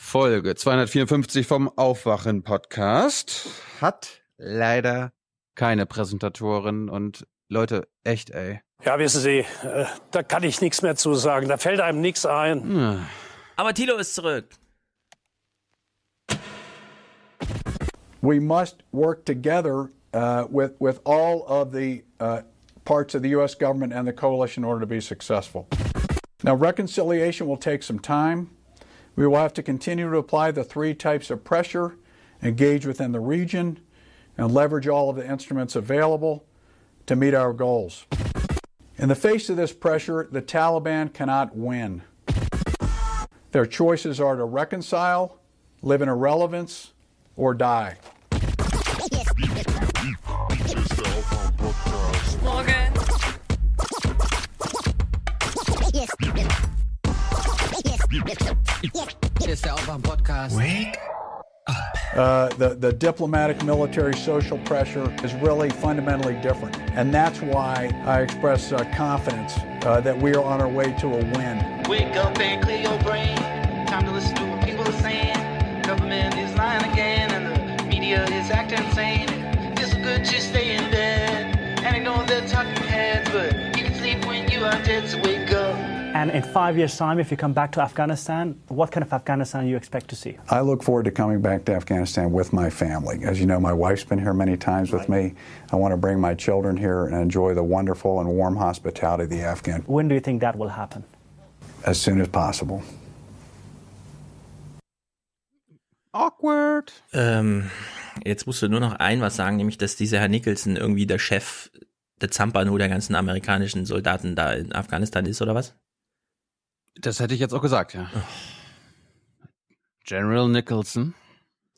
Folge 254 vom Aufwachen Podcast hat leider keine Präsentatorin und Leute, echt ey. Ja, wissen Sie, äh, da kann ich nichts mehr zu sagen. Da fällt einem nichts ein. Aber Thilo ist zurück. we must work together uh, with with all of the uh, parts of the U.S. government and the coalition in order to be successful. Now, reconciliation will take some time. We will have to continue to apply the three types of pressure, engage within the region, and leverage all of the instruments available to meet our goals. In the face of this pressure, the Taliban cannot win. Their choices are to reconcile, live in irrelevance, or die. Aufwand-Podcast. Uh, the, the diplomatic, military, social pressure is really fundamentally different. And that's why I express uh, confidence uh, that we are on our way to a win. Wake up and clear your brain. Time to listen to what people are saying. Government is lying again, and the media is acting insane. It's good to stay in bed and ignore the talking heads, but you can sleep when you are dead. So wake up. And in five years' time, if you come back to Afghanistan, what kind of Afghanistan do you expect to see? I look forward to coming back to Afghanistan with my family. As you know, my wife's been here many times with me. I want to bring my children here and enjoy the wonderful and warm hospitality of the Afghan When do you think that will happen? as soon as possible. Awkward. Ähm, jetzt musst du nur noch ein was sagen, nämlich, dass dieser Herr Nicholson irgendwie der Chef der Zampano der ganzen amerikanischen Soldaten da in Afghanistan ist, oder was? Das hätte ich jetzt auch gesagt, ja. General Nicholson,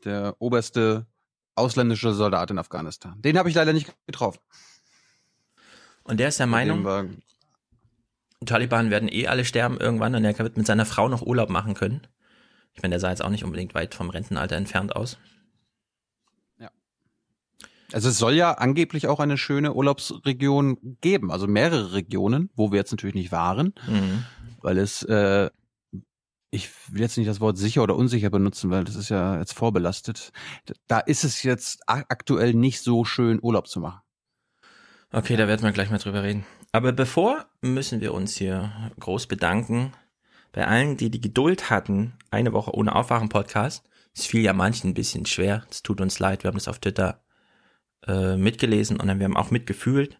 der oberste ausländische Soldat in Afghanistan. Den habe ich leider nicht getroffen. Und der ist der Meinung, Taliban werden eh alle sterben irgendwann und er wird mit seiner Frau noch Urlaub machen können. Ich meine, der sah jetzt auch nicht unbedingt weit vom Rentenalter entfernt aus. Also es soll ja angeblich auch eine schöne Urlaubsregion geben, also mehrere Regionen, wo wir jetzt natürlich nicht waren, Mhm. weil es, äh, ich will jetzt nicht das Wort sicher oder unsicher benutzen, weil das ist ja jetzt vorbelastet. Da ist es jetzt aktuell nicht so schön, Urlaub zu machen. Okay, da werden wir gleich mal drüber reden. Aber bevor müssen wir uns hier groß bedanken bei allen, die die Geduld hatten, eine Woche ohne Aufwachen-Podcast. Es fiel ja manchen ein bisschen schwer. Es tut uns leid. Wir haben das auf Twitter äh, mitgelesen und dann wir haben auch mitgefühlt.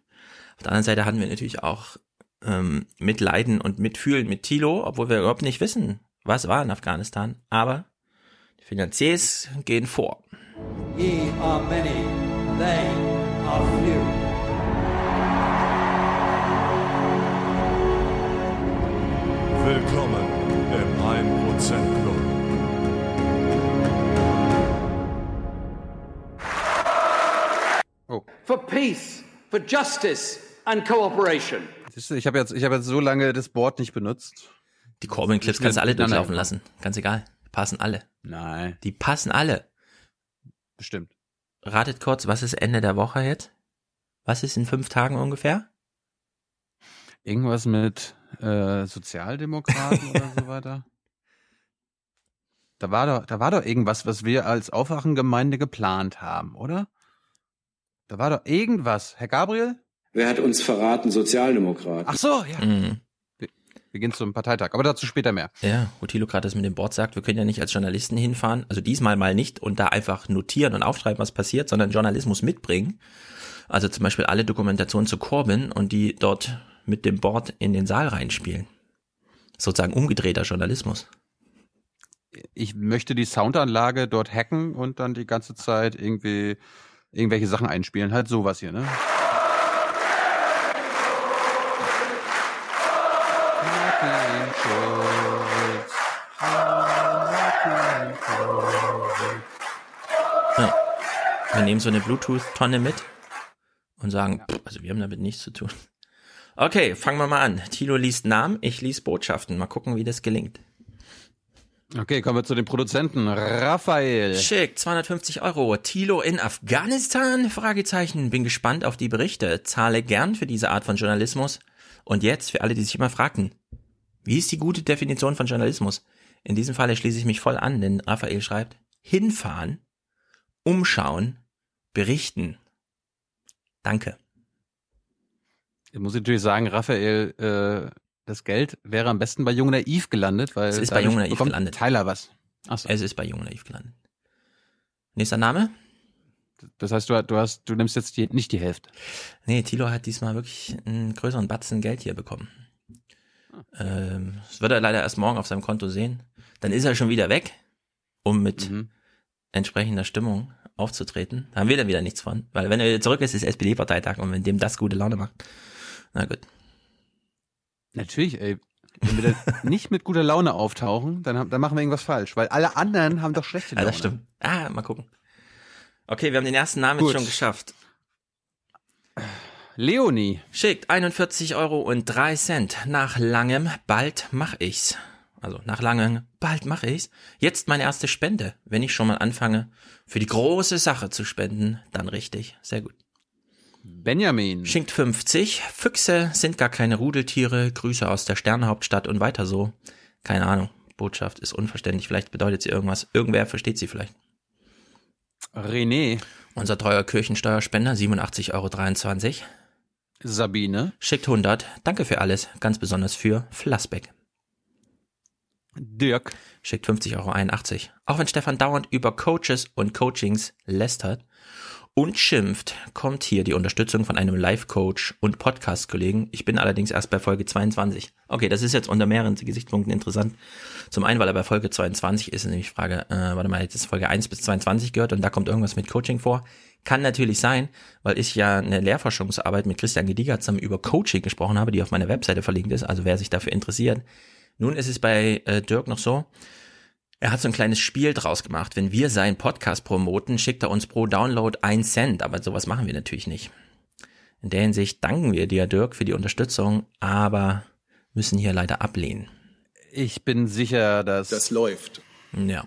Auf der anderen Seite hatten wir natürlich auch ähm, Mitleiden und Mitfühlen mit Tilo, obwohl wir überhaupt nicht wissen, was war in Afghanistan. Aber die Finanziers gehen vor. Ye are many, they are few. Willkommen For peace, for justice and cooperation. Siehst du, Ich habe jetzt, ich habe jetzt so lange das Board nicht benutzt. Die Corbin-Clips kannst du alle durchlaufen lassen. Ganz egal. Die passen alle. Nein, Die passen alle. bestimmt. Ratet kurz, was ist Ende der Woche jetzt? Was ist in fünf Tagen ungefähr? Irgendwas mit äh, Sozialdemokraten oder so weiter. Da war doch, da war doch irgendwas, was wir als Aufwachengemeinde geplant haben, oder? Da war doch irgendwas. Herr Gabriel? Wer hat uns verraten? Sozialdemokraten. Ach so, ja. Mhm. Wir gehen zum Parteitag, aber dazu später mehr. Ja, wo Thilo gerade das mit dem Board sagt, wir können ja nicht als Journalisten hinfahren, also diesmal mal nicht und da einfach notieren und aufschreiben, was passiert, sondern Journalismus mitbringen. Also zum Beispiel alle Dokumentationen zu Corbyn und die dort mit dem Board in den Saal reinspielen. Sozusagen umgedrehter Journalismus. Ich möchte die Soundanlage dort hacken und dann die ganze Zeit irgendwie irgendwelche Sachen einspielen. Halt sowas hier, ne? Ja. Wir nehmen so eine Bluetooth-Tonne mit und sagen, pff, also wir haben damit nichts zu tun. Okay, fangen wir mal an. Thilo liest Namen, ich liest Botschaften. Mal gucken, wie das gelingt. Okay, kommen wir zu den Produzenten. Raphael. Schick, 250 Euro. Thilo in Afghanistan? Fragezeichen. Bin gespannt auf die Berichte. Zahle gern für diese Art von Journalismus. Und jetzt, für alle, die sich immer fragten, wie ist die gute Definition von Journalismus? In diesem Falle schließe ich mich voll an, denn Raphael schreibt, hinfahren, umschauen, berichten. Danke. Ich muss natürlich sagen, Raphael, äh, das Geld wäre am besten bei Jung Naiv gelandet, weil Es ist bei Jung Naiv gelandet. Tyler was. Achso. Es ist bei Jung Naiv gelandet. Nächster Name? Das heißt, du, du hast, du nimmst jetzt die, nicht die Hälfte. Nee, Tilo hat diesmal wirklich einen größeren Batzen Geld hier bekommen. Ähm, das wird er leider erst morgen auf seinem Konto sehen. Dann ist er schon wieder weg, um mit Mhm. entsprechender Stimmung aufzutreten. Da haben wir dann wieder nichts von. Weil wenn er wieder zurück ist, ist SPD-Parteitag und wenn dem das gute Laune macht. Na gut. Natürlich, ey. Wenn wir dann nicht mit guter Laune auftauchen, dann, haben- dann machen wir irgendwas falsch, weil alle anderen haben doch schlechte Ja, Laune. das stimmt. Ah, mal gucken. Okay, wir haben den ersten Namen Gut. jetzt schon geschafft. Leonie. Schickt 41 Euro und 3 Cent. Nach langem, bald mach ich's. Also nach langem, bald mach ich's. Jetzt meine erste Spende. Wenn ich schon mal anfange, für die große Sache zu spenden, dann richtig. Sehr gut. Benjamin. Schinkt 50. Füchse sind gar keine Rudeltiere. Grüße aus der Sternenhauptstadt und weiter so. Keine Ahnung. Botschaft ist unverständlich. Vielleicht bedeutet sie irgendwas. Irgendwer versteht sie vielleicht. René. Unser treuer Kirchensteuerspender, 87,23 Euro. Sabine. Schickt 100. Danke für alles. Ganz besonders für Flassbeck. Dirk. Schickt 50,81 Euro. Auch wenn Stefan dauernd über Coaches und Coachings lästert und schimpft, kommt hier die Unterstützung von einem Life-Coach und Podcast-Kollegen. Ich bin allerdings erst bei Folge 22. Okay, das ist jetzt unter mehreren Gesichtspunkten interessant. Zum einen, weil er bei Folge 22 ist, nämlich Frage, äh, warte mal, jetzt ist Folge 1 bis 22 gehört und da kommt irgendwas mit Coaching vor. Kann natürlich sein, weil ich ja eine Lehrforschungsarbeit mit Christian Gediger zusammen über Coaching gesprochen habe, die auf meiner Webseite verlinkt ist, also wer sich dafür interessiert. Nun ist es bei äh, Dirk noch so, er hat so ein kleines Spiel draus gemacht. Wenn wir seinen Podcast promoten, schickt er uns pro Download ein Cent, aber sowas machen wir natürlich nicht. In der Hinsicht danken wir dir, Dirk, für die Unterstützung, aber müssen hier leider ablehnen. Ich bin sicher, dass. Das läuft. Ja.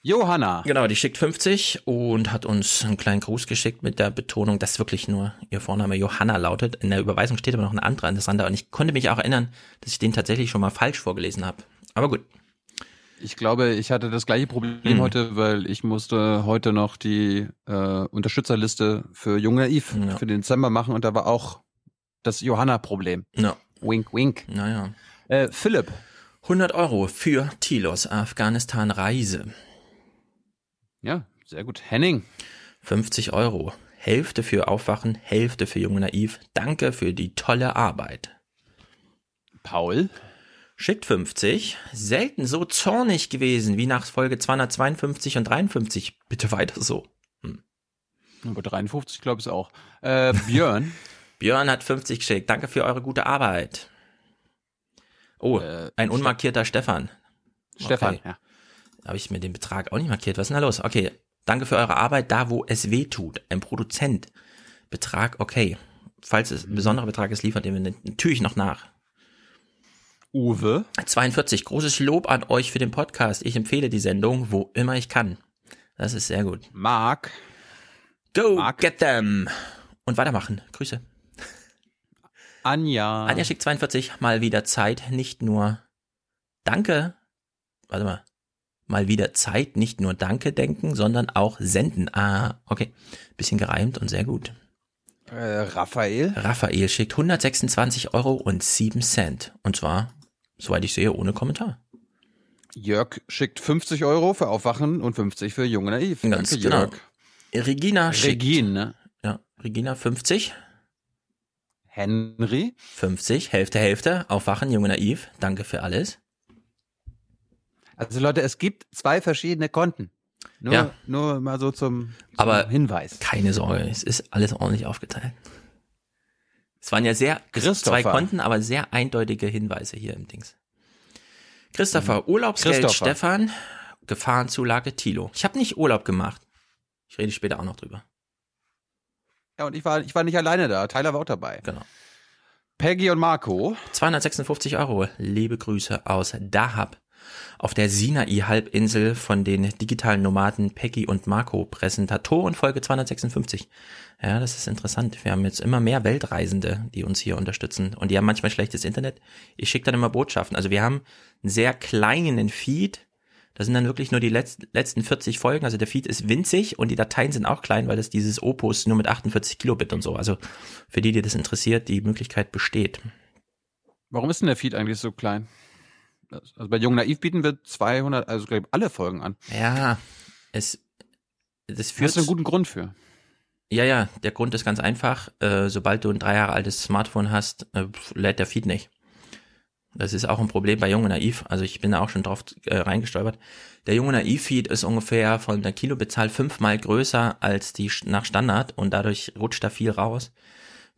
Johanna. Genau, die schickt 50 und hat uns einen kleinen Gruß geschickt mit der Betonung, dass wirklich nur ihr Vorname Johanna lautet. In der Überweisung steht aber noch ein anderer interessanter und ich konnte mich auch erinnern, dass ich den tatsächlich schon mal falsch vorgelesen habe. Aber gut. Ich glaube, ich hatte das gleiche Problem Mhm. heute, weil ich musste heute noch die äh, Unterstützerliste für Jung Naiv Ja. für den Dezember machen und da war auch das Johanna-Problem. Ja. Wink, wink. Naja. Äh, Philipp. 100 Euro für Tilos Afghanistan-Reise. Ja, sehr gut. Henning. 50 Euro. Hälfte für Aufwachen, Hälfte für Junge Naiv. Danke für die tolle Arbeit. Paul. Schickt 50. Selten so zornig gewesen wie nach Folge 252 und 53. Bitte weiter so. Aber 53, glaube ich, auch. Äh, Björn. Björn hat 50 geschickt. Danke für eure gute Arbeit. Oh, Äh, ein unmarkierter Stefan. Stefan. Okay. Ja. Habe ich mir den Betrag auch nicht markiert. Was ist denn da los? Okay, danke für eure Arbeit da, wo es weh tut. Ein Produzent. Betrag, okay. Falls es ein besonderer Betrag ist, liefert ihr mir natürlich noch nach. Uwe. 42. Großes Lob an euch für den Podcast. Ich empfehle die Sendung, wo immer ich kann. Das ist sehr gut. Marc. Go Marc. get them. Und weitermachen. Grüße. Anja. Anja schickt 42. Mal wieder Zeit. Nicht nur Danke. Warte mal. Mal wieder Zeit. Nicht nur Danke denken, sondern auch senden. Ah, okay. Bisschen gereimt und sehr gut. Äh, Raphael. Raphael schickt 126 Euro und 7 Cent. Und zwar, soweit ich sehe, ohne Kommentar. Jörg schickt 50 Euro für Aufwachen und 50 für Junge Naiv. Ganz Danke, genau. Jörg. Regina schickt. Regine. ne? Ja, Regina 50. Henry. 50, Hälfte, Hälfte. Aufwachen, Junge Naiv. Danke für alles. Also Leute, es gibt zwei verschiedene Konten. Nur, Ja. nur mal so zum, zum Aber Hinweis. Keine Sorge, es ist alles ordentlich aufgeteilt. Es waren ja sehr, zwei. Konten, aber sehr eindeutige Hinweise hier im Dings. Christopher, Urlaubsgeld Mhm. Christopher. Stefan, Gefahrenzulage Tilo. Ich habe nicht Urlaub gemacht. Ich rede später auch noch drüber. Ja, und ich war, ich war nicht alleine da. Tyler war auch dabei. Genau. Peggy und Marco. 256 Euro. Liebe Grüße aus Dahab. Auf der Sinai-Halbinsel von den digitalen Nomaden Peggy und Marco, Präsentatoren Folge 256. Ja, das ist interessant. Wir haben jetzt immer mehr Weltreisende, die uns hier unterstützen und die haben manchmal schlechtes Internet. Ich schicke dann immer Botschaften. Also wir haben einen sehr kleinen Feed, da sind dann wirklich nur die letzten, letzten 40 Folgen. Also der Feed ist winzig und die Dateien sind auch klein, weil das dieses Opus nur mit 48 Kilobit und so. Also für die, die das interessiert, die Möglichkeit besteht. Warum ist denn der Feed eigentlich so klein? Also bei Jung Naiv bieten wir 200, also glaube alle Folgen an. Ja, es, das führt. Hast du einen guten Grund für? Ja, ja, der Grund ist ganz einfach. Äh, sobald du ein drei Jahre altes Smartphone hast, äh, lädt der Feed nicht. Das ist auch ein Problem bei Junge Naiv. Also ich bin da auch schon drauf äh, reingestolpert. Der Junge Naiv-Feed ist ungefähr von der Kilobezahl fünfmal größer als die nach Standard und dadurch rutscht da viel raus.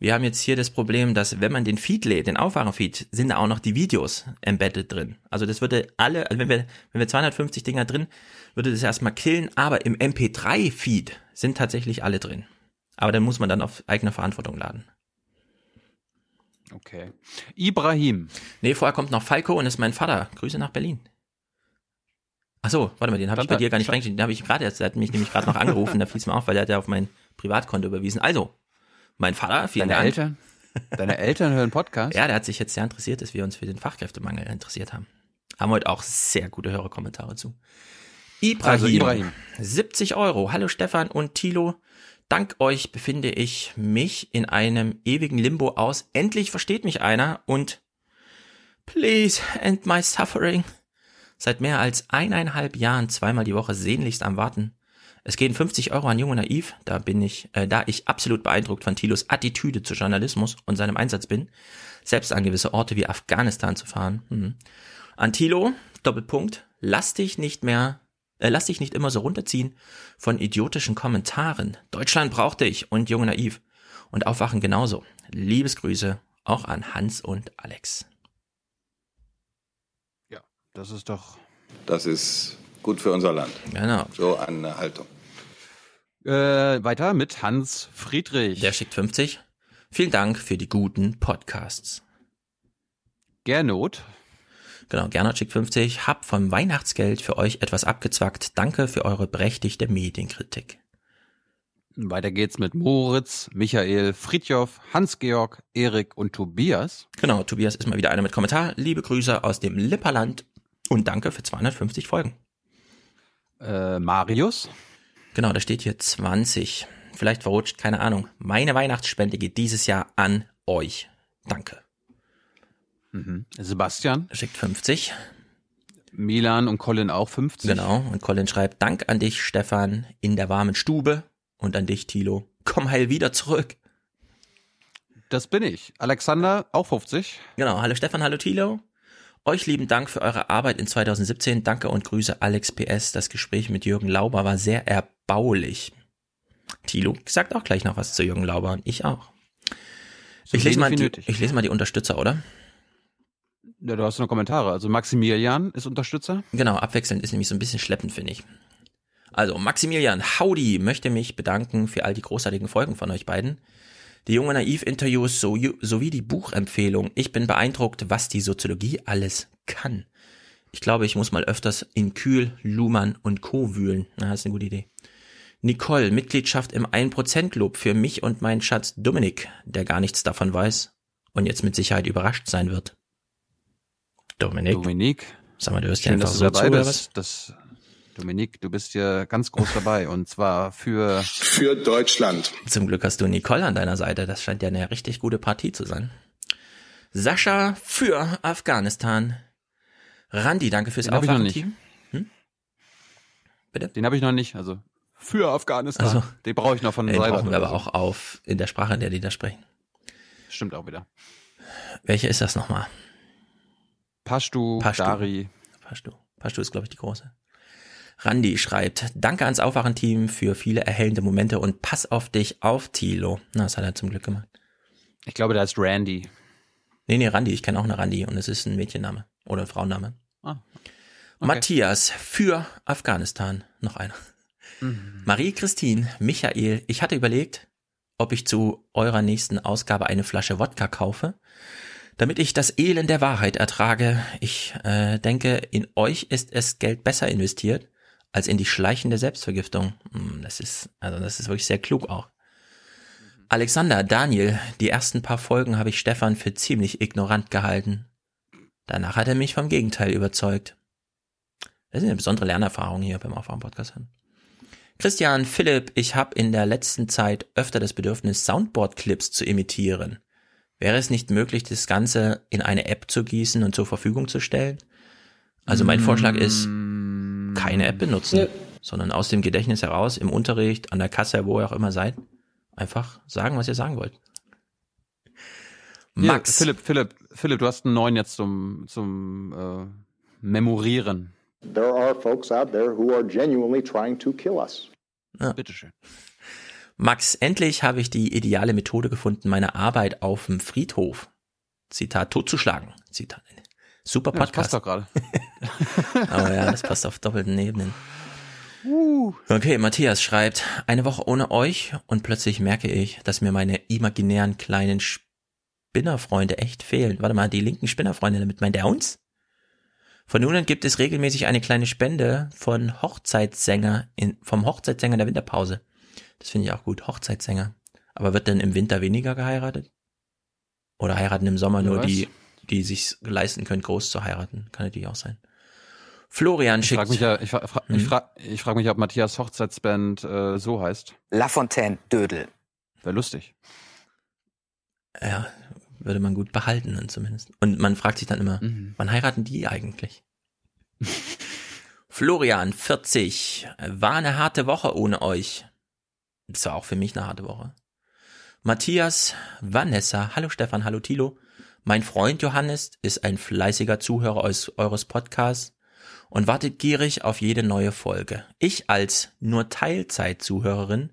Wir haben jetzt hier das Problem, dass wenn man den Feed lädt, den Aufwachen-Feed, sind da auch noch die Videos embedded drin. Also das würde alle, also wenn wir, wenn wir 250 Dinger drin, würde das erstmal killen, aber im MP3-Feed sind tatsächlich alle drin. Aber dann muss man dann auf eigene Verantwortung laden. Okay. Ibrahim. Nee, vorher kommt noch Falco und ist mein Vater. Grüße nach Berlin. Ach so, warte mal, den habe ich bei dir gar nicht reingeschrieben. Den habe ich gerade jetzt, der hat mich nämlich gerade noch angerufen, da fiel es mir auf, weil der hat ja auf mein Privatkonto überwiesen. Also, mein Vater, vielen Deine Dank. Eltern? Deine Eltern hören Podcast? Ja, der hat sich jetzt sehr interessiert, dass wir uns für den Fachkräftemangel interessiert haben. Haben heute auch sehr gute Hörerkommentare zu. Ibrahim, Also Ibrahim. 70 Euro. Hallo Stefan und Thilo. Dank euch befinde ich mich in einem ewigen Limbo aus. Endlich versteht mich einer und please end my suffering. Seit mehr als eineinhalb Jahren zweimal die Woche sehnlichst am Warten. Es gehen 50 Euro an Junge Naiv, da bin ich, äh, da ich absolut beeindruckt von Thilos Attitüde zu Journalismus und seinem Einsatz bin, selbst an gewisse Orte wie Afghanistan zu fahren. Hm. An Thilo, Doppelpunkt, lass dich nicht mehr, äh, lass dich nicht immer so runterziehen von idiotischen Kommentaren. Deutschland braucht dich und Junge Naiv. Und Aufwachen genauso. Liebesgrüße auch an Hans und Alex. Ja, das ist doch. Das ist gut für unser Land. Genau. So eine Haltung. Äh, weiter mit Hans Friedrich. Der schickt 50. Vielen Dank für die guten Podcasts. Gernot. Genau, Gernot schickt 50. Hab vom Weihnachtsgeld für euch etwas abgezwackt. Danke für eure berechtigte Medienkritik. Weiter geht's mit Moritz, Michael, Fritjof, Hans-Georg, Erik und Tobias. Genau, Tobias ist mal wieder einer mit Kommentar. Liebe Grüße aus dem Lipperland und danke für 250 Folgen. Äh, Marius. Genau, da steht hier 20. Vielleicht verrutscht, keine Ahnung. Meine Weihnachtsspende geht dieses Jahr an euch. Danke. Mhm. Sebastian. Schickt 50. Milan und Colin auch 50. Genau, und Colin schreibt Dank an dich, Stefan, in der warmen Stube und an dich, Thilo. Komm heil wieder zurück. Das bin ich. Alexander auch 50. Genau, hallo Stefan, hallo Thilo. Euch lieben Dank für eure Arbeit in 2017. Danke und Grüße Alex PS. Das Gespräch mit Jürgen Lauber war sehr erbaulich. Thilo sagt auch gleich noch was zu Jürgen Lauber und ich auch. So Ich lese, mal die, ich lese mal die Unterstützer, oder? Ja, du hast noch Kommentare. Also Maximilian ist Unterstützer. Genau, abwechselnd ist nämlich so ein bisschen schleppend, finde ich. Also, Maximilian Howdy möchte mich bedanken für all die großartigen Folgen von euch beiden. Die junge Naiv-Interviews so, sowie die Buchempfehlung. Ich bin beeindruckt, was die Soziologie alles kann. Ich glaube, ich muss mal öfters in Kühl, Luhmann und Co. wühlen. Na, das ist eine gute Idee. Nicole, Mitgliedschaft im 1%-Club für mich und meinen Schatz Dominik, der gar nichts davon weiß und jetzt mit Sicherheit überrascht sein wird. Dominik, Dominik. sag mal, du hörst ja einfach so zu, oder bist. Das, Dominik, du bist ja ganz groß dabei. Und zwar für Für Deutschland. Zum Glück hast du Nicole an deiner Seite. Das scheint ja eine richtig gute Partie zu sein. Sascha für Afghanistan. Randi, danke fürs Den hab ich noch nicht. Aufwachen-Team. Hm? Bitte? Den habe ich noch nicht. Also für Afghanistan. Also, Den brauche ich noch von Den Seibert brauchen wir aber so. auch auf in der Sprache, in der die da sprechen. Stimmt auch wieder. Welche ist das nochmal? Pashtu, Pashtu. Dari. Pashtu. Pashtu ist, glaube ich, die große. Randi schreibt, danke ans Aufwachen-Team für viele erhellende Momente und pass auf dich auf, Tilo. Na, das hat er zum Glück gemacht. Ich glaube, der heißt Randy. Nee, nee, Randi, ich kenne auch eine Randi und es ist ein Mädchenname oder ein Frauenname. Ah. Matthias für Afghanistan. Noch einer. Mhm. Marie-Christine, Michael, ich hatte überlegt, ob ich zu eurer nächsten Ausgabe eine Flasche Wodka kaufe. Damit ich das Elend der Wahrheit ertrage, ich äh, denke, in euch ist es Geld besser investiert als in die schleichende Selbstvergiftung. Hm, Das ist, also das ist wirklich sehr klug auch. Alexander, Daniel, die ersten paar Folgen habe ich Stefan für ziemlich ignorant gehalten. Danach hat er mich vom Gegenteil überzeugt. Das ist eine besondere Lernerfahrung hier beim Aufwachen-Podcast. Christian, Philipp, ich habe in der letzten Zeit öfter das Bedürfnis, Soundboard-Clips zu imitieren. Wäre es nicht möglich, das Ganze in eine App zu gießen und zur Verfügung zu stellen? Also mein Vorschlag ist, keine App benutzen, sondern aus dem Gedächtnis heraus, im Unterricht, an der Kasse, wo ihr auch immer seid, einfach sagen, was ihr sagen wollt. Hier, Max, Philipp, Philipp, Philipp, du hast einen neuen jetzt zum, zum äh, Memorieren. There are folks out there who are genuinely trying to kill us. Bitteschön. Max, endlich habe ich die ideale Methode gefunden, meine Arbeit auf dem Friedhof, Zitat, totzuschlagen. Zitat. Super Ja, das passt Podcast. doch gerade. Aber ja, das passt auf doppelten Ebenen. Okay, Matthias schreibt, eine Woche ohne euch und plötzlich merke ich, dass mir meine imaginären kleinen Spinnerfreunde echt fehlen. Warte mal, die linken Spinnerfreunde, damit meint er uns? Von nun an gibt es regelmäßig eine kleine Spende von Hochzeitssänger in, vom Hochzeitssänger in der Winterpause. Das finde ich auch gut, Hochzeitssänger. Aber wird denn im Winter weniger geheiratet? Oder heiraten im Sommer nur die, die sich leisten können, groß zu heiraten? Kann natürlich auch sein. Florian Ich schickt. frage mich, ja, ich, fra fra Mhm. ich, frag, ich frag mich, ob Matthias Hochzeitsband äh, so heißt. La Fontaine Dödel. Wäre lustig. Ja, würde man gut behalten dann zumindest. Und man fragt sich dann immer, Mhm. wann heiraten die eigentlich? Florian, 40. War eine harte Woche ohne euch. Das war auch für mich eine harte Woche. Matthias, Vanessa, hallo Stefan, hallo Tilo. Mein Freund Johannes ist ein fleißiger Zuhörer eures, eures Podcasts und wartet gierig auf jede neue Folge. Ich als nur Teilzeit-Zuhörerin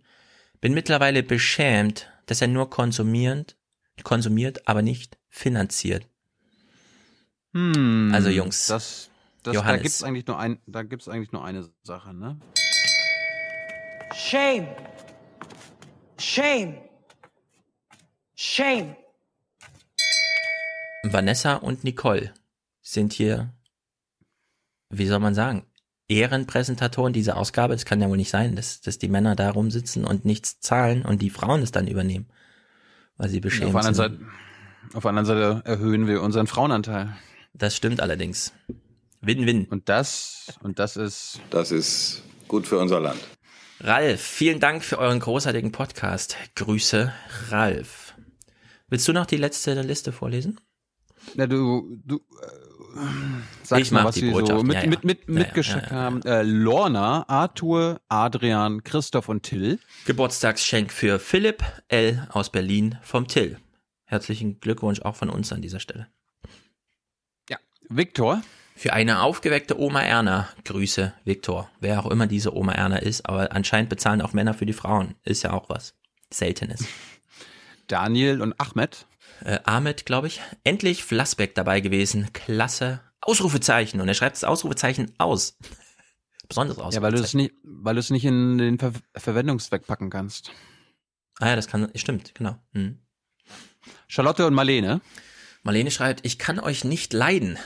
bin mittlerweile beschämt, dass er nur konsumierend, konsumiert, aber nicht finanziert. Hm, Also, Jungs, das, das, da Johannes. gibt's eigentlich nur ein, da gibt's eigentlich nur eine Sache, ne? Shame. Shame. Shame. Vanessa und Nicole sind hier, wie soll man sagen, Ehrenpräsentatoren dieser Ausgabe. Das kann ja wohl nicht sein, dass, dass die Männer da rumsitzen und nichts zahlen und die Frauen es dann übernehmen, weil sie Auf beschämt der, anderen sind. Seite, auf der anderen Seite erhöhen wir unseren Frauenanteil. Das stimmt allerdings. Win-win. Und das, und das ist. Das ist gut für unser Land. Ralf, vielen Dank für euren großartigen Podcast. Grüße, Ralf. Willst du noch die letzte Liste vorlesen? Na, du, du, äh, sagst Ich mal, was die sie so mit, ja, ja. mit, mit, Ja, mitgeschickt haben. Äh, Lorna, Arthur, Adrian, Christoph und Till. Geburtstagsschenk für Philipp L. aus Berlin vom Till. Herzlichen Glückwunsch auch von uns an dieser Stelle. Ja. Viktor. Für eine aufgeweckte Oma Erna. Grüße, Viktor. Wer auch immer diese Oma Erna ist, aber anscheinend bezahlen auch Männer für die Frauen. Ist ja auch was. Seltenes. Daniel und Ahmed. Äh, Ahmed, glaube ich. Endlich Flassbeck dabei gewesen. Klasse. Ausrufezeichen. Und er schreibt das Ausrufezeichen aus. Besonderes Ausrufezeichen. Ja, weil du es nicht, weil du es nicht in den Ver Verwendungszweck packen kannst. Ah ja, das kann, stimmt, genau. Hm. Charlotte und Marlene. Marlene schreibt, ich kann euch nicht leiden,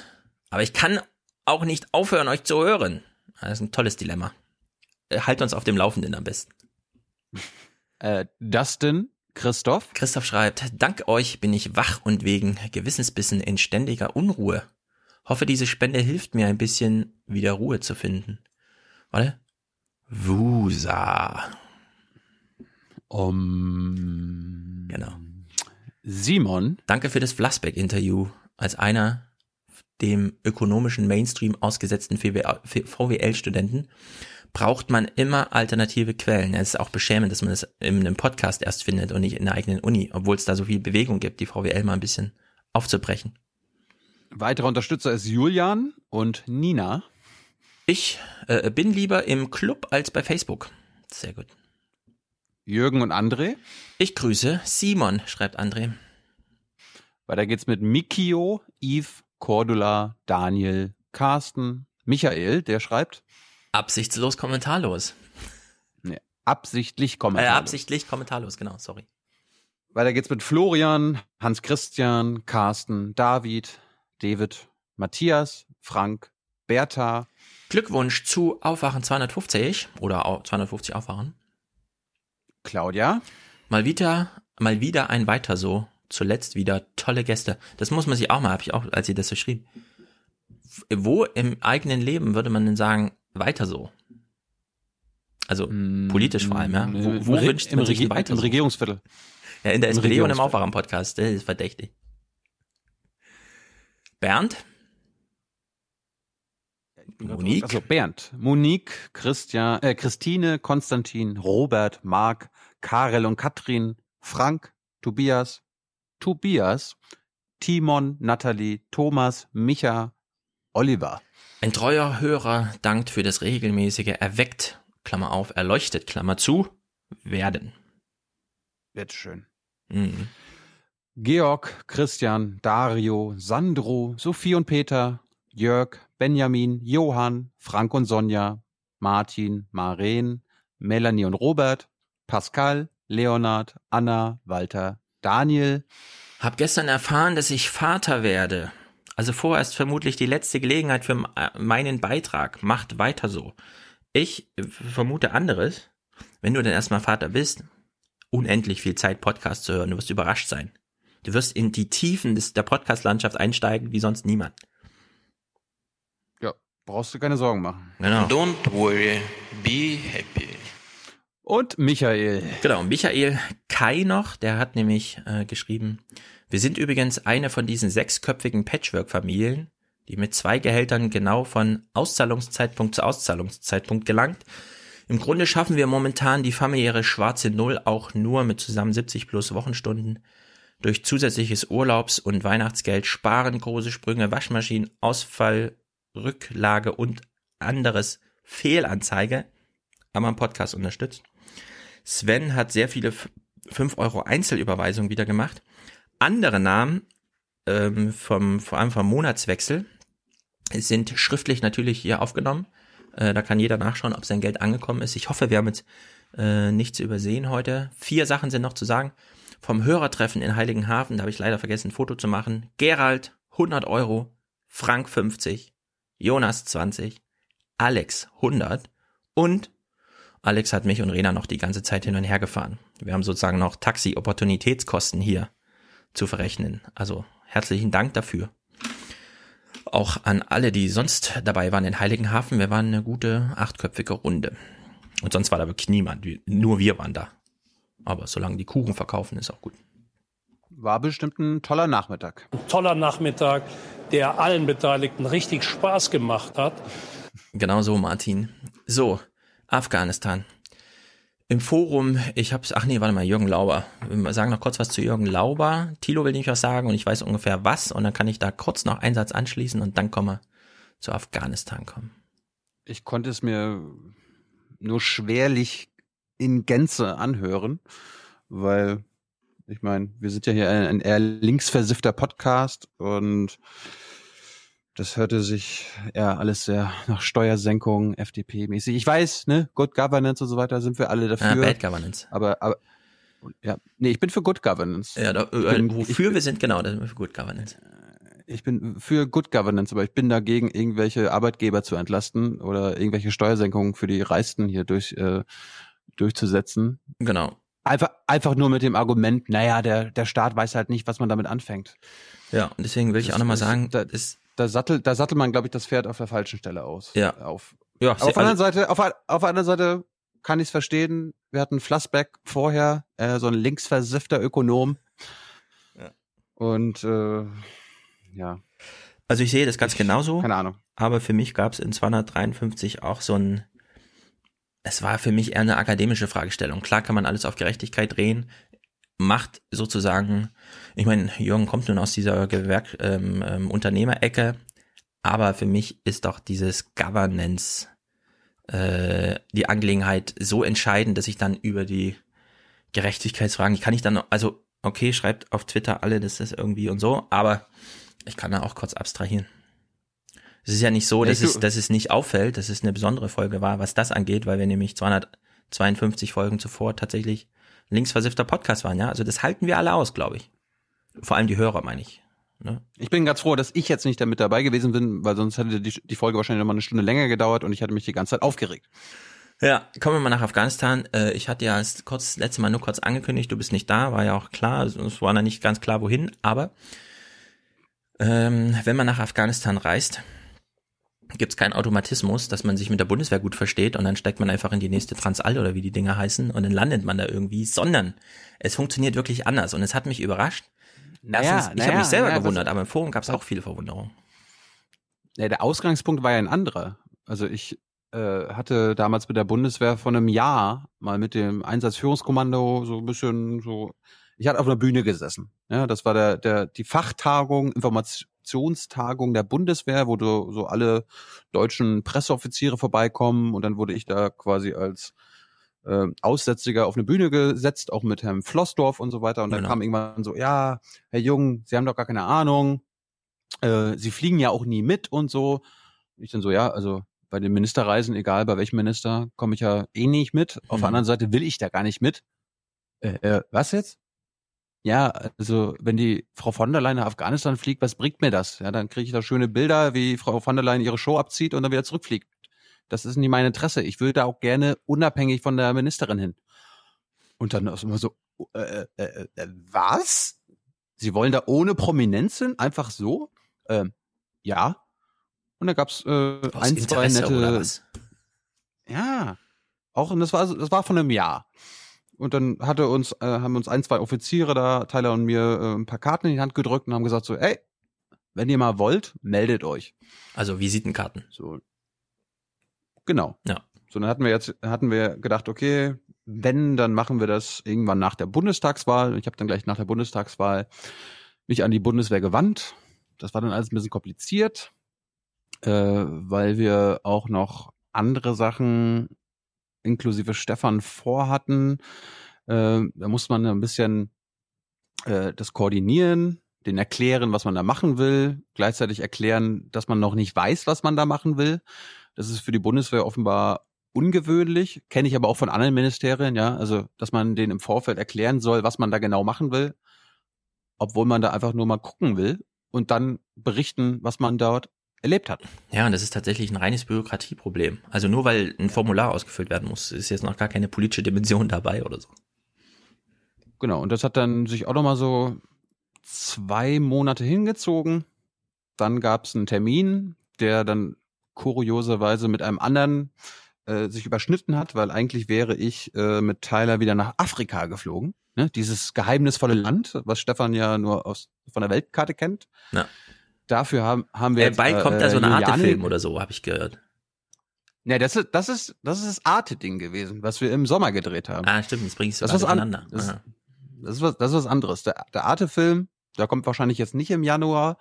aber ich kann auch nicht aufhören, euch zu hören. Das ist ein tolles Dilemma. Äh, Halt uns auf dem Laufenden am besten. Äh, Dustin, Christoph. Christoph schreibt, dank euch bin ich wach und wegen Gewissensbissen in ständiger Unruhe. Hoffe, diese Spende hilft mir ein bisschen wieder Ruhe zu finden. Warte. Wusa. Um, Genau. Simon. Danke für das Flassbeck-Interview. Als einer dem ökonomischen Mainstream ausgesetzten VWL-Studenten braucht man immer alternative Quellen. Es ist auch beschämend, dass man das in einem Podcast erst findet und nicht in der eigenen Uni, obwohl es da so viel Bewegung gibt, die VWL mal ein bisschen aufzubrechen. Weiterer Unterstützer ist Julian und Nina. Ich äh, bin lieber im Club als bei Facebook. Sehr gut. Jürgen und André. Ich grüße Simon, schreibt André. Weiter geht's mit Mikio, Yves, Cordula, Daniel, Carsten, Michael, der schreibt. Absichtslos kommentarlos. Nee, absichtlich Äh, kommentarlos. absichtlich kommentarlos, genau, sorry. Weiter geht's mit Florian, Hans Christian, Carsten, David, David, Matthias, Frank, Bertha. Glückwunsch zu Aufwachen 250 oder au- 250 Aufwachen. Claudia. Mal wieder, mal wieder ein weiter so. Zuletzt wieder tolle Gäste. Das muss man sich auch mal, habe ich auch, als sie das so schrieb. Wo im eigenen Leben würde man denn sagen, weiter so? Also politisch vor allem, ja. Wo, wo Im Re- wünscht im man sich weiter im so? Regierungsviertel. Ja, in der Im SPD und im. Aufwachen-Podcast, das ist verdächtig. Bernd? Monique? Also Bernd, Monique, Christian, äh, Christine, Konstantin, Robert, Marc, Karel und Katrin, Frank, Tobias, Tobias, Timon, Nathalie, Thomas, Micha, Oliver. Ein treuer Hörer dankt für das regelmäßige Erweckt, Klammer auf, erleuchtet, Klammer zu, werden. Wird schön. Mhm. Georg, Christian, Dario, Sandro, Sophie und Peter, Jörg, Benjamin, Johann, Frank und Sonja, Martin, Maren, Melanie und Robert, Pascal, Leonard, Anna, Walter, Daniel. Hab gestern erfahren, dass ich Vater werde. Also vorerst vermutlich die letzte Gelegenheit für äh, meinen Beitrag. Macht weiter so. Ich äh, vermute anderes. Wenn du denn erstmal Vater bist, unendlich viel Zeit Podcast zu hören. Du wirst überrascht sein. Du wirst in die Tiefen des, der Podcast-Landschaft einsteigen wie sonst niemand. Ja, brauchst du keine Sorgen machen. Genau. Don't worry, be happy. Und Michael. Genau, Michael Kai noch, der hat nämlich äh, geschrieben, wir sind übrigens eine von diesen sechsköpfigen Patchwork-Familien, die mit zwei Gehältern genau von Auszahlungszeitpunkt zu Auszahlungszeitpunkt gelangt. Im Grunde schaffen wir momentan die familiäre schwarze Null auch nur mit zusammen 70 plus Wochenstunden. Durch zusätzliches Urlaubs- und Weihnachtsgeld sparen große Sprünge, Waschmaschinen, Ausfall, Rücklage und anderes Fehlanzeige, aber am Podcast unterstützt. Sven hat sehr viele 5 Euro Einzelüberweisungen wieder gemacht. Andere Namen, ähm, vom, vor allem vom Monatswechsel, sind schriftlich natürlich hier aufgenommen. Äh, da kann jeder nachschauen, ob sein Geld angekommen ist. Ich hoffe, wir haben jetzt äh, nichts übersehen heute. Vier Sachen sind noch zu sagen. Vom Hörertreffen in Heiligenhafen, da habe ich leider vergessen, ein Foto zu machen. Gerald, 100 Euro. Frank, 50. Jonas, 20. Alex, 100. Und Alex hat mich und Rena noch die ganze Zeit hin und her gefahren. Wir haben sozusagen noch Taxi-Opportunitätskosten hier zu verrechnen. Also herzlichen Dank dafür. Auch an alle, die sonst dabei waren in Heiligenhafen. Wir waren eine gute achtköpfige Runde. Und sonst war da wirklich niemand. Nur wir waren da. Aber solange die Kuchen verkaufen, ist auch gut. War bestimmt ein toller Nachmittag. Ein toller Nachmittag, der allen Beteiligten richtig Spaß gemacht hat. Genau so, Martin. So, Afghanistan. Im Forum, ich hab's, ach nee, warte mal, Jürgen Lauber. Wir sagen noch kurz was zu Jürgen Lauber. Thilo will nämlich was sagen und ich weiß ungefähr was und dann kann ich da kurz noch einen Satz anschließen und dann kommen wir zu Afghanistan kommen. Ich konnte es mir nur schwerlich in Gänze anhören, weil ich meine, wir sind ja hier ein, ein eher linksversiffter Podcast und das hörte sich eher alles sehr nach Steuersenkung, FDP-mäßig. Ich weiß, ne, Good Governance und so weiter sind wir alle dafür. Ah, Bad Governance. Aber, aber, ja, nee, ich bin für Good Governance. Ja, da, äh, bin- wofür wir sind, genau, das sind wir für Good Governance. Ich bin für Good Governance, aber ich bin dagegen, irgendwelche Arbeitgeber zu entlasten oder irgendwelche Steuersenkungen für die Reichsten hier durch, äh, durchzusetzen. Genau. Einfach, einfach nur mit dem Argument, naja, der, der Staat weiß halt nicht, was man damit anfängt. Ja, und deswegen will ich auch nochmal sagen, da, da sattelt, da sattelt man, glaube ich, das Pferd auf der falschen Stelle aus. Ja. Auf. Ja, auf der anderen Seite, auf, auf der anderen Seite kann ich es verstehen. Wir hatten Flassbeck vorher, äh, so ein linksversiffter Ökonom. Ja. Und äh, ja. Also ich sehe das ganz genauso. Keine Ahnung. Aber für mich gab es in 253 auch so ein, es war für mich eher eine akademische Fragestellung. Klar kann man alles auf Gerechtigkeit drehen, macht sozusagen, ich meine, Jürgen kommt nun aus dieser Gewerk, ähm, ähm, Unternehmerecke, aber für mich ist doch dieses Governance äh, die Angelegenheit so entscheidend, dass ich dann über die Gerechtigkeitsfragen, die kann ich dann, also okay, schreibt auf Twitter alle, das ist irgendwie und so, aber ich kann da auch kurz abstrahieren. Es ist ja nicht so, dass ich- es, dass es nicht auffällt, dass es eine besondere Folge war, was das angeht, weil wir nämlich 252 Folgen zuvor tatsächlich linksversiffter Podcast waren, ja. Also das halten wir alle aus, glaube ich. Vor allem die Hörer, meine ich. Ne? Ich bin ganz froh, dass ich jetzt nicht damit dabei gewesen bin, weil sonst hätte die, die Folge wahrscheinlich noch mal eine Stunde länger gedauert und ich hatte mich die ganze Zeit aufgeregt. Ja, kommen wir mal nach Afghanistan. Äh, Ich hatte ja das kurz, letzte Mal nur kurz angekündigt, du bist nicht da, war ja auch klar, es war noch nicht ganz klar, wohin, aber ähm, wenn man nach Afghanistan reist, gibt es keinen Automatismus, dass man sich mit der Bundeswehr gut versteht und dann steigt man einfach in die nächste Transall oder wie die Dinger heißen und dann landet man da irgendwie, sondern es funktioniert wirklich anders und es hat mich überrascht. Naja, Erstens, ich naja, habe mich selber naja, gewundert, aber im Forum gab es auch viele Verwunderungen. Ja, der Ausgangspunkt war ja ein anderer. Also ich äh, hatte damals mit der Bundeswehr vor einem Jahr mal mit dem Einsatzführungskommando so ein bisschen so, ich hatte auf einer Bühne gesessen. Ja, das war der, der, die Fachtagung, Informationstagung der Bundeswehr, wo du, so alle deutschen Presseoffiziere vorbeikommen und dann wurde ich da quasi als äh, Aussätziger auf eine Bühne gesetzt, auch mit Herrn Flossdorf und so weiter. Und dann Genau. kam irgendwann so, ja, Herr Jung, Sie haben doch gar keine Ahnung. Äh, Sie fliegen ja auch nie mit und so. Ich dann so, ja, also bei den Ministerreisen, egal bei welchem Minister, komme ich ja eh nicht mit. Auf Mhm. der anderen Seite will ich da gar nicht mit. Äh, äh, was jetzt? Ja, also wenn die Frau von der Leyen nach Afghanistan fliegt, was bringt mir das? Ja, dann kriege ich da schöne Bilder, wie Frau von der Leyen ihre Show abzieht und dann wieder zurückfliegt. Das ist nicht mein Interesse. Ich will da auch gerne unabhängig von der Ministerin hin. Und dann ist immer so, äh, äh, äh, äh, was? Sie wollen da ohne Prominenz hin? Einfach so? Ähm, ja. Und da gab's äh, Aus ein, zwei Interesse nette. oder was? Ja. Auch, und das war, das war von einem Jahr. Und dann hatte uns, äh, haben uns ein, zwei Offiziere da, Tyler und mir, äh, ein paar Karten in die Hand gedrückt und haben gesagt so, ey, wenn ihr mal wollt, meldet euch. Also Visitenkarten. So. Genau. Ja. So, dann hatten wir jetzt, hatten wir gedacht, okay, wenn, dann machen wir das irgendwann nach der Bundestagswahl. Ich habe dann gleich nach der Bundestagswahl mich an die Bundeswehr gewandt. Das war dann alles ein bisschen kompliziert, äh, weil wir auch noch andere Sachen inklusive Stefan vorhatten. Äh, da muss man ein bisschen äh, das koordinieren, den erklären, was man da machen will, gleichzeitig erklären, dass man noch nicht weiß, was man da machen will. Das ist für die Bundeswehr offenbar ungewöhnlich, kenne ich aber auch von anderen Ministerien, ja, also dass man denen im Vorfeld erklären soll, was man da genau machen will, obwohl man da einfach nur mal gucken will und dann berichten, was man dort erlebt hat. Ja, und das ist tatsächlich ein reines Bürokratieproblem. Also nur weil ein Formular ausgefüllt werden muss, ist jetzt noch gar keine politische Dimension dabei oder so. Genau, und das hat dann sich auch nochmal so zwei Monate hingezogen. Dann gab es einen Termin, der dann kurioserweise mit einem anderen äh, sich überschnitten hat, weil eigentlich wäre ich äh, mit Tyler wieder nach Afrika geflogen. Ne? Dieses geheimnisvolle Land, was Stefan ja nur aus, von der Weltkarte kennt. Ja. Dafür haben, haben wir Äh, jetzt, bald kommt da so eine Arte-Film oder so, habe ich gehört. Ja, das ist das ist das ist das Arte-Ding gewesen, was wir im Sommer gedreht haben. Ah, stimmt, jetzt bringst du Das das was an- das-. Das ist was, das ist was anderes. Der, der Arte-Film, der kommt wahrscheinlich jetzt nicht im Januar,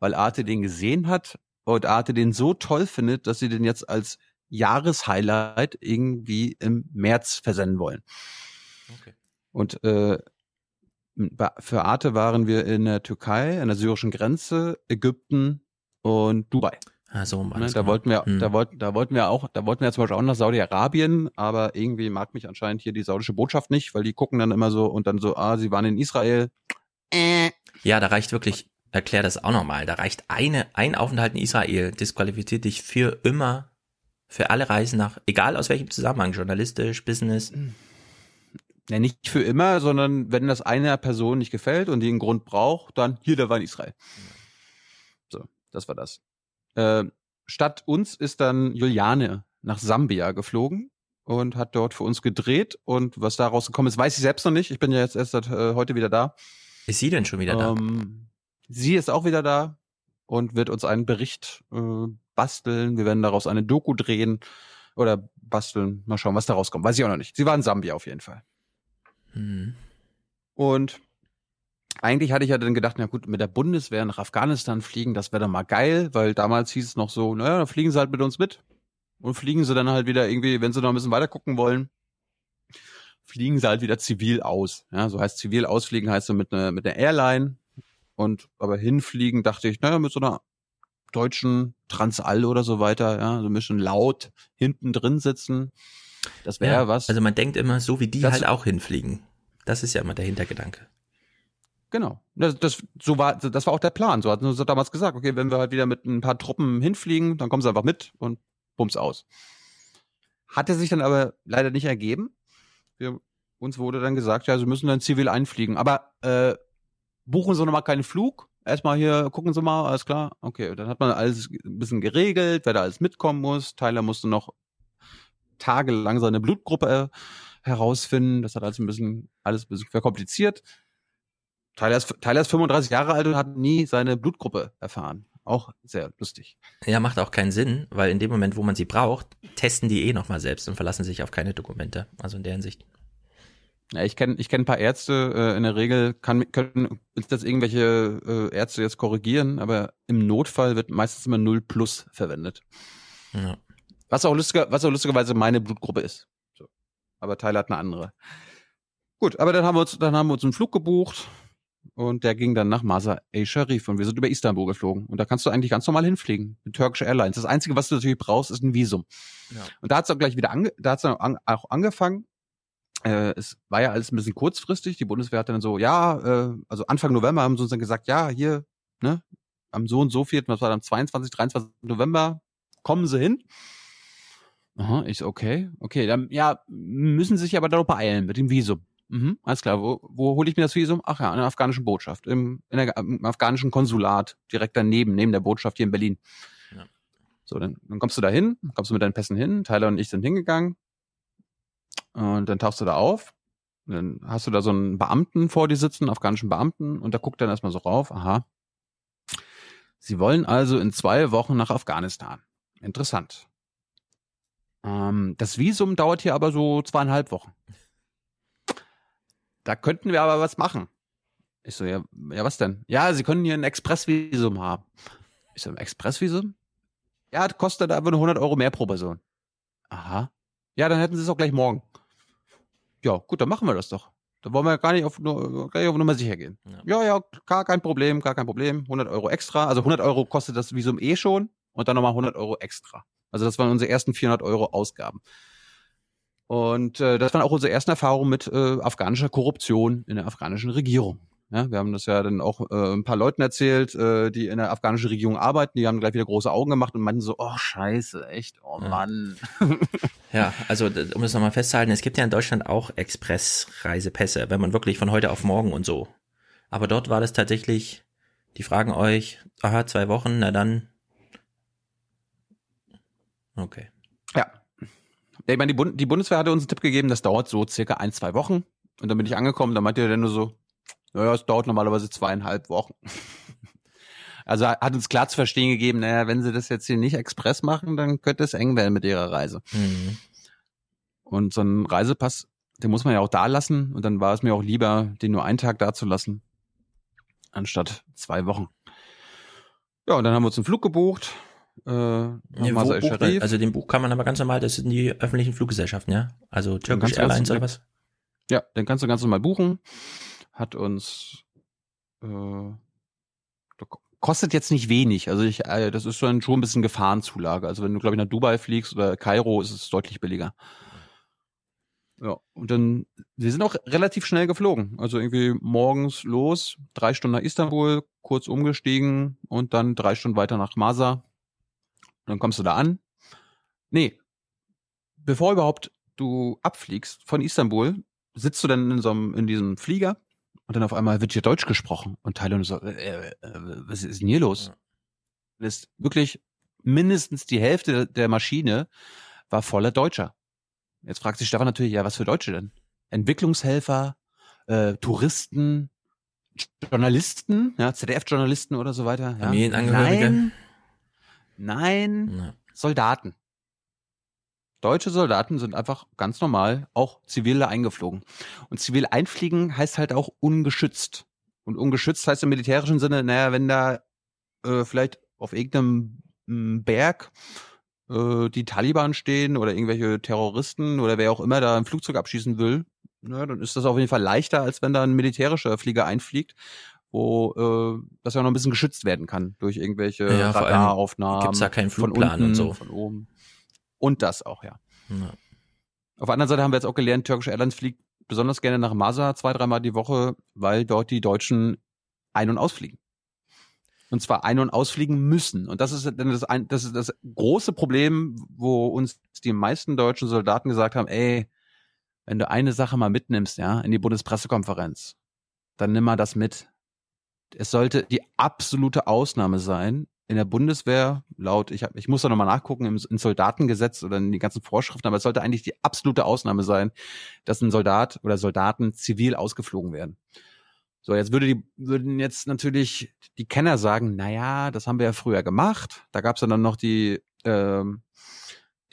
weil Arte den gesehen hat und Arte den so toll findet, dass sie den jetzt als Jahreshighlight irgendwie im März versenden wollen. Okay. Und äh, für Arte waren wir in der Türkei, an der syrischen Grenze, Ägypten und Dubai. Ah, so war Ne, da genau. wollten wir, Hm. da wollten, da wollten wir auch, da wollten wir zum Beispiel auch nach Saudi-Arabien, aber irgendwie mag mich anscheinend hier die saudische Botschaft nicht, weil die gucken dann immer so und dann so, ah, sie waren in Israel. Äh. Ja, da reicht wirklich, erklär das auch nochmal, da reicht eine, ein Aufenthalt in Israel, disqualifiziert dich für immer, für alle Reisen nach, egal aus welchem Zusammenhang, journalistisch, Business. Ja, nicht für immer, sondern wenn das einer Person nicht gefällt und die einen Grund braucht, dann hier, der war in Israel. So, das war das. Äh, statt uns ist dann Juliane nach Sambia geflogen und hat dort für uns gedreht und was da rausgekommen ist, weiß ich selbst noch nicht. Ich bin ja jetzt erst seit äh, heute wieder da. Ist sie denn schon wieder da? Ähm, sie ist auch wieder da und wird uns einen Bericht äh, basteln. Wir werden daraus eine Doku drehen oder basteln. Mal schauen, was da rauskommt. Weiß ich auch noch nicht. Sie war in Sambia auf jeden Fall. Hm. Und eigentlich hatte ich ja dann gedacht, na gut, mit der Bundeswehr nach Afghanistan fliegen, das wäre doch mal geil, weil damals hieß es noch so, naja, dann fliegen sie halt mit uns mit. Und fliegen sie dann halt wieder irgendwie, wenn sie noch ein bisschen weiter gucken wollen, fliegen sie halt wieder zivil aus. Ja, so heißt zivil ausfliegen heißt so mit einer mit einer Airline. Und aber hinfliegen dachte ich, naja, mit so einer deutschen Transall oder so weiter, ja, so ein bisschen laut hinten drin sitzen. Das wäre Ja, was. Also man denkt immer, so wie die Das- halt auch hinfliegen. Das ist ja immer der Hintergedanke. Genau. Das, das, so war, das war auch der Plan. So hatten sie damals gesagt, okay, wenn wir halt wieder mit ein paar Truppen hinfliegen, dann kommen sie einfach mit und bums aus. Hatte sich dann aber leider nicht ergeben. Wir, uns wurde dann gesagt, ja, sie müssen dann zivil einfliegen. Aber äh, buchen Sie nochmal keinen Flug. Erstmal hier, gucken Sie mal, alles klar. Okay, dann hat man alles ein bisschen geregelt, wer da alles mitkommen muss. Tyler musste noch tagelang seine Blutgruppe äh, herausfinden. Das hat alles ein bisschen, alles ein bisschen verkompliziert. Tyler ist, Tyler ist 35 Jahre alt und hat nie seine Blutgruppe erfahren. Auch sehr lustig. Ja, macht auch keinen Sinn, weil in dem Moment, wo man sie braucht, testen die eh nochmal selbst und verlassen sich auf keine Dokumente. Also in der Hinsicht. Ja, ich kenne ich kenn ein paar Ärzte, äh, in der Regel kann, können uns das irgendwelche äh, Ärzte jetzt korrigieren, aber im Notfall wird meistens immer 0 plus verwendet. Ja. Was auch, lustiger, was auch lustigerweise meine Blutgruppe ist. Aber Tyler hat eine andere. Gut, aber dann haben wir uns, dann haben wir uns einen Flug gebucht und der ging dann nach Masa El Sharif und wir sind über Istanbul geflogen. Und da kannst du eigentlich ganz normal hinfliegen mit Turkish Airlines. Das Einzige, was du natürlich brauchst, ist ein Visum. Ja. Und da hat es auch gleich wieder ange da hat's dann an, auch angefangen. Äh, es war ja alles ein bisschen kurzfristig. Die Bundeswehr hat dann so, ja, äh, also Anfang November haben sie uns dann gesagt, ja, hier, ne, am so und so vierten, was war dann 22, 23 November, kommen sie hin. Aha, ich so, okay, okay, dann, ja, müssen sie sich aber darauf beeilen mit dem Visum. Mhm, alles klar. Wo, wo hole ich mir das Visum? Ach ja, in der afghanischen Botschaft, im, in der, im afghanischen Konsulat, direkt daneben, neben der Botschaft hier in Berlin. Ja. So, dann, dann kommst du da hin, kommst du mit deinen Pässen hin, Tyler und ich sind hingegangen. Und dann tauchst du da auf. Und dann hast du da so einen Beamten vor dir sitzen, afghanischen Beamten, und da guckt dann erstmal so rauf, aha. Sie wollen also in zwei Wochen nach Afghanistan. Interessant. Ähm, das Visum dauert hier aber so zweieinhalb Wochen. Da könnten wir aber was machen. Ich so, ja, ja, was denn? Ja, Sie können hier ein Expressvisum haben. Ich so, ein Expressvisum? Ja, das kostet einfach nur 100 Euro mehr pro Person. Aha. Ja, dann hätten Sie es auch gleich morgen. Ja, gut, dann machen wir das doch. Da wollen wir gar nicht auf, nur, gar nicht auf Nummer sicher gehen. Ja. ja, ja, gar kein Problem, gar kein Problem. 100 Euro extra. Also 100 Euro kostet das Visum eh schon und dann nochmal 100 Euro extra. Also das waren unsere ersten 400 Euro Ausgaben. Und äh, das waren auch unsere ersten Erfahrungen mit äh, afghanischer Korruption in der afghanischen Regierung. Ja, wir haben das ja dann auch äh, ein paar Leuten erzählt, äh, die in der afghanischen Regierung arbeiten. Die haben gleich wieder große Augen gemacht und meinten so, oh scheiße, echt, oh Ja. Mann. Ja, also um es nochmal festzuhalten, es gibt ja in Deutschland auch Expressreisepässe, wenn man wirklich von heute auf morgen und so. Aber dort war das tatsächlich, die fragen euch, aha, zwei Wochen, na dann. Okay. Ja. Ich meine, die, Bund die Bundeswehr hatte uns einen Tipp gegeben, das dauert so circa ein, zwei Wochen. Und dann bin ich angekommen, da meinte er dann nur so, naja, es dauert normalerweise zweieinhalb Wochen. Also hat uns klar zu verstehen gegeben, naja, wenn sie das jetzt hier nicht express machen, dann könnte es eng werden mit ihrer Reise. Mhm. Und so einen Reisepass, den muss man ja auch da lassen. Und dann war es mir auch lieber, den nur einen Tag da zu lassen, anstatt zwei Wochen. Ja, und dann haben wir uns einen Flug gebucht. Äh, Ja, man, Sharif. also den Buch kann man aber ganz normal, das sind die öffentlichen Fluggesellschaften, ja? Also Turkish Airlines oder was? Ja, den kannst du ganz normal buchen. Hat uns äh, kostet jetzt nicht wenig. Also ich, äh, das ist schon schon ein bisschen Gefahrenzulage. Also wenn du, glaube ich, nach Dubai fliegst oder Kairo, ist es deutlich billiger. Ja, und dann, wir sind auch relativ schnell geflogen. Also irgendwie morgens los, drei Stunden nach Istanbul, kurz umgestiegen und dann drei Stunden weiter nach Masa. Und dann kommst du da an. Nee, bevor überhaupt du abfliegst von Istanbul, sitzt du dann in so einem, in diesem Flieger und dann auf einmal wird hier Deutsch gesprochen und Teile und so, äh, äh, was ist denn hier los? Das ist wirklich mindestens die Hälfte der- Maschine war voller Deutscher. Jetzt fragt sich Stefan natürlich, ja, was für Deutsche denn? Entwicklungshelfer, äh, Touristen, Journalisten, ja, ZDF-Journalisten oder so weiter. Ja. Nein, nein, Ja. Soldaten. Deutsche Soldaten sind einfach ganz normal auch zivil da eingeflogen. Und zivil einfliegen heißt halt auch ungeschützt. Und ungeschützt heißt im militärischen Sinne, naja, wenn da äh, vielleicht auf irgendeinem m, Berg äh, die Taliban stehen oder irgendwelche Terroristen oder wer auch immer da ein Flugzeug abschießen will, na, dann ist das auf jeden Fall leichter, als wenn da ein militärischer Flieger einfliegt, wo äh, das ja noch ein bisschen geschützt werden kann durch irgendwelche Ja, Radaraufnahmen. gibt's da keinen von Flugplan und unten, so. Von oben. Und das auch, ja. Ja. Auf der anderen Seite haben wir jetzt auch gelernt, Turkish Airlines fliegt besonders gerne nach Masa zwei, dreimal die Woche, weil dort die Deutschen ein- und ausfliegen. Und zwar ein- und ausfliegen müssen. Und das ist dann das, ein, das, ist das große Problem, wo uns die meisten deutschen Soldaten gesagt haben, ey, wenn du eine Sache mal mitnimmst, ja, in die Bundespressekonferenz, dann nimm mal das mit. Es sollte die absolute Ausnahme sein, in der Bundeswehr, laut, ich, hab, ich muss da nochmal nachgucken, im, im Soldatengesetz oder in die ganzen Vorschriften, aber es sollte eigentlich die absolute Ausnahme sein, dass ein Soldat oder Soldaten zivil ausgeflogen werden. So, jetzt würde die, würden jetzt natürlich die Kenner sagen, na ja, das haben wir ja früher gemacht. Da gab es dann noch die, ähm,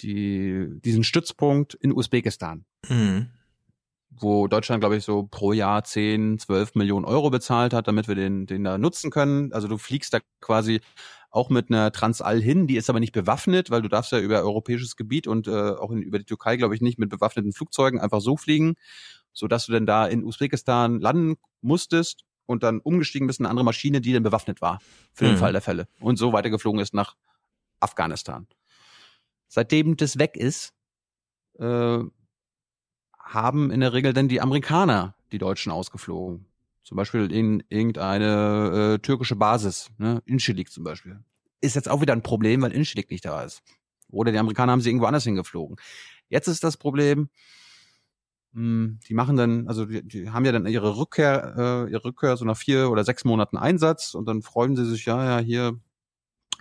die, diesen Stützpunkt in Usbekistan, Mhm. Wo Deutschland, glaube ich, so pro Jahr 10, 12 Millionen Euro bezahlt hat, damit wir den, den da nutzen können. Also du fliegst da quasi auch mit einer Transall hin, die ist aber nicht bewaffnet, weil du darfst ja über europäisches Gebiet und äh, auch in, über die Türkei, glaube ich, nicht mit bewaffneten Flugzeugen einfach so fliegen, so dass du dann da in Usbekistan landen musstest und dann umgestiegen bist in eine andere Maschine, die dann bewaffnet war für den Mhm. Fall der Fälle und so weitergeflogen ist nach Afghanistan. Seitdem das weg ist, äh, haben in der Regel dann die Amerikaner die Deutschen ausgeflogen. Zum Beispiel in irgendeine äh, türkische Basis, ne? Inchilik zum Beispiel. Ist jetzt auch wieder ein Problem, weil Inchilik nicht da ist. Oder die Amerikaner haben sie irgendwo anders hingeflogen. Jetzt ist das Problem, mh, die machen dann, also die, die haben ja dann ihre Rückkehr, äh, ihre Rückkehr so nach vier oder sechs Monaten Einsatz und dann freuen sie sich, ja, ja, hier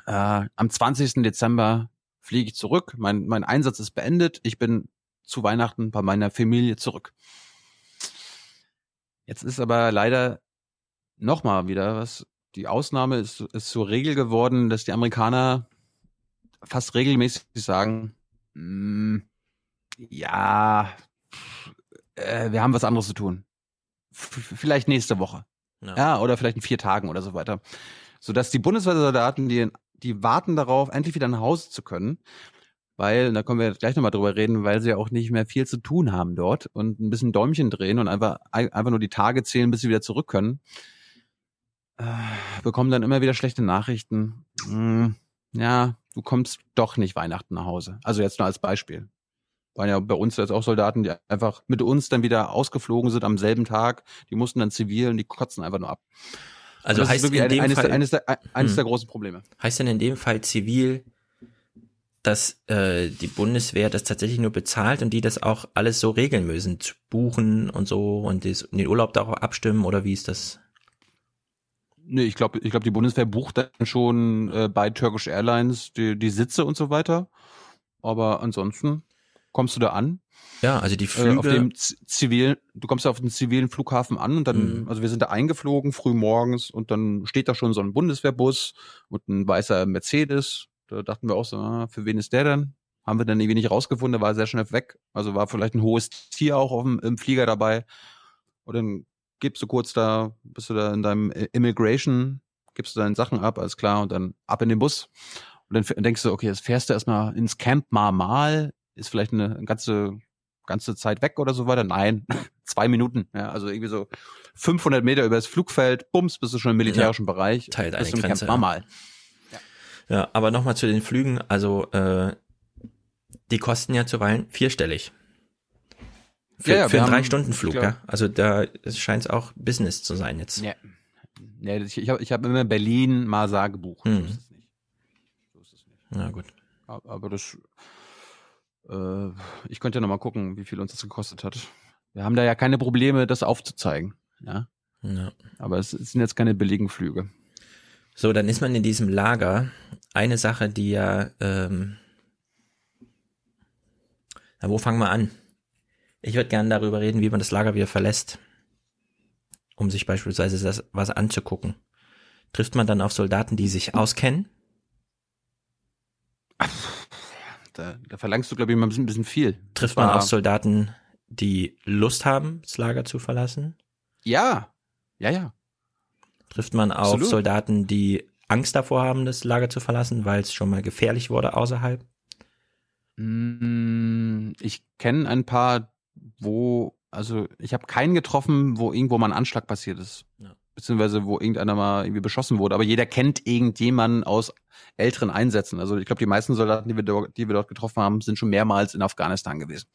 äh, am 20. Dezember fliege ich zurück, mein, mein Einsatz ist beendet, ich bin zu Weihnachten bei meiner Familie zurück. Jetzt ist aber leider nochmal wieder was, die Ausnahme ist, ist zur Regel geworden, dass die Amerikaner fast regelmäßig sagen, "Mm, ja, äh, wir haben was anderes zu tun. F vielleicht nächste Woche. Ja. Ja. oder vielleicht in vier Tagen oder so weiter. Sodass die Bundeswehrsoldaten, die, die warten darauf, endlich wieder nach Hause zu können, weil, da können wir gleich nochmal drüber reden, weil sie ja auch nicht mehr viel zu tun haben dort und ein bisschen Däumchen drehen und einfach, einfach nur die Tage zählen, bis sie wieder zurück können, äh, bekommen dann immer wieder schlechte Nachrichten. Hm, ja, du kommst doch nicht Weihnachten nach Hause. Also jetzt nur als Beispiel. Waren ja bei uns jetzt auch Soldaten, die einfach mit uns dann wieder ausgeflogen sind am selben Tag. Die mussten dann zivil und die kotzen einfach nur ab. Also Und das heißt ist wirklich in dem eines, Fall, der, eines, der, eines Hm. der großen Probleme. heißt denn in dem Fall zivil, dass äh, die Bundeswehr das tatsächlich nur bezahlt und die das auch alles so regeln müssen, zu buchen und so und das, den Urlaub darauf abstimmen oder wie ist das? Nee, ich glaube, ich glaube, die Bundeswehr bucht dann schon äh, bei Turkish Airlines die, die Sitze und so weiter. Aber ansonsten kommst du da an. Ja, also die Äh, Flüge. auf dem zivilen, du kommst auf den zivilen Flughafen an und dann, Mhm. also wir sind da eingeflogen früh morgens und dann steht da schon so ein Bundeswehrbus und ein weißer Mercedes. Da dachten wir auch so, ah, für wen ist der denn? Haben wir dann irgendwie nicht rausgefunden, der war sehr schnell weg. Also war vielleicht ein hohes Tier auch auf dem, im Flieger dabei. Und dann gibst du kurz da, bist du da in deinem Immigration, gibst du deine Sachen ab, alles klar, und dann ab in den Bus. Und dann denkst du, okay, jetzt fährst du erstmal ins Camp Marmal, ist vielleicht eine ganze, ganze Zeit weg oder so weiter. Nein, zwei Minuten. Ja, also irgendwie so 500 Meter über das Flugfeld, bums, bist du schon im militärischen Bereich. Teilt bist eine im Grenze, Camp ja. Marmal. Ja, aber nochmal zu den Flügen. Also äh, die kosten ja zuweilen vierstellig. Für, Ja, ja, für einen Drei-Stunden-Flug, ja. Also da scheint es auch Business zu sein jetzt. Ja. Ja, ich ich habe hab immer Berlin Masa gebucht. Hm. So ist es nicht. So ist es nicht. Na gut. Aber aber das, äh, ich könnte ja noch mal gucken, wie viel uns das gekostet hat. Wir haben da ja keine Probleme, das aufzuzeigen. Ja, Ja. aber es, es sind jetzt keine billigen Flüge. So, dann ist man in diesem Lager. Eine Sache, die ja, ähm, na, wo fangen wir an? Ich würde gerne darüber reden, wie man das Lager wieder verlässt, um sich beispielsweise das, was anzugucken. Trifft man dann auf Soldaten, die sich auskennen? Da, da verlangst du, glaube ich, mal ein bisschen, ein bisschen viel. Trifft man auf Soldaten, die Lust haben, das Lager zu verlassen? Ja, ja, ja. Trifft man auf Absolut. Soldaten, die Angst davor haben, das Lager zu verlassen, weil es schon mal gefährlich wurde außerhalb? Mm, Ich kenne ein paar, wo, also ich habe keinen getroffen, wo irgendwo mal ein Anschlag passiert ist. Ja. Beziehungsweise wo irgendeiner mal irgendwie beschossen wurde. Aber jeder kennt irgendjemanden aus älteren Einsätzen. Also ich glaube, die meisten Soldaten, die wir, dort, die wir dort getroffen haben, sind schon mehrmals in Afghanistan gewesen.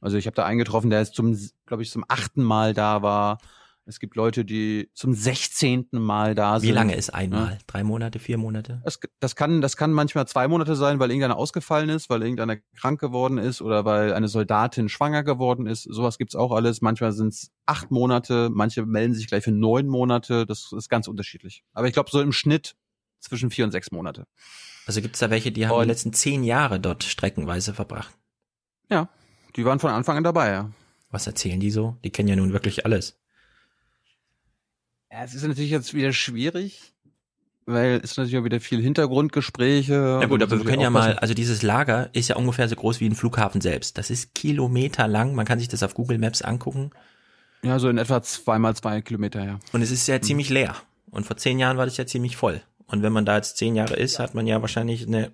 Also ich habe da einen getroffen, der jetzt zum, glaube ich, zum achten Mal da war. Es gibt Leute, die zum sechzehnten Mal da sind. Wie lange ist einmal? Ja. Drei Monate, vier Monate? Das, das, kann, das kann manchmal zwei Monate sein, weil irgendeiner ausgefallen ist, weil irgendeiner krank geworden ist oder weil eine Soldatin schwanger geworden ist. Sowas gibt's auch alles. Manchmal sind es acht Monate, manche melden sich gleich für neun Monate. Das ist ganz unterschiedlich. Aber ich glaube, so im Schnitt zwischen vier und sechs Monate. Also gibt's da welche, die haben und, die letzten zehn Jahre dort streckenweise verbracht? Ja, die waren von Anfang an dabei, ja. Was erzählen die so? Die kennen ja nun wirklich alles. Ja, es ist natürlich jetzt wieder schwierig, weil es natürlich auch wieder viel Hintergrundgespräche. Ja gut, aber wir können ja mal, also dieses Lager ist ja ungefähr so groß wie ein Flughafen selbst. Das ist Kilometer lang. Man kann sich das auf Google Maps angucken. Ja, so in etwa zweimal zwei Kilometer, ja. Und es ist ja mhm. ziemlich leer. Und vor zehn Jahren war das ja ziemlich voll. Und wenn man da jetzt zehn Jahre ist, hat man ja wahrscheinlich eine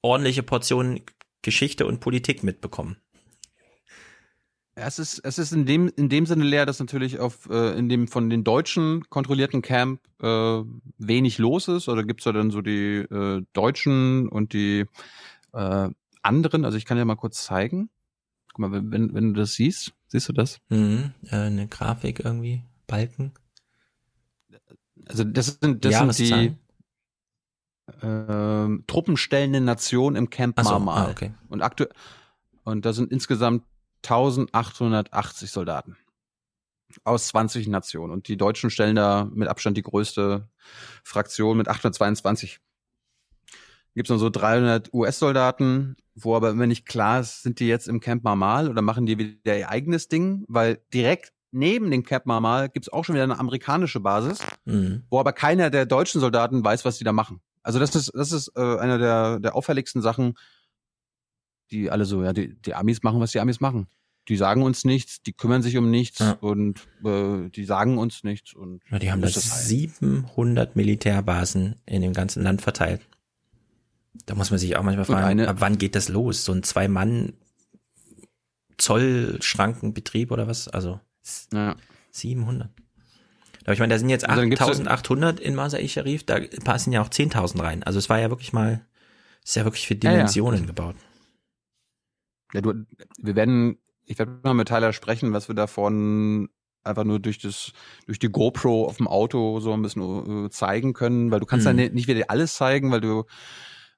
ordentliche Portion Geschichte und Politik mitbekommen. Es ist, es ist in dem, in dem Sinne leer, dass natürlich auf, äh, in dem von den Deutschen kontrollierten Camp äh, wenig los ist. Oder gibt's da dann so die äh, Deutschen und die äh, anderen? Also ich kann ja mal kurz zeigen. Guck mal, wenn, wenn du das siehst, siehst du das? Mhm, äh, eine Grafik irgendwie, Balken. Also das sind, das sind die äh, truppenstellenden Nationen im Camp so, Marmal. Ah, okay. Und aktuell und da sind insgesamt 1880 Soldaten aus 20 Nationen. Und die Deutschen stellen da mit Abstand die größte Fraktion mit 822. Gibt es noch so 300 US-Soldaten, wo aber immer nicht klar ist, sind die jetzt im Camp Marmal oder machen die wieder ihr eigenes Ding, weil direkt neben dem Camp Marmal gibt es auch schon wieder eine amerikanische Basis, mhm. wo aber keiner der deutschen Soldaten weiß, was die da machen. Also das ist, das ist äh, einer der, der auffälligsten Sachen, die alle so, ja, die, die Amis machen, was die Amis machen. Die sagen uns nichts, die kümmern sich um nichts ja. und äh, die sagen uns nichts. Und ja, die haben das 700 Militärbasen in dem ganzen Land verteilt. Da muss man sich auch manchmal fragen, eine, ab wann geht das los? So ein Zwei-Mann Zollschrankenbetrieb oder was? Also ja. 700. Aber ich meine, da sind jetzt 8800 in Masai Sharif, da passen ja auch 10.000 rein. Also es war ja wirklich mal, ist ja wirklich für Dimensionen ja, ja. gebaut. Ja, du, wir werden, ich werde mal mit Tyler sprechen, was wir davon einfach nur durch das, durch die GoPro auf dem Auto so ein bisschen äh, zeigen können, weil du kannst mhm. ja nicht wieder alles zeigen, weil du,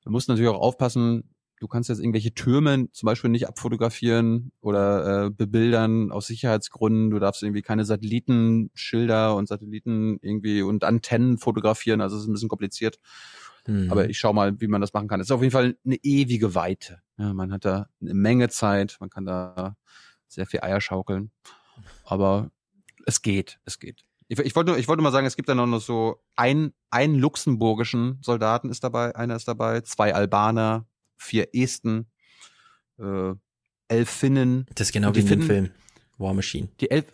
du musst natürlich auch aufpassen, du kannst jetzt irgendwelche Türme zum Beispiel nicht abfotografieren oder äh, bebildern aus Sicherheitsgründen. Du darfst irgendwie keine Satellitenschilder und Satelliten irgendwie und Antennen fotografieren. Also es ist ein bisschen kompliziert. Mhm. Aber ich schau mal, wie man das machen kann. Es ist auf jeden Fall eine ewige Weite. Ja, man hat da eine Menge Zeit, man kann da sehr viel Eier schaukeln. Aber es geht, es geht. Ich, ich wollte nur, ich wollte mal sagen, es gibt da noch so ein, einen luxemburgischen Soldaten ist dabei, einer ist dabei, zwei Albaner, vier Esten, äh, elf Finnen. Das ist genau wie in dem Film War Machine. Die elf,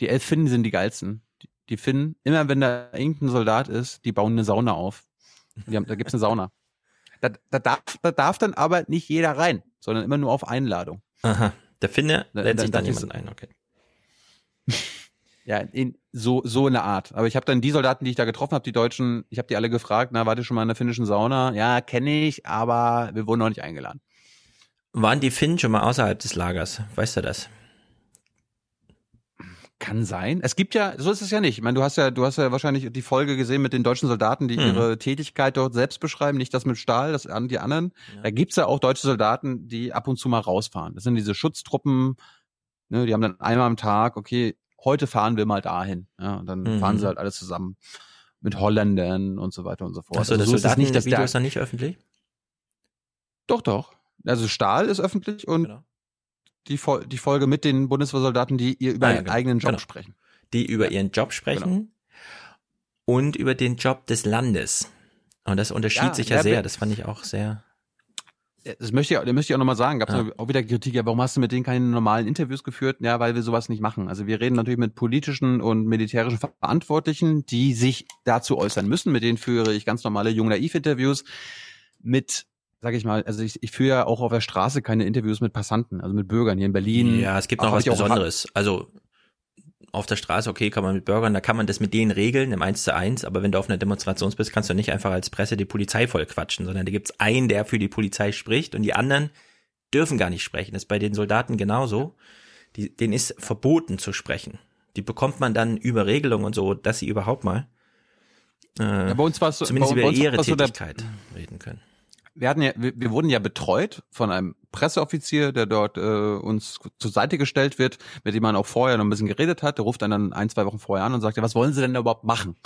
die elf Finnen sind die geilsten. Die, die Finnen, immer wenn da irgendein Soldat ist, die bauen eine Sauna auf. Haben, da gibt's eine Sauna. Da, da, darf, da darf dann aber nicht jeder rein, sondern immer nur auf Einladung. Aha. Der Finne lädt sich dann jemand ein, okay. Ja, in, so so eine Art. Aber ich habe dann die Soldaten, die ich da getroffen habe, die Deutschen, ich habe die alle gefragt, na, wart ihr schon mal in der finnischen Sauna? Ja, kenne ich, aber wir wurden noch nicht eingeladen. Waren die Finnen schon mal außerhalb des Lagers? Weißt du das? Kann sein. Es gibt ja, so ist es ja nicht. Ich meine, du hast ja, du hast ja wahrscheinlich die Folge gesehen mit den deutschen Soldaten, die mhm. ihre Tätigkeit dort selbst beschreiben, nicht das mit Stahl, das an die anderen. Ja. Da gibt's ja auch deutsche Soldaten, die ab und zu mal rausfahren. Das sind diese Schutztruppen, ne, die haben dann einmal am Tag, okay, heute fahren wir mal dahin. Ja, und dann mhm. fahren sie halt alle zusammen mit Holländern und so weiter und so fort. Achso, also, das so ist nicht, das Video ist dann nicht öffentlich? Doch, doch. Also Stahl ist öffentlich und genau die, Fol die Folge mit den Bundeswehrsoldaten, die ihr über ah, ja, ihren genau. eigenen Job genau. sprechen. Die über ihren Job sprechen genau. und über den Job des Landes. Und das unterschied ja, sich ja sehr. Das fand ich auch sehr. Das möchte ich, das möchte ich auch nochmal sagen. Gab es ja. auch wieder Kritik, ja, warum hast du mit denen keine normalen Interviews geführt? Ja, weil wir sowas nicht machen. Also wir reden natürlich mit politischen und militärischen Verantwortlichen, die sich dazu äußern müssen. Mit denen führe ich ganz normale Jung-Naiv-Interviews. Mit sage ich mal, also ich, ich führe ja auch auf der Straße keine Interviews mit Passanten, also mit Bürgern hier in Berlin. Ja, es gibt noch was Besonderes. Also auf der Straße, okay, kann man mit Bürgern, da kann man das mit denen regeln im 1 zu 1, aber wenn du auf einer Demonstration bist, kannst du nicht einfach als Presse die Polizei voll quatschen, sondern da gibt's einen, der für die Polizei spricht und die anderen dürfen gar nicht sprechen. Das ist bei den Soldaten genauso. die, denen ist verboten zu sprechen. Die bekommt man dann über Regelungen und so, dass sie überhaupt mal äh, Ja, bei uns war es so- zumindest bei über uns war ihre so der- Tätigkeit reden können. Wir hatten ja, wir, wir wurden ja betreut von einem Presseoffizier, der dort äh, uns zur Seite gestellt wird, mit dem man auch vorher noch ein bisschen geredet hat. Der ruft einen dann ein, zwei Wochen vorher an und sagt, ja, was wollen Sie denn da überhaupt machen?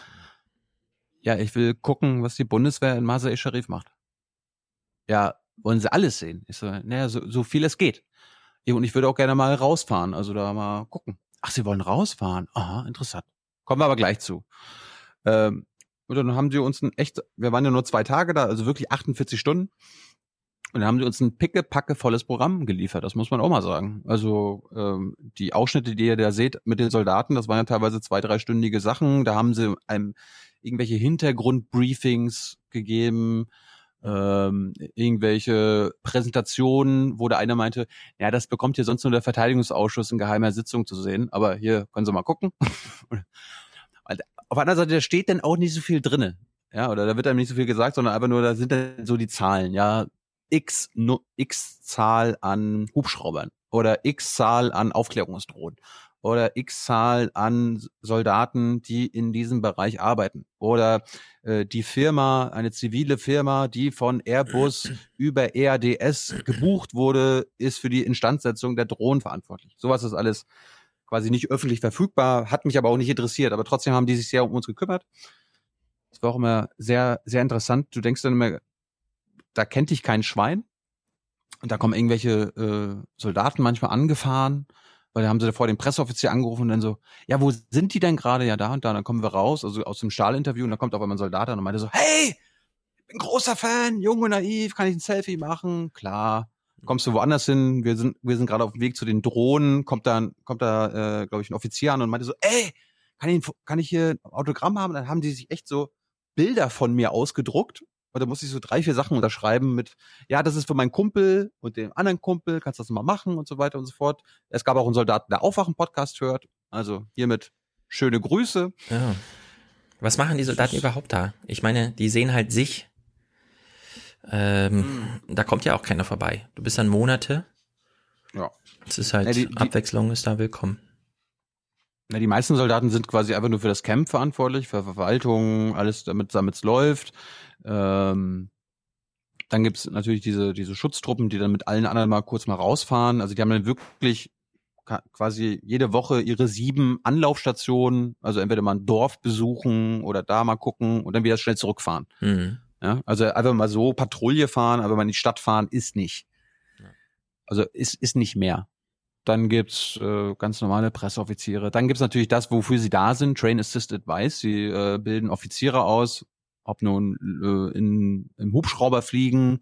Ja, ich will gucken, was die Bundeswehr in Masai Sharif macht. Ja, wollen Sie alles sehen? Ich so, naja, so, so viel es geht. Und ich würde auch gerne mal rausfahren, also da mal gucken. Ach, Sie wollen rausfahren? Aha, interessant. Kommen wir aber gleich zu. Ähm, und dann haben sie uns ein echt, wir waren ja nur zwei Tage da, also wirklich 48 Stunden. Und dann haben sie uns ein picke-packe volles Programm geliefert, das muss man auch mal sagen. Also ähm, die Ausschnitte, die ihr da seht mit den Soldaten, das waren ja teilweise zwei, dreistündige Sachen. Da haben sie einem irgendwelche Hintergrundbriefings gegeben, ähm, irgendwelche Präsentationen, wo der eine meinte, ja, das bekommt hier sonst nur der Verteidigungsausschuss in geheimer Sitzung zu sehen, aber hier können Sie mal gucken. Auf der anderen Seite, da steht dann auch nicht so viel drinne. Ja, oder da wird einem nicht so viel gesagt, sondern einfach nur, da sind dann so die Zahlen, ja, x, nu- x Zahl an Hubschraubern oder x Zahl an Aufklärungsdrohnen oder x Zahl an Soldaten, die in diesem Bereich arbeiten oder äh, die Firma, eine zivile Firma, die von Airbus über EADS gebucht wurde, ist für die Instandsetzung der Drohnen verantwortlich. Sowas ist alles quasi nicht öffentlich verfügbar, hat mich aber auch nicht interessiert, aber trotzdem haben die sich sehr um uns gekümmert. Das war auch immer sehr, sehr interessant. Du denkst dann immer, da kennt dich kein Schwein. Und da kommen irgendwelche äh, Soldaten manchmal angefahren, weil da haben sie davor den Presseoffizier angerufen und dann so, ja, wo sind die denn gerade? Ja, da und da. Und dann kommen wir raus, also aus dem Stahlinterview und dann kommt auf einmal ein Soldat an und meinte so, hey, ich bin großer Fan, jung und naiv, kann ich ein Selfie machen? Klar. Kommst du woanders hin? Wir sind, wir sind gerade auf dem Weg zu den Drohnen. Kommt da, kommt da, äh, glaube ich, ein Offizier an und meinte so, ey, kann ich, kann ich hier ein Autogramm haben? Dann haben die sich echt so Bilder von mir ausgedruckt. Und da musste ich so drei, vier Sachen unterschreiben mit, ja, das ist für meinen Kumpel und den anderen Kumpel, kannst du das mal machen und so weiter und so fort. Es gab auch einen Soldaten, der Aufwachen-Podcast hört. Also hiermit schöne Grüße. Ja. Was machen die Soldaten überhaupt da? Ich meine, die sehen halt sich. Ähm, Da kommt ja auch keiner vorbei. Du bist dann Monate. Ja. Es ist halt, Ja, die- die- Abwechslung ist da willkommen. Na, die meisten Soldaten sind quasi einfach nur für das Camp verantwortlich, für Verwaltung, alles damit es läuft. Ähm, dann gibt's natürlich diese, diese Schutztruppen, die dann mit allen anderen mal kurz mal rausfahren. Also die haben dann wirklich quasi jede Woche ihre sieben Anlaufstationen, also entweder mal ein Dorf besuchen oder da mal gucken und dann wieder schnell zurückfahren. Mhm. Ja, also einfach mal so Patrouille fahren, aber mal in die Stadt fahren ist nicht. Also ist, ist nicht mehr. Dann gibt's äh, ganz normale Presseoffiziere. Dann gibt's natürlich das, wofür sie da sind, Train Assist Advice. Sie äh, bilden Offiziere aus, ob nun äh, in, im Hubschrauber fliegen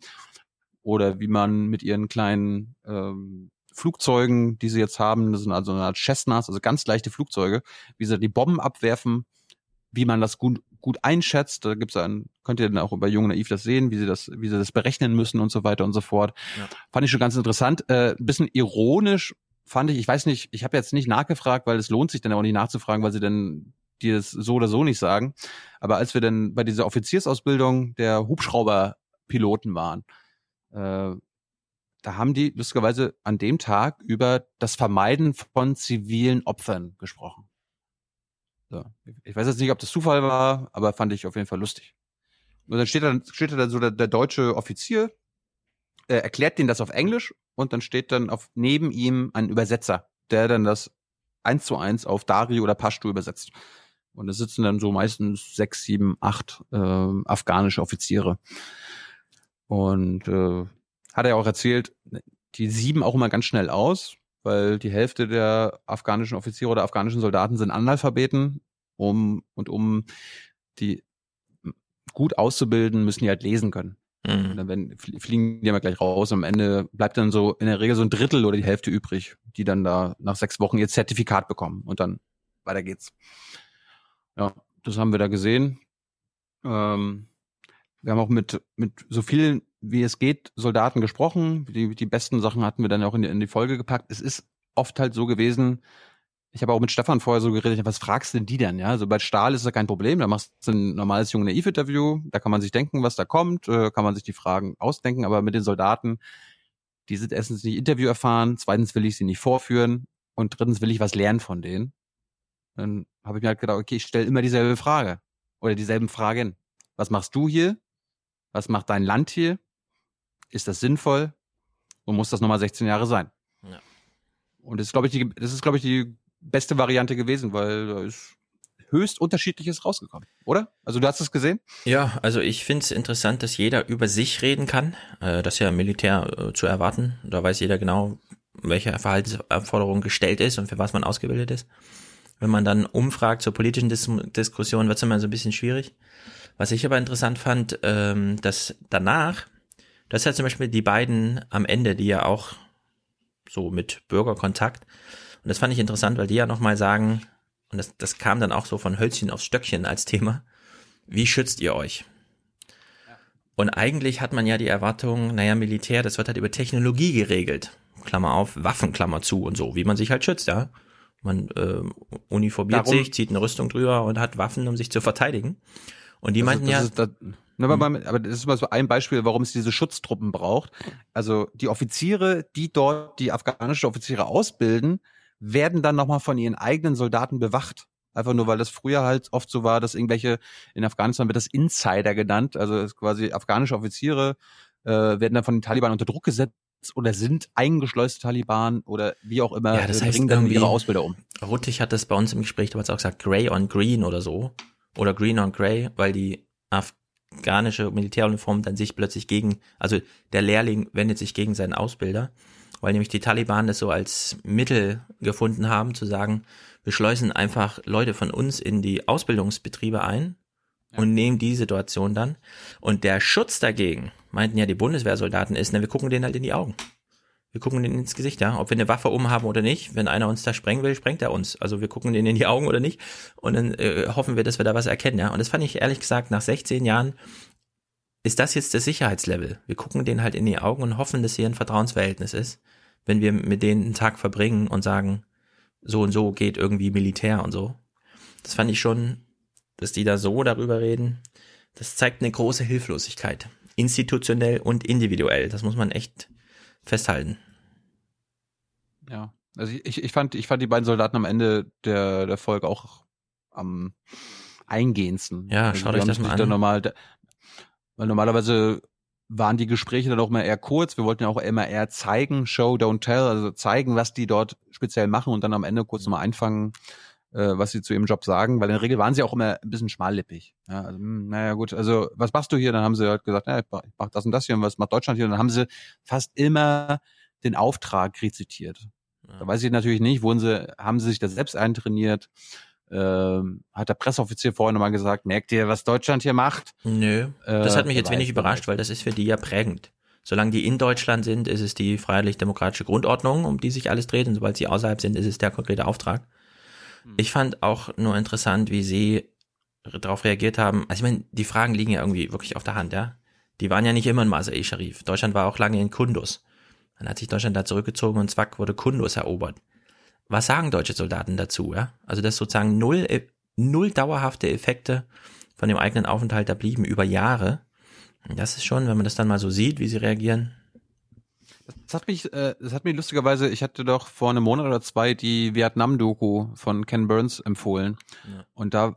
oder wie man mit ihren kleinen ähm, Flugzeugen, die sie jetzt haben, das sind also eine Art Cessnas, also ganz leichte Flugzeuge, wie sie die Bomben abwerfen, wie man das gut, gut einschätzt. Da gibt's einen, könnt ihr dann auch bei Jung und Naiv das sehen, wie sie das, wie sie das berechnen müssen und so weiter und so fort. Ja. Fand ich schon ganz interessant. Äh, ein bisschen ironisch fand ich, ich weiß nicht, ich habe jetzt nicht nachgefragt, weil es lohnt sich dann auch nicht nachzufragen, weil sie dann dir das so oder so nicht sagen. Aber als wir dann bei dieser Offiziersausbildung der Hubschrauberpiloten waren, äh, da haben die lustigerweise an dem Tag über das Vermeiden von zivilen Opfern gesprochen. So. Ich weiß jetzt nicht, ob das Zufall war, aber fand ich auf jeden Fall lustig. Und dann steht da, steht da dann so der, der deutsche Offizier, äh, erklärt denen das auf Englisch und dann steht dann auf neben ihm ein Übersetzer, der dann das eins zu eins auf Dari oder Pashto übersetzt. Und da sitzen dann so meistens sechs, sieben, acht äh, afghanische Offiziere. Und äh, hat er auch erzählt, die sieben auch immer ganz schnell aus, weil die Hälfte der afghanischen Offiziere oder afghanischen Soldaten sind Analphabeten, um und um die gut auszubilden, müssen die halt lesen können. Und dann werden, flie- fliegen die immer gleich raus. Am Ende bleibt dann so in der Regel so ein Drittel oder die Hälfte übrig, die dann da nach sechs Wochen ihr Zertifikat bekommen. Und dann weiter geht's. Ja, das haben wir da gesehen. Ähm, wir haben auch mit, mit so vielen wie es geht Soldaten gesprochen. Die, die besten Sachen hatten wir dann auch in die, in die Folge gepackt. Es ist oft halt so gewesen, ich habe auch mit Stefan vorher so geredet, was fragst denn die denn? Ja, also bei Stahl ist das kein Problem, da machst du ein normales junge Naiv-Interview, da kann man sich denken, was da kommt, äh, kann man sich die Fragen ausdenken, aber mit den Soldaten, die sind erstens nicht Interview erfahren, zweitens will ich sie nicht vorführen und drittens will ich was lernen von denen. Dann habe ich mir halt gedacht, okay, ich stelle immer dieselbe Frage oder dieselben Fragen. Was machst du hier? Was macht dein Land hier? Ist das sinnvoll? Und muss das nochmal 16 Jahre sein? Ja. Und das ist, glaube ich, die, das ist, glaube ich, die beste Variante gewesen, weil da ist höchst unterschiedliches rausgekommen, oder? Also du hast es gesehen? Ja, also ich finde es interessant, dass jeder über sich reden kann. Äh, das ist ja Militär äh, zu erwarten. Da weiß jeder genau, welche Verhaltensanforderung gestellt ist und für was man ausgebildet ist. Wenn man dann umfragt zur politischen Dis Diskussion, wird es immer so ein bisschen schwierig. Was ich aber interessant fand, ähm, dass danach, das ist ja zum Beispiel die beiden am Ende, die ja auch so mit Bürgerkontakt, und das fand ich interessant, weil die ja nochmal sagen, und das, das kam dann auch so von Hölzchen aufs Stöckchen als Thema, wie schützt ihr euch? Und eigentlich hat man ja die Erwartung, naja, Militär, das wird halt über Technologie geregelt. Klammer auf, Waffen, Klammer zu und so, wie man sich halt schützt, ja. Man äh, uniformiert Darum- sich, zieht eine Rüstung drüber und hat Waffen, um sich zu verteidigen. Und die Das meinten ist, ja, Ist, das, aber, beim- aber das ist mal so ein Beispiel, warum es diese Schutztruppen braucht. Also die Offiziere, die dort die afghanische Offiziere ausbilden, werden dann nochmal von ihren eigenen Soldaten bewacht. Einfach nur, weil das früher halt oft so war, dass irgendwelche, in Afghanistan wird das Insider genannt, also quasi afghanische Offiziere äh, werden dann von den Taliban unter Druck gesetzt oder sind eingeschleuste Taliban oder wie auch immer, Ja, das äh, heißt bringen dann irgendwie- ihre Ausbilder um. Ruttig hat das bei uns im Gespräch damals auch gesagt, Grey on Green oder so. Oder Green on Grey, weil die afghanische Militäruniform dann sich plötzlich gegen, also der Lehrling wendet sich gegen seinen Ausbilder, weil nämlich die Taliban das so als Mittel gefunden haben, zu sagen, wir schleusen einfach Leute von uns in die Ausbildungsbetriebe ein und nehmen die Situation dann. Und der Schutz dagegen, meinten ja die Bundeswehrsoldaten, ist, ne, wir gucken denen halt in die Augen. Wir gucken denen ins Gesicht, ja. Ob wir eine Waffe umhaben oder nicht. Wenn einer uns da sprengen will, sprengt er uns. Also wir gucken denen in die Augen oder nicht. Und dann äh, hoffen wir, dass wir da was erkennen, ja. Und das fand ich ehrlich gesagt, nach 16 Jahren ist das jetzt das Sicherheitslevel. Wir gucken denen halt in die Augen und hoffen, dass hier ein Vertrauensverhältnis ist. Wenn wir mit denen einen Tag verbringen und sagen, so und so geht irgendwie Militär und so. Das fand ich schon, dass die da so darüber reden. Das zeigt eine große Hilflosigkeit. Institutionell und individuell. Das muss man echt festhalten. Ja, also ich, ich fand, ich fand die beiden Soldaten am Ende der, der Folge auch am eingehendsten. Ja, also schaut euch das mal an. Normal, weil normalerweise waren die Gespräche dann auch mal eher kurz. Wir wollten ja auch immer eher zeigen, Show, don't tell, also zeigen, was die dort speziell machen und dann am Ende kurz nochmal einfangen, äh, was sie zu ihrem Job sagen, weil in der Regel waren sie auch immer ein bisschen schmallippig. Ja, also, hm, naja, gut, also was machst du hier? Dann haben sie halt gesagt, ja, ich mach, das und das hier und was macht Deutschland hier? Und dann haben sie fast immer den Auftrag rezitiert. Da weiß ich natürlich nicht, wurden sie, haben sie sich das selbst eintrainiert? Ähm, hat der Presseoffizier vorhin nochmal gesagt, merkt ihr, was Deutschland hier macht? Nö, das hat mich Äh, jetzt wenig überrascht, weil das ist für die ja prägend. Solange die in Deutschland sind, ist es die freiheitlich-demokratische Grundordnung, um die sich alles dreht. Und sobald sie außerhalb sind, ist es der konkrete Auftrag. Ich fand auch nur interessant, wie sie darauf reagiert haben. Also ich meine, die Fragen liegen ja irgendwie wirklich auf der Hand, ja. Die waren ja nicht immer in Masai Sharif. Deutschland war auch lange in Kundus. Dann hat sich Deutschland da zurückgezogen und zwack wurde Kundus erobert. Was sagen deutsche Soldaten dazu, ja? Also dass sozusagen null, äh, null dauerhafte Effekte von dem eigenen Aufenthalt da blieben über Jahre. Das ist schon, wenn man das dann mal so sieht, wie sie reagieren. Das hat mich, äh, das hat mich lustigerweise, ich hatte doch vor einem Monat oder zwei die Vietnam-Doku von Ken Burns empfohlen. Ja. Und da,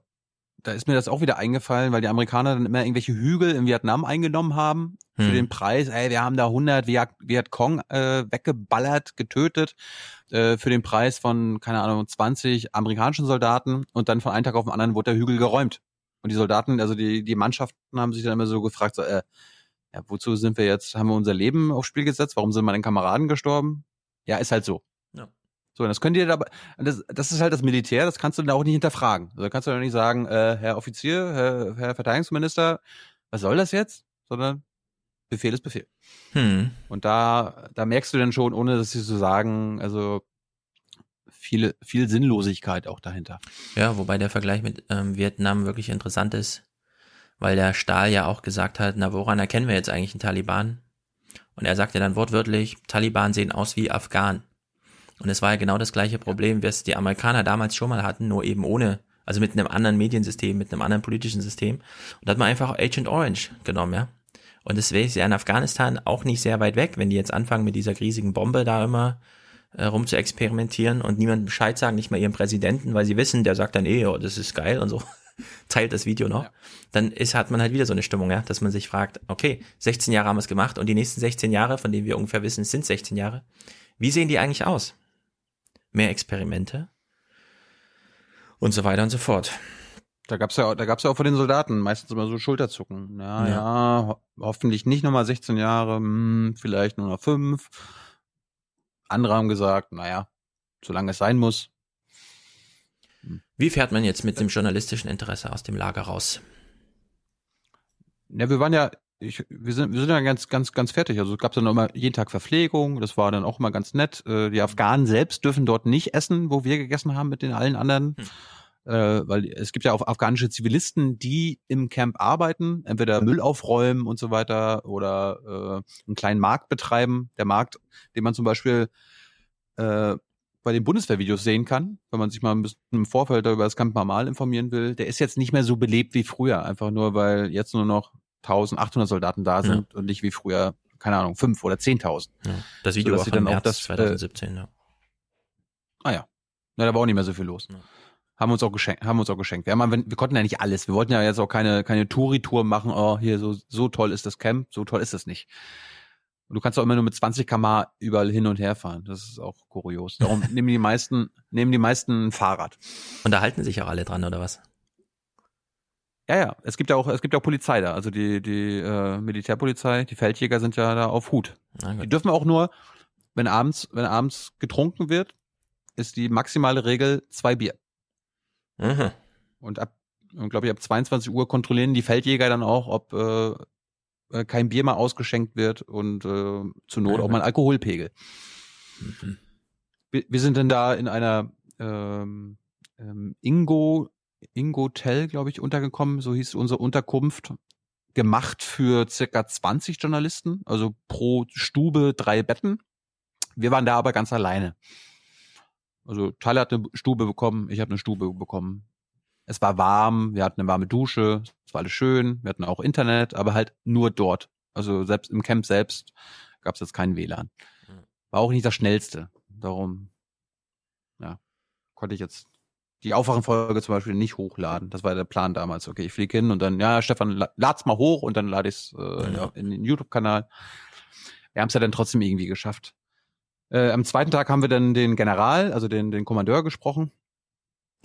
da ist mir das auch wieder eingefallen, weil die Amerikaner dann immer irgendwelche Hügel in Vietnam eingenommen haben für Hm. den Preis. Ey, wir haben da 100 Viet, Vietcong äh, weggeballert, getötet äh, für den Preis von, keine Ahnung, 20 amerikanischen Soldaten und dann von einem Tag auf den anderen wurde der Hügel geräumt. Und die Soldaten, also die, die Mannschaften haben sich dann immer so gefragt, so, äh, ja, wozu sind wir jetzt, haben wir unser Leben aufs Spiel gesetzt? Warum sind meine Kameraden gestorben? Ja, ist halt so. Ja. So, und das könnt ihr dabei, das, das ist halt das Militär, das kannst du dann auch nicht hinterfragen. Also da kannst du dann nicht sagen, äh, Herr Offizier, Herr, Herr Verteidigungsminister, was soll das jetzt? Sondern Befehl ist Befehl. Hm. Und da, da merkst du dann schon, ohne dass sie so sagen, also viele, viel Sinnlosigkeit auch dahinter. Ja, wobei der Vergleich mit ähm, Vietnam wirklich interessant ist, weil der Stahl ja auch gesagt hat, na woran erkennen wir jetzt eigentlich einen Taliban? Und er sagte dann wortwörtlich, Taliban sehen aus wie Afghanen. Und es war ja genau das gleiche Problem, wie es die Amerikaner damals schon mal hatten, nur eben ohne, also mit einem anderen Mediensystem, mit einem anderen politischen System. Und da hat man einfach Agent Orange genommen, ja. Und es wäre ja in Afghanistan auch nicht sehr weit weg, wenn die jetzt anfangen mit dieser riesigen Bombe da immer äh, rum zu experimentieren und niemandem Bescheid sagen, nicht mal ihrem Präsidenten, weil sie wissen, der sagt dann eh, oh, das ist geil und so, teilt das Video noch, ja. dann ist, hat man halt wieder so eine Stimmung, ja, dass man sich fragt, okay, 16 Jahre haben wir es gemacht und die nächsten 16 Jahre, von denen wir ungefähr wissen, es sind 16 Jahre, wie sehen die eigentlich aus? Mehr Experimente und so weiter und so fort. Da gab's ja, da gab's ja auch von den Soldaten meistens immer so Schulterzucken. Ja, ja, ja ho hoffentlich nicht nochmal 16 Jahre, hm, vielleicht nur noch fünf. Andere haben gesagt, naja, solange es sein muss. Wie fährt man jetzt mit dem journalistischen Interesse aus dem Lager raus? Ja, wir waren ja, ich, wir sind, wir sind ja ganz, ganz, ganz fertig. Also es gab dann immer jeden Tag Verpflegung. Das war dann auch immer ganz nett. Äh, die Afghanen selbst dürfen dort nicht essen, wo wir gegessen haben mit den allen anderen. Hm äh, weil es gibt ja auch afghanische Zivilisten, die im Camp arbeiten, entweder Müll aufräumen und so weiter oder äh, einen kleinen Markt betreiben. Der Markt, den man zum Beispiel äh, bei den Bundeswehrvideos sehen kann, wenn man sich mal ein bisschen im Vorfeld über das Camp normal informieren will, der ist jetzt nicht mehr so belebt wie früher, einfach nur weil jetzt nur noch 1800 Soldaten da sind ja. und nicht wie früher, keine Ahnung, fünf oder 10.000. Ja. Das Video war dann auch das 2017, äh, ja. Ah ja. Na, da war auch nicht mehr so viel los. Ja haben uns auch geschenkt, haben uns auch geschenkt. Wir, haben, wir konnten ja nicht alles. Wir wollten ja jetzt auch keine, keine Touri-Tour machen. Oh, hier so, so toll ist das Camp, so toll ist das nicht. Und du kannst auch immer nur mit 20 km überall hin und her fahren. Das ist auch kurios. Darum nehmen die meisten, nehmen die meisten ein Fahrrad. Und da halten sich auch alle dran, oder was? Ja, ja. Es gibt ja auch, es gibt ja auch Polizei da. Also die, die äh, Militärpolizei, die Feldjäger sind ja da auf Hut. Die dürfen auch nur, wenn abends, wenn abends getrunken wird, ist die maximale Regel zwei Bier. Mhm. Und ab, glaube ich, ab 22 Uhr kontrollieren die Feldjäger dann auch, ob äh, äh, kein Bier mal ausgeschenkt wird und äh, zur Not auch mal ein Alkoholpegel. Mhm. Wir, wir, sind dann da in einer ähm, ähm, Ingo Ingo Tell, glaube ich, untergekommen, so hieß unsere Unterkunft, gemacht für circa 20 Journalisten, also pro Stube drei Betten. Wir waren da aber ganz alleine. Also Tyler hat eine Stube bekommen, ich habe eine Stube bekommen. Es war warm, wir hatten eine warme Dusche, es war alles schön, wir hatten auch Internet, aber halt nur dort. Also selbst im Camp selbst gab es jetzt keinen WLAN. Hm. War auch nicht das Schnellste. Darum, ja, konnte ich jetzt die Aufwachenfolge zum Beispiel nicht hochladen. Das war der Plan damals. Okay, ich fliege hin und dann, ja, Stefan, lad's mal hoch und dann lade ich es äh, ja. in den YouTube-Kanal. Wir haben es ja dann trotzdem irgendwie geschafft. Äh, am zweiten Tag haben wir dann den General, also den, den Kommandeur gesprochen.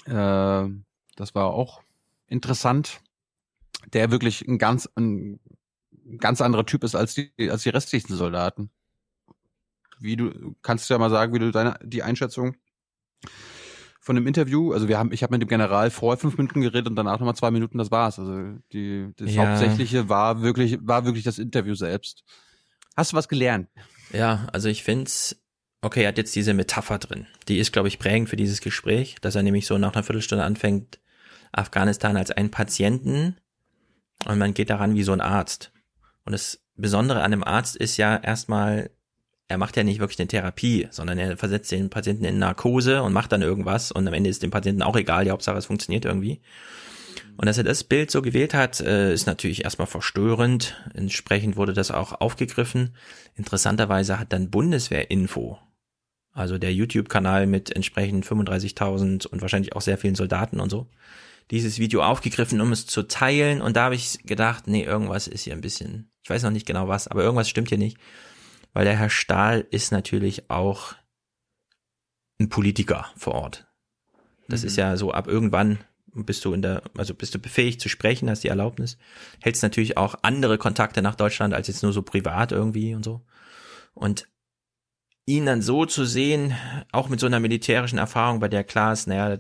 Äh, das war auch interessant. Der wirklich ein ganz, ein ganz anderer Typ ist als die, als die restlichen Soldaten. Wie du, kannst du ja mal sagen, wie du deine, die Einschätzung von dem Interview, also wir haben, ich habe mit dem General vorher fünf Minuten geredet und danach nochmal zwei Minuten, das war's. Also die, das ja. Hauptsächliche war wirklich, war wirklich das Interview selbst. Hast du was gelernt? Ja, also ich find's okay, er hat jetzt diese Metapher drin. Die ist, glaube ich, prägend für dieses Gespräch, dass er nämlich so nach einer Viertelstunde anfängt, Afghanistan als einen Patienten und man geht daran wie so ein Arzt. Und das Besondere an dem Arzt ist ja erstmal, er macht ja nicht wirklich eine Therapie, sondern er versetzt den Patienten in Narkose und macht dann irgendwas und am Ende ist dem Patienten auch egal, die Hauptsache es funktioniert irgendwie. Und dass er das Bild so gewählt hat, äh, ist natürlich erstmal verstörend. Entsprechend wurde das auch aufgegriffen. Interessanterweise hat dann Bundeswehrinfo also der YouTube-Kanal mit entsprechend 35.000 und wahrscheinlich auch sehr vielen Soldaten und so, dieses Video aufgegriffen, um es zu teilen. Und da habe ich gedacht, nee, irgendwas ist hier ein bisschen, ich weiß noch nicht genau was, aber irgendwas stimmt hier nicht. Weil der Herr Stahl ist natürlich auch ein Politiker vor Ort. Das mhm. ist ja so, ab irgendwann bist du in der, also bist du befähigt zu sprechen, hast die Erlaubnis, hältst natürlich auch andere Kontakte nach Deutschland als jetzt nur so privat irgendwie und so. Und ihn dann so zu sehen, auch mit so einer militärischen Erfahrung, bei der klar ist, naja,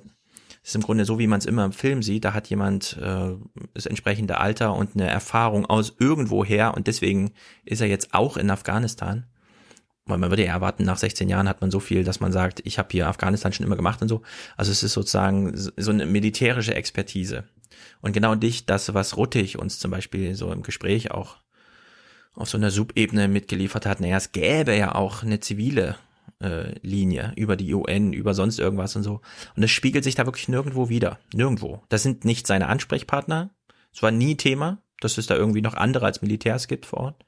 ist im Grunde so, wie man es immer im Film sieht. Da hat jemand äh, das entsprechende Alter und eine Erfahrung aus irgendwoher und deswegen ist er jetzt auch in Afghanistan. Weil man würde ja erwarten, nach 16 Jahren hat man so viel, dass man sagt, ich habe hier Afghanistan schon immer gemacht und so. Also es ist sozusagen so eine militärische Expertise. Und genau dich, das, was Ruttig uns zum Beispiel so im Gespräch auch auf so einer Subebene mitgeliefert hat, naja, es gäbe ja auch eine zivile äh, Linie über die UN, über sonst irgendwas und so. Und das spiegelt sich da wirklich nirgendwo wieder. Nirgendwo. Das sind nicht seine Ansprechpartner. Es war nie Thema, dass es da irgendwie noch andere als Militärs gibt vor Ort.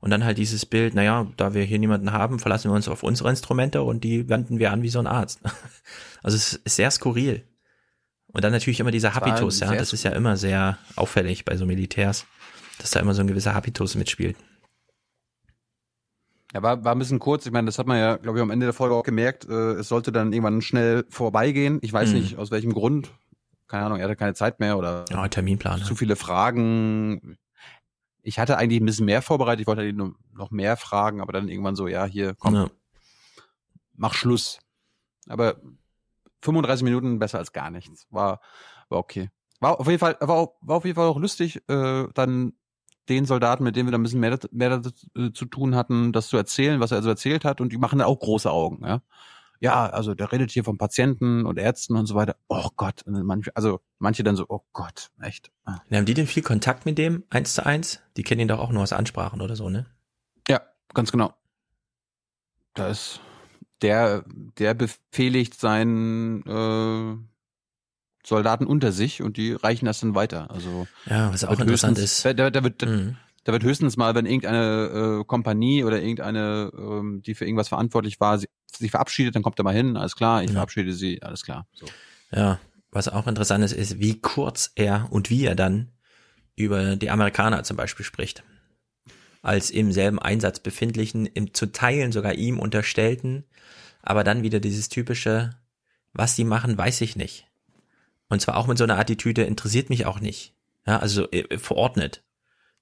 Und dann halt dieses Bild, naja, da wir hier niemanden haben, verlassen wir uns auf unsere Instrumente und die wenden wir an wie so ein Arzt. Also es ist sehr skurril. Und dann natürlich immer dieser Habitus, ja, das ist ja immer sehr auffällig bei so Militärs, dass da immer so ein gewisser Habitus mitspielt. Ja, war, war ein bisschen kurz. Ich meine, das hat man ja, glaube ich, am Ende der Folge auch gemerkt. Äh, es sollte dann irgendwann schnell vorbeigehen. Ich weiß Mhm. nicht, aus welchem Grund. Keine Ahnung, er hatte keine Zeit mehr oder Ja, Terminplan. zu viele Fragen. Ich hatte eigentlich ein bisschen mehr vorbereitet. Ich wollte nur noch mehr fragen, aber dann irgendwann so, ja, hier, komm, Ja. mach Schluss. Aber 35 Minuten besser als gar nichts. War, war okay. War auf jeden Fall, war, war auf jeden Fall auch lustig, äh, dann den Soldaten, mit denen wir da ein bisschen mehr, mehr zu tun hatten, das zu erzählen, was er so erzählt hat. Und die machen da auch große Augen, ja. Ja, also der redet hier von Patienten und Ärzten und so weiter. Oh Gott. Manche, also manche dann so, oh Gott, echt. Ah. Ja, haben die denn viel Kontakt mit dem eins zu eins? Die kennen ihn doch auch nur aus Ansprachen oder so, ne? Ja, ganz genau. Da ist der, der befehligt seinen äh, Soldaten unter sich und die reichen das dann weiter. Also Ja, was auch interessant ist. Da, da, wird, Mhm. da wird höchstens mal, wenn irgendeine äh, Kompanie oder irgendeine, ähm, die für irgendwas verantwortlich war, sie, sich verabschiedet, dann kommt er mal hin, alles klar, ich Ja. verabschiede sie, alles klar. So. Ja, was auch interessant ist, ist, wie kurz er und wie er dann über die Amerikaner zum Beispiel spricht. Als im selben Einsatz befindlichen, im, zu Teilen sogar ihm unterstellten, aber dann wieder dieses typische, was die machen, weiß ich nicht. Und zwar auch mit so einer Attitüde, interessiert mich auch nicht. Ja, also äh, verordnet.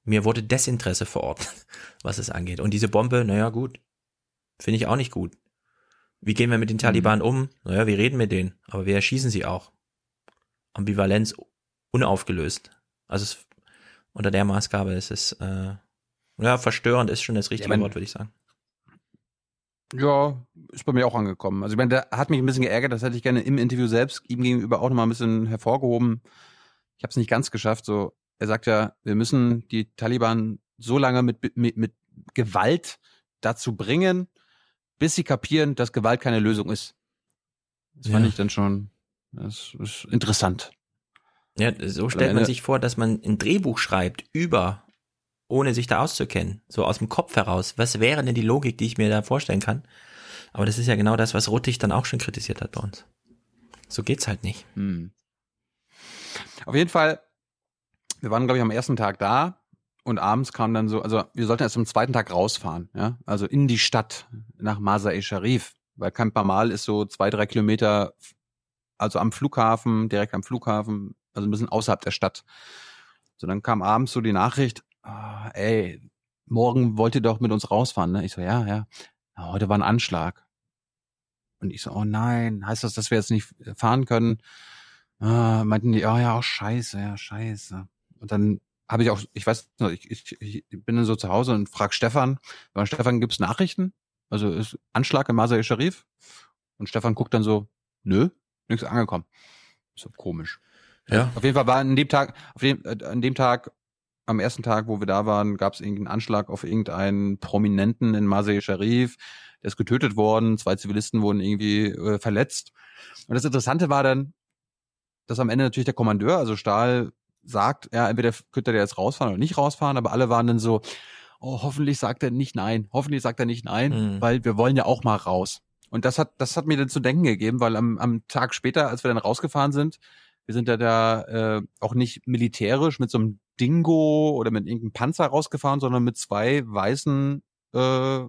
Mir wurde Desinteresse verordnet, was es angeht. Und diese Bombe, naja, gut. Finde ich auch nicht gut. Wie gehen wir mit den Taliban um? Naja, wir reden mit denen, aber wir erschießen sie auch. Ambivalenz unaufgelöst. Also es, unter der Maßgabe ist es, äh, ja, verstörend ist schon das richtige mein- Wort, würde ich sagen. Ja, ist bei mir auch angekommen. Also ich meine, der hat mich ein bisschen geärgert, das hätte ich gerne im Interview selbst ihm gegenüber auch nochmal ein bisschen hervorgehoben. Ich habe es nicht ganz geschafft. So, er sagt ja, wir müssen die Taliban so lange mit, mit, mit Gewalt dazu bringen, bis sie kapieren, dass Gewalt keine Lösung ist. Das fand Ja. ich dann schon, das ist interessant. Ja, so stellt man sich vor, dass man ein Drehbuch schreibt über, ohne sich da auszukennen, so aus dem Kopf heraus. Was wäre denn die Logik, die ich mir da vorstellen kann? Aber das ist ja genau das, was Ruttig dann auch schon kritisiert hat bei uns. So geht's halt nicht. Hm. Auf jeden Fall, wir waren, glaube ich, am ersten Tag da und abends kam dann so, also wir sollten erst am zweiten Tag rausfahren, ja, also in die Stadt nach Masa-e Sharif, weil Camp Bamal ist so zwei, drei Kilometer, also am Flughafen, direkt am Flughafen, also ein bisschen außerhalb der Stadt. So, dann kam abends so die Nachricht, ah, ey, morgen wollt ihr doch mit uns rausfahren, ne? Ich so, ja, ja, ja heute war ein Anschlag. Und ich so, oh nein, heißt das, dass wir jetzt nicht fahren können? Ah, meinten die, oh ja, auch scheiße, ja, scheiße. Und dann habe ich auch, ich weiß noch, ich, ich, ich bin dann so zu Hause und frag Stefan, weil Stefan gibt's Nachrichten? Also ist Anschlag in Masai Sharif? Und Stefan guckt dann so, nö, nichts angekommen. So komisch. Ja. Auf jeden Fall war an dem Tag, auf dem, äh, an dem Tag, am ersten Tag, wo wir da waren, gab es irgendeinen Anschlag auf irgendeinen Prominenten in Masai Sharif. Der ist getötet worden, zwei Zivilisten wurden irgendwie äh, verletzt. Und das Interessante war dann, dass am Ende natürlich der Kommandeur, also Stahl, sagt, ja, entweder könnte der jetzt rausfahren oder nicht rausfahren, aber alle waren dann so, oh, hoffentlich sagt er nicht nein, hoffentlich sagt er nicht nein, Mhm. weil wir wollen ja auch mal raus. Und das hat, das hat mir dann zu denken gegeben, weil am, am Tag später, als wir dann rausgefahren sind, wir sind ja da äh, auch nicht militärisch mit so einem Dingo oder mit irgendeinem Panzer rausgefahren, sondern mit zwei weißen äh,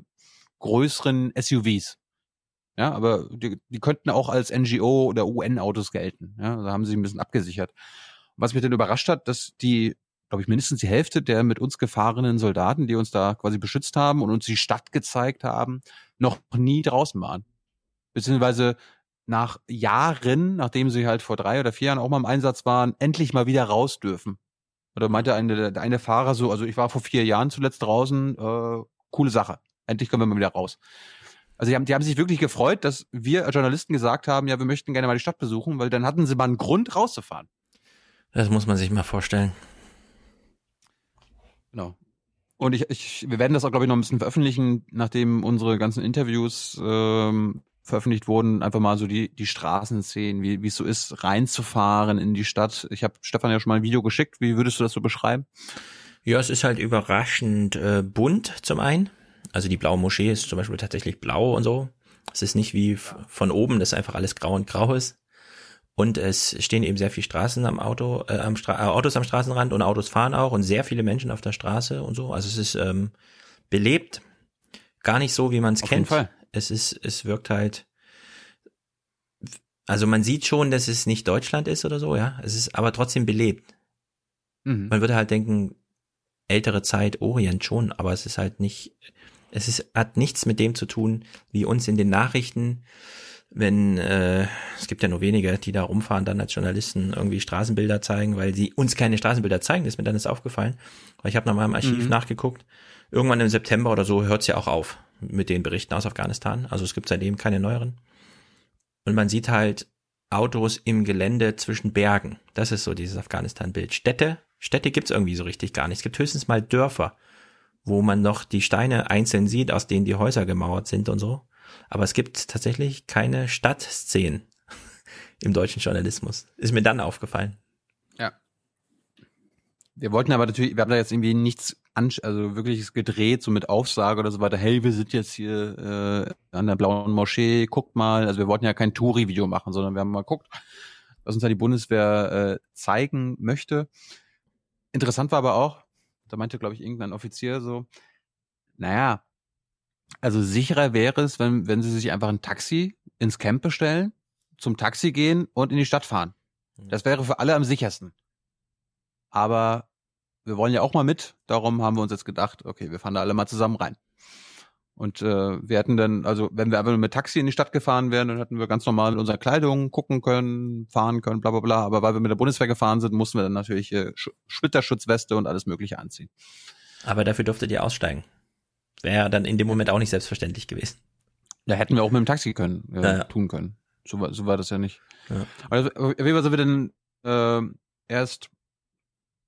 größeren SUVs. Ja, aber die, die könnten auch als NGO oder UN-Autos gelten. Ja, da haben sie sich ein bisschen abgesichert. Was mich dann überrascht hat, dass die, glaube ich, mindestens die Hälfte der mit uns gefahrenen Soldaten, die uns da quasi beschützt haben und uns die Stadt gezeigt haben, noch nie draußen waren. Beziehungsweise nach Jahren, nachdem sie halt vor drei oder vier Jahren auch mal im Einsatz waren, endlich mal wieder raus dürfen. Oder meinte eine, der eine Fahrer so, also ich war vor vier Jahren zuletzt draußen, äh, coole Sache. Endlich können wir mal wieder raus. Also die haben, die haben sich wirklich gefreut, dass wir als Journalisten gesagt haben, ja, wir möchten gerne mal die Stadt besuchen, weil dann hatten sie mal einen Grund rauszufahren. Das muss man sich mal vorstellen. Genau. Und ich, ich, wir werden das auch, glaube ich, noch ein bisschen veröffentlichen, nachdem unsere ganzen Interviews ähm, veröffentlicht wurden, einfach mal so die, die Straßenszenen, wie wie es so ist, reinzufahren in die Stadt. Ich habe Stefan ja schon mal ein Video geschickt. Wie würdest du das so beschreiben? Ja, es ist halt überraschend äh, bunt zum einen. Also die blaue Moschee ist zum Beispiel tatsächlich blau und so. Es ist nicht wie von oben, dass einfach alles grau und grau ist. Und es stehen eben sehr viele Straßen am Auto, äh, am Stra äh, Autos am Straßenrand und Autos fahren auch und sehr viele Menschen auf der Straße und so. Also es ist ähm, belebt, gar nicht so, wie man es kennt. jeden Fall. Es ist, es wirkt halt. Also man sieht schon, dass es nicht Deutschland ist oder so, ja. Es ist aber trotzdem belebt. Mhm. Man würde halt denken, ältere Zeit, Orient schon, aber es ist halt nicht, es ist, hat nichts mit dem zu tun, wie uns in den Nachrichten, wenn, äh, es gibt ja nur wenige, die da rumfahren, dann als Journalisten irgendwie Straßenbilder zeigen, weil sie uns keine Straßenbilder zeigen, das ist mir dann ist aufgefallen. Weil ich habe nach meinem Archiv Mhm. nachgeguckt, irgendwann im September oder so hört es ja auch auf mit den Berichten aus Afghanistan. Also es gibt seitdem keine neueren. Und man sieht halt Autos im Gelände zwischen Bergen. Das ist so dieses Afghanistan-Bild. Städte, Städte gibt's irgendwie so richtig gar nicht. Es gibt höchstens mal Dörfer, wo man noch die Steine einzeln sieht, aus denen die Häuser gemauert sind und so. Aber es gibt tatsächlich keine Stadtszenen im deutschen Journalismus. Ist mir dann aufgefallen. Ja. Wir wollten aber natürlich, wir haben da jetzt irgendwie nichts also wirklich gedreht, so mit Aufsage oder so weiter. Hey, wir sind jetzt hier äh, an der blauen Moschee, guckt mal. Also wir wollten ja kein Touri-Video machen, sondern wir haben mal geguckt, was uns da die Bundeswehr äh, zeigen möchte. Interessant war aber auch, da meinte, glaube ich, irgendein Offizier so, naja, also sicherer wäre es, wenn, wenn sie sich einfach ein Taxi ins Camp bestellen, zum Taxi gehen und in die Stadt fahren. Das wäre für alle am sichersten. Aber wir wollen ja auch mal mit, darum haben wir uns jetzt gedacht, okay, wir fahren da alle mal zusammen rein. Und äh, wir hätten dann, also wenn wir einfach nur mit Taxi in die Stadt gefahren wären, dann hätten wir ganz normal mit unserer Kleidung gucken können, fahren können, bla bla bla. Aber weil wir mit der Bundeswehr gefahren sind, mussten wir dann natürlich äh, Sch Splitterschutzweste und alles mögliche anziehen. Aber dafür durftet ihr aussteigen. Wäre dann in dem Moment auch nicht selbstverständlich gewesen. Ja, hätten wir auch mit dem Taxi können, äh, Ja, ja. tun können. So war, so war das ja nicht. Ja. Also, auf jeden Fall sind wir dann äh, erst,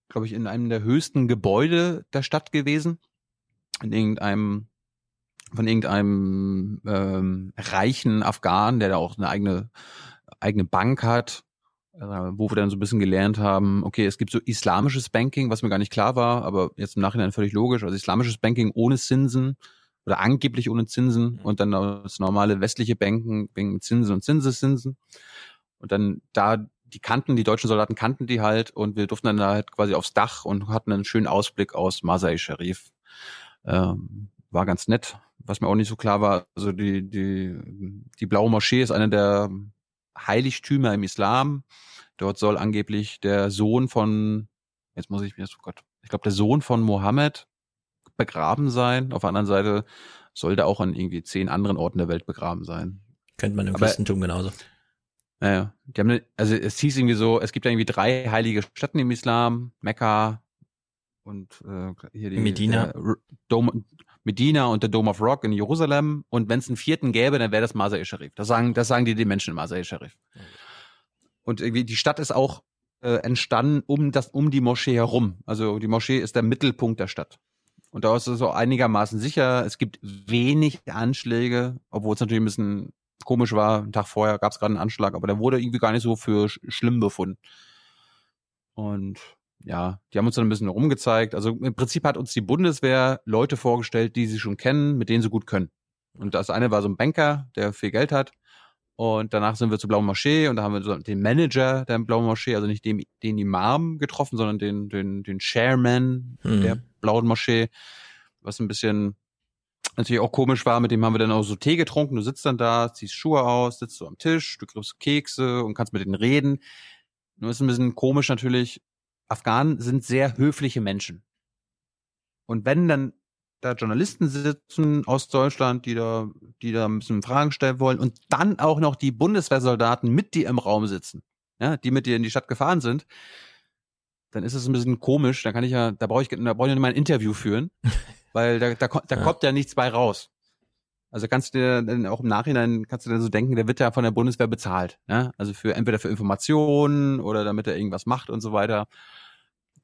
glaube ich, in einem der höchsten Gebäude der Stadt gewesen. In irgendeinem, von irgendeinem ähm, reichen Afghan, der da auch eine eigene, eigene Bank hat, äh, wo wir dann so ein bisschen gelernt haben, okay, es gibt so islamisches Banking, was mir gar nicht klar war, aber jetzt im Nachhinein völlig logisch. Also islamisches Banking ohne Zinsen oder angeblich ohne Zinsen und dann das normale westliche Banken wegen Zinsen und Zinseszinsen. Und dann da, die kannten, die deutschen Soldaten kannten die halt und wir durften dann da halt quasi aufs Dach und hatten einen schönen Ausblick aus Masai Sharif. Ähm, war ganz nett. Was mir auch nicht so klar war, also die, die, die Blaue Moschee ist eine der Heiligtümer im Islam. Dort soll angeblich der Sohn von, jetzt muss ich mir, oh Gott, ich glaube, der Sohn von Mohammed begraben sein. Auf der anderen Seite soll der auch an irgendwie zehn anderen Orten der Welt begraben sein. Könnte man im Aber- Christentum genauso. Naja, die haben, also es hieß irgendwie so, es gibt ja irgendwie drei heilige Städten im Islam, Mekka und äh, hier die Medina. Dome, Medina und der Dome of Rock in Jerusalem. Und wenn es einen vierten gäbe, dann wäre das Masai Sharif. Das sagen, das sagen die den Menschen im Masai Sharif. Und irgendwie die Stadt ist auch äh, entstanden um das um die Moschee herum. Also die Moschee ist der Mittelpunkt der Stadt. Und da ist es so einigermaßen sicher. Es gibt wenig Anschläge, obwohl es natürlich ein bisschen komisch war. Einen Tag vorher gab es gerade einen Anschlag, aber der wurde irgendwie gar nicht so für sch schlimm befunden. Und ja, die haben uns dann ein bisschen rumgezeigt. Also im Prinzip hat uns die Bundeswehr Leute vorgestellt, die sie schon kennen, mit denen sie gut können. Und das eine war so ein Banker, der viel Geld hat. Und danach sind wir zur Blauen Moschee und da haben wir so den Manager der Blauen Moschee, also nicht den, den Imam getroffen, sondern den, den, den Chairman Mhm. der Blauen Moschee, was ein bisschen natürlich auch komisch war. Mit dem haben wir dann auch so Tee getrunken. Du sitzt dann da, ziehst Schuhe aus, sitzt so am Tisch, du kriegst Kekse und kannst mit denen reden. Nur ist ein bisschen komisch natürlich. Afghanen sind sehr höfliche Menschen. Und wenn dann da Journalisten sitzen aus Deutschland, die da, die da ein bisschen Fragen stellen wollen und dann auch noch die Bundeswehrsoldaten mit dir im Raum sitzen, ja, die mit dir in die Stadt gefahren sind, dann ist es ein bisschen komisch. Da kann ich ja, da brauche ich, da brauche ich nicht mal ein Interview führen, weil da, da, da Ja. kommt ja nichts bei raus. Also kannst du dir dann auch im Nachhinein kannst du dann so denken, der wird ja von der Bundeswehr bezahlt, ja? Also für entweder für Informationen oder damit er irgendwas macht und so weiter.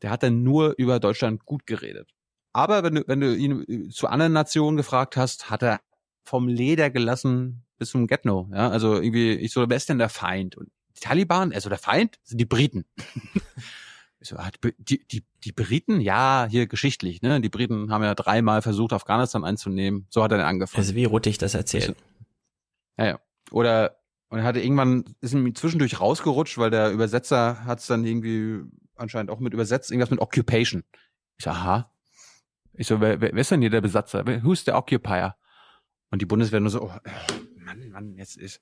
Der hat dann nur über Deutschland gut geredet. Aber wenn du, wenn du ihn zu anderen Nationen gefragt hast, hat er vom Leder gelassen bis zum Get-No. Ja, also irgendwie, ich so, wer ist denn der Feind? Und die Taliban, also der Feind, sind die Briten. So, ah, die, die, die Briten, ja, hier geschichtlich, ne? Die Briten haben ja dreimal versucht, Afghanistan einzunehmen. So hat er dann angefangen. Also wie Ruttig das erzählt. Ja, ja. Oder und er hatte irgendwann, ist ihm zwischendurch rausgerutscht, weil der Übersetzer hat es dann irgendwie anscheinend auch mit übersetzt, irgendwas mit Occupation. Ich so, aha. Ich so, wer, wer ist denn hier der Besatzer? Wer- Who's the occupier? Und die Bundeswehr nur so, oh, Mann, Mann, jetzt ist.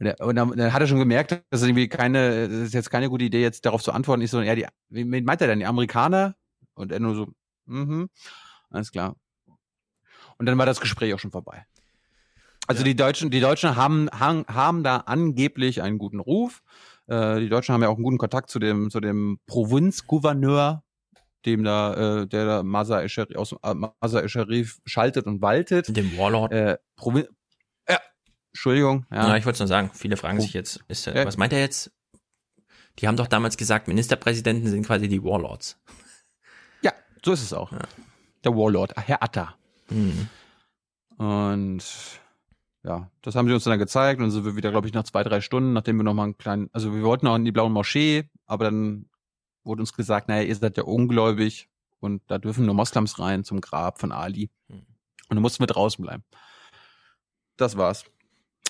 Und, er, und dann, dann hat er schon gemerkt, dass es irgendwie keine, das ist jetzt keine gute Idee, jetzt darauf zu antworten. Ich so, ja, die, wen meint er denn? Die Amerikaner? Und er nur so, mhm, alles klar. Und dann war das Gespräch auch schon vorbei. Also die Deutschen, die Deutschen haben, haben, haben da angeblich einen guten Ruf. Äh, die Deutschen haben ja auch einen guten Kontakt zu dem, zu dem Provinzgouverneur, dem da, äh, der da Masa Esharif, aus äh, Masa Esharif schaltet und waltet. Dem Warlord. Äh, Provin ja, Entschuldigung. Ja. Ja, ich wollte es nur sagen. Viele fragen sich jetzt, ist, Ja. was meint er jetzt? Die haben doch damals gesagt, Ministerpräsidenten sind quasi die Warlords. ja, so ist es auch. Der Warlord, Herr Atta. Mhm. Und ja, das haben sie uns dann gezeigt und sind wir wieder, glaube ich, nach zwei, drei Stunden, nachdem wir nochmal einen kleinen, also wir wollten auch in die blauen Moschee, aber dann wurde uns gesagt, naja, ihr seid ja ungläubig und da dürfen nur Moslems rein zum Grab von Ali. Hm. Und dann mussten wir draußen bleiben. Das war's.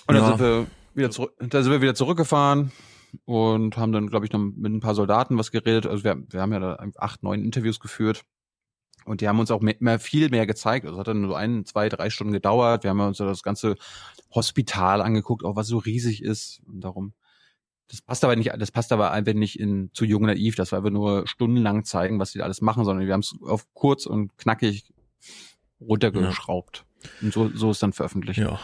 Und dann Ja. sind wir wieder zurück, da sind wir wieder zurückgefahren und haben dann, glaube ich, noch mit ein paar Soldaten was geredet. Also wir, wir haben ja da acht, neun Interviews geführt. Und die haben uns auch mehr, mehr, viel mehr gezeigt. Also es hat dann so ein, zwei, drei Stunden gedauert. Wir haben uns ja das ganze Hospital angeguckt, auch was so riesig ist. Und darum, das passt aber nicht, das passt aber einfach nicht in zu jung und naiv. Das war einfach nur stundenlang zeigen, was die da alles machen, sondern wir haben es auf kurz und knackig runtergeschraubt. Und so, so ist dann veröffentlicht. Ja.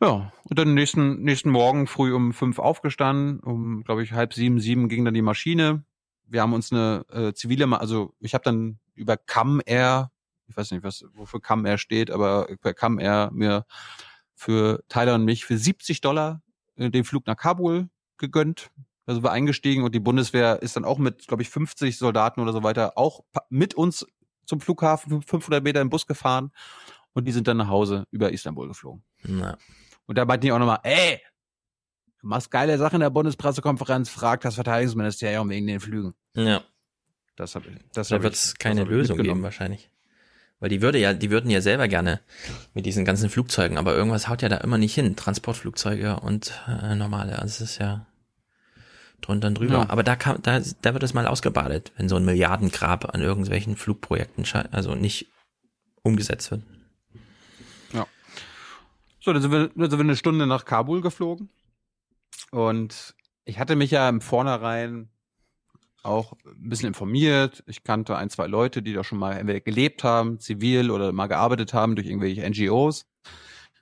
Ja, und dann nächsten, nächsten Morgen früh um fünf aufgestanden, um, glaube ich, halb sieben, sieben ging dann die Maschine. Wir haben uns eine äh, zivile, also ich habe dann über Cam Air, ich weiß nicht, was wofür Cam Air steht, aber über Cam Air mir für Tyler und mich für 70 Dollar äh, den Flug nach Kabul gegönnt. Sind wir eingestiegen und die Bundeswehr ist dann auch mit, glaube ich, 50 Soldaten oder so weiter auch mit uns zum Flughafen 500 Meter im Bus gefahren und die sind dann nach Hause über Istanbul geflogen. Na. Und da meinten die auch nochmal, ey, du machst geile Sachen in der Bundespressekonferenz, frag das Verteidigungsministerium wegen den Flügen. Ja. Das hab ich. Das Da hab wird es keine Lösung geben wahrscheinlich. Weil die würde ja, die würden ja selber gerne mit diesen ganzen Flugzeugen, aber irgendwas haut ja da immer nicht hin. Transportflugzeuge und äh, normale. Also es ist ja drunter und drüber. Ja. Aber da kam, da, da wird es mal ausgebadet, wenn so ein Milliardengrab an irgendwelchen Flugprojekten also nicht umgesetzt wird. So, dann sind, wir, dann sind wir eine Stunde nach Kabul geflogen. Und ich hatte mich ja im Vornherein auch ein bisschen informiert. Ich kannte ein, zwei Leute, die da schon mal entweder gelebt haben, zivil oder mal gearbeitet haben durch irgendwelche NGOs.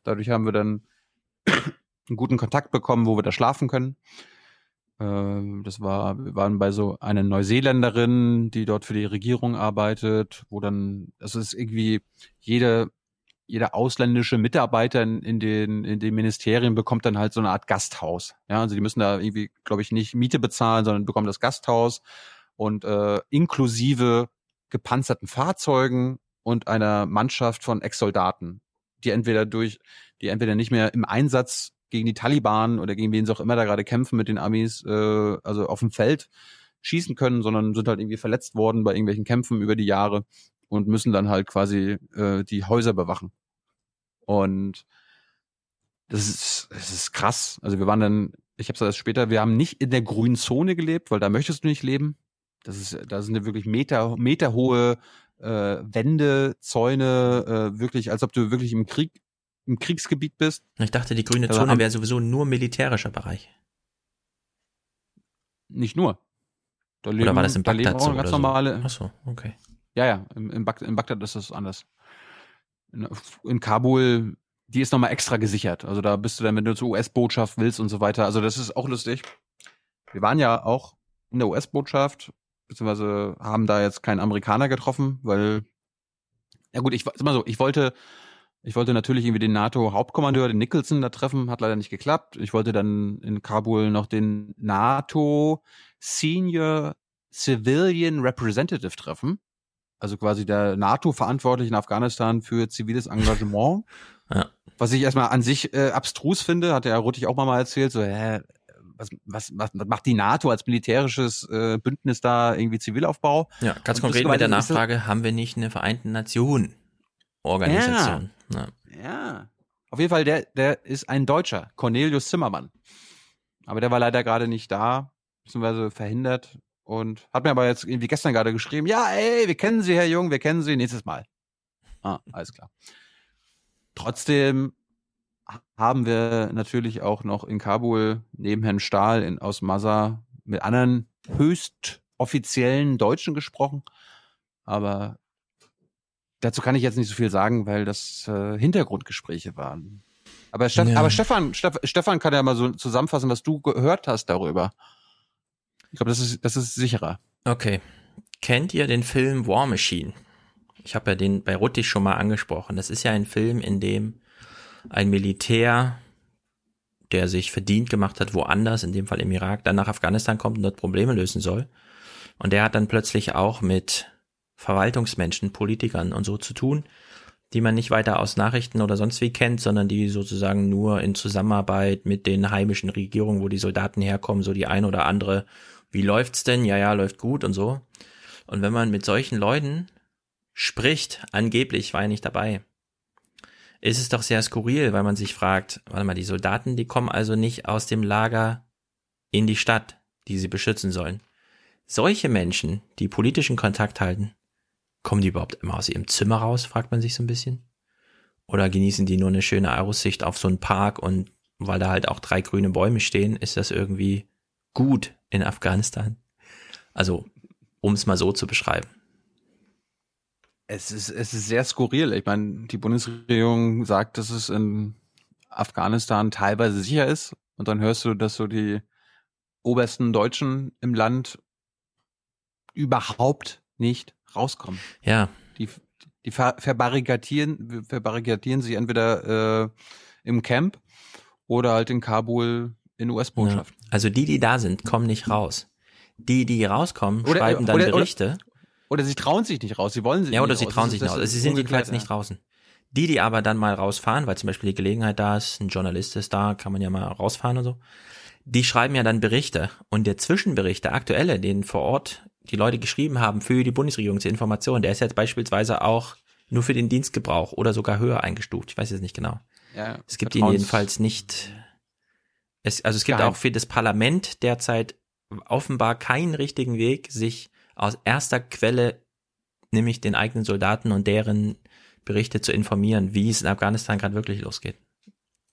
Dadurch haben wir dann einen guten Kontakt bekommen, wo wir da schlafen können. Ähm, Das war, wir waren bei so einer Neuseeländerin, die dort für die Regierung arbeitet, wo dann, das ist irgendwie jede, jeder ausländische Mitarbeiter in, in den in den Ministerien bekommt dann halt so eine Art Gasthaus. Ja, also die müssen da irgendwie, glaube ich, nicht Miete bezahlen, sondern bekommen das Gasthaus und äh, inklusive gepanzerten Fahrzeugen und einer Mannschaft von Ex-Soldaten, die entweder durch, die entweder nicht mehr im Einsatz gegen die Taliban oder gegen wen sie auch immer da gerade kämpfen mit den Amis, äh, also auf dem Feld schießen können, sondern sind halt irgendwie verletzt worden bei irgendwelchen Kämpfen über die Jahre und müssen dann halt quasi äh, die Häuser bewachen. Und das ist, das ist krass. Also wir waren dann, ich habe das später, wir haben nicht in der grünen Zone gelebt, weil da möchtest du nicht leben. Das ist, da sind ja wirklich Meter, meterhohe äh, Wände, Zäune, äh, wirklich, als ob du wirklich im Krieg, im Kriegsgebiet bist. Ich dachte, die grüne Zone wäre sowieso nur militärischer Bereich. Nicht nur. Da Oder war das in da leben Bagdad auch so? ganz so? normale. Ach so, okay. Ja, ja, in, in, Bag in Bagdad ist das anders. In, in Kabul, die ist nochmal extra gesichert. Also da bist du dann, wenn du zur US-Botschaft willst und so weiter. Also das ist auch lustig. Wir waren ja auch in der US-Botschaft, beziehungsweise haben da jetzt keinen Amerikaner getroffen, weil, ja gut, ich mal so, ich wollte, ich wollte natürlich irgendwie den NATO-Hauptkommandeur, den Nicholson, da treffen, hat leider nicht geklappt. Ich wollte dann in Kabul noch den NATO Senior Civilian Representative treffen. Also quasi der NATO-Verantwortliche in Afghanistan für ziviles Engagement. Ja. Was ich erstmal an sich äh, abstrus finde, hat der Ruttig auch mal erzählt, so, hä, was, was, was macht die NATO als militärisches äh, Bündnis da irgendwie Zivilaufbau? Ja, ganz konkret mit der Nachfrage, haben wir nicht eine Vereinten Nationen Organisation? Ja. Ja. Auf jeden Fall, der, der ist ein Deutscher, Cornelius Zimmermann. Aber der war leider gerade nicht da, beziehungsweise verhindert und hat mir aber jetzt irgendwie gestern gerade geschrieben, ja, ey, wir kennen Sie, Herr Jung, wir kennen Sie nächstes Mal. Ah, alles klar. Trotzdem haben wir natürlich auch noch in Kabul neben Herrn Stahl in, aus Masa mit anderen höchst offiziellen Deutschen gesprochen. Aber dazu kann ich jetzt nicht so viel sagen, weil das äh, Hintergrundgespräche waren. Aber, Steff Ja. aber Stefan, Steff Stefan kann ja mal so zusammenfassen, was du gehört hast darüber. Ich glaube, das ist, das ist sicherer. Okay. Kennt ihr den Film War Machine? Ich habe ja den bei Ruttig schon mal angesprochen. Das ist ja ein Film, in dem ein Militär, der sich verdient gemacht hat, woanders, in dem Fall im Irak, dann nach Afghanistan kommt und dort Probleme lösen soll. Und der hat dann plötzlich auch mit Verwaltungsmenschen, Politikern und so zu tun, die man nicht weiter aus Nachrichten oder sonst wie kennt, sondern die sozusagen nur in Zusammenarbeit mit den heimischen Regierungen, wo die Soldaten herkommen, so die ein oder andere, wie läuft's denn? Ja, ja, läuft gut und so. Und wenn man mit solchen Leuten spricht, angeblich war er nicht dabei, ist es doch sehr skurril, weil man sich fragt, warte mal, die Soldaten, die kommen also nicht aus dem Lager in die Stadt, die sie beschützen sollen. Solche Menschen, die politischen Kontakt halten, kommen die überhaupt immer aus ihrem Zimmer raus, fragt man sich so ein bisschen? Oder genießen die nur eine schöne Aussicht auf so einen Park und weil da halt auch drei grüne Bäume stehen, ist das irgendwie gut in Afghanistan? Also, um es mal so zu beschreiben. Es ist, es ist sehr skurril. Ich meine, die Bundesregierung sagt, dass es in Afghanistan teilweise sicher ist. Und dann hörst du, dass so die obersten Deutschen im Land überhaupt nicht rauskommen. Ja. Die, die ver verbarrikadieren, verbarrikadieren sich entweder äh, im Camp oder halt in Kabul in US-Botschaften. Ja. Also die, die da sind, kommen nicht raus. Die, die rauskommen, Oder- schreiben dann oder- oder- Berichte. Oder sie trauen sich nicht raus, sie wollen sich ja, oder nicht sie raus. trauen sich nicht raus. Sie sind jedenfalls nicht draußen. Die, die aber dann mal rausfahren, weil zum Beispiel die Gelegenheit da ist, ein Journalist ist da, kann man ja mal rausfahren und so, die schreiben ja dann Berichte. Und der Zwischenbericht, der aktuelle, den vor Ort die Leute geschrieben haben für die Bundesregierung zur Information, der ist jetzt beispielsweise auch nur für den Dienstgebrauch oder sogar höher eingestuft. Ich weiß jetzt nicht genau. Ja, Es gibt ihn jedenfalls nicht. Es, also es gibt Geheim. auch für das Parlament derzeit offenbar keinen richtigen Weg, sich aus erster Quelle, nämlich den eigenen Soldaten und deren Berichte zu informieren, wie es in Afghanistan gerade wirklich losgeht.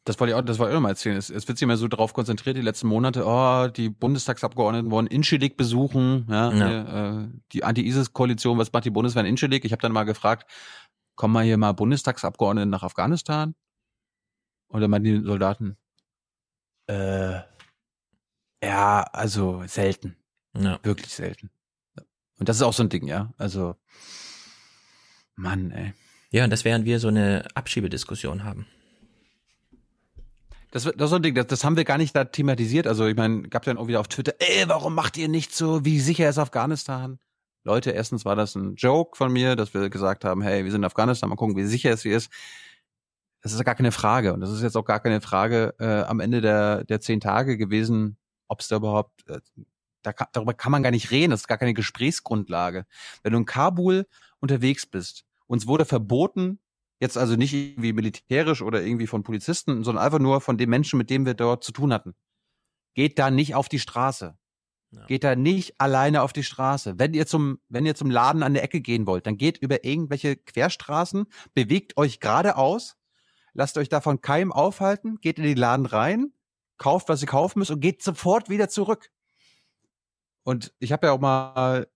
Das wollte ich auch, das wollte ich auch noch mal erzählen. Es, es wird sich immer so darauf konzentriert, die letzten Monate, oh, die Bundestagsabgeordneten wollen Inschalik besuchen, ja, Ja. Äh, die Anti-ISIS-Koalition, was macht die Bundeswehr in Inschalik? Ich habe dann mal gefragt, kommen mal hier mal Bundestagsabgeordnete nach Afghanistan? Dann meinten die Soldaten, äh, ja, also selten, Ja. wirklich selten. Und das ist auch so ein Ding, ja, also, Mann, ey. Ja, und das während wir so eine Abschiebediskussion haben. Das, das ist so ein Ding, das, das haben wir gar nicht da thematisiert. Also ich meine, gab dann auch wieder auf Twitter, ey, warum macht ihr nicht so, wie sicher ist Afghanistan? Leute, erstens war das ein Joke von mir, dass wir gesagt haben, hey, wir sind in Afghanistan, mal gucken, wie sicher es hier ist. Das ist gar keine Frage. Und das ist jetzt auch gar keine Frage äh, am Ende der, der zehn Tage gewesen, ob es da überhaupt, äh, da kann, darüber kann man gar nicht reden, das ist gar keine Gesprächsgrundlage. Wenn du in Kabul unterwegs bist, uns wurde verboten, jetzt also nicht irgendwie militärisch oder irgendwie von Polizisten, sondern einfach nur von den Menschen, mit denen wir dort zu tun hatten. Geht da nicht auf die Straße. Geht da nicht alleine auf die Straße. Wenn ihr zum, wenn ihr zum Laden an der Ecke gehen wollt, dann geht über irgendwelche Querstraßen, bewegt euch geradeaus, lasst euch davon keinem aufhalten, geht in den Laden rein, kauft, was ihr kaufen müsst und geht sofort wieder zurück. Und ich habe ja auch mal,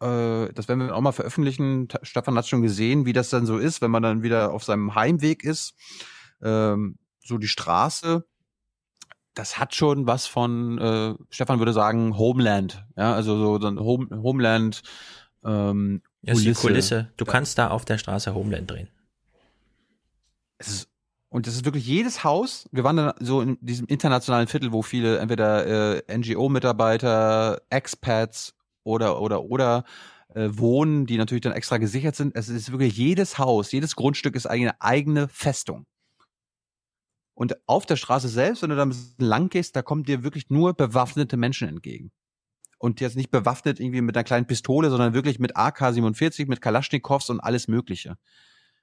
äh, das werden wir auch mal veröffentlichen, Stefan hat schon gesehen, wie das dann so ist, wenn man dann wieder auf seinem Heimweg ist, ähm, so die Straße, das hat schon was von, äh, Stefan würde sagen, Homeland, ja, also so, so ein Home, Homeland, ähm, Ja, die Kulisse. Du kannst da auf der Straße Homeland drehen. es ist, und das ist wirklich jedes Haus. Wir waren dann so in diesem internationalen Viertel, wo viele entweder äh, NGO-Mitarbeiter, Expats oder oder oder äh, wohnen, die natürlich dann extra gesichert sind. Es ist wirklich jedes Haus, jedes Grundstück ist eine eigene Festung. Und auf der Straße selbst, wenn du da ein bisschen lang gehst, da kommen dir wirklich nur bewaffnete Menschen entgegen. Und jetzt nicht bewaffnet irgendwie mit einer kleinen Pistole, sondern wirklich mit AK-47, mit Kalaschnikows und alles Mögliche.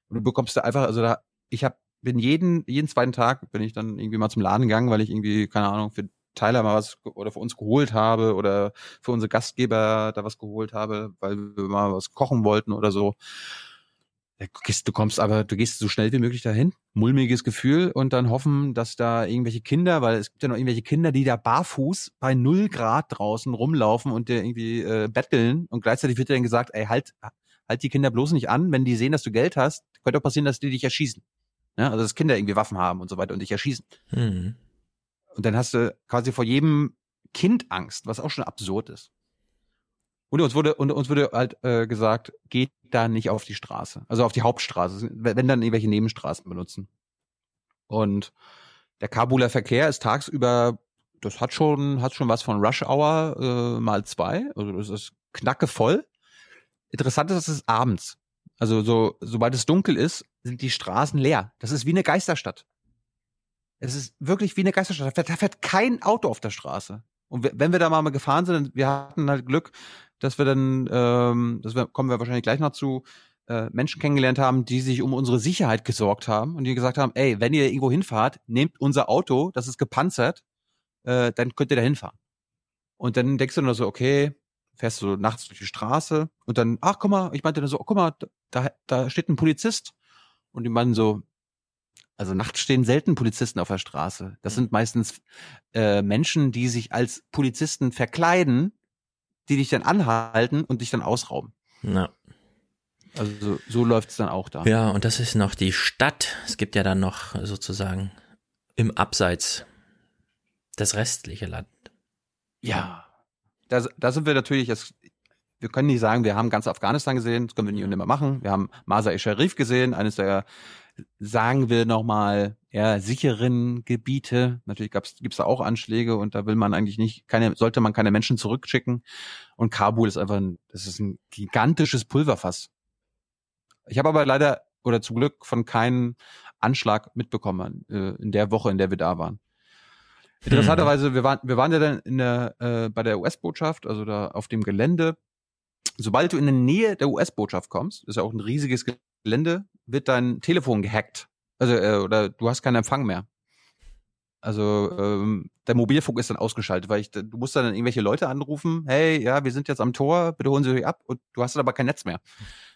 Und du bekommst da einfach, also da, ich hab, bin jeden, jeden zweiten Tag bin ich dann irgendwie mal zum Laden gegangen, weil ich irgendwie, keine Ahnung, für Tyler mal was oder für uns geholt habe oder für unsere Gastgeber da was geholt habe, weil wir mal was kochen wollten oder so. Du kommst aber, du gehst so schnell wie möglich dahin, mulmiges Gefühl und dann hoffen, dass da irgendwelche Kinder, weil es gibt ja noch irgendwelche Kinder, die da barfuß bei null Grad draußen rumlaufen und dir irgendwie äh, betteln und gleichzeitig wird dir dann gesagt, ey, halt, halt die Kinder bloß nicht an, wenn die sehen, dass du Geld hast, könnte auch passieren, dass die dich erschießen. Ja, also dass Kinder irgendwie Waffen haben und so weiter und dich erschießen. Mhm. Und dann hast du quasi vor jedem Kind Angst, was auch schon absurd ist. Und uns wurde, und uns wurde halt äh, gesagt, geht da nicht auf die Straße, also auf die Hauptstraße, wenn dann irgendwelche Nebenstraßen benutzen. Und der Kabuler Verkehr ist tagsüber, das hat schon, hat schon was von Rush Hour äh, mal zwei, also das ist knacke voll. Interessant ist, es ist abends. Also so, sobald es dunkel ist, sind die Straßen leer. Das ist wie eine Geisterstadt. Es ist wirklich wie eine Geisterstadt. Da fährt, kein Auto auf der Straße. Und wenn wir da mal gefahren sind, wir hatten halt Glück, dass wir dann, ähm, das kommen wir wahrscheinlich gleich noch zu, äh, Menschen kennengelernt haben, die sich um unsere Sicherheit gesorgt haben und die gesagt haben, ey, wenn ihr irgendwo hinfahrt, nehmt unser Auto, das ist gepanzert, äh, dann könnt ihr da hinfahren. Und dann denkst du nur so, okay, fährst du nachts durch die Straße und dann, ach guck mal, ich meinte dann so, oh, guck mal, da, da steht ein Polizist. Und die meinen so, also nachts stehen selten Polizisten auf der Straße. Das sind meistens äh, Menschen, die sich als Polizisten verkleiden, die dich dann anhalten und dich dann ausrauben. Ja. Also so, so läuft es dann auch da. Ja, und das ist noch die Stadt. Es gibt ja dann noch sozusagen im Abseits das restliche Land. Ja. Da, da sind wir natürlich jetzt, wir können nicht sagen, wir haben ganz Afghanistan gesehen, das können wir nie und nimmer machen. Wir haben Masa-e Sharif gesehen, eines der, sagen wir nochmal, ja, sicheren Gebiete. Natürlich gab's, gibt's da auch Anschläge und da will man eigentlich nicht, keine, sollte man keine Menschen zurückschicken. Und Kabul ist einfach ein, das ist ein gigantisches Pulverfass. Ich habe aber leider oder zum Glück von keinem Anschlag mitbekommen äh, in der Woche, in der wir da waren. Interessanterweise, wir waren, wir waren ja dann in der, äh, bei der US-Botschaft, also da auf dem Gelände. Sobald du in der Nähe der US-Botschaft kommst, ist ja auch ein riesiges Gelände, wird dein Telefon gehackt. Also, äh, oder du hast keinen Empfang mehr. Also ähm, der Mobilfunk ist dann ausgeschaltet, weil ich, du musst dann irgendwelche Leute anrufen, hey, ja, wir sind jetzt am Tor, bitte holen Sie euch ab und du hast dann aber kein Netz mehr.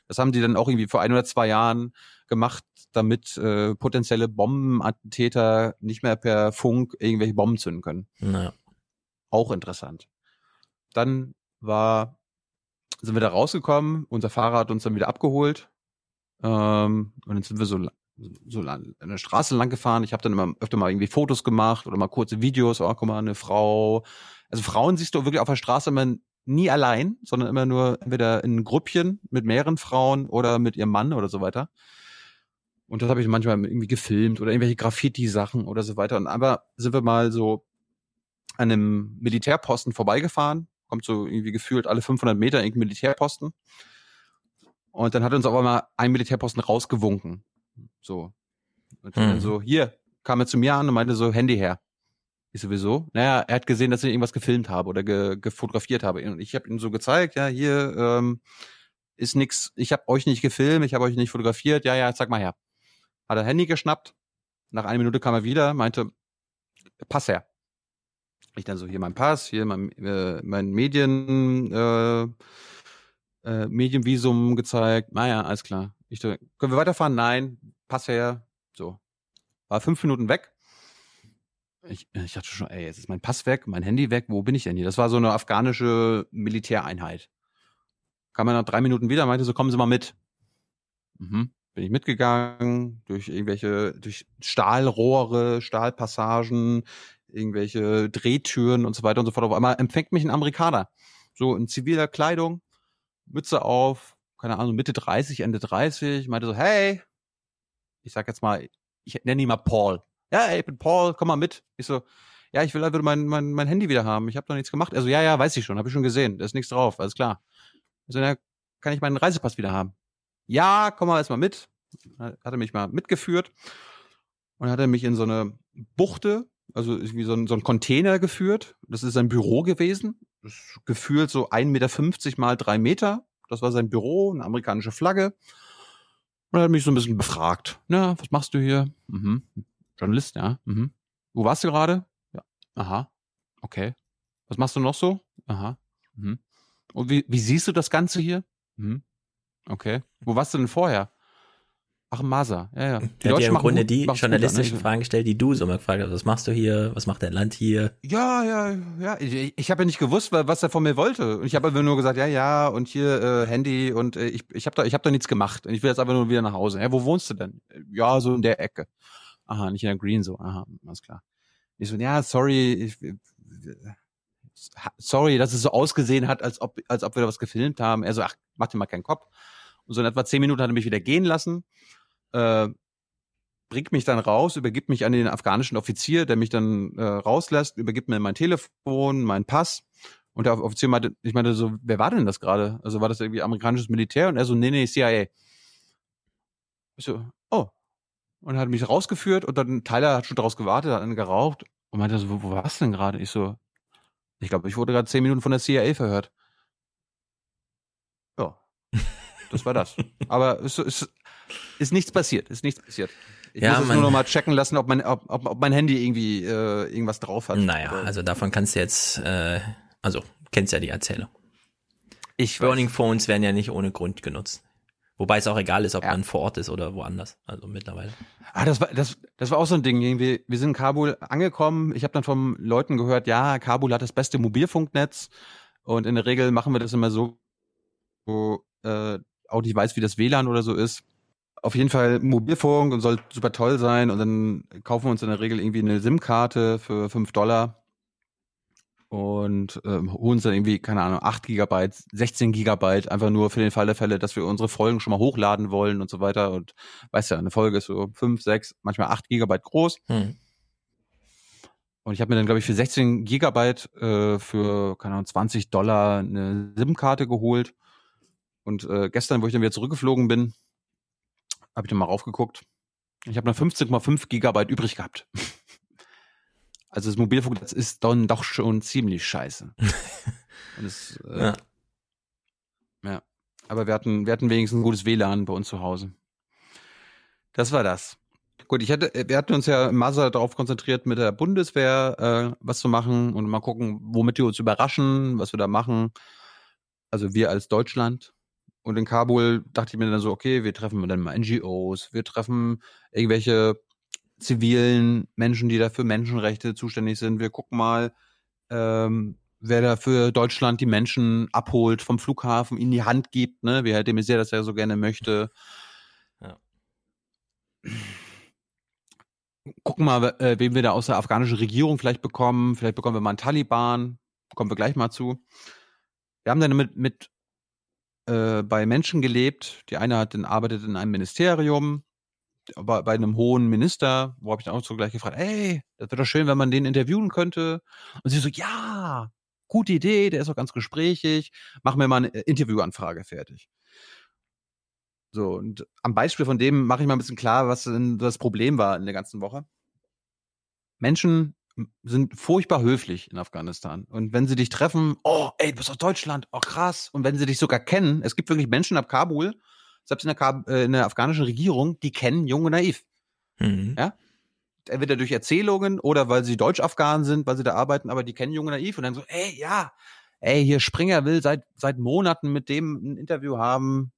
Das haben die dann auch irgendwie vor ein oder zwei Jahren gemacht, damit äh, potenzielle Bombenattentäter nicht mehr per Funk irgendwelche Bomben zünden können. Ja. Auch interessant. Dann war, sind wir da rausgekommen, unser Fahrer hat uns dann wieder abgeholt. Ähm, und dann sind wir so so an der Straße lang gefahren. Ich habe dann immer öfter mal irgendwie Fotos gemacht oder mal kurze Videos. Oh, guck mal, eine Frau. Also Frauen siehst du wirklich auf der Straße immer nie allein, sondern immer nur entweder in Gruppchen mit mehreren Frauen oder mit ihrem Mann oder so weiter. Und das habe ich manchmal irgendwie gefilmt oder irgendwelche Graffiti-Sachen oder so weiter. Und aber sind wir mal so an einem Militärposten vorbeigefahren. Kommt so irgendwie gefühlt alle 500 Meter irgendein Militärposten. Und dann hat uns auf einmal ein Militärposten rausgewunken. So. Und dann Mhm. so, hier, kam er zu mir an und meinte so, Handy her. Ich sowieso. Naja, er hat gesehen, dass ich irgendwas gefilmt habe oder ge gefotografiert habe. Und ich habe ihm so gezeigt, ja, hier ähm, ist nix, ich habe euch nicht gefilmt, ich habe euch nicht fotografiert, ja, ja, zeig mal her. Hat er Handy geschnappt, nach einer Minute kam er wieder, meinte, Pass her. Ich dann so, hier mein Pass, hier mein, äh, mein Medien, äh, äh, Medienvisum gezeigt. Naja, alles klar. Ich so, können wir weiterfahren? Nein, Pass her. So. War fünf Minuten weg. Ich, ich dachte schon, ey, jetzt ist mein Pass weg, mein Handy weg, wo bin ich denn hier? Das war so eine afghanische Militäreinheit. Kam er nach drei Minuten wieder, meinte so, kommen Sie mal mit. Mhm. Bin ich mitgegangen, durch irgendwelche, durch Stahlrohre, Stahlpassagen, irgendwelche Drehtüren und so weiter und so fort. Auf einmal empfängt mich ein Amerikaner. So in ziviler Kleidung, Mütze auf, keine Ahnung, Mitte 30, Ende 30, meinte so, hey, ich sag jetzt mal, ich nenne ihn mal Paul. Ja, ey, ich bin Paul, komm mal mit. Ich so, ja, ich will einfach mein, mein, mein Handy wieder haben. Ich habe noch nichts gemacht. Also, ja, ja, weiß ich schon, habe ich schon gesehen. Da ist nichts drauf, alles klar. Also, ja, kann ich meinen Reisepass wieder haben? Ja, komm mal erstmal mit. Hat er mich mal mitgeführt. und hat er mich in so eine Buchte, also wie so ein, so ein Container geführt. Das ist sein Büro gewesen. Gefühlt so 1,50 Meter mal drei Meter. Das war sein Büro, eine amerikanische Flagge. Und er hat mich so ein bisschen befragt. Na, was machst du hier? Mhm. Journalist, ja. Mhm. Wo warst du gerade? Ja. Aha. Okay. Was machst du noch so? Aha. Mhm. Und wie, wie siehst du das Ganze hier? Mhm. Okay. Wo warst du denn vorher? Ach, Masa. Ja, ja. Die ja Deutschen im Grunde gut- die gut, journalistischen ne? Fragen gestellt, die du so mal gefragt hast. Was machst du hier? Was macht dein Land hier? Ja, ja, ja. Ich, ich habe ja nicht gewusst, wa- was er von mir wollte. Und ich habe einfach nur gesagt, ja, ja, und hier äh, Handy und äh, ich, ich habe da, ich hab da nichts gemacht. Und ich will jetzt einfach nur wieder nach Hause. Ja, wo wohnst du denn? Ja, so in der Ecke. Aha, nicht in der Green so. Aha, alles klar. Ich so, ja, sorry, ich, sorry, dass es so ausgesehen hat, als ob, als ob wir da was gefilmt haben. Er so, ach, mach dir mal keinen Kopf. Und so in etwa zehn Minuten hat er mich wieder gehen lassen. Äh, bringt mich dann raus, übergibt mich an den afghanischen Offizier, der mich dann äh, rauslässt, übergibt mir mein Telefon, meinen Pass. Und der Offizier meinte, ich meinte so, wer war denn das gerade? Also war das irgendwie amerikanisches Militär? Und er so, nee, nee, CIA. Ich so, oh. Und er hat mich rausgeführt und dann Tyler hat schon draus gewartet, hat dann geraucht und meinte so, wo, wo warst du denn gerade? Ich so, ich glaube, ich wurde gerade zehn Minuten von der CIA verhört. Ja, das war das. Aber es ist, ist nichts passiert, ist nichts passiert. Ich Ja, muss es nur noch mal checken lassen, ob mein, ob, ob, mein Handy irgendwie äh, irgendwas drauf hat. Naja, Oder- also davon kannst du jetzt, äh, also kennst ja die Erzählung. ich Burning Phones werden ja nicht ohne Grund genutzt. Wobei es auch egal ist, ob man vor Ort ist oder woanders. Also mittlerweile. Ah, das war, das, das war auch so ein Ding. Irgendwie, wir sind in Kabul angekommen. Ich habe dann von Leuten gehört, ja, Kabul hat das beste Mobilfunknetz. Und in der Regel machen wir das immer so, wo äh, auch nicht weiß, wie das WLAN oder so ist. Auf jeden Fall Mobilfunk und soll super toll sein. Und dann kaufen wir uns in der Regel irgendwie eine SIM-Karte für 5 Dollar. Und ähm, holen uns dann irgendwie, keine Ahnung, 8 Gigabyte, 16 Gigabyte, einfach nur für den Fall der Fälle, dass wir unsere Folgen schon mal hochladen wollen und so weiter. Und weißt ja, eine Folge ist so 5, 6, manchmal 8 Gigabyte groß. Hm. Und ich habe mir dann, glaube ich, für 16 Gigabyte äh, für, keine Ahnung, 20 Dollar eine SIM-Karte geholt. Und äh, gestern, wo ich dann wieder zurückgeflogen bin, habe ich dann mal raufgeguckt. Ich habe noch 15,5 Gigabyte übrig gehabt. Also das Mobilfunk, das ist dann doch schon ziemlich scheiße. Es, äh, Ja. ja. Aber wir hatten, wir hatten wenigstens ein gutes WLAN bei uns zu Hause. Das war das. Gut, ich hatte, wir hatten uns ja im Masa darauf konzentriert, mit der Bundeswehr äh, was zu machen und mal gucken, womit die uns überraschen, was wir da machen. Also wir als Deutschland. Und in Kabul dachte ich mir dann so, okay, wir treffen dann mal NGOs, wir treffen irgendwelche zivilen Menschen, die da für Menschenrechte zuständig sind. Wir gucken mal, ähm, wer da für Deutschland die Menschen abholt vom Flughafen, ihnen die Hand gibt, ne, wie Herr de Maizière das ja so gerne möchte. Ja. Gucken mal, äh, wen wir da aus der afghanischen Regierung vielleicht bekommen. Vielleicht bekommen wir mal einen Taliban. Kommen wir gleich mal zu. Wir haben dann mit, mit äh, bei Menschen gelebt. Die eine hat dann arbeitet in einem Ministerium, bei, bei einem hohen Minister, wo habe ich dann auch so gleich gefragt, ey, das wäre doch schön, wenn man den interviewen könnte. Und sie so, ja, gute Idee, der ist auch ganz gesprächig, machen wir mal eine äh, Interviewanfrage fertig. So, und am Beispiel von dem mache ich mal ein bisschen klar, was denn das Problem war in der ganzen Woche. Menschen sind furchtbar höflich in Afghanistan. Und wenn sie dich treffen, oh, ey, du bist aus Deutschland, oh krass. Und wenn sie dich sogar kennen, es gibt wirklich Menschen ab Kabul, selbst in der, Kab äh, in der afghanischen Regierung, die kennen Junge Naiv. Mhm. Ja? Entweder durch Erzählungen oder weil sie Deutsch-Afghanen sind, weil sie da arbeiten, aber die kennen Junge Naiv und dann so, ey, ja, ey, hier Springer will seit, seit Monaten mit dem ein Interview haben,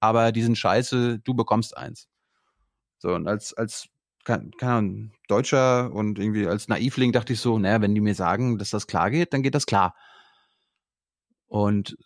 aber die sind scheiße, du bekommst eins. So, und als, als, keine Ahnung, Deutscher und irgendwie als Naivling dachte ich so, naja, wenn die mir sagen, dass das klar geht, dann geht das klar. Und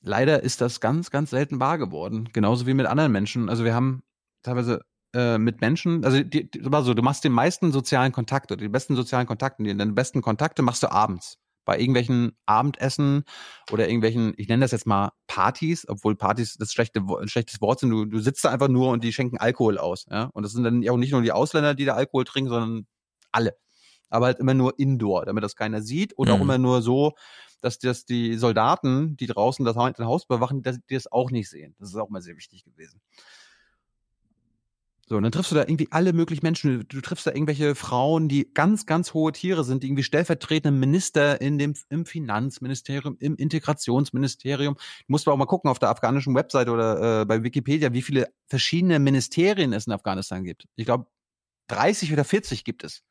leider ist das ganz, ganz selten wahr geworden. Genauso wie mit anderen Menschen. Also wir haben teilweise äh, mit Menschen, also die, die, war so, du machst den meisten sozialen Kontakt oder die besten sozialen Kontakte, die deine besten Kontakte machst du abends. Bei irgendwelchen Abendessen oder irgendwelchen, ich nenne das jetzt mal Partys, obwohl Partys das schlechte, ein schlechtes Wort sind. Du, du sitzt da einfach nur und die schenken Alkohol aus. Ja? Und das sind dann auch nicht nur die Ausländer, die da Alkohol trinken, sondern alle. Aber halt immer nur indoor, damit das keiner sieht und auch Mhm. immer nur so, dass das die Soldaten, die draußen das Ha- das Haus bewachen, dass die das auch nicht sehen. Das ist auch mal sehr wichtig gewesen. So, und dann triffst du da irgendwie alle möglichen Menschen. Du, du triffst da irgendwelche Frauen, die ganz, ganz hohe Tiere sind, die irgendwie stellvertretende Minister in dem, im Finanzministerium, im Integrationsministerium. Du musst auch mal gucken auf der afghanischen Website oder äh, bei Wikipedia, wie viele verschiedene Ministerien es in Afghanistan gibt. Ich glaube, 30 oder 40 gibt es.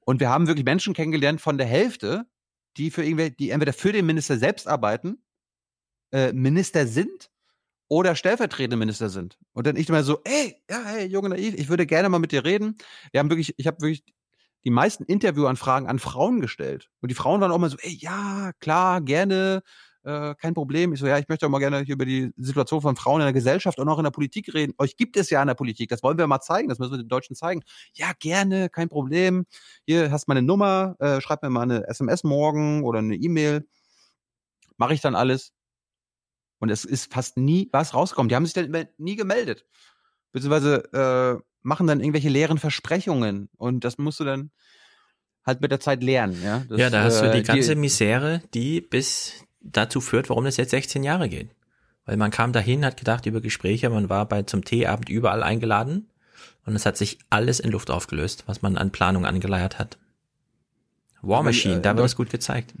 Und wir haben wirklich Menschen kennengelernt von der Hälfte, die für irgendwelche, die entweder für den Minister selbst arbeiten, äh, Minister sind oder stellvertretende Minister sind. Und dann ich immer so, ey, ja, hey, Junge Naiv, ich würde gerne mal mit dir reden. Wir haben wirklich, ich habe wirklich die meisten Interviewanfragen an Frauen gestellt. Und die Frauen waren auch immer so, ey, ja, klar, gerne, äh, kein Problem. Ich so, ja, ich möchte auch mal gerne hier über die Situation von Frauen in der Gesellschaft und auch in der Politik reden. Euch gibt es ja in der Politik, das wollen wir mal zeigen, das müssen wir den Deutschen zeigen. Ja, gerne, kein Problem. Hier hast meine Nummer, äh, schreib mir mal eine SMS morgen oder eine E-Mail. Mache ich dann alles. Und es ist fast nie was rausgekommen. Die haben sich dann nie gemeldet. Beziehungsweise äh, machen dann irgendwelche leeren Versprechungen. Und das musst du dann halt mit der Zeit lernen. Ja, das, ja da hast du die äh, ganze Misere, die bis dazu führt, warum das jetzt 16 Jahre geht. Weil man kam dahin, hat gedacht über Gespräche, man war bei zum Teeabend überall eingeladen und es hat sich alles in Luft aufgelöst, was man an Planung angeleiert hat. War Machine, äh, da wird es gut gezeigt.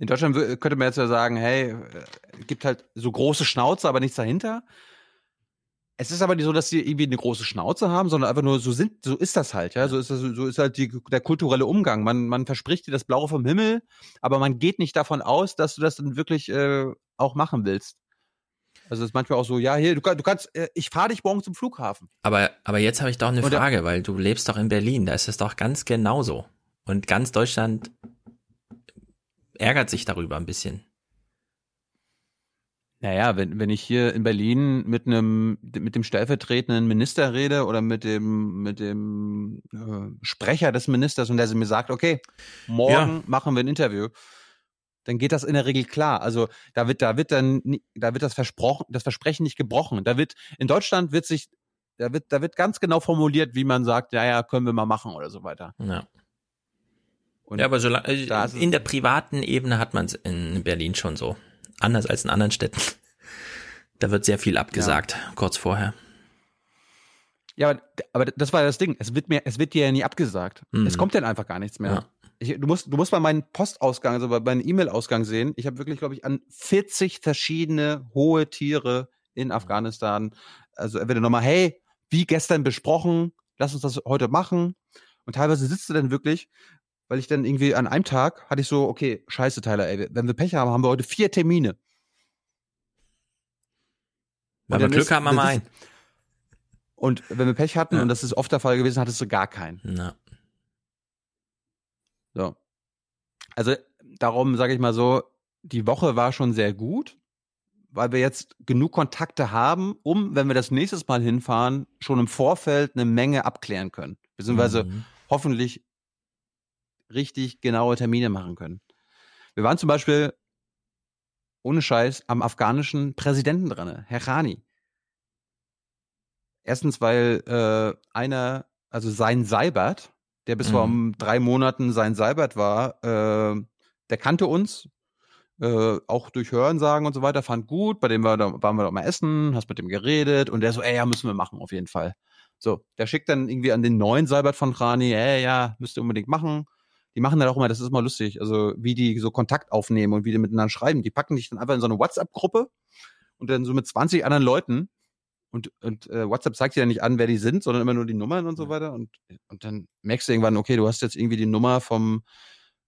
In Deutschland könnte man jetzt ja sagen, hey, äh, gibt halt so große Schnauze, aber nichts dahinter. Es ist aber nicht so, dass sie irgendwie eine große Schnauze haben, sondern einfach nur so sind, so ist das halt, ja. So ist das, so ist halt die, der kulturelle Umgang. Man, man verspricht dir das Blaue vom Himmel, aber man geht nicht davon aus, dass du das dann wirklich äh, auch machen willst. Also es ist manchmal auch so, ja, hier, du, du kannst, äh, ich fahre dich morgen zum Flughafen. Aber, aber jetzt habe ich doch eine Frage, weil du lebst doch in Berlin, da ist es doch ganz genauso. Und ganz Deutschland ärgert sich darüber ein bisschen. Naja, wenn, wenn ich hier in Berlin mit einem, mit dem stellvertretenden Minister rede oder mit dem, mit dem äh, Sprecher des Ministers und der mir sagt, okay, morgen Ja. machen wir ein Interview, dann geht das in der Regel klar. Also da wird, da wird dann, da wird das versprochen, das Versprechen nicht gebrochen. Da wird, in Deutschland wird sich, da wird, da wird ganz genau formuliert, wie man sagt, ja, ja, können wir mal machen oder so weiter. Ja. Und ja, aber solange, äh, in der privaten Ebene hat man es in Berlin schon so. Anders als in anderen Städten. Da wird sehr viel abgesagt, kurz vorher. Ja, aber, aber das war das Ding. Es wird mir, es wird dir ja nie abgesagt. Mhm. Es kommt dann einfach gar nichts mehr. Ja. Ich, du musst, du musst mal meinen Postausgang, also meinen E-Mail-Ausgang sehen. Ich habe wirklich, glaube ich, an 40 verschiedene hohe Tiere in Afghanistan. Also entweder nochmal, hey, wie gestern besprochen, lass uns das heute machen. Und teilweise sitzt du dann wirklich, weil ich dann irgendwie an einem Tag hatte ich so, okay, scheiße, Tyler, ey, wenn wir Pech haben, haben wir heute vier Termine. Wenn Und wir Glück ist- haben, haben wir einen. Und wenn wir Pech hatten, Ja. und das ist oft der Fall gewesen, hattest du gar keinen. Na. So. Also darum sage ich mal so, die Woche war schon sehr gut, weil wir jetzt genug Kontakte haben, um, wenn wir das nächstes Mal hinfahren, schon im Vorfeld eine Menge abklären können. Beziehungsweise Mhm. hoffentlich richtig genaue Termine machen können. Wir waren zum Beispiel ohne Scheiß am afghanischen Präsidenten dran, Herr Rani. Erstens, weil äh, einer, also sein Seibert, der bis Mhm. vor drei Monaten sein Seibert war, äh, der kannte uns, äh, auch durch Hörensagen und so weiter, fand gut, bei dem war, da waren wir doch mal essen, hast mit dem geredet und der so, ey, ja, müssen wir machen, auf jeden Fall. So, der schickt dann irgendwie an den neuen Seibert von Rani, ey, ja, müsst ihr unbedingt machen. Die machen dann auch immer, das ist immer lustig, also wie die so Kontakt aufnehmen und wie die miteinander schreiben. Die packen dich dann einfach in so eine WhatsApp-Gruppe und dann so mit 20 anderen Leuten und, und äh, WhatsApp zeigt dir ja nicht an, wer die sind, sondern immer nur die Nummern und so weiter. Und, und dann merkst du irgendwann, okay, du hast jetzt irgendwie die Nummer vom,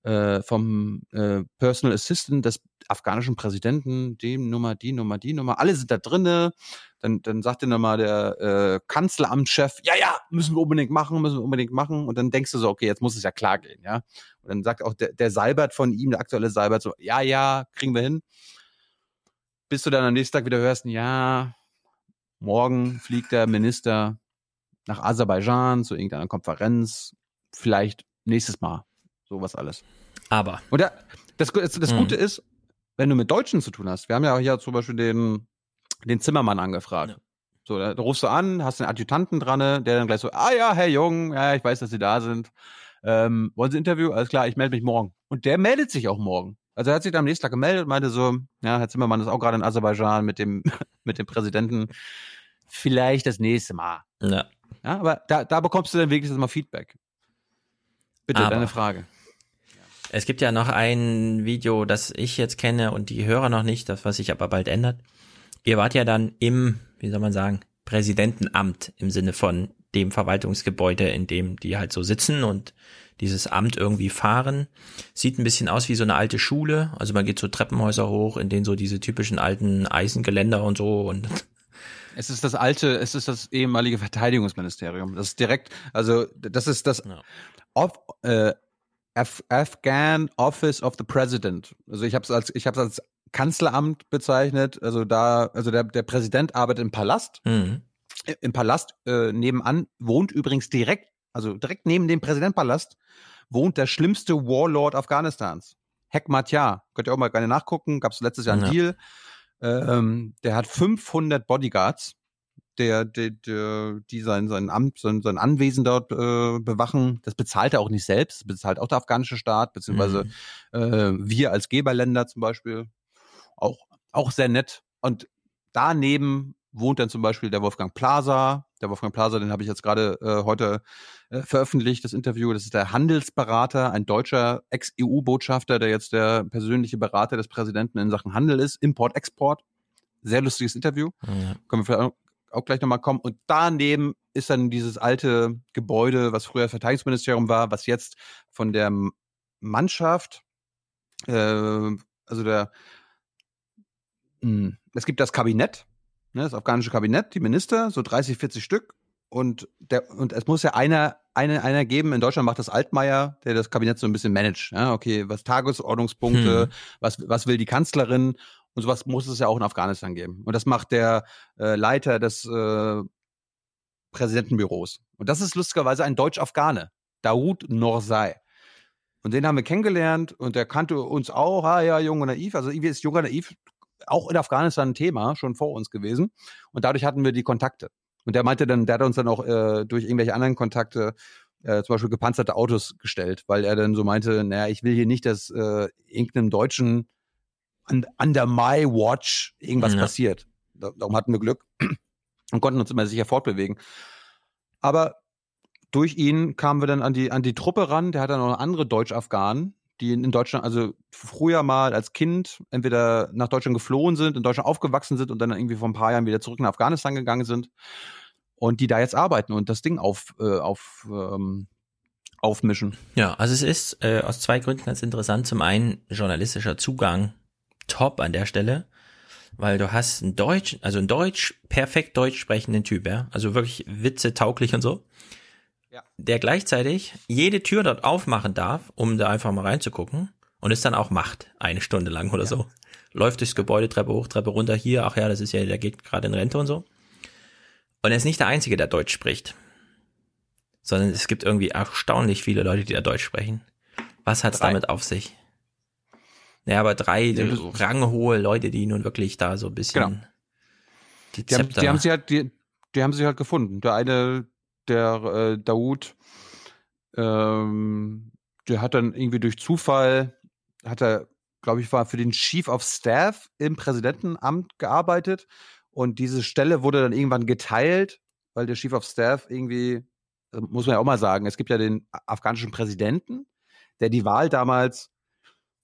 äh, vom äh, Personal Assistant des afghanischen Präsidenten, die Nummer, die Nummer, die Nummer, alle sind da drinne. Dann, dann sagt dir nochmal der äh, Kanzleramtschef, ja, ja, müssen wir unbedingt machen, müssen wir unbedingt machen. Und dann denkst du so, okay, jetzt muss es ja klar gehen, ja. Und dann sagt auch der, der Seibert von ihm, der aktuelle Seibert, so, ja, ja, kriegen wir hin. Bis du dann am nächsten Tag wieder hörst, ja, morgen fliegt der Minister nach Aserbaidschan zu irgendeiner Konferenz, vielleicht nächstes Mal, sowas alles. Aber. Und da, das, das, das Mhm. Gute ist, wenn du mit Deutschen zu tun hast, wir haben ja hier zum Beispiel den, den Zimmermann angefragt. Ja. So, da, da rufst du an, hast den Adjutanten dran, der dann gleich so, ah ja, Herr Jung, ja, ich weiß, dass Sie da sind. Ähm, wollen Sie Interview? Alles klar, ich melde mich morgen. Und der meldet sich auch morgen. Also er hat sich dann am nächsten Tag gemeldet und meinte so, ja, Herr Zimmermann ist auch gerade in Aserbaidschan mit dem, mit dem Präsidenten. vielleicht das nächste Mal. Ja. Ja, aber da, da bekommst du dann wirklich mal Feedback. Bitte, Aber- deine Frage. Es gibt ja noch ein Video, das ich jetzt kenne und die Hörer noch nicht, das was sich aber bald ändert. Ihr wart ja dann im, wie soll man sagen, Präsidentenamt im Sinne von dem Verwaltungsgebäude, in dem die halt so sitzen und dieses Amt irgendwie fahren. Sieht ein bisschen aus wie so eine alte Schule. Also man geht so Treppenhäuser hoch, in denen so diese typischen alten Eisengeländer und so und Es ist das alte, es ist das ehemalige Verteidigungsministerium. Das ist direkt, also das ist das Off, äh, Af Afghan Office of the President. Also ich habe es als ich habe als Kanzleramt bezeichnet. Also da, also der der Präsident arbeitet im Palast. Mhm. Im Palast äh, nebenan wohnt übrigens direkt, also direkt neben dem Präsidentpalast wohnt der schlimmste Warlord Afghanistans. Hekmatyar. Könnt ihr auch mal gerne nachgucken. Gab es letztes Jahr einen Ja. Deal. Ähm, der hat 500 Bodyguards, der, der, der die sein, sein Amt, sein, sein Anwesen dort äh, bewachen. Das bezahlt er auch nicht selbst, das bezahlt auch der afghanische Staat, beziehungsweise äh, wir als Geberländer zum Beispiel. Auch, auch sehr nett. Und daneben wohnt dann zum Beispiel der Wolfgang Plaza. Der Wolfgang Plaza, den habe ich jetzt gerade äh, heute äh, veröffentlicht, das Interview. Das ist der Handelsberater, ein deutscher Ex-EU-Botschafter, der jetzt der persönliche Berater des Präsidenten in Sachen Handel ist, Import, Export. Sehr lustiges Interview. Ja. Können wir vielleicht auch- gleich nochmal kommen. Und daneben ist dann dieses alte Gebäude, was früher Verteidigungsministerium war, was jetzt von der Mannschaft, äh, also der, mh, es gibt das Kabinett, ne, das afghanische Kabinett, die Minister, so 30, 40 Stück. Und der, und es muss ja einer, eine, einer geben, in Deutschland macht das Altmaier, der das Kabinett so ein bisschen managt. Ja, okay, was Tagesordnungspunkte, Hm. was, was will die Kanzlerin und sowas muss es ja auch in Afghanistan geben. Und das macht der äh, Leiter des äh, Präsidentenbüros. Und das ist lustigerweise ein Deutsch-Afghane, Daoud Norzai. Und den haben wir kennengelernt und der kannte uns auch, ah ja, Jung und Naiv. Also irgendwie ist Jung und Naiv auch in Afghanistan ein Thema, schon vor uns gewesen. Und dadurch hatten wir die Kontakte. Und der meinte dann, der hat uns dann auch äh, durch irgendwelche anderen Kontakte äh, zum Beispiel gepanzerte Autos gestellt, weil er dann so meinte, naja, ich will hier nicht, dass äh, irgendeinem Deutschen under my watch irgendwas Ja. passiert. Da, darum hatten wir Glück und konnten uns immer sicher fortbewegen. Aber durch ihn kamen wir dann an die, an die Truppe ran. Der hat dann noch andere Deutsch-Afghanen, die in in Deutschland, also früher mal als Kind entweder nach Deutschland geflohen sind, in Deutschland aufgewachsen sind und dann irgendwie vor ein paar Jahren wieder zurück nach Afghanistan gegangen sind und die da jetzt arbeiten und das Ding auf, äh, auf, ähm, aufmischen. Ja, also es ist äh, aus zwei Gründen ganz interessant. Zum einen journalistischer Zugang top an der Stelle, weil du hast einen Deutsch, also einen Deutsch, perfekt Deutsch sprechenden Typ, ja, also wirklich Witze tauglich und so. Ja. Der gleichzeitig jede Tür dort aufmachen darf, um da einfach mal reinzugucken und es dann auch macht, eine Stunde lang oder so. Läuft durchs Gebäude, Treppe hoch, Treppe runter, hier, ach ja, das ist ja, der geht gerade in Rente und so. Und er ist nicht der Einzige, der Deutsch spricht sondern es gibt irgendwie erstaunlich viele Leute, die da Deutsch sprechen. Was hat's Drei. damit auf sich? Ja, aber drei Ja, ranghohe Leute, die nun wirklich da so ein bisschen Genau. die Die haben, die haben sie halt, die, die haben sie halt gefunden. Der eine, der äh, Daoud, ähm, der hat dann irgendwie durch Zufall, hat er, glaube ich, war für den Chief of Staff im Präsidentenamt gearbeitet und diese Stelle wurde dann irgendwann geteilt, weil der Chief of Staff irgendwie, äh, muss man ja auch mal sagen, es gibt ja den afghanischen Präsidenten, der die Wahl damals,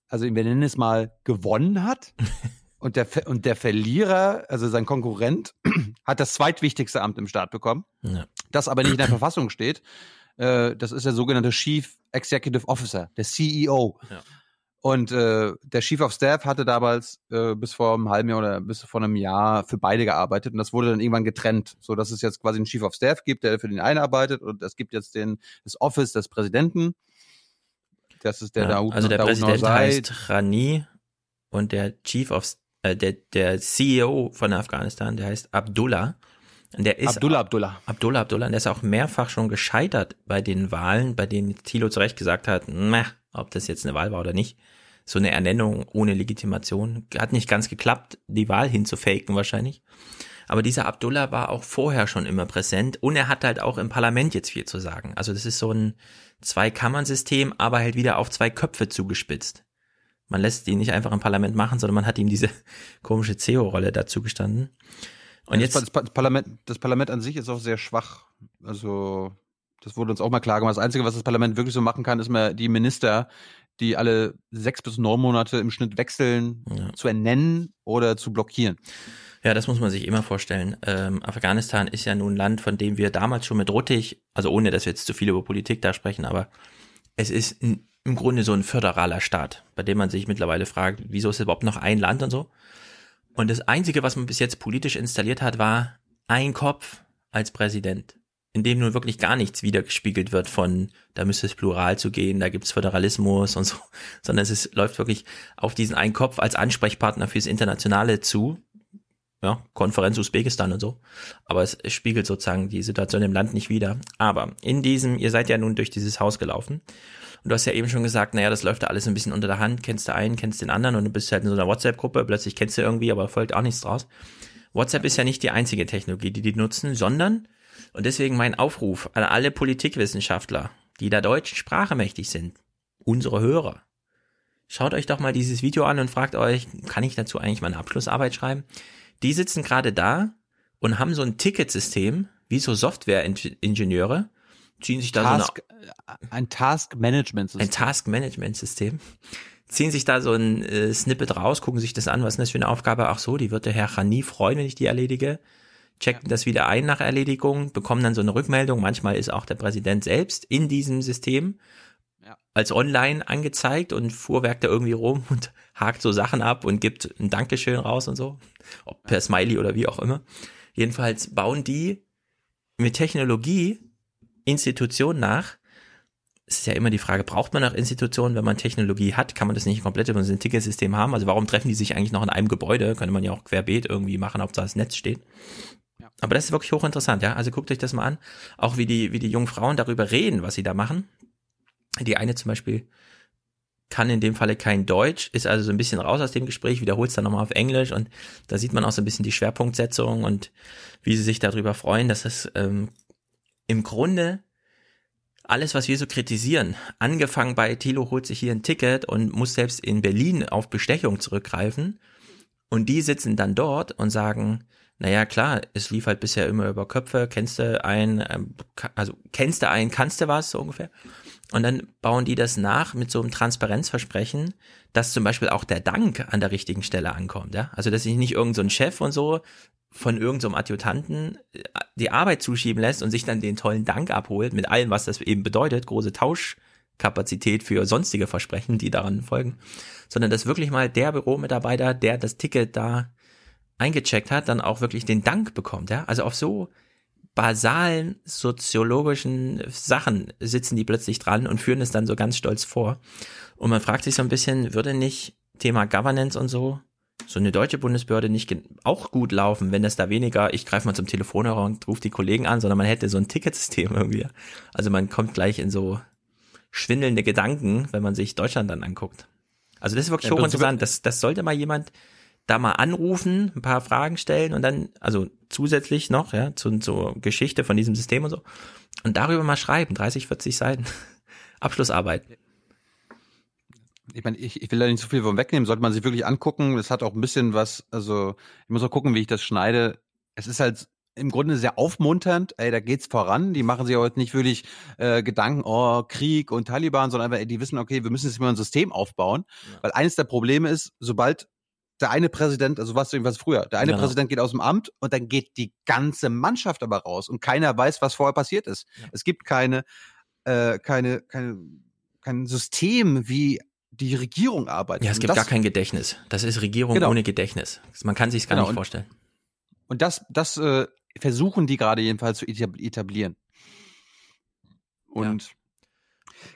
also wir nennen es mal, gewonnen hat. Und der, und der Verlierer, also sein Konkurrent, hat das zweitwichtigste Amt im Staat bekommen, ja. das aber nicht in der Verfassung steht. Äh, das ist der sogenannte Chief Executive Officer, der CEO. Ja. Und äh, der Chief of Staff hatte damals äh, bis vor einem halben Jahr oder bis vor einem Jahr für beide gearbeitet und das wurde dann irgendwann getrennt, so dass es jetzt quasi einen Chief of Staff gibt, der für den einen arbeitet und es gibt jetzt den das Office des Präsidenten. Das ist der ja. Daoud Also der Daoud Präsident Norzai. heißt Rani und der Chief of äh, der der CEO von Afghanistan, der heißt Abdullah. Der ist Abdullah Abdullah. Abdullah Abdullah, und der ist auch mehrfach schon gescheitert bei den Wahlen, bei denen Thilo zu Recht gesagt hat, na, ob das jetzt eine Wahl war oder nicht. So eine Ernennung ohne Legitimation. Hat nicht ganz geklappt, die Wahl hinzufaken wahrscheinlich. Aber dieser Abdullah war auch vorher schon immer präsent und er hat halt auch im Parlament jetzt viel zu sagen. Also das ist so ein Zwei-Kammern-System, aber halt wieder auf zwei Köpfe zugespitzt. Man lässt ihn nicht einfach im Parlament machen, sondern man hat ihm diese komische CEO-Rolle dazu gestanden. Und das, jetzt, das, Parlament, das Parlament an sich ist auch sehr schwach. Also, das wurde uns auch mal klar gemacht. Das Einzige, was das Parlament wirklich so machen kann, ist mal die Minister, die alle sechs bis neun Monate im Schnitt wechseln, Ja. zu ernennen oder zu blockieren. Ja, das muss man sich immer vorstellen. Ähm, Afghanistan ist ja nun ein Land, von dem wir damals schon mit Ruttig, also ohne dass wir jetzt zu viel über Politik da sprechen, aber es ist ein, im Grunde so ein föderaler Staat, bei dem man sich mittlerweile fragt, wieso ist überhaupt noch ein Land und so. Und das Einzige, was man bis jetzt politisch installiert hat, war ein Kopf als Präsident, in dem nun wirklich gar nichts wiedergespiegelt wird von, da müsste es plural zu gehen, da gibt's Föderalismus und so, sondern es ist, läuft wirklich auf diesen einen Kopf als Ansprechpartner fürs Internationale zu. Ja, Konferenz Usbekistan und so. Aber es, spiegelt sozusagen die Situation im Land nicht wider. Aber in diesem, ihr seid ja nun durch dieses Haus gelaufen. Und du hast ja eben schon gesagt, naja, das läuft da alles ein bisschen unter der Hand, kennst du einen, kennst den anderen und du bist halt in so einer WhatsApp-Gruppe, plötzlich kennst du irgendwie, aber folgt auch nichts draus. WhatsApp ist ja nicht die einzige Technologie, die die nutzen, sondern, und deswegen mein Aufruf an alle Politikwissenschaftler, die der deutschen Sprache mächtig sind, unsere Hörer, schaut euch doch mal dieses Video an und fragt euch, kann ich dazu eigentlich meine Abschlussarbeit schreiben? Die sitzen gerade da und haben so ein Ticketsystem, wie so Software-Ingenieure, ziehen sich da Task, so eine, ein Task-Management-System. ein Task-Management-System, ziehen sich da so ein äh, Snippet raus, gucken sich das an, was ist das für eine Aufgabe? Ach so, die wird der Herr Chani freuen, wenn ich die erledige. Checken ja. das wieder ein nach Erledigung, bekommen dann so eine Rückmeldung. Manchmal ist auch der Präsident selbst in diesem System ja. als online angezeigt und fuhrwerkt da irgendwie rum und hakt so Sachen ab und gibt ein Dankeschön raus und so. Ob per Smiley oder wie auch immer. Jedenfalls bauen die mit Technologie Institutionen nach. Es ist ja immer die Frage, braucht man noch Institutionen, wenn man Technologie hat? Kann man das nicht komplett über so ein Ticketsystem haben? Also warum treffen die sich eigentlich noch in einem Gebäude? Könnte man ja auch querbeet irgendwie machen, ob da das Netz steht. Ja. Aber das ist wirklich hochinteressant, ja. Also guckt euch das mal an. Auch wie die, wie die jungen Frauen darüber reden, was sie da machen. Die eine zum Beispiel kann in dem Falle kein Deutsch, ist also so ein bisschen raus aus dem Gespräch, wiederholt es dann nochmal auf Englisch und da sieht man auch so ein bisschen die Schwerpunktsetzung und wie sie sich darüber freuen, dass es ähm, im Grunde alles, was wir so kritisieren, angefangen bei Thilo holt sich hier ein Ticket und muss selbst in Berlin auf Bestechung zurückgreifen und die sitzen dann dort und sagen, naja, klar, es lief halt bisher immer über Köpfe, kennst du einen, also kennst du einen, kannst du was, so ungefähr. Und dann bauen die das nach mit so einem Transparenzversprechen, dass zum Beispiel auch der Dank an der richtigen Stelle ankommt, ja. Also, dass sich nicht irgendein so Chef und so von irgendeinem so Adjutanten die Arbeit zuschieben lässt und sich dann den tollen Dank abholt, mit allem, was das eben bedeutet, große Tauschkapazität für sonstige Versprechen, die daran folgen, sondern dass wirklich mal der Büromitarbeiter, der das Ticket da eingecheckt hat, dann auch wirklich den Dank bekommt, ja. Also auf so basalen soziologischen Sachen sitzen die plötzlich dran und führen es dann so ganz stolz vor. Und man fragt sich so ein bisschen, würde nicht Thema Governance und so so eine deutsche Bundesbehörde nicht auch gut laufen, wenn es da weniger, ich greife mal zum Telefonhörer und rufe die Kollegen an, sondern man hätte so ein Ticketsystem irgendwie. Also man kommt gleich in so schwindelnde Gedanken, wenn man sich Deutschland dann anguckt. Also das ist wirklich ja, hochinteressant. Das, das sollte mal jemand da mal anrufen, ein paar Fragen stellen und dann, also zusätzlich noch, ja, zu, zur Geschichte von diesem System und so. Und darüber mal schreiben, 30, 40 Seiten. Abschlussarbeit ich meine, ich, ich will da nicht so viel von wegnehmen, sollte man sich wirklich angucken. Das hat auch ein bisschen was, also ich muss auch gucken, wie ich das schneide. Es ist halt im Grunde sehr aufmunternd, ey, da geht's voran. Die machen sich heute nicht wirklich äh, Gedanken, oh, Krieg und Taliban, sondern einfach, ey, die wissen, okay, wir müssen jetzt mal ein System aufbauen. Ja. Weil eines der Probleme ist, sobald der eine Präsident, also was irgendwas früher, der eine genau. Präsident geht aus dem Amt und dann geht die ganze Mannschaft aber raus und keiner weiß, was vorher passiert ist. Ja. Es gibt keine, äh, keine, keine, kein System, wie die Regierung arbeitet. Ja, es gibt das, gar kein Gedächtnis. Das ist Regierung genau. ohne Gedächtnis. Man kann sich gar genau. nicht vorstellen. Und das, das äh, versuchen die gerade jedenfalls zu etablieren. Und ja.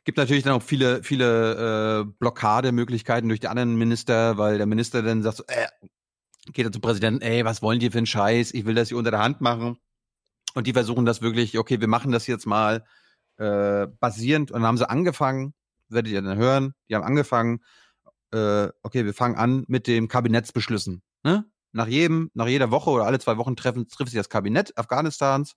Gibt natürlich dann auch viele, viele äh, Blockademöglichkeiten durch die anderen Minister, weil der Minister dann sagt, so, äh, geht er zum Präsidenten, ey, was wollen die für einen Scheiß? Ich will das hier unter der Hand machen. Und die versuchen das wirklich, okay, wir machen das jetzt mal äh, basierend. Und dann haben sie angefangen, werdet ihr dann hören, die haben angefangen, äh, okay, wir fangen an mit den Kabinettsbeschlüssen. Ne? Nach jedem, nach jeder Woche oder alle zwei Wochen treffen, trifft sich das Kabinett Afghanistans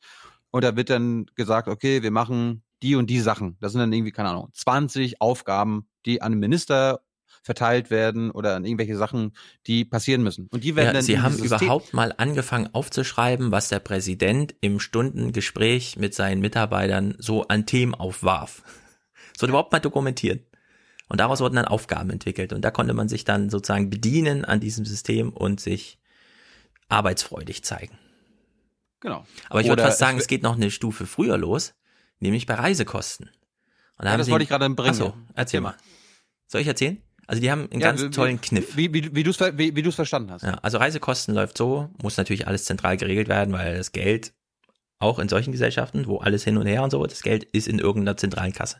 und da wird dann gesagt, okay, wir machen die und die Sachen. Das sind dann irgendwie, keine Ahnung, 20 Aufgaben, die an den Minister verteilt werden oder an irgendwelche Sachen, die passieren müssen. Und die werden Ja, dann sie haben überhaupt mal angefangen aufzuschreiben, was der Präsident im Stundengespräch mit seinen Mitarbeitern so an Themen aufwarf. Es wurde überhaupt mal dokumentiert. Und daraus wurden dann Aufgaben entwickelt. Und da konnte man sich dann sozusagen bedienen an diesem System und sich arbeitsfreudig zeigen. Genau. Aber ich würde fast sagen, es es geht noch eine Stufe früher los, nämlich bei Reisekosten. Und da Ja, das sie- wollte ich gerade bringen. Ach so, erzähl mal. Soll ich erzählen? Also die haben einen Ja, ganz wie- tollen Kniff. Wie, wie, wie du es wie, wie verstanden hast. Ja, also Reisekosten läuft so, muss natürlich alles zentral geregelt werden, weil das Geld auch in solchen Gesellschaften, wo alles hin und her und so, das Geld ist in irgendeiner zentralen Kasse.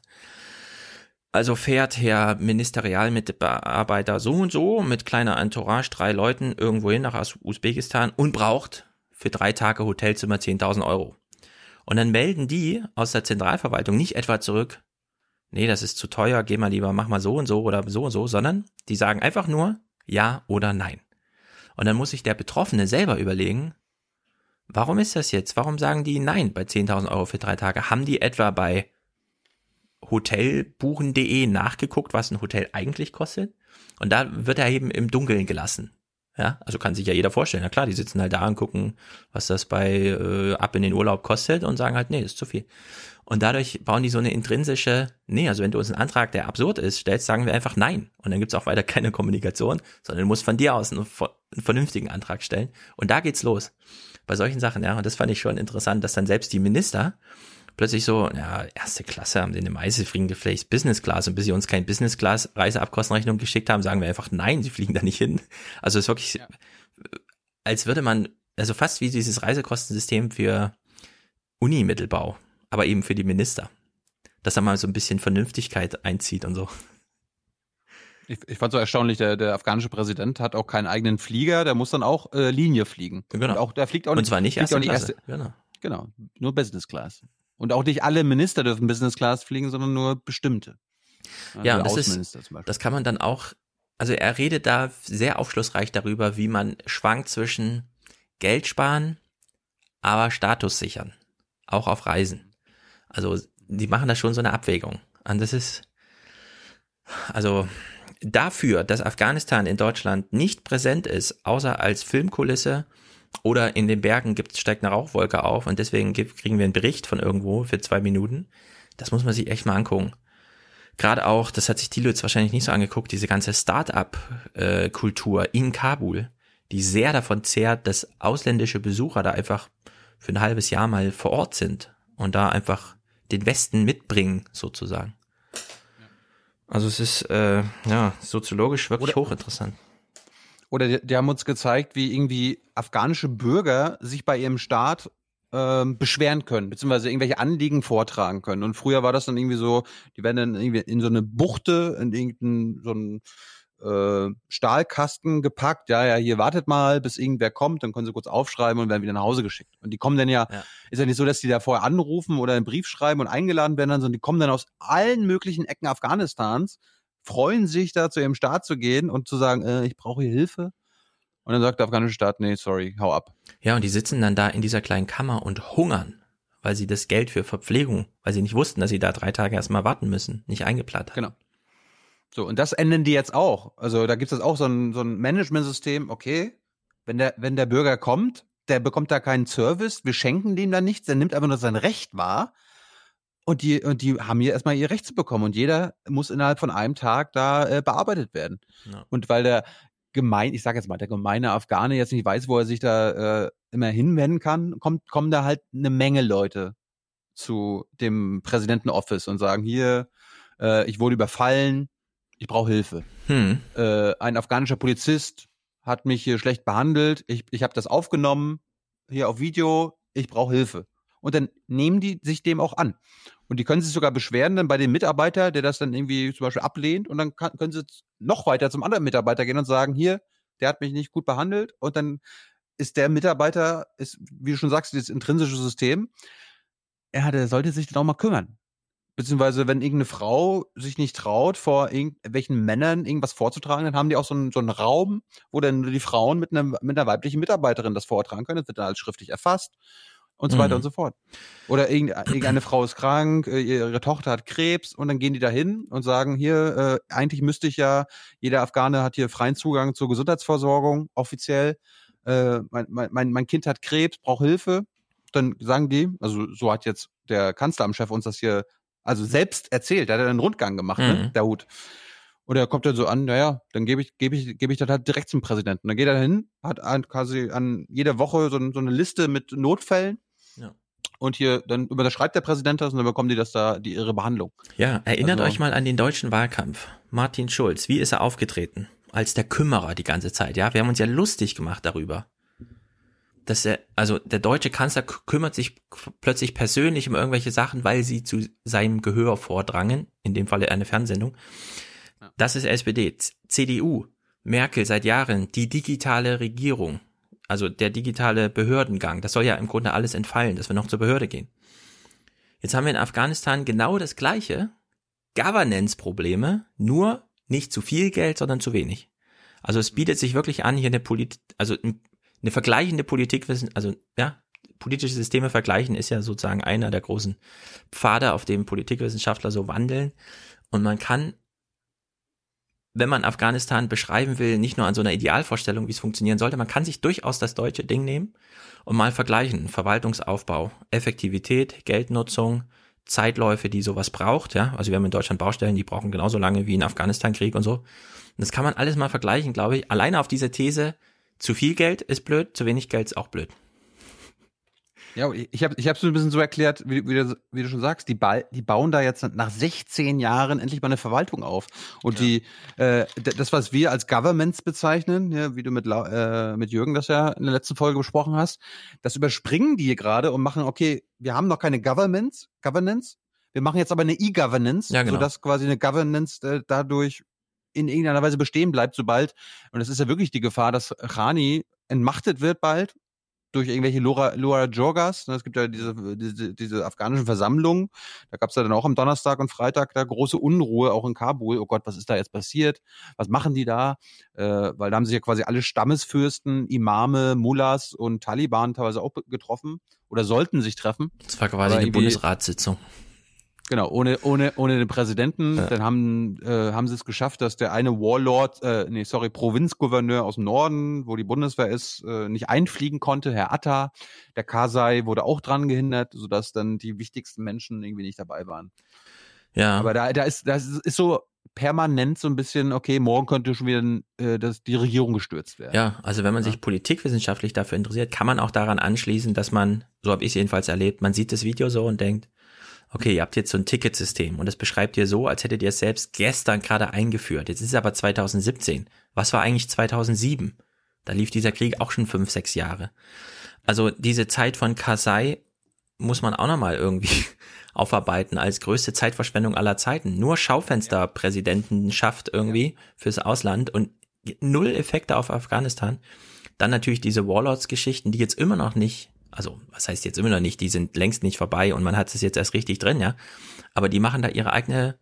Also fährt Herr Ministerialmitarbeiter so und so mit kleiner Entourage, drei Leuten irgendwo hin nach Us- Usbekistan und braucht für drei Tage Hotelzimmer 10.000 Euro. Und dann melden die aus der Zentralverwaltung nicht etwa zurück, nee, das ist zu teuer, geh mal lieber, mach mal so und so oder so und so, sondern die sagen einfach nur ja oder nein. Und dann muss sich der Betroffene selber überlegen, warum ist das jetzt? Warum sagen die nein bei 10.000 Euro für drei Tage? Haben die etwa bei hotelbuchen.de nachgeguckt, was ein Hotel eigentlich kostet? Und da wird er eben im Dunkeln gelassen. Ja, also kann sich ja jeder vorstellen. Na klar, die sitzen halt da und gucken, was das bei äh, ab in den Urlaub kostet und sagen halt, nee, ist zu viel. Und dadurch bauen die so eine intrinsische, nee, also wenn du uns einen Antrag, der absurd ist, stellst, sagen wir einfach nein. Und dann gibt's auch weiter keine Kommunikation, sondern du musst von dir aus einen, einen vernünftigen Antrag stellen. Und da geht's los. Bei solchen Sachen, ja. Und das fand ich schon interessant, dass dann selbst die Minister plötzlich so, ja, erste Klasse haben den im Eise fliegen geflecht, Business Class. Und bis sie uns kein Business Class Reiseabkostenrechnung geschickt haben, sagen wir einfach nein, sie fliegen da nicht hin. Also es ist wirklich, als würde man, also fast wie dieses Reisekostensystem für Unimittelbau, aber eben für die Minister. Dass da mal so ein bisschen Vernünftigkeit einzieht und so. Ich, ich fand so erstaunlich, der, der afghanische Präsident hat auch keinen eigenen Flieger, der muss dann auch äh, Linie fliegen. Genau. Und auch, der fliegt auch Und nicht, zwar nicht erste Klasse. erste, Genau. Genau, nur Business Class. Und auch nicht alle Minister dürfen Business Class fliegen, sondern nur bestimmte. Ja, der und das ist, das kann man dann auch, also er redet da sehr aufschlussreich darüber, wie man schwankt zwischen Geld sparen, aber Status sichern. Auch auf Reisen. Also, die machen da schon so eine Abwägung. Und das ist, also, dafür, dass Afghanistan in Deutschland nicht präsent ist, außer als Filmkulisse oder in den Bergen gibt, steigt eine Rauchwolke auf und deswegen gibt, kriegen wir einen Bericht von irgendwo für zwei Minuten. Das muss man sich echt mal angucken. Gerade auch, das hat sich Thilo jetzt wahrscheinlich nicht so angeguckt, diese ganze Start-up-Kultur in Kabul, die sehr davon zehrt, dass ausländische Besucher da einfach für ein halbes Jahr mal vor Ort sind und da einfach den Westen mitbringen, sozusagen. Also es ist äh, ja soziologisch wirklich hochinteressant. Oder die, die haben uns gezeigt, wie irgendwie afghanische Bürger sich bei ihrem Staat ähm, beschweren können, beziehungsweise irgendwelche Anliegen vortragen können. Und früher war das dann irgendwie so, die werden dann irgendwie in so eine Buchte, in irgendeinen so einen äh, Stahlkasten gepackt. Ja, ja, hier wartet mal, bis irgendwer kommt, dann können sie kurz aufschreiben und werden wieder nach Hause geschickt. Und die kommen dann ja, Ja. ist ja nicht so, dass die da vorher anrufen oder einen Brief schreiben und eingeladen werden, sondern die kommen dann aus allen möglichen Ecken Afghanistans, freuen sich da zu ihrem Staat zu gehen und zu sagen, äh, ich brauche hier Hilfe. Und dann sagt der afghanische Staat, nee, sorry, hau ab. Ja, und die sitzen dann da in dieser kleinen Kammer und hungern, weil sie das Geld für Verpflegung, weil sie nicht wussten, dass sie da drei Tage erstmal warten müssen, nicht eingeplant haben. Genau. So, und das ändern die jetzt auch. Also da gibt es auch so ein, so ein Managementsystem, okay, wenn der, wenn der Bürger kommt, der bekommt da keinen Service, wir schenken dem da nichts, der nimmt einfach nur sein Recht wahr. Und die, und die haben hier erstmal ihr Recht zu bekommen. Und jeder muss innerhalb von einem Tag da äh, bearbeitet werden. Ja. Und weil der gemein, ich sage jetzt mal, der gemeine Afghane jetzt nicht weiß, wo er sich da äh, immer hinwenden kann, kommt, kommen da halt eine Menge Leute zu dem Präsidentenoffice und sagen, hier, äh, ich wurde überfallen, ich brauche Hilfe. Hm. Äh, ein afghanischer Polizist hat mich hier schlecht behandelt, ich, ich habe das aufgenommen, hier auf Video, ich brauche Hilfe. Und dann nehmen die sich dem auch an. Und die können sich sogar beschweren dann bei dem Mitarbeiter, der das dann irgendwie zum Beispiel ablehnt. Und dann kann, können sie noch weiter zum anderen Mitarbeiter gehen und sagen, hier, der hat mich nicht gut behandelt. Und dann ist der Mitarbeiter, ist, wie du schon sagst, dieses intrinsische System, ja, der sollte sich dann auch mal kümmern. Beziehungsweise, wenn irgendeine Frau sich nicht traut, vor irgendwelchen Männern irgendwas vorzutragen, dann haben die auch so einen, so einen Raum, wo dann die Frauen mit einer, mit einer weiblichen Mitarbeiterin das vortragen können. Das wird dann alles schriftlich erfasst. Und so weiter Mhm. und so fort. Oder irgende- irgendeine Frau ist krank, äh, ihre Tochter hat Krebs und dann gehen die da hin und sagen, hier, äh, eigentlich müsste ich ja, jeder Afghane hat hier freien Zugang zur Gesundheitsversorgung, offiziell. Äh, mein, mein, mein Kind hat Krebs, braucht Hilfe. Dann sagen die, also so hat jetzt der Kanzleramtschef uns das hier also selbst erzählt, der hat einen Rundgang gemacht, ne, Mhm. der Hut. Und er kommt dann so an, naja, dann gebe ich, gebe ich, gebe ich das halt direkt zum Präsidenten. Dann geht er hin, hat an, quasi an jeder Woche so, so eine Liste mit Notfällen. Und hier, dann überschreibt der Präsident das und dann bekommen die das da, die ihre Behandlung. Ja, erinnert Also- euch mal an den deutschen Wahlkampf. Martin Schulz, wie ist er aufgetreten? Als der Kümmerer die ganze Zeit, ja? Wir haben uns ja lustig gemacht darüber. Dass er, also der deutsche Kanzler kümmert sich plötzlich persönlich um irgendwelche Sachen, weil sie zu seinem Gehör vordrangen, in dem Falle eine Fernsehsendung. Das ist SPD. CDU, Merkel seit Jahren, die digitale Regierung, also der digitale Behördengang, das soll ja im Grunde alles entfallen, dass wir noch zur Behörde gehen. Jetzt haben wir in Afghanistan genau das gleiche, Governance-Probleme, nur nicht zu viel Geld, sondern zu wenig. Also es bietet sich wirklich an, hier eine Polit also ein- eine vergleichende Politikwissen, also ja, politische Systeme vergleichen ist ja sozusagen einer der großen Pfade, auf dem Politikwissenschaftler so wandeln. Und man kann, wenn man Afghanistan beschreiben will, nicht nur an so einer Idealvorstellung, wie es funktionieren sollte, man kann sich durchaus das deutsche Ding nehmen und mal vergleichen. Verwaltungsaufbau, Effektivität, Geldnutzung, Zeitläufe, die sowas braucht, ja. Also wir haben in Deutschland Baustellen, die brauchen genauso lange wie in Afghanistan-Krieg und so. Und das kann man alles mal vergleichen, glaube ich. Alleine auf diese These, zu viel Geld ist blöd, zu wenig Geld ist auch blöd. Ja, ich habe ich hab's ein bisschen so erklärt, wie, wie, du, wie du schon sagst, die, ba die bauen da jetzt nach 16 Jahren endlich mal eine Verwaltung auf. Und die, äh, das, was wir als Governments bezeichnen, ja, wie du mit, äh, mit Jürgen das ja in der letzten Folge besprochen hast, das überspringen die hier gerade und machen, okay, wir haben noch keine Governments, Governance, wir machen jetzt aber eine E-Governance, Ja, genau. sodass quasi eine Governance äh, dadurch in irgendeiner Weise bestehen bleibt, sobald, und das ist ja wirklich die Gefahr, dass Rani entmachtet wird bald durch irgendwelche Lora, Lora Jorgas. ne, Es gibt ja diese, diese, diese afghanischen Versammlungen. Da gab es ja dann auch am Donnerstag und Freitag da große Unruhe, auch in Kabul. Oh Gott, was ist da jetzt passiert? Was machen die da? Äh, weil da haben sich ja quasi alle Stammesfürsten, Imame, Mullahs und Taliban teilweise auch getroffen oder sollten sich treffen. Das war quasi eine Bundesratssitzung. Genau, ohne, ohne, ohne den Präsidenten. Ja. Dann haben, äh, haben sie es geschafft, dass der eine Warlord, äh, nee, sorry, Provinzgouverneur aus dem Norden, wo die Bundeswehr ist, äh, nicht einfliegen konnte, Herr Atta. Der Kasai wurde auch dran gehindert, sodass dann die wichtigsten Menschen irgendwie nicht dabei waren. Ja. Aber da, da ist, das ist so permanent so ein bisschen, okay, morgen könnte schon wieder äh, das, die Regierung gestürzt werden. Ja, also wenn man sich politikwissenschaftlich dafür interessiert, kann man auch daran anschließen, dass man, so habe ich es jedenfalls erlebt, man sieht das Video so und denkt, okay, ihr habt jetzt so ein Ticketsystem und das beschreibt ihr so, als hättet ihr es selbst gestern gerade eingeführt. Jetzt ist es aber 2017. Was war eigentlich 2007? Da lief dieser Krieg auch schon fünf, sechs Jahre. Also diese Zeit von Kasai muss man auch nochmal irgendwie aufarbeiten als größte Zeitverschwendung aller Zeiten. Nur Schaufensterpräsidenten schafft irgendwie fürs Ausland und null Effekte auf Afghanistan. Dann natürlich diese Warlords-Geschichten, die jetzt immer noch nicht, also was heißt jetzt immer noch nicht, die sind längst nicht vorbei und man hat es jetzt erst richtig drin, ja. Aber die machen da ihre eigene,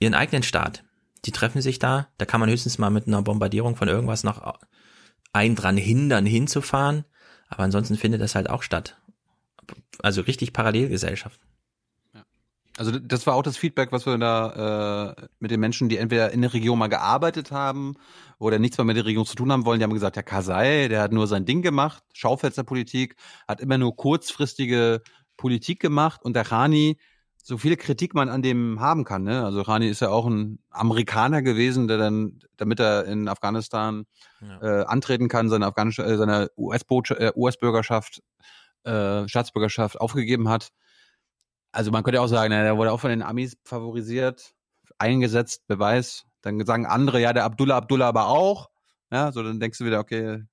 ihren eigenen Staat. Die treffen sich da, da kann man höchstens mal mit einer Bombardierung von irgendwas noch einen dran hindern, hinzufahren. Aber ansonsten findet das halt auch statt. Also richtig Parallelgesellschaft. Also das war auch das Feedback, was wir da äh, mit den Menschen, die entweder in der Region mal gearbeitet haben oder nichts mehr mit der Region zu tun haben wollen, die haben gesagt, der Kasai, der hat nur sein Ding gemacht, Schaufensterpolitik, hat immer nur kurzfristige Politik gemacht und der Rani, so viel Kritik man an dem haben kann, ne? Also Rani ist ja auch ein Amerikaner gewesen, der dann, damit er in Afghanistan Ja. äh, antreten kann, seine afghanische, äh, seine US-Bürgerschaft, äh, US-Bürgerschaft, äh, Staatsbürgerschaft aufgegeben hat also man könnte auch sagen, der wurde auch von den Amis favorisiert, eingesetzt, Beweis. Dann sagen andere, ja, der Abdullah Abdullah aber auch. Ja, so dann denkst du wieder, okay,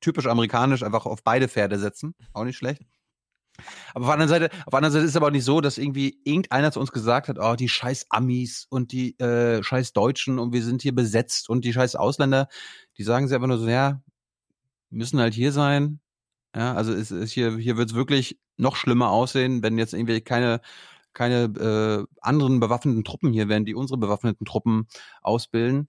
typisch amerikanisch, einfach auf beide Pferde setzen. Auch nicht schlecht. Aber auf der anderen Seite, auf der anderen Seite ist es aber auch nicht so, dass irgendwie irgendeiner zu uns gesagt hat, oh, die scheiß Amis und die äh, scheiß Deutschen und wir sind hier besetzt und die scheiß Ausländer, die sagen sie einfach nur so, ja, müssen halt hier sein. Ja, also es ist hier, hier wird es wirklich noch schlimmer aussehen, wenn jetzt irgendwie keine, keine äh, anderen bewaffneten Truppen hier wären, die unsere bewaffneten Truppen ausbilden.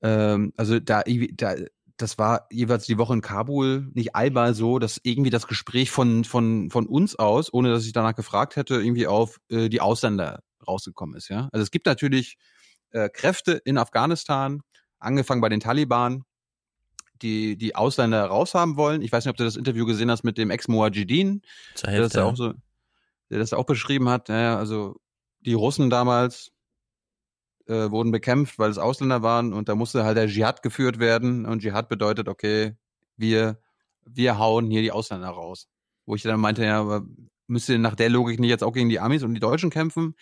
Ähm, also da, da, das war jeweils die Woche in Kabul nicht einmal so, dass irgendwie das Gespräch von, von, von uns aus, ohne dass ich danach gefragt hätte, irgendwie auf äh, die Ausländer rausgekommen ist. Ja? Also es gibt natürlich äh, Kräfte in Afghanistan, angefangen bei den Taliban, die die Ausländer raushaben wollen. Ich weiß nicht, ob du das Interview gesehen hast mit dem Ex-Muajidin, der das ja auch so, der das auch beschrieben hat. Ja, also die Russen damals äh, wurden bekämpft, weil es Ausländer waren und da musste halt der Dschihad geführt werden und Dschihad bedeutet, okay, wir, wir hauen hier die Ausländer raus. Wo ich dann meinte, ja, aber müsst ihr nach der Logik nicht jetzt auch gegen die Amis und die Deutschen kämpfen?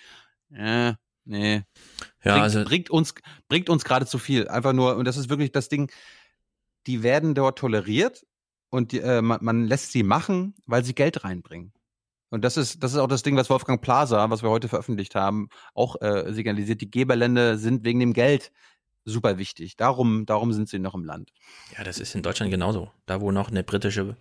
Äh, nee. Ja, bringt, also bringt uns, bringt uns gerade zu viel. Einfach nur, und das ist wirklich das Ding, die werden dort toleriert und die, äh, man, man lässt sie machen, weil sie Geld reinbringen. Und das ist, das ist auch das Ding, was Wolfgang Plaza, was wir heute veröffentlicht haben, auch äh, signalisiert. Die Geberländer sind wegen dem Geld super wichtig. Darum, darum sind sie noch im Land. Ja, das ist in Deutschland genauso. Da, wo noch eine britische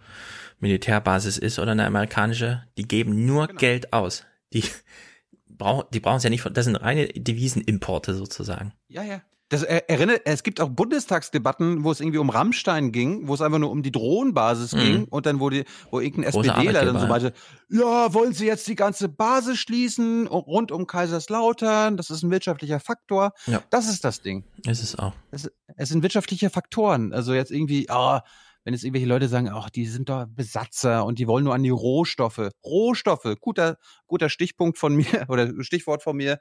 Militärbasis ist oder eine amerikanische, die geben nur Genau. Geld aus. Die brauchen, die brauchen es ja nicht von, das sind reine Devisenimporte sozusagen. Ja, ja. Das er, erinnert, es gibt auch Bundestagsdebatten, wo es irgendwie um Rammstein ging, wo es einfach nur um die Drohnenbasis Mhm. ging und dann wo die, wo irgendein SPDler dann so meinte, ja, wollen Sie jetzt die ganze Basis schließen rund um Kaiserslautern? Das ist ein wirtschaftlicher Faktor. Ja. Das ist das Ding. Ist es auch. Es, es sind wirtschaftliche Faktoren. Also jetzt irgendwie, ah, wenn jetzt irgendwelche Leute sagen, ach, die sind doch Besatzer und die wollen nur an die Rohstoffe. Rohstoffe, guter, guter Stichpunkt von mir oder Stichwort von mir.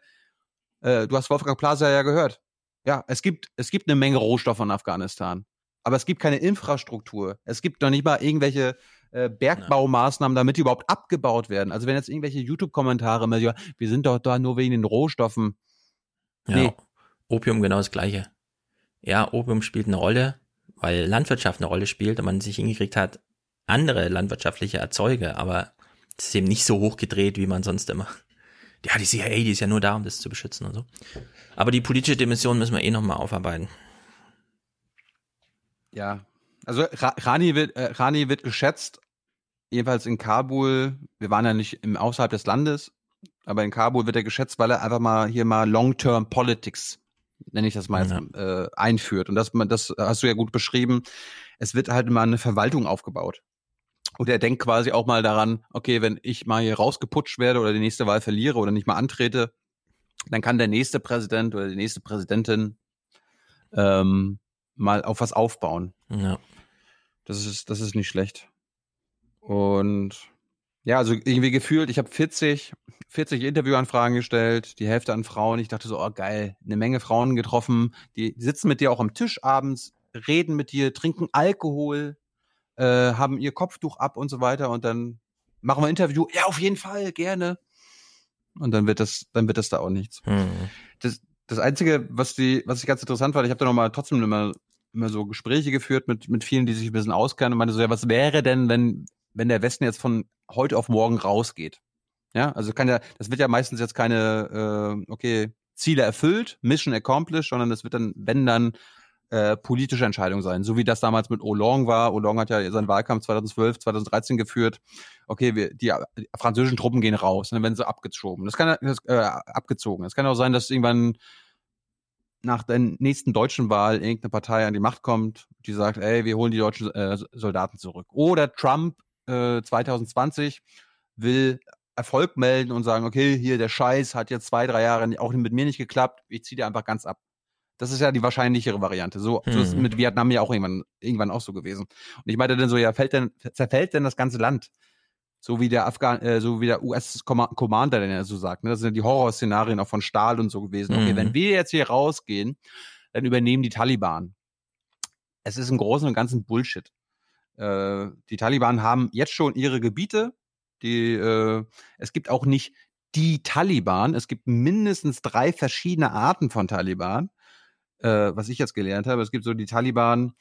Äh, du hast Wolfgang Plaza ja gehört. Ja, es gibt, es gibt eine Menge Rohstoffe in Afghanistan. Aber es gibt keine Infrastruktur. Es gibt noch nicht mal irgendwelche äh, Bergbaumaßnahmen, damit die überhaupt abgebaut werden. Also wenn jetzt irgendwelche YouTube-Kommentare immer, ja, wir sind doch da nur wegen den Rohstoffen. Ja, Nee. Opium genau das gleiche. Ja, Opium spielt eine Rolle, weil Landwirtschaft eine Rolle spielt und man sich hingekriegt hat, andere landwirtschaftliche Erzeuge, aber es ist eben nicht so hochgedreht, wie man sonst immer. Ja, die CIA, die ist ja nur da, um das zu beschützen und so. Aber die politische Dimension müssen wir eh nochmal aufarbeiten. Ja, also Ra Rani wird, äh, Rani wird geschätzt, jedenfalls in Kabul. Wir waren ja nicht im außerhalb des Landes, aber in Kabul wird er geschätzt, weil er einfach mal hier mal Long-Term Politics, nenne ich das mal, jetzt, äh, einführt. Und das, das hast du ja gut beschrieben. Es wird halt mal eine Verwaltung aufgebaut. Und er denkt quasi auch mal daran, okay, wenn ich mal hier rausgeputscht werde oder die nächste Wahl verliere oder nicht mal antrete, dann kann der nächste Präsident oder die nächste Präsidentin ähm, mal auf was aufbauen. Ja. Das ist, das ist nicht schlecht. Und ja, also irgendwie gefühlt, ich habe 40, 40 Interviewanfragen gestellt, die Hälfte an Frauen. Ich dachte so, oh geil, eine Menge Frauen getroffen, die sitzen mit dir auch am Tisch abends, reden mit dir, trinken Alkohol, äh, haben ihr Kopftuch ab und so weiter und dann machen wir ein Interview. Ja, auf jeden Fall, gerne. Und dann wird das, dann wird das da auch nichts. Hm. Das, das Einzige, was die, was ich ganz interessant fand, ich habe da nochmal trotzdem immer, immer so Gespräche geführt mit, mit vielen, die sich ein bisschen auskennen und meinte so, ja, was wäre denn, wenn, wenn der Westen jetzt von heute auf morgen rausgeht? Ja, also kann ja, das wird ja meistens jetzt keine, äh, okay, Ziele erfüllt, Mission accomplished, sondern das wird dann, wenn dann, äh, politische Entscheidung sein. So wie das damals mit Olong war. Olong hat ja seinen Wahlkampf 2012, 2013 geführt. Okay, wir, die, die französischen Truppen gehen raus dann werden sie abgeschoben. Das kann das, äh, abgezogen. Es kann auch sein, dass irgendwann nach der nächsten deutschen Wahl irgendeine Partei an die Macht kommt, die sagt, ey, wir holen die deutschen äh, Soldaten zurück. Oder Trump äh, 2020 will Erfolg melden und sagen, okay, hier der Scheiß hat jetzt zwei, drei Jahre auch mit mir nicht geklappt, ich ziehe dir einfach ganz ab. Das ist ja die wahrscheinlichere Variante. So, so ist Hm. mit Vietnam ja auch irgendwann, irgendwann auch so gewesen. Und ich meinte dann so, ja, fällt denn, zerfällt denn das ganze Land? So wie der Afghan, äh, so wie der US-Commander denn ja so sagt. Ne? Das sind ja die Horrorszenarien auch von Stahl und so gewesen. Okay, Mhm. wenn wir jetzt hier rausgehen, dann übernehmen die Taliban. Es ist im Großen und Ganzen Bullshit. Äh, die Taliban haben jetzt schon ihre Gebiete. Die, äh, es gibt auch nicht die Taliban. Es gibt mindestens drei verschiedene Arten von Taliban, äh, was ich jetzt gelernt habe. Es gibt so die Taliban,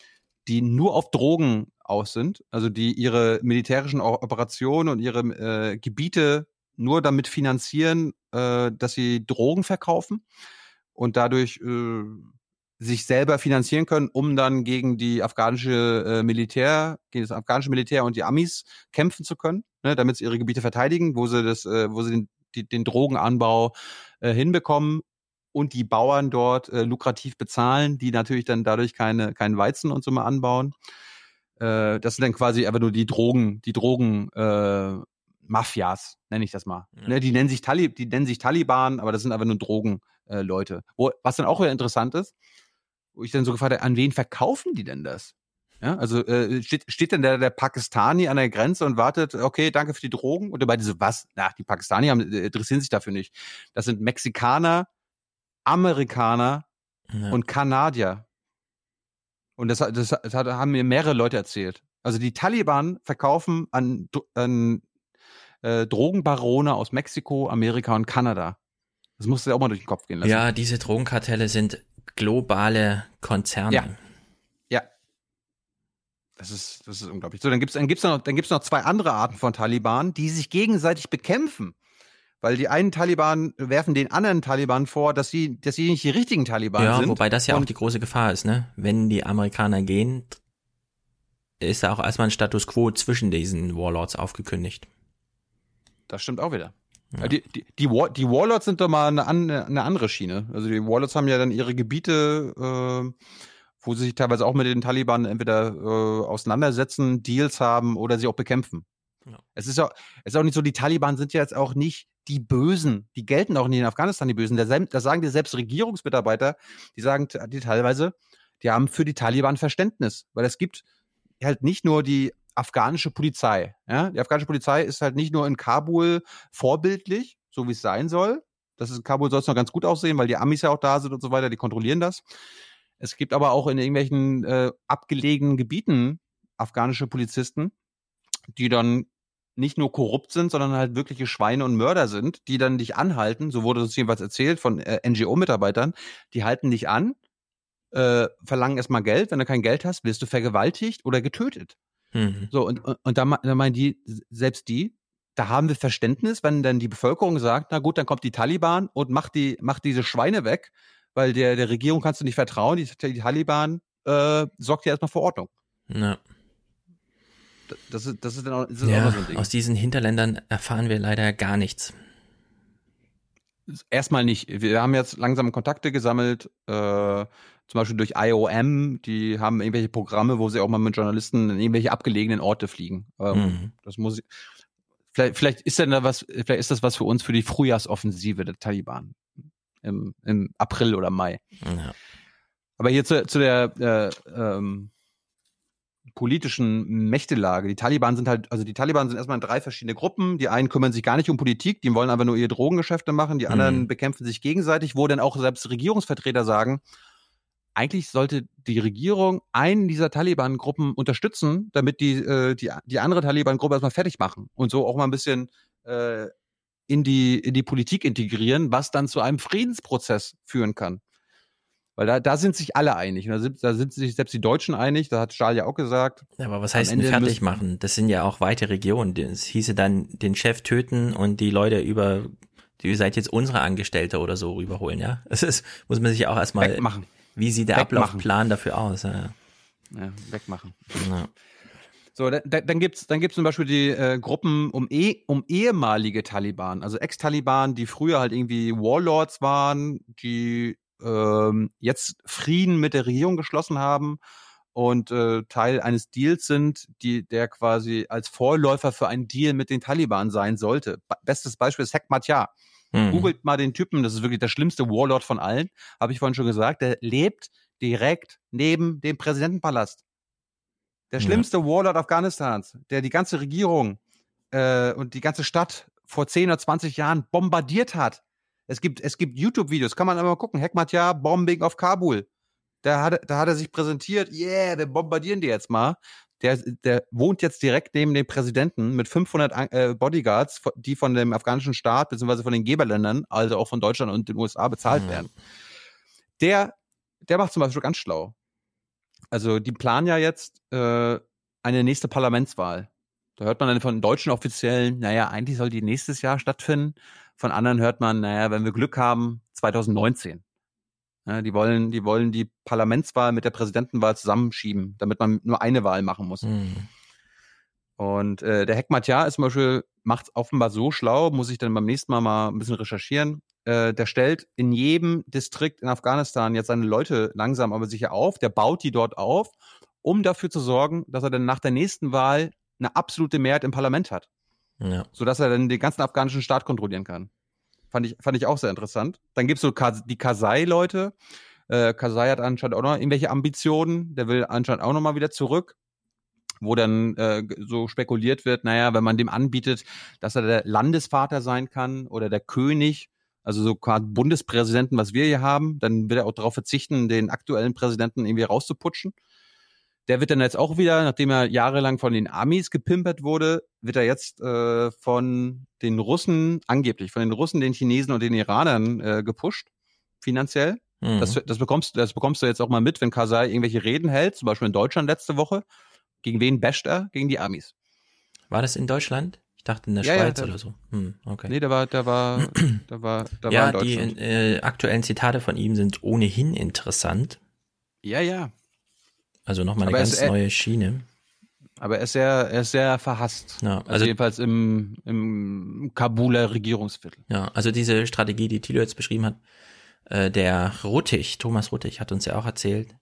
die nur auf Drogen aus sind, also die ihre militärischen Operationen und ihre äh, Gebiete nur damit finanzieren, äh, dass sie Drogen verkaufen und dadurch äh, sich selber finanzieren können, um dann gegen die afghanische äh, Militär, gegen das afghanische Militär und die Amis kämpfen zu können, ne, damit sie ihre Gebiete verteidigen, wo sie das, äh, wo sie den, die, den Drogenanbau äh, hinbekommen und die Bauern dort äh, lukrativ bezahlen, die natürlich dann dadurch keine, keinen Weizen und so mal anbauen. Äh, das sind dann quasi aber nur die Drogen, die Drogen, äh, Mafias, nenne ich das mal. Ja. Ne, die nennen sich Tali die nennen sich Taliban, aber das sind aber nur Drogen, äh. Wo, was dann auch wieder interessant ist, wo ich dann so gefragt habe, an wen verkaufen die denn das? Ja, also äh, steht, steht denn der, der Pakistani an der Grenze und wartet, okay, danke für die Drogen? Und dabei diese, was? Na, die Pakistani haben, äh, interessieren sich dafür nicht. Das sind Mexikaner, Amerikaner Ja. und Kanadier. Und das, das, das haben mir mehrere Leute erzählt. Also die Taliban verkaufen an, an äh, Drogenbarone aus Mexiko, Amerika und Kanada. Das musst du dir auch mal durch den Kopf gehen lassen. ja, diese Drogenkartelle sind globale Konzerne. Ja. Ja. Das ist, das ist unglaublich. So, dann gibt's dann gibt's noch, dann gibt's noch zwei andere Arten von Taliban, die sich gegenseitig bekämpfen. Weil die einen Taliban werfen den anderen Taliban vor, dass sie, dass sie nicht die richtigen Taliban Ja, sind. wobei das ja auch Und- die große Gefahr ist, ne? Wenn die Amerikaner gehen, ist da auch erstmal ein Status quo zwischen diesen Warlords aufgekündigt. Das stimmt auch wieder. Ja. Die, die, die, War, die Warlords sind doch mal eine, eine andere Schiene. Also die Warlords haben ja dann ihre Gebiete, äh, wo sie sich teilweise auch mit den Taliban entweder äh, auseinandersetzen, Deals haben oder sie auch bekämpfen. Ja. Es ist auch, es ist auch nicht so, die Taliban sind ja jetzt auch nicht die Bösen. Die gelten auch nicht in Afghanistan die Bösen. Da, da sagen dir selbst Regierungsmitarbeiter, die sagen die teilweise, die haben für die Taliban Verständnis. Weil es gibt halt nicht nur die afghanische Polizei. Ja? Die afghanische Polizei ist halt nicht nur in Kabul vorbildlich, so wie es sein soll. Das ist in Kabul soll es noch ganz gut aussehen, weil die Amis ja auch da sind und so weiter, die kontrollieren das. Es gibt aber auch in irgendwelchen äh, abgelegenen Gebieten afghanische Polizisten, die dann nicht nur korrupt sind, sondern halt wirkliche Schweine und Mörder sind, die dann dich anhalten, so wurde es jedenfalls erzählt von äh, NGO-Mitarbeitern, die halten dich an, äh, verlangen erstmal Geld, wenn du kein Geld hast, wirst du vergewaltigt oder getötet. Mhm. So, und, und, und da, da meinen die, selbst die, da haben wir Verständnis, wenn dann die Bevölkerung sagt, na gut, dann kommt die Taliban und macht die, macht diese Schweine weg, weil der, der Regierung kannst du nicht vertrauen, die, die Taliban äh, sorgt ja erstmal für Ordnung. Ja. Das ist, das ist dann auch, das ist auch ja, noch so ein Ding. aus diesen Hinterländern erfahren wir leider gar nichts. Erstmal nicht. Wir haben jetzt langsam Kontakte gesammelt, äh, zum Beispiel durch IOM, die haben irgendwelche Programme, wo sie auch mal mit Journalisten in irgendwelche abgelegenen Orte fliegen. Ähm, Mhm. Das muss ich, vielleicht, vielleicht ist denn da was, vielleicht ist das was für uns für die Frühjahrsoffensive der Taliban im, im April oder Mai. Ja. Aber hier zu, zu der äh, ähm, politischen Mächtelage. Die Taliban sind halt, also die Taliban sind erstmal in drei verschiedene Gruppen. Die einen kümmern sich gar nicht um Politik, die wollen einfach nur ihre Drogengeschäfte machen. Die anderen Mhm. bekämpfen sich gegenseitig, wo dann auch selbst Regierungsvertreter sagen, eigentlich sollte die Regierung einen dieser Taliban-Gruppen unterstützen, damit die, äh, die, die andere Taliban-Gruppe erstmal fertig machen und so auch mal ein bisschen äh, in, die, in die Politik integrieren, was dann zu einem Friedensprozess führen kann. Weil da, da sind sich alle einig. Da sind, da sind sich selbst die Deutschen einig, da hat Stahl ja auch gesagt. Ja, Aber was heißt denn fertig machen? Das sind ja auch weite Regionen. Es hieße dann den Chef töten und die Leute über, ihr seid jetzt unsere Angestellte oder so rüberholen, ja? Das ist, muss man sich auch erstmal, Wegmachen. wie sieht der Wegmachen. Ablaufplan dafür aus? Ja. Ja, wegmachen. Ja. So, da, da, dann gibt's dann gibt's zum Beispiel die äh, Gruppen um, eh, um ehemalige Taliban, also Ex-Taliban, die früher halt irgendwie Warlords waren, die ähm, jetzt Frieden mit der Regierung geschlossen haben und äh, Teil eines Deals sind, die der quasi als Vorläufer für einen Deal mit den Taliban sein sollte. Bestes Beispiel ist Hekmat Yar. Mhm. Googelt mal den Typen, das ist wirklich der schlimmste Warlord von allen, habe ich vorhin schon gesagt. Der lebt direkt neben dem Präsidentenpalast. Der Ja. schlimmste Warlord Afghanistans, der die ganze Regierung äh, und die ganze Stadt vor 10 oder 20 Jahren bombardiert hat. Es gibt, es gibt YouTube-Videos, kann man einmal gucken. Hekmatyar, Bombing auf Kabul. Da hat, er- da hat er sich präsentiert, yeah, wir bombardieren die jetzt mal. Der, der wohnt jetzt direkt neben dem Präsidenten mit 500 An- äh, Bodyguards, die von dem afghanischen Staat bzw. von den Geberländern, also auch von Deutschland und den USA bezahlt Mhm. werden. Der, der macht zum Beispiel ganz schlau. Also die planen ja jetzt äh, eine nächste Parlamentswahl. Da hört man dann von deutschen Offiziellen, naja, eigentlich soll die nächstes Jahr stattfinden. Von anderen hört man, naja, wenn wir Glück haben, 2019. Ja, die wollen, die wollen die Parlamentswahl mit der Präsidentenwahl zusammenschieben, damit man nur eine Wahl machen muss. Mhm. Und äh, der ist zum Beispiel, macht offenbar so schlau, muss ich dann beim nächsten Mal mal ein bisschen recherchieren. Äh, der stellt in jedem Distrikt in Afghanistan jetzt seine Leute langsam aber sicher auf. Der baut die dort auf, um dafür zu sorgen, dass er dann nach der nächsten Wahl eine absolute Mehrheit im Parlament hat. Ja. Sodass er dann den ganzen afghanischen Staat kontrollieren kann. Fand ich, fand ich auch sehr interessant. Dann gibt's so Kas die Kasai-Leute. Äh, Kasai hat anscheinend auch noch irgendwelche Ambitionen. Der will anscheinend auch noch mal wieder zurück wo dann äh, so spekuliert wird, naja, wenn man dem anbietet, dass er der Landesvater sein kann oder der König, also so quasi Bundespräsidenten, was wir hier haben, dann wird er auch darauf verzichten, den aktuellen Präsidenten irgendwie rauszuputschen. Der wird dann jetzt auch wieder, nachdem er jahrelang von den Amis gepimpert wurde, wird er jetzt äh, von den Russen, angeblich von den Russen, den Chinesen und den Iranern äh, gepusht, finanziell. Mhm. Das, das, bekommst, das bekommst du jetzt auch mal mit, wenn Kasai irgendwelche Reden hält, zum Beispiel in Deutschland letzte Woche. Gegen wen basht er? Gegen die Amis. War das in Deutschland? Ich dachte in der Ja, ja, Schweiz der- oder so. Hm, okay. Nee, der war, der war, der war, der ja, war in die Deutschland. äh, aktuellen Zitate von ihm sind ohnehin interessant. ja, ja. Also nochmal eine Aber ganz äh, neue Schiene. Aber er ist sehr, er ist sehr verhasst. Ja, Also, also- jedenfalls im, im Kabuler Regierungsviertel. Ja, also diese Strategie, die Thilo jetzt beschrieben hat, äh, der Ruttig, Thomas Ruttig hat uns ja auch erzählt,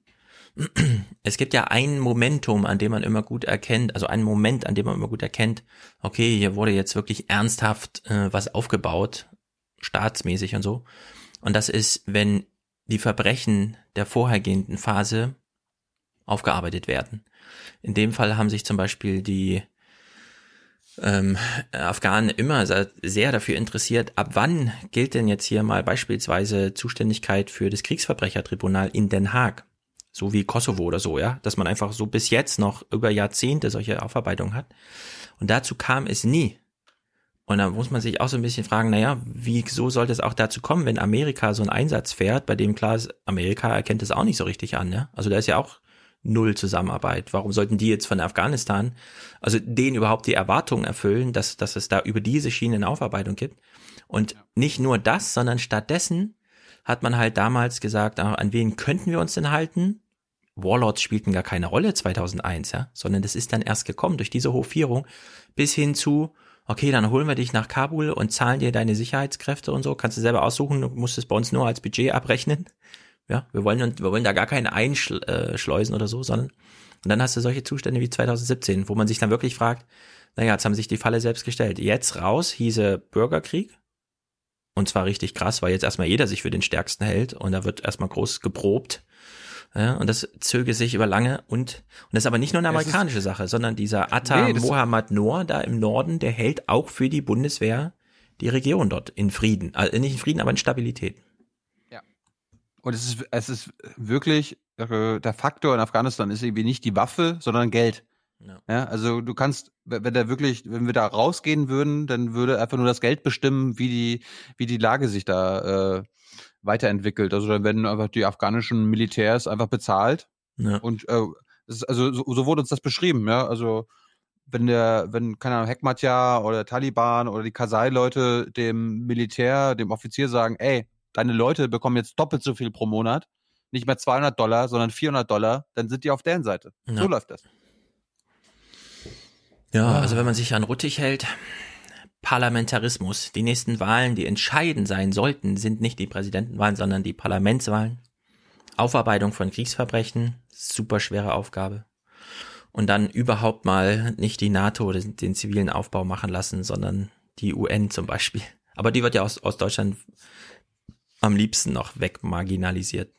es gibt ja ein Momentum, an dem man immer gut erkennt, also einen Moment, an dem man immer gut erkennt, okay, hier wurde jetzt wirklich ernsthaft äh, was aufgebaut, staatsmäßig und so. Und das ist, wenn die Verbrechen der vorhergehenden Phase aufgearbeitet werden. In dem Fall haben sich zum Beispiel die ähm, Afghanen immer se- sehr dafür interessiert, ab wann gilt denn jetzt hier mal beispielsweise Zuständigkeit für das Kriegsverbrechertribunal in Den Haag, so wie Kosovo oder so, ja, dass man einfach so bis jetzt noch über Jahrzehnte solche Aufarbeitungen hat. Und dazu kam es nie. Und da muss man sich auch so ein bisschen fragen, naja, wieso sollte es auch dazu kommen, wenn Amerika so einen Einsatz fährt, bei dem klar ist, Amerika erkennt es auch nicht so richtig an, ja? Also da ist ja auch null Zusammenarbeit. Warum sollten die jetzt von Afghanistan, also denen überhaupt die Erwartungen erfüllen, dass, dass es da über diese Schiene eine Aufarbeitung gibt? Und nicht nur das, sondern stattdessen hat man halt damals gesagt, ah, an wen könnten wir uns denn halten? Warlords spielten gar keine Rolle 2001, ja, sondern das ist dann erst gekommen durch diese Hofierung bis hin zu, okay, dann holen wir dich nach Kabul und zahlen dir deine Sicherheitskräfte und so, kannst du selber aussuchen, du musst es bei uns nur als Budget abrechnen. Ja, wir wollen, wir wollen da gar keinen einschleusen oder so, sondern und dann hast du solche Zustände wie 2017, wo man sich dann wirklich fragt, naja, jetzt haben sich die Falle selbst gestellt. Jetzt raus hieße Bürgerkrieg. Und zwar richtig krass, weil jetzt erstmal jeder sich für den Stärksten hält und da wird erstmal groß geprobt. Ja, und das zöge sich über lange und, und das ist aber nicht nur eine Es ist- amerikanische Sache, sondern dieser Atta Nee, Mohammad Noor da im Norden, der hält auch für die Bundeswehr die Region dort in Frieden. Also nicht in Frieden, aber in Stabilität. Und es ist, es ist wirklich, äh, der Faktor in Afghanistan ist irgendwie nicht die Waffe, sondern Geld. Ja. Ja, also du kannst, wenn da wirklich, wenn wir da rausgehen würden, dann würde einfach nur das Geld bestimmen, wie die, wie die Lage sich da äh, weiterentwickelt. Also dann werden einfach die afghanischen Militärs einfach bezahlt. Ja. Und äh, das ist, also so, so wurde uns das beschrieben, ja. Also wenn der, wenn, keine Ahnung, Hekmatyar oder Taliban oder die Kasai-Leute dem Militär, dem Offizier sagen, ey, deine Leute bekommen jetzt doppelt so viel pro Monat, nicht mehr 200 Dollar, sondern 400 Dollar, dann sind die auf deren Seite. Ja. So läuft das. Ja, Ah. also wenn man sich an Ruttig hält, Parlamentarismus, die nächsten Wahlen, die entscheidend sein sollten, sind nicht die Präsidentenwahlen, sondern die Parlamentswahlen. Aufarbeitung von Kriegsverbrechen, super schwere Aufgabe. Und dann überhaupt mal nicht die NATO den, den zivilen Aufbau machen lassen, sondern die UN zum Beispiel. Aber die wird ja aus, aus Deutschland am liebsten noch wegmarginalisiert.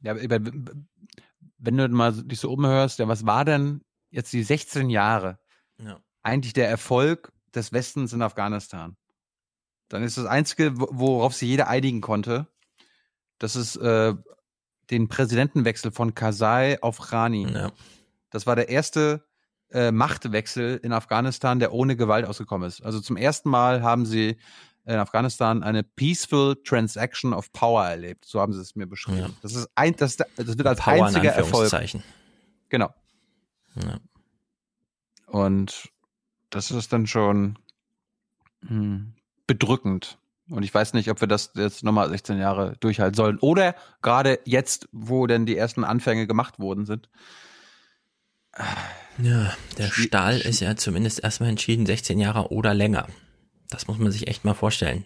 Ja, wenn du mal dich so umhörst, ja, was war denn jetzt die 16 Jahre Ja. eigentlich der Erfolg des Westens in Afghanistan? Dann ist das Einzige, wo- worauf sich jeder einigen konnte, dass es äh, den Präsidentenwechsel von Karzai auf Ghani. Ja. Das war der erste äh, Machtwechsel in Afghanistan, der ohne Gewalt ausgekommen ist. Also zum ersten Mal haben sie in Afghanistan eine peaceful transaction of power erlebt. So haben sie es mir beschrieben. Ja. Das ist ein, das, das wird als Power in einziger Erfolg. Genau. Ja. Und das ist dann schon hm, bedrückend. Und ich weiß nicht, ob wir das jetzt nochmal 16 Jahre durchhalten sollen. Oder gerade jetzt, wo denn die ersten Anfänge gemacht worden sind. Ja, der Stahl ist ja zumindest erstmal entschieden 16 Jahre oder länger. Das muss man sich echt mal vorstellen.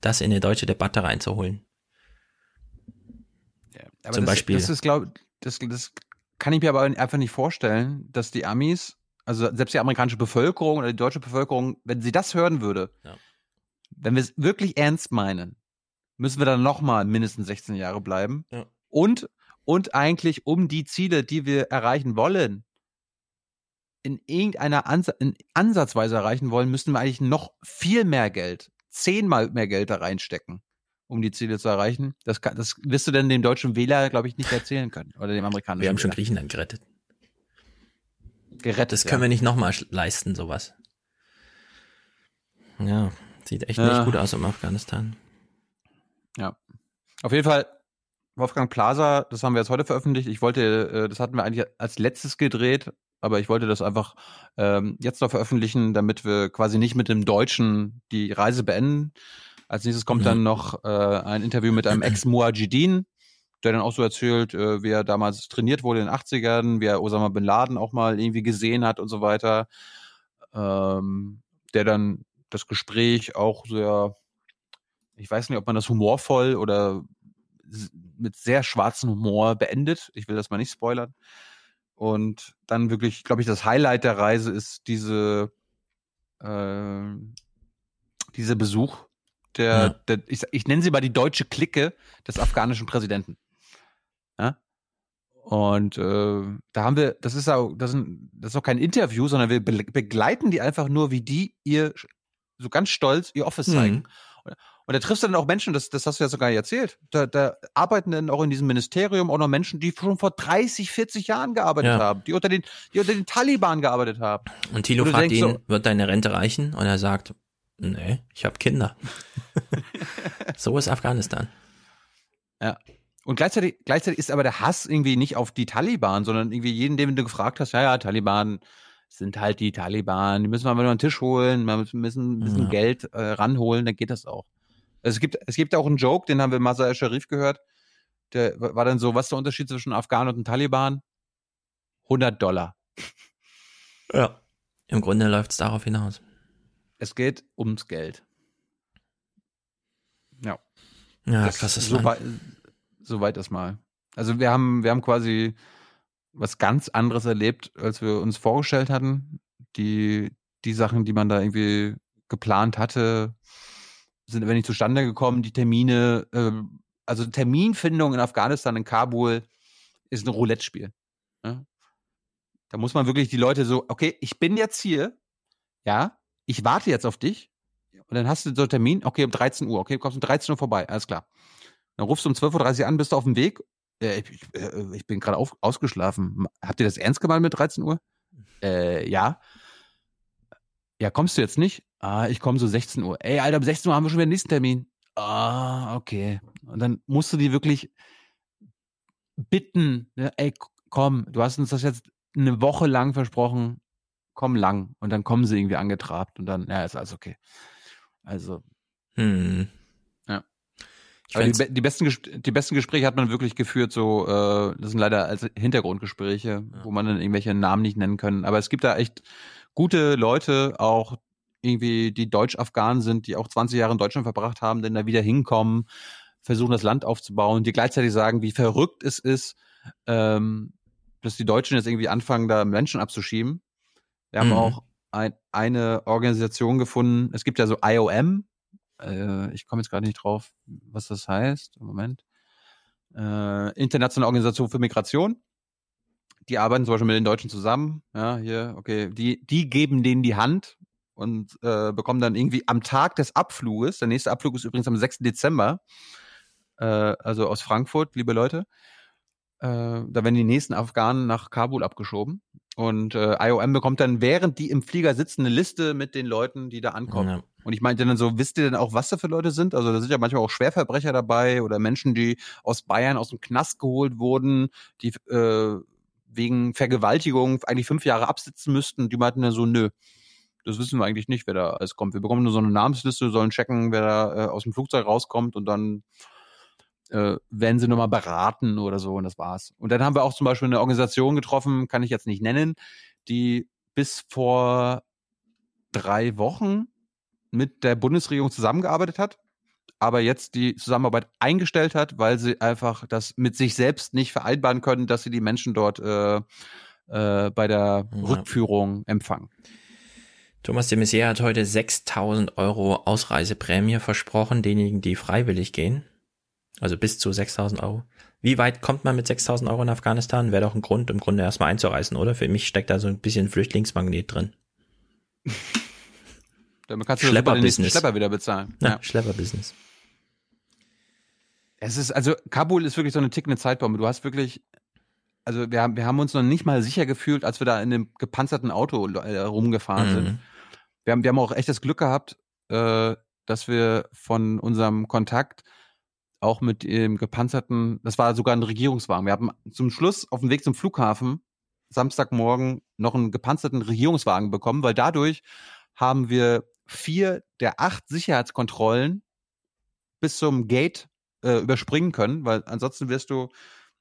Das in eine deutsche Debatte reinzuholen. Aber Zum das, Beispiel. Das ist, glaube das, das kann ich mir aber einfach nicht vorstellen, dass die Amis, also selbst die amerikanische Bevölkerung oder die deutsche Bevölkerung, wenn sie das hören würde, Ja. wenn wir es wirklich ernst meinen, müssen wir dann nochmal mindestens 16 Jahre bleiben. Ja. Und, und eigentlich um die Ziele, die wir erreichen wollen, in irgendeiner Ansa in Ansatzweise erreichen wollen, müssen wir eigentlich noch viel mehr Geld, zehnmal mehr Geld da reinstecken, um die Ziele zu erreichen. Das, kann, das wirst du denn dem deutschen Wähler, glaube ich, nicht erzählen können. Oder dem amerikanischen Wir haben schon Wähler. Griechenland gerettet. gerettet. Das können wir nicht nochmal leisten, sowas. Ja, sieht echt Ja. nicht gut aus im Afghanistan. Ja. Auf jeden Fall, Wolfgang Plaza, das haben wir jetzt heute veröffentlicht. Ich wollte, äh, das hatten wir eigentlich als letztes gedreht, aber ich wollte das einfach ähm, jetzt noch veröffentlichen, damit wir quasi nicht mit dem Deutschen die Reise beenden. Als nächstes kommt Mhm. dann noch äh, ein Interview mit einem Ex-Muajidin, der dann auch so erzählt, äh, wie er damals trainiert wurde in den 80ern, wie er Osama Bin Laden auch mal irgendwie gesehen hat und so weiter. Ähm, der dann das Gespräch auch sehr, ich weiß nicht, ob man das humorvoll oder mit sehr schwarzem Humor beendet. Ich will das mal nicht spoilern. Und dann wirklich, glaube ich, das Highlight der Reise ist diese, äh, dieser Besuch der, Ja. der ich, ich nenne sie mal die deutsche Clique des afghanischen Präsidenten. Ja? Und äh, da haben wir, das ist auch, das, sind, das ist auch kein Interview, sondern wir be begleiten die einfach nur, wie die ihr so ganz stolz ihr Office zeigen. Mhm. Und, da triffst du dann auch Menschen, das, das hast du ja sogar erzählt. Da, da arbeiten dann auch in diesem Ministerium auch noch Menschen, die schon vor 30, 40 Jahren gearbeitet Ja. haben, die unter den, die unter den Taliban gearbeitet haben. Und Thilo fragt ihn, so- wird deine Rente reichen? Und er sagt, nee, ich habe Kinder. so ist Afghanistan. Ja. Und gleichzeitig, gleichzeitig ist aber der Hass irgendwie nicht auf die Taliban, sondern irgendwie jeden, den du gefragt hast, ja, ja, Taliban sind halt die Taliban, die müssen wir mal über den Tisch holen, wir müssen ein bisschen Ja. Geld äh, ranholen, dann geht das auch. Also es gibt, es gibt auch einen Joke, den haben wir Masai Sharif gehört, der wa- war dann so, was ist der Unterschied zwischen Afghanen und den Taliban? 100 Dollar. Ja. Im Grunde läuft es darauf hinaus. Es geht ums Geld. Ja. Ja, Das- krasses so weit, so weit das mal. Also wir haben, wir haben quasi was ganz anderes erlebt, als wir uns vorgestellt hatten. Die, die Sachen, die man da irgendwie geplant hatte, sind aber nicht zustande gekommen. Die Termine, äh, also Terminfindung in Afghanistan, in Kabul, ist ein Roulette-Spiel. Ja? Da muss man wirklich die Leute so, okay, ich bin jetzt hier, ja, ich warte jetzt auf dich. Und dann hast du so einen Termin, okay, um 13 Uhr, okay, du kommst um 13 Uhr vorbei, alles klar. Dann rufst du um 12.30 Uhr an, bist du auf dem Weg. Äh, ich, ich, äh, ich bin gerade ausgeschlafen. Habt ihr das ernst gemeint mit 13 Uhr? Äh, ja. Ja, kommst du jetzt nicht? Ah, ich komme so 16 Uhr. Ey, Alter, um 16 Uhr haben wir schon wieder den nächsten Termin. Ah, okay. Und dann musst du die wirklich bitten, ne? ey, komm, du hast uns das jetzt eine Woche lang versprochen, komm lang. Und dann kommen sie irgendwie angetrabt und dann, ja, ist alles okay. Also, Hm. Ja. Die, die, besten, die besten Gespräche hat man wirklich geführt, so, äh, das sind leider als Hintergrundgespräche, wo man dann irgendwelche Namen nicht nennen können. Aber es gibt da echt gute Leute, auch irgendwie, die Deutsch-Afghanen sind, die auch 20 Jahre in Deutschland verbracht haben, dann da wieder hinkommen, versuchen das Land aufzubauen, die gleichzeitig sagen, wie verrückt es ist, ähm, dass die Deutschen jetzt irgendwie anfangen, da Menschen abzuschieben. Wir haben Mhm. auch ein, eine Organisation gefunden, es gibt ja so IOM, äh, ich komme jetzt gerade nicht drauf, was das heißt. Moment. Äh, Internationale Organisation für Migration. Die arbeiten zum Beispiel mit den Deutschen zusammen. Ja, hier, okay. Die, die geben denen die Hand und äh, bekommen dann irgendwie am Tag des Abfluges, der nächste Abflug ist übrigens am 6. Dezember, äh, also aus Frankfurt, liebe Leute, äh, da werden die nächsten Afghanen nach Kabul abgeschoben. Und äh, IOM bekommt dann, während die im Flieger sitzen, eine Liste mit den Leuten, die da ankommen. Ja. Und ich meinte dann so, wisst ihr denn auch, was da für Leute sind? Also da sind ja manchmal auch Schwerverbrecher dabei oder Menschen, die aus Bayern aus dem Knast geholt wurden, die äh, wegen Vergewaltigung eigentlich fünf Jahre absitzen müssten. Die meinten dann so, nö, das wissen wir eigentlich nicht, wer da alles kommt. Wir bekommen nur so eine Namensliste, sollen checken, wer da äh, aus dem Flugzeug rauskommt und dann äh, werden sie nochmal beraten oder so und das war's. Und dann haben wir auch zum Beispiel eine Organisation getroffen, kann ich jetzt nicht nennen, die bis vor drei Wochen mit der Bundesregierung zusammengearbeitet hat, aber jetzt die Zusammenarbeit eingestellt hat, weil sie einfach das mit sich selbst nicht vereinbaren können, dass sie die Menschen dort äh, äh, bei der Ja. Rückführung empfangen. Thomas de Maizière hat heute 6000 Euro Ausreiseprämie versprochen, denjenigen, die freiwillig gehen. Also bis zu 6000 Euro. Wie weit kommt man mit 6000 Euro in Afghanistan? Wäre doch ein Grund, im Grunde erstmal einzureisen, oder? Für mich steckt da so ein bisschen Flüchtlingsmagnet drin. Damit kannst du super den nächsten. Schlepper wieder bezahlen. Ja, Ja. Schlepperbusiness. Es ist, also Kabul ist wirklich so eine tickende Zeitbombe. Du hast wirklich, also wir haben, wir haben uns noch nicht mal sicher gefühlt, als wir da in dem gepanzerten Auto äh, rumgefahren sind. Mhm. Wir haben, wir haben auch echt das Glück gehabt, äh, dass wir von unserem Kontakt auch mit dem gepanzerten, das war sogar ein Regierungswagen. Wir haben zum Schluss auf dem Weg zum Flughafen Samstagmorgen noch einen gepanzerten Regierungswagen bekommen, weil dadurch haben wir vier der acht Sicherheitskontrollen bis zum Gate äh, überspringen können, weil ansonsten wirst du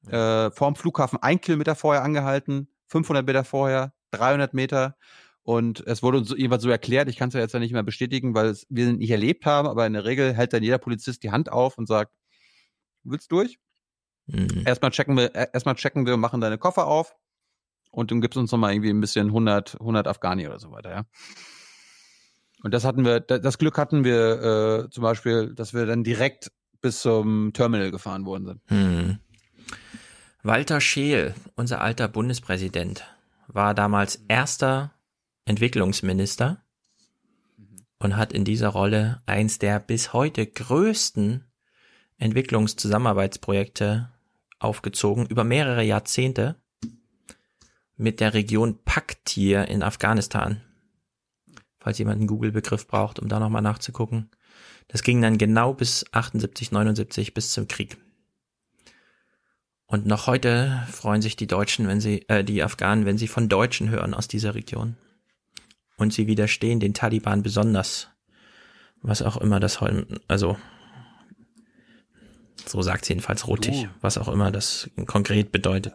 äh, vorm Flughafen ein Kilometer vorher angehalten, 500 Meter vorher, 300 Meter. Und es wurde uns jeweils so erklärt, ich kann es ja jetzt ja nicht mehr bestätigen, weil es, wir es nicht erlebt haben, aber in der Regel hält dann jeder Polizist die Hand auf und sagt, willst du durch? Mhm. Erstmal checken wir, erstmal checken wir, machen deine Koffer auf und dann gibst uns nochmal irgendwie ein bisschen 100, 100 Afghani oder so weiter, ja. Und das hatten wir, da- das Glück hatten wir äh, zum Beispiel, dass wir dann direkt bis zum Terminal gefahren worden sind. Hm. Walter Scheel, unser alter Bundespräsident, war damals erster Entwicklungsminister und hat in dieser Rolle eins der bis heute größten Entwicklungszusammenarbeitsprojekte aufgezogen, über mehrere Jahrzehnte mit der Region Paktir in Afghanistan. Falls jemand einen Google-Begriff braucht, um da nochmal nachzugucken. Das ging dann genau bis 78, 79, bis zum Krieg. Und noch heute freuen sich die Deutschen, wenn sie, äh, die Afghanen, wenn sie von Deutschen hören aus dieser Region. Und sie widerstehen den Taliban besonders. Was auch immer das heute, also, so sagt jedenfalls Rutig, Du. was auch immer das konkret bedeutet.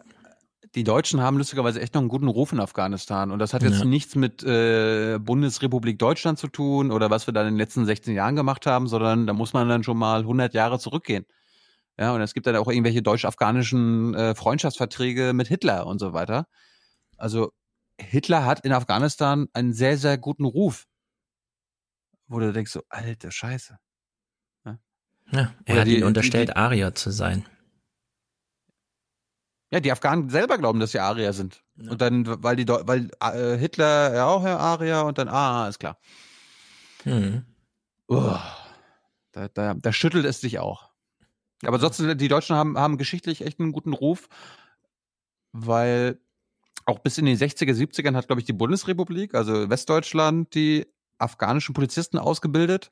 Die Deutschen haben lustigerweise echt noch einen guten Ruf in Afghanistan. Und das hat jetzt Ja. nichts mit äh, Bundesrepublik Deutschland zu tun oder was wir da in den letzten 16 Jahren gemacht haben, sondern da muss man dann schon mal 100 Jahre zurückgehen. Ja, und es gibt dann auch irgendwelche deutsch-afghanischen äh, Freundschaftsverträge mit Hitler und so weiter. Also Hitler hat in Afghanistan einen sehr, sehr guten Ruf. Wo du denkst so, alter Scheiße. Ja, Oder er hat die- ihn unterstellt, die- Arier zu sein. Ja, die Afghanen selber glauben, dass sie Arier sind. Und dann, weil die, weil äh, Hitler ja auch ja Arier und dann, ah, ist klar. Hm. Uah, da, da, da schüttelt es sich auch. Aber ansonsten, die Deutschen haben, haben geschichtlich echt einen guten Ruf, weil auch bis in die 60er, 70ern hat, glaube ich, die Bundesrepublik, also Westdeutschland, die afghanischen Polizisten ausgebildet.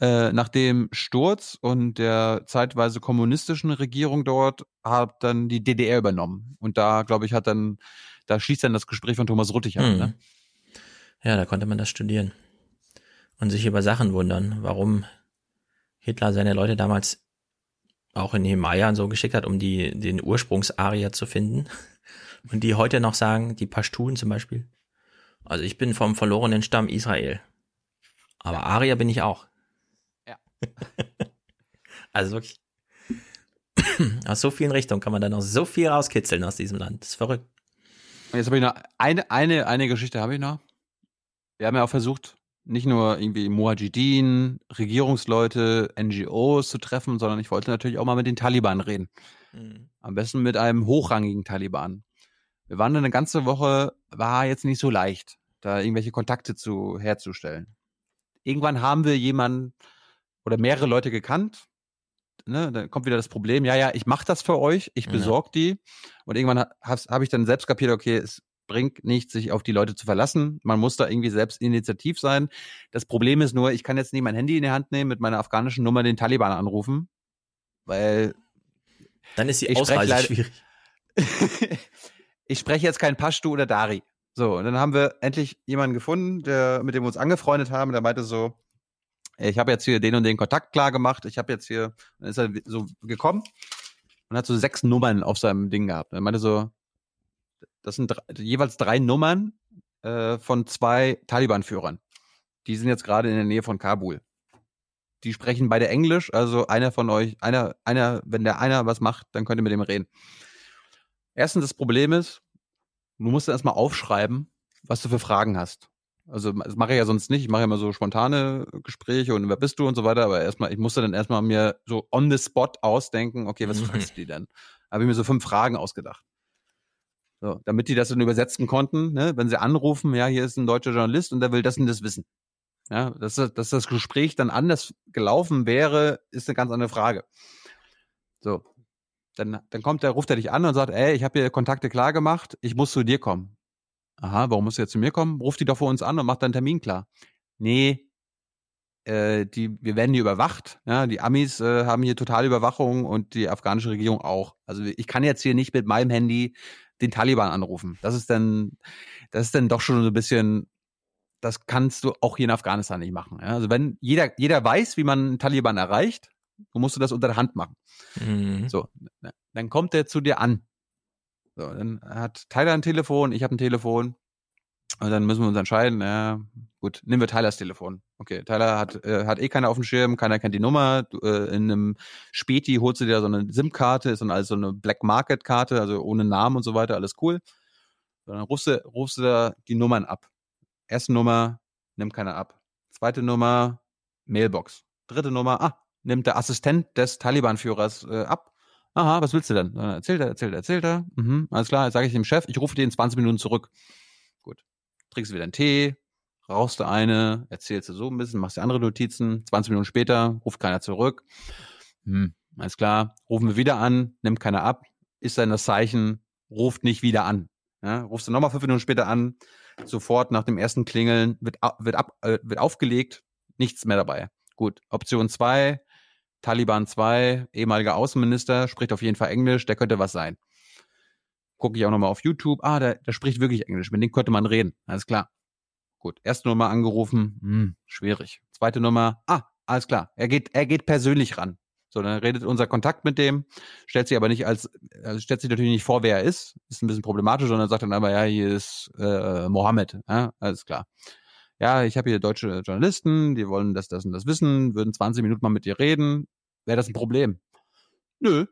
Äh, nach dem Sturz und der zeitweise kommunistischen Regierung dort hat dann die DDR übernommen. Und da, glaube ich, hat dann, da schließt dann das Gespräch von Thomas Ruttig an. Hm. Ne? Ja, da konnte man das studieren. Und sich über Sachen wundern, warum Hitler seine Leute damals auch in Himalaya und so geschickt hat, um die, den Ursprungsarier zu finden. Und die heute noch sagen, die Pashtun zum Beispiel. Also ich bin vom verlorenen Stamm Israel. Aber Arier bin ich auch. Also wirklich. Aus so vielen Richtungen kann man da noch so viel rauskitzeln aus diesem Land. Das ist verrückt. Jetzt habe ich noch eine, eine, eine Geschichte habe ich noch. Wir haben ja auch versucht, nicht nur irgendwie Muajideen, Regierungsleute, NGOs zu treffen, sondern ich wollte natürlich auch mal mit den Taliban reden. Am besten mit einem hochrangigen Taliban. Wir waren eine ganze Woche, war jetzt nicht so leicht, da irgendwelche Kontakte zu herzustellen. Irgendwann haben wir jemanden oder mehrere Leute gekannt. Ne, dann kommt wieder das Problem, ja, ja, ich mache das für euch, ich Ja. besorge die. Und irgendwann habe hab ich dann selbst kapiert, okay, es bringt nichts, sich auf die Leute zu verlassen. Man muss da irgendwie selbst initiativ sein. Das Problem ist nur, ich kann jetzt nicht mein Handy in die Hand nehmen, mit meiner afghanischen Nummer den Taliban anrufen, weil Dann ist die Ausreise schwierig. ich spreche jetzt kein Pashtu oder Dari. So, und dann haben wir endlich jemanden gefunden, der, mit dem wir uns angefreundet haben, der meinte so, ich habe jetzt hier den und den Kontakt klar gemacht, ich habe jetzt hier, dann ist er so gekommen und hat so sechs Nummern auf seinem Ding gehabt. Er meinte so, das sind drei, jeweils drei Nummern äh, von zwei Taliban-Führern. Die sind jetzt gerade in der Nähe von Kabul. Die sprechen beide Englisch, also einer von euch, einer, einer, wenn der einer was macht, dann könnt ihr mit dem reden. Erstens, das Problem ist, du musst erstmal aufschreiben, was du für Fragen hast. Also das mache ich ja sonst nicht. Ich mache ja immer so spontane Gespräche und wer bist du und so weiter. Aber erstmal, ich musste dann erstmal mir so on the spot ausdenken, okay, was fragst du die denn? Habe ich mir so fünf Fragen ausgedacht. So, damit die das dann übersetzen konnten, ne? wenn sie anrufen, ja, hier ist ein deutscher Journalist und der will das und das wissen. Ja, dass, dass das Gespräch dann anders gelaufen wäre, ist eine ganz andere Frage. So, dann, dann kommt der, ruft er dich an und sagt, ey, ich habe hier Kontakte klar gemacht, ich muss zu dir kommen. Aha, warum musst du jetzt zu mir kommen? Ruf die doch vor uns an und mach deinen Termin klar. Nee, äh, die, wir werden hier überwacht. Ja, die Amis äh, haben hier totale Überwachung und die afghanische Regierung auch. Also ich kann jetzt hier nicht mit meinem Handy den Taliban anrufen. Das ist dann, das ist dann doch schon so ein bisschen, das kannst du auch hier in Afghanistan nicht machen. Ja? Also wenn jeder, jeder weiß, wie man einen Taliban erreicht, dann musst du das unter der Hand machen. Mhm. So, dann kommt der zu dir an. So, dann hat Tyler ein Telefon, ich habe ein Telefon. Und dann müssen wir uns entscheiden, ja, gut, nehmen wir Tylers Telefon. Okay, Tyler hat, äh, hat eh keiner auf dem Schirm, keiner kennt die Nummer. Du, äh, in einem Späti holst du dir so eine SIM-Karte, ist dann also eine Black Market-Karte, also ohne Namen und so weiter, alles cool. So, dann rufst du, rufst du da die Nummern ab. Erste Nummer, nimmt keiner ab. Zweite Nummer, Mailbox. Dritte Nummer, ah, nimmt der Assistent des Taliban-Führers äh, ab. Aha, was willst du denn? Erzählt er, erzählt er, erzählt er. Mhm, alles klar, jetzt sage ich dem Chef, ich rufe dir in 20 Minuten zurück. Gut. Trinkst du wieder einen Tee, rauchst du eine, erzählst du so ein bisschen, machst dir andere Notizen. 20 Minuten später ruft keiner zurück. Hm, alles klar, rufen wir wieder an, nimmt keiner ab. Ist dann das Zeichen, ruft nicht wieder an. Ja, rufst du nochmal fünf Minuten später an, sofort nach dem ersten Klingeln wird, wird, ab, äh, wird aufgelegt, nichts mehr dabei. Gut, Option zwei Taliban 2, ehemaliger Außenminister, spricht auf jeden Fall Englisch, der könnte was sein. Gucke ich auch nochmal auf YouTube, ah, der, der spricht wirklich Englisch, mit dem könnte man reden, alles klar. Gut, erste Nummer angerufen, hm, schwierig. Zweite Nummer, ah, alles klar, er geht, er geht persönlich ran. So, dann redet unser Kontakt mit dem, stellt sich aber nicht als, also stellt sich natürlich nicht vor, wer er ist, ist ein bisschen problematisch, sondern sagt dann aber, ja, hier ist äh, Mohammed, ja, alles klar ja, ich habe hier deutsche Journalisten, die wollen das, das und das wissen, würden 20 Minuten mal mit dir reden. Wäre das ein Problem? Nö.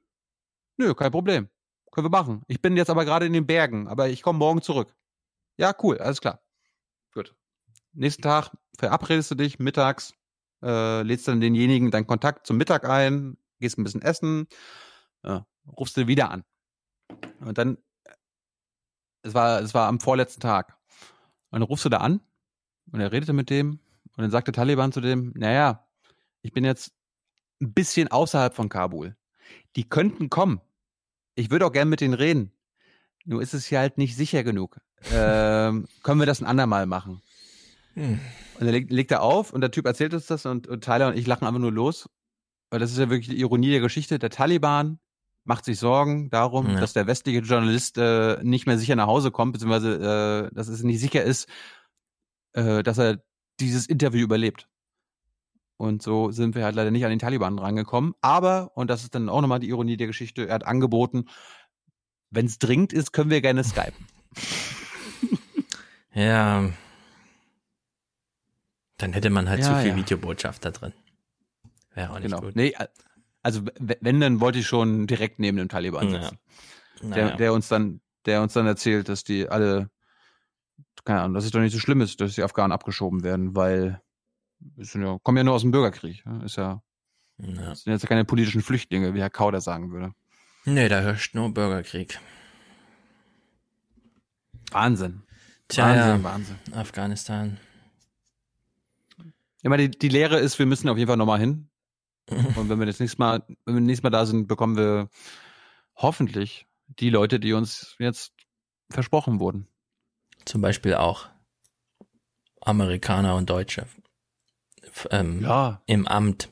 Nö, kein Problem. Können wir machen. Ich bin jetzt aber gerade in den Bergen, aber ich komme morgen zurück. Ja, cool, alles klar. Gut. Nächsten Tag verabredest du dich mittags, äh, lädst dann denjenigen deinen Kontakt zum Mittag ein, gehst ein bisschen essen, äh, rufst du wieder an. Und dann, es war, es war am vorletzten Tag. Und dann rufst du da an und er redete mit dem und dann sagte Taliban zu dem, naja, ich bin jetzt ein bisschen außerhalb von Kabul. Die könnten kommen. Ich würde auch gern mit denen reden. Nur ist es hier halt nicht sicher genug. Ähm, können wir das ein andermal machen? Hm. Und dann legt, legt, er auf und der Typ erzählt uns das und, und Tyler und ich lachen einfach nur los. Weil das ist ja wirklich die Ironie der Geschichte. Der Taliban macht sich Sorgen darum, ja. dass der westliche Journalist äh, nicht mehr sicher nach Hause kommt, beziehungsweise äh, dass es nicht sicher ist, äh, dass er dieses Interview überlebt. Und so sind wir halt leider nicht an den Taliban rangekommen. Aber, und das ist dann auch nochmal die Ironie der Geschichte, er hat angeboten, wenn es dringend ist, können wir gerne skypen. ja. Dann hätte man halt Ja, zu viel ja. Videobotschaft da drin. Wäre auch nicht Genau. gut. Nee, also wenn, dann wollte ich schon direkt neben dem Taliban Ja. sitzen. Naja. Der, der uns dann, der uns dann erzählt, dass die alle, keine Ahnung, dass es doch nicht so schlimm ist, dass die Afghanen abgeschoben werden, weil ja, kommen ja nur aus dem Bürgerkrieg. Ja? Ist ja, Ja. sind jetzt ja keine politischen Flüchtlinge, wie Herr Kauder sagen würde. Nee, da herrscht nur Bürgerkrieg. Wahnsinn. Tja, Wahnsinn, ja. Wahnsinn. Afghanistan. Ja, die, die Lehre ist, wir müssen auf jeden Fall nochmal hin. Und wenn wir das nächste Mal, wenn wir nächstes Mal da sind, bekommen wir hoffentlich die Leute, die uns jetzt versprochen wurden. Zum Beispiel auch Amerikaner und Deutsche. Ähm, Ja. Im Amt.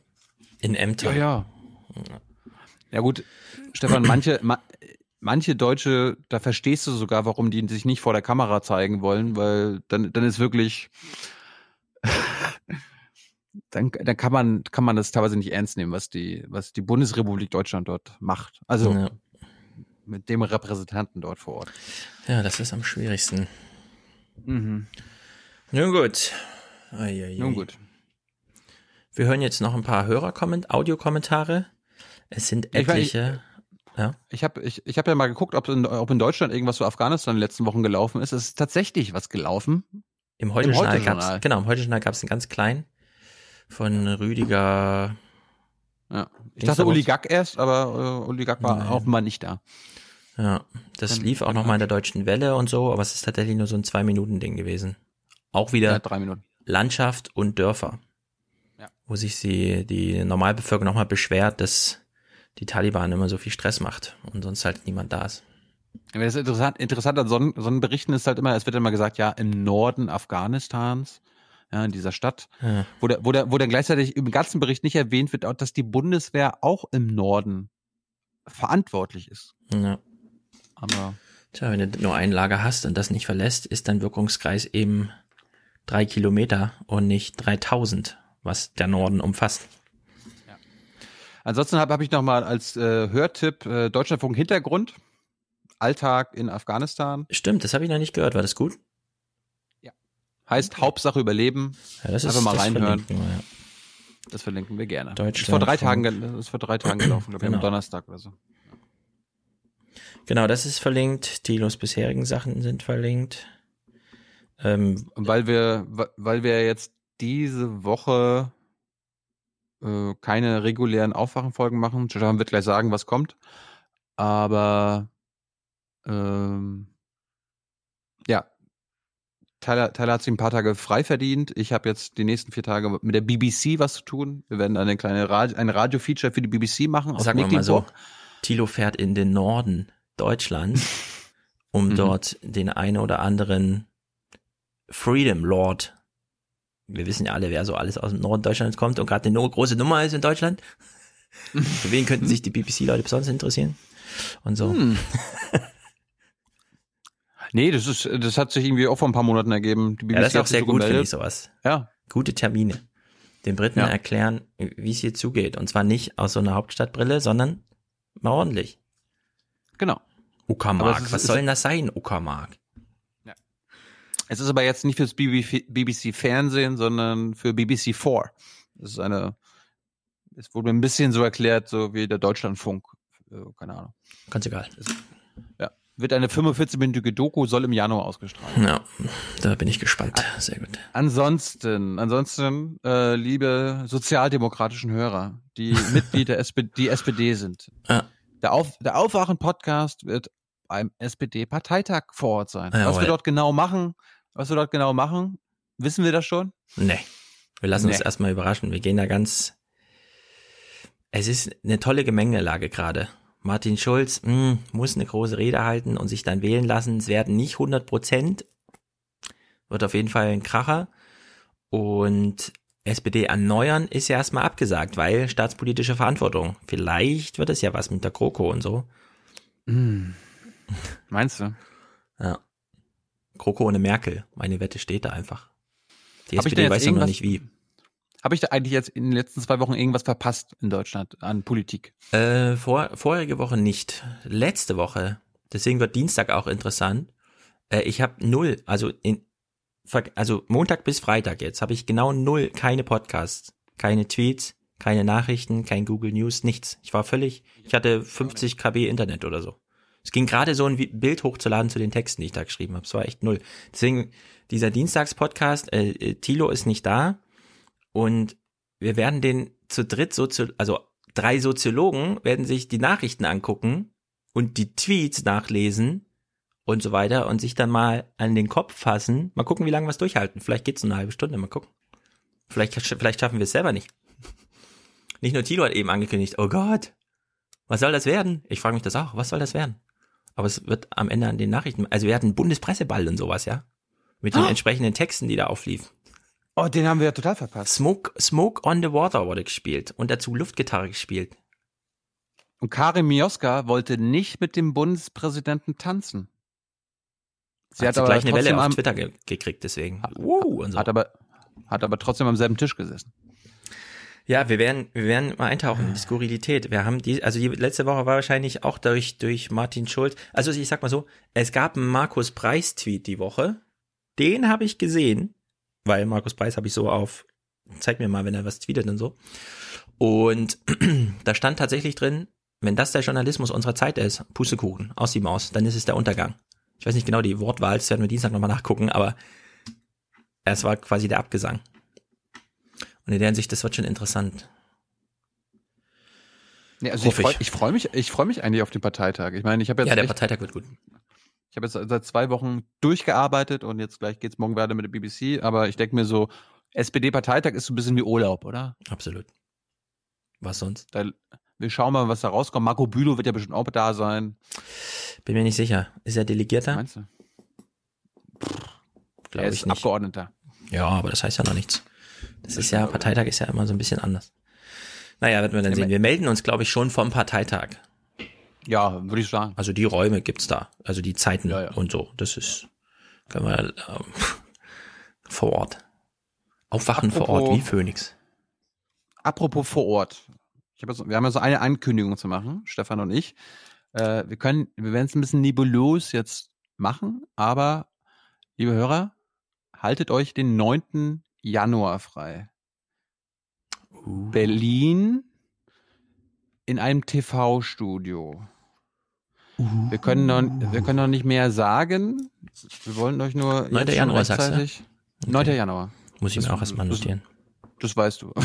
In Ämtern. Ja, ja. Ja gut, Stefan, manche, ma, manche Deutsche, da verstehst du sogar, warum die sich nicht vor der Kamera zeigen wollen, weil dann, dann ist wirklich, dann, dann kann man, kann man das teilweise nicht ernst nehmen, was die, was die Bundesrepublik Deutschland dort macht. Also Ja. mit dem Repräsentanten dort vor Ort. Ja, das ist am schwierigsten. Mhm. Nun gut. Eieiei. Nun gut. Wir hören jetzt noch ein paar Hörerkomment Audiokommentare. Es sind Ich etliche. ja. Ich habe ich, ich hab ja mal geguckt, ob in, ob in Deutschland irgendwas zu Afghanistan in den letzten Wochen gelaufen ist. Es ist tatsächlich was gelaufen. Im Heute-Journal Heute-Journal. gab's, genau, im Heute-Journal gab's einen ganz kleinen von Rüdiger. Ja. Ich Ging's dachte da Uli? Gack erst, aber äh, Uli Gack war Nein. offenbar nicht da. Ja, das Kann- lief auch kann noch mal in der Deutschen Welle und so, aber es ist tatsächlich nur so ein Zwei-Minuten-Ding gewesen. Auch wieder Ja. Landschaft und Dörfer. Ja. Wo sich sie, die Normalbevölkerung nochmal beschwert, dass die Taliban immer so viel Stress macht und sonst halt niemand da ist. Ja, Das ist interessant, interessant an so, einen- so einen Berichten ist halt immer, es wird immer gesagt, ja, im Norden Afghanistans, ja, in dieser Stadt, Ja. wo, der, wo, der, wo dann gleichzeitig im ganzen Bericht nicht erwähnt wird, auch, dass die Bundeswehr auch im Norden verantwortlich ist. Ja. Aber Tja, wenn du nur ein Lager hast und das nicht verlässt, ist dein Wirkungskreis eben drei Kilometer und nicht 3000, was der Norden umfasst. ansonsten habe hab ich nochmal als äh, Hörtipp äh, Deutschlandfunk Hintergrund, Alltag in Afghanistan, Stimmt, das habe ich noch nicht gehört. War das gut? heißt Hauptsache Überleben. Ja, das Einfach mal das reinhören. verlinken wir, ja. Das verlinken wir gerne. Deutschlandfunk. Ist vor drei Tagen, ist vor drei Tagen gelaufen, glaube ich, Genau. am Donnerstag oder so. Genau, das ist verlinkt. Tilos bisherigen Sachen sind verlinkt. Ähm, weil wir, weil wir jetzt diese Woche äh, keine regulären Aufwachenfolgen machen, Stefan wird gleich sagen, was kommt. Aber ähm, ja, Tyler, Tyler hat sich ein paar Tage frei verdient. Ich habe jetzt die nächsten vier Tage mit der BBC was zu tun. Wir werden eine kleine Radio, ein Radio-Feature für die BBC machen. sagen wir mal so. Tilo fährt in den Norden Deutschlands, um Mhm. dort den einen oder anderen Freedom Lord, wir wissen ja alle, wer so alles aus dem Norden Deutschlands kommt und gerade eine große Nummer ist in Deutschland. Für wen könnten sich die BBC-Leute besonders interessieren? Und so. Hm. Nee, das ist, das hat sich irgendwie auch vor ein paar Monaten ergeben. Die BBC Ja, das ist auch sehr so gut, finde ich, sowas. Ja, Gute Termine. Den Briten Ja. erklären, wie es hier zugeht. Und zwar nicht aus so einer Hauptstadtbrille, sondern mal ordentlich. genau. Uckermark. ist- Was soll denn das sein, Uckermark? Es ist aber jetzt nicht fürs BBC, BBC Fernsehen, sondern für BBC 4. Das ist eine, es wurde mir ein bisschen so erklärt, so wie der Deutschlandfunk. Äh, Keine Ahnung. Ganz egal. Ja. Wird eine 45-minütige Doku, soll im Januar ausgestrahlt. Ja, da bin ich gespannt. Sehr gut. Ansonsten, ansonsten, äh, liebe sozialdemokratischen Hörer, die Mitglied der SPD, die SPD sind. Ja. Der, Auf, der Aufwachen-Podcast wird beim SPD-Parteitag vor Ort sein. Was Jawohl. wir dort genau machen, was wir dort genau machen, wissen wir das schon? Nee. Wir lassen uns Nee. erstmal überraschen. Wir gehen da ganz. Es ist eine tolle Gemengelage gerade. Martin Schulz mh, muss eine große Rede halten und sich dann wählen lassen. Es werden nicht 100 Prozent. Wird auf jeden Fall ein Kracher. Und SPD erneuern ist ja erstmal abgesagt, weil staatspolitische Verantwortung. Vielleicht wird es ja was mit der GroKo und so. Meinst du? Ja. GroKo ohne Merkel. Meine Wette steht da einfach. Die Hab SPD weiß ja noch nicht wie. Habe ich da eigentlich jetzt in den letzten zwei Wochen irgendwas verpasst in Deutschland an Politik? Äh, vor, vorige Woche nicht. Letzte Woche. Deswegen wird Dienstag auch interessant. Äh, ich habe null, also in, also Montag bis Freitag jetzt habe ich genau null, keine Podcasts, keine Tweets, keine Nachrichten, kein Google News, nichts. Ich war völlig, ich hatte 50 KB Internet oder so. Es ging gerade so ein Bild hochzuladen zu den Texten, die ich da geschrieben habe. Es war echt null. Deswegen dieser Dienstagspodcast, äh, äh, Tilo ist nicht da und wir werden den zu dritt Sozio also drei Soziologen werden sich die Nachrichten angucken und die Tweets nachlesen und so weiter und sich dann mal an den Kopf fassen. Mal gucken, wie lange wir es durchhalten. Vielleicht geht's eine halbe Stunde, mal gucken. Vielleicht, vielleicht schaffen wir es selber nicht. Nicht nur Tilo hat eben angekündigt, oh Gott, was soll das werden? Ich frage mich das auch, was soll das werden? Aber es wird am Ende an den Nachrichten, also wir hatten Bundespresseball und sowas, ja? Mit den Ah. entsprechenden Texten, die da aufliefen. Oh, den haben wir ja total verpasst. Smoke, Smoke on the Water wurde gespielt und dazu Luftgitarre gespielt. Und Karin Mioska wollte nicht mit dem Bundespräsidenten tanzen. Sie hat, sie gleich eine Welle auf Twitter ge gekriegt, deswegen. Uh, und so. Hat aber, hat aber trotzdem am selben Tisch gesessen. Ja, wir werden, wir werden mal eintauchen in die Skurrilität. Wir haben die, also die letzte Woche war wahrscheinlich auch durch, durch Martin Schulz. Also ich sag mal so, es gab einen Markus Preis Tweet die Woche, Den habe ich gesehen, weil Markus Preis habe ich so auf, zeig mir mal, wenn er was tweetet und so. Und da stand tatsächlich drin, wenn das der Journalismus unserer Zeit ist, Pustekuchen, aus die Maus, dann ist es der Untergang. Ich weiß nicht genau die Wortwahl, das werden wir Dienstag nochmal nachgucken, aber es war quasi der Abgesang. Und in der Hinsicht, das wird schon interessant. Nee, also ich freue ich. ich freu mich, ich mich eigentlich auf den Parteitag. Ich meine, ich habe jetzt, Ja, der echt, Parteitag wird gut. Ich habe jetzt seit zwei Wochen durchgearbeitet und jetzt gleich geht's morgen weiter mit der BBC. Aber ich denke mir so, SPD-Parteitag ist so ein bisschen wie Urlaub, oder? Absolut. Was sonst? Da, wir schauen mal, was da rauskommt. Marco Bülow wird ja bestimmt auch da sein. Bin mir nicht sicher. Ist er Delegierter? Meinst du? Glaube ist ich nicht. Abgeordneter. Ja, aber das heißt ja noch nichts. Das ist ja, Parteitag ist ja immer so ein bisschen anders. Naja, werden wir dann sehen. Wir melden uns, glaube ich, schon vom Parteitag. Ja, würde ich sagen. Also die Räume gibt's da. Also die Zeiten Ja, ja. und so. Das ist, können wir ähm, vor Ort. Aufwachen vor Ort Apropos- wie Phoenix. Apropos vor Ort. Hab jetzt, wir haben ja so eine Ankündigung zu machen, Stefan und ich. Äh, wir können, wir werden es ein bisschen nebulos jetzt machen, aber liebe Hörer, haltet euch den 9. Januar frei. Berlin in einem TV-Studio. Wir können noch, wir können noch nicht mehr sagen. Wir wollen euch nur 9. jetzt schon Januar, sagst du? rechtzeitig- 9. Januar. Muss ich Das- mir auch erstmal das- notieren. Das weißt du.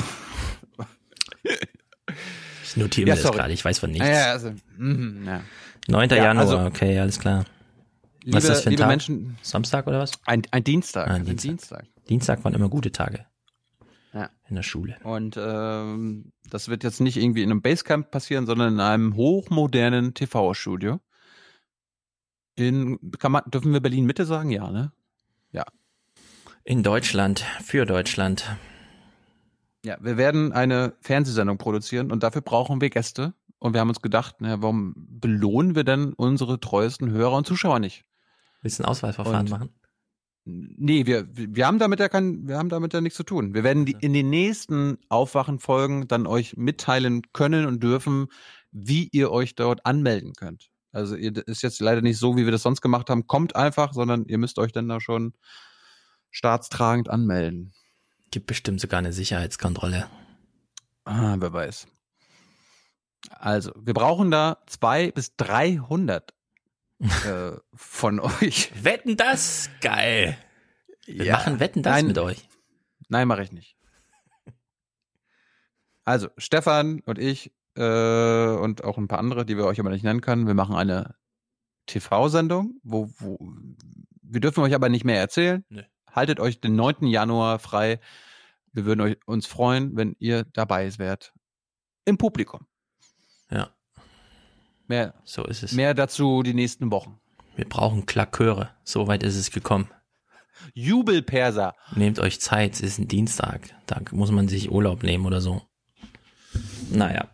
Ich notiere Ja, mir das sorry. gerade, ich weiß von nichts. Ja, ja, also, mhm, ja. 9. Ja, Januar, also- okay, alles klar. Liebe, Was ist das für ein Tag? Menschen, Samstag oder was? ein, ein Dienstag. Ah, ein ein Dienstag. Dienstag. Dienstag waren immer gute Tage. Ja. In der Schule. Und ähm, das wird jetzt nicht irgendwie in einem Basecamp passieren, sondern in einem hochmodernen TV-Studio. In, kann man, dürfen wir Berlin Mitte sagen? Ja, ne? Ja. In Deutschland, für Deutschland. Ja, wir werden eine Fernsehsendung produzieren und dafür brauchen wir Gäste. Und wir haben uns gedacht, naja, warum belohnen wir denn unsere treuesten Hörer und Zuschauer nicht? Willst du ein Auswahlverfahren Und- machen? Nee, wir, wir haben damit ja kein, wir haben damit ja nichts zu tun. Wir werden die, in den nächsten Aufwachenfolgen dann euch mitteilen können und dürfen, wie ihr euch dort anmelden könnt. Also ihr ist jetzt leider nicht so, wie wir das sonst gemacht haben. Kommt einfach, sondern ihr müsst euch dann da schon staatstragend anmelden. Gibt bestimmt sogar eine Sicherheitskontrolle. Ah, wer weiß. Also, wir brauchen da zwei bis 300 äh, von euch. Wetten das? Geil. Wir Ja. machen Wetten das Nein. mit euch. Nein, mache ich nicht. Also, Stefan und ich äh, und auch ein paar andere, die wir euch aber nicht nennen können, wir machen eine TV-Sendung, wo, wo wir dürfen euch aber nicht mehr erzählen. Nö. Haltet euch den 9. Januar frei. Wir würden euch, uns freuen, wenn ihr dabei wärt. Im Publikum. Ja, Mehr, so ist es. mehr dazu die nächsten Wochen. Wir brauchen Klaköre. So weit ist es gekommen. Jubelperser. Nehmt euch Zeit, es ist ein Dienstag. Da muss man sich Urlaub nehmen oder so. Naja.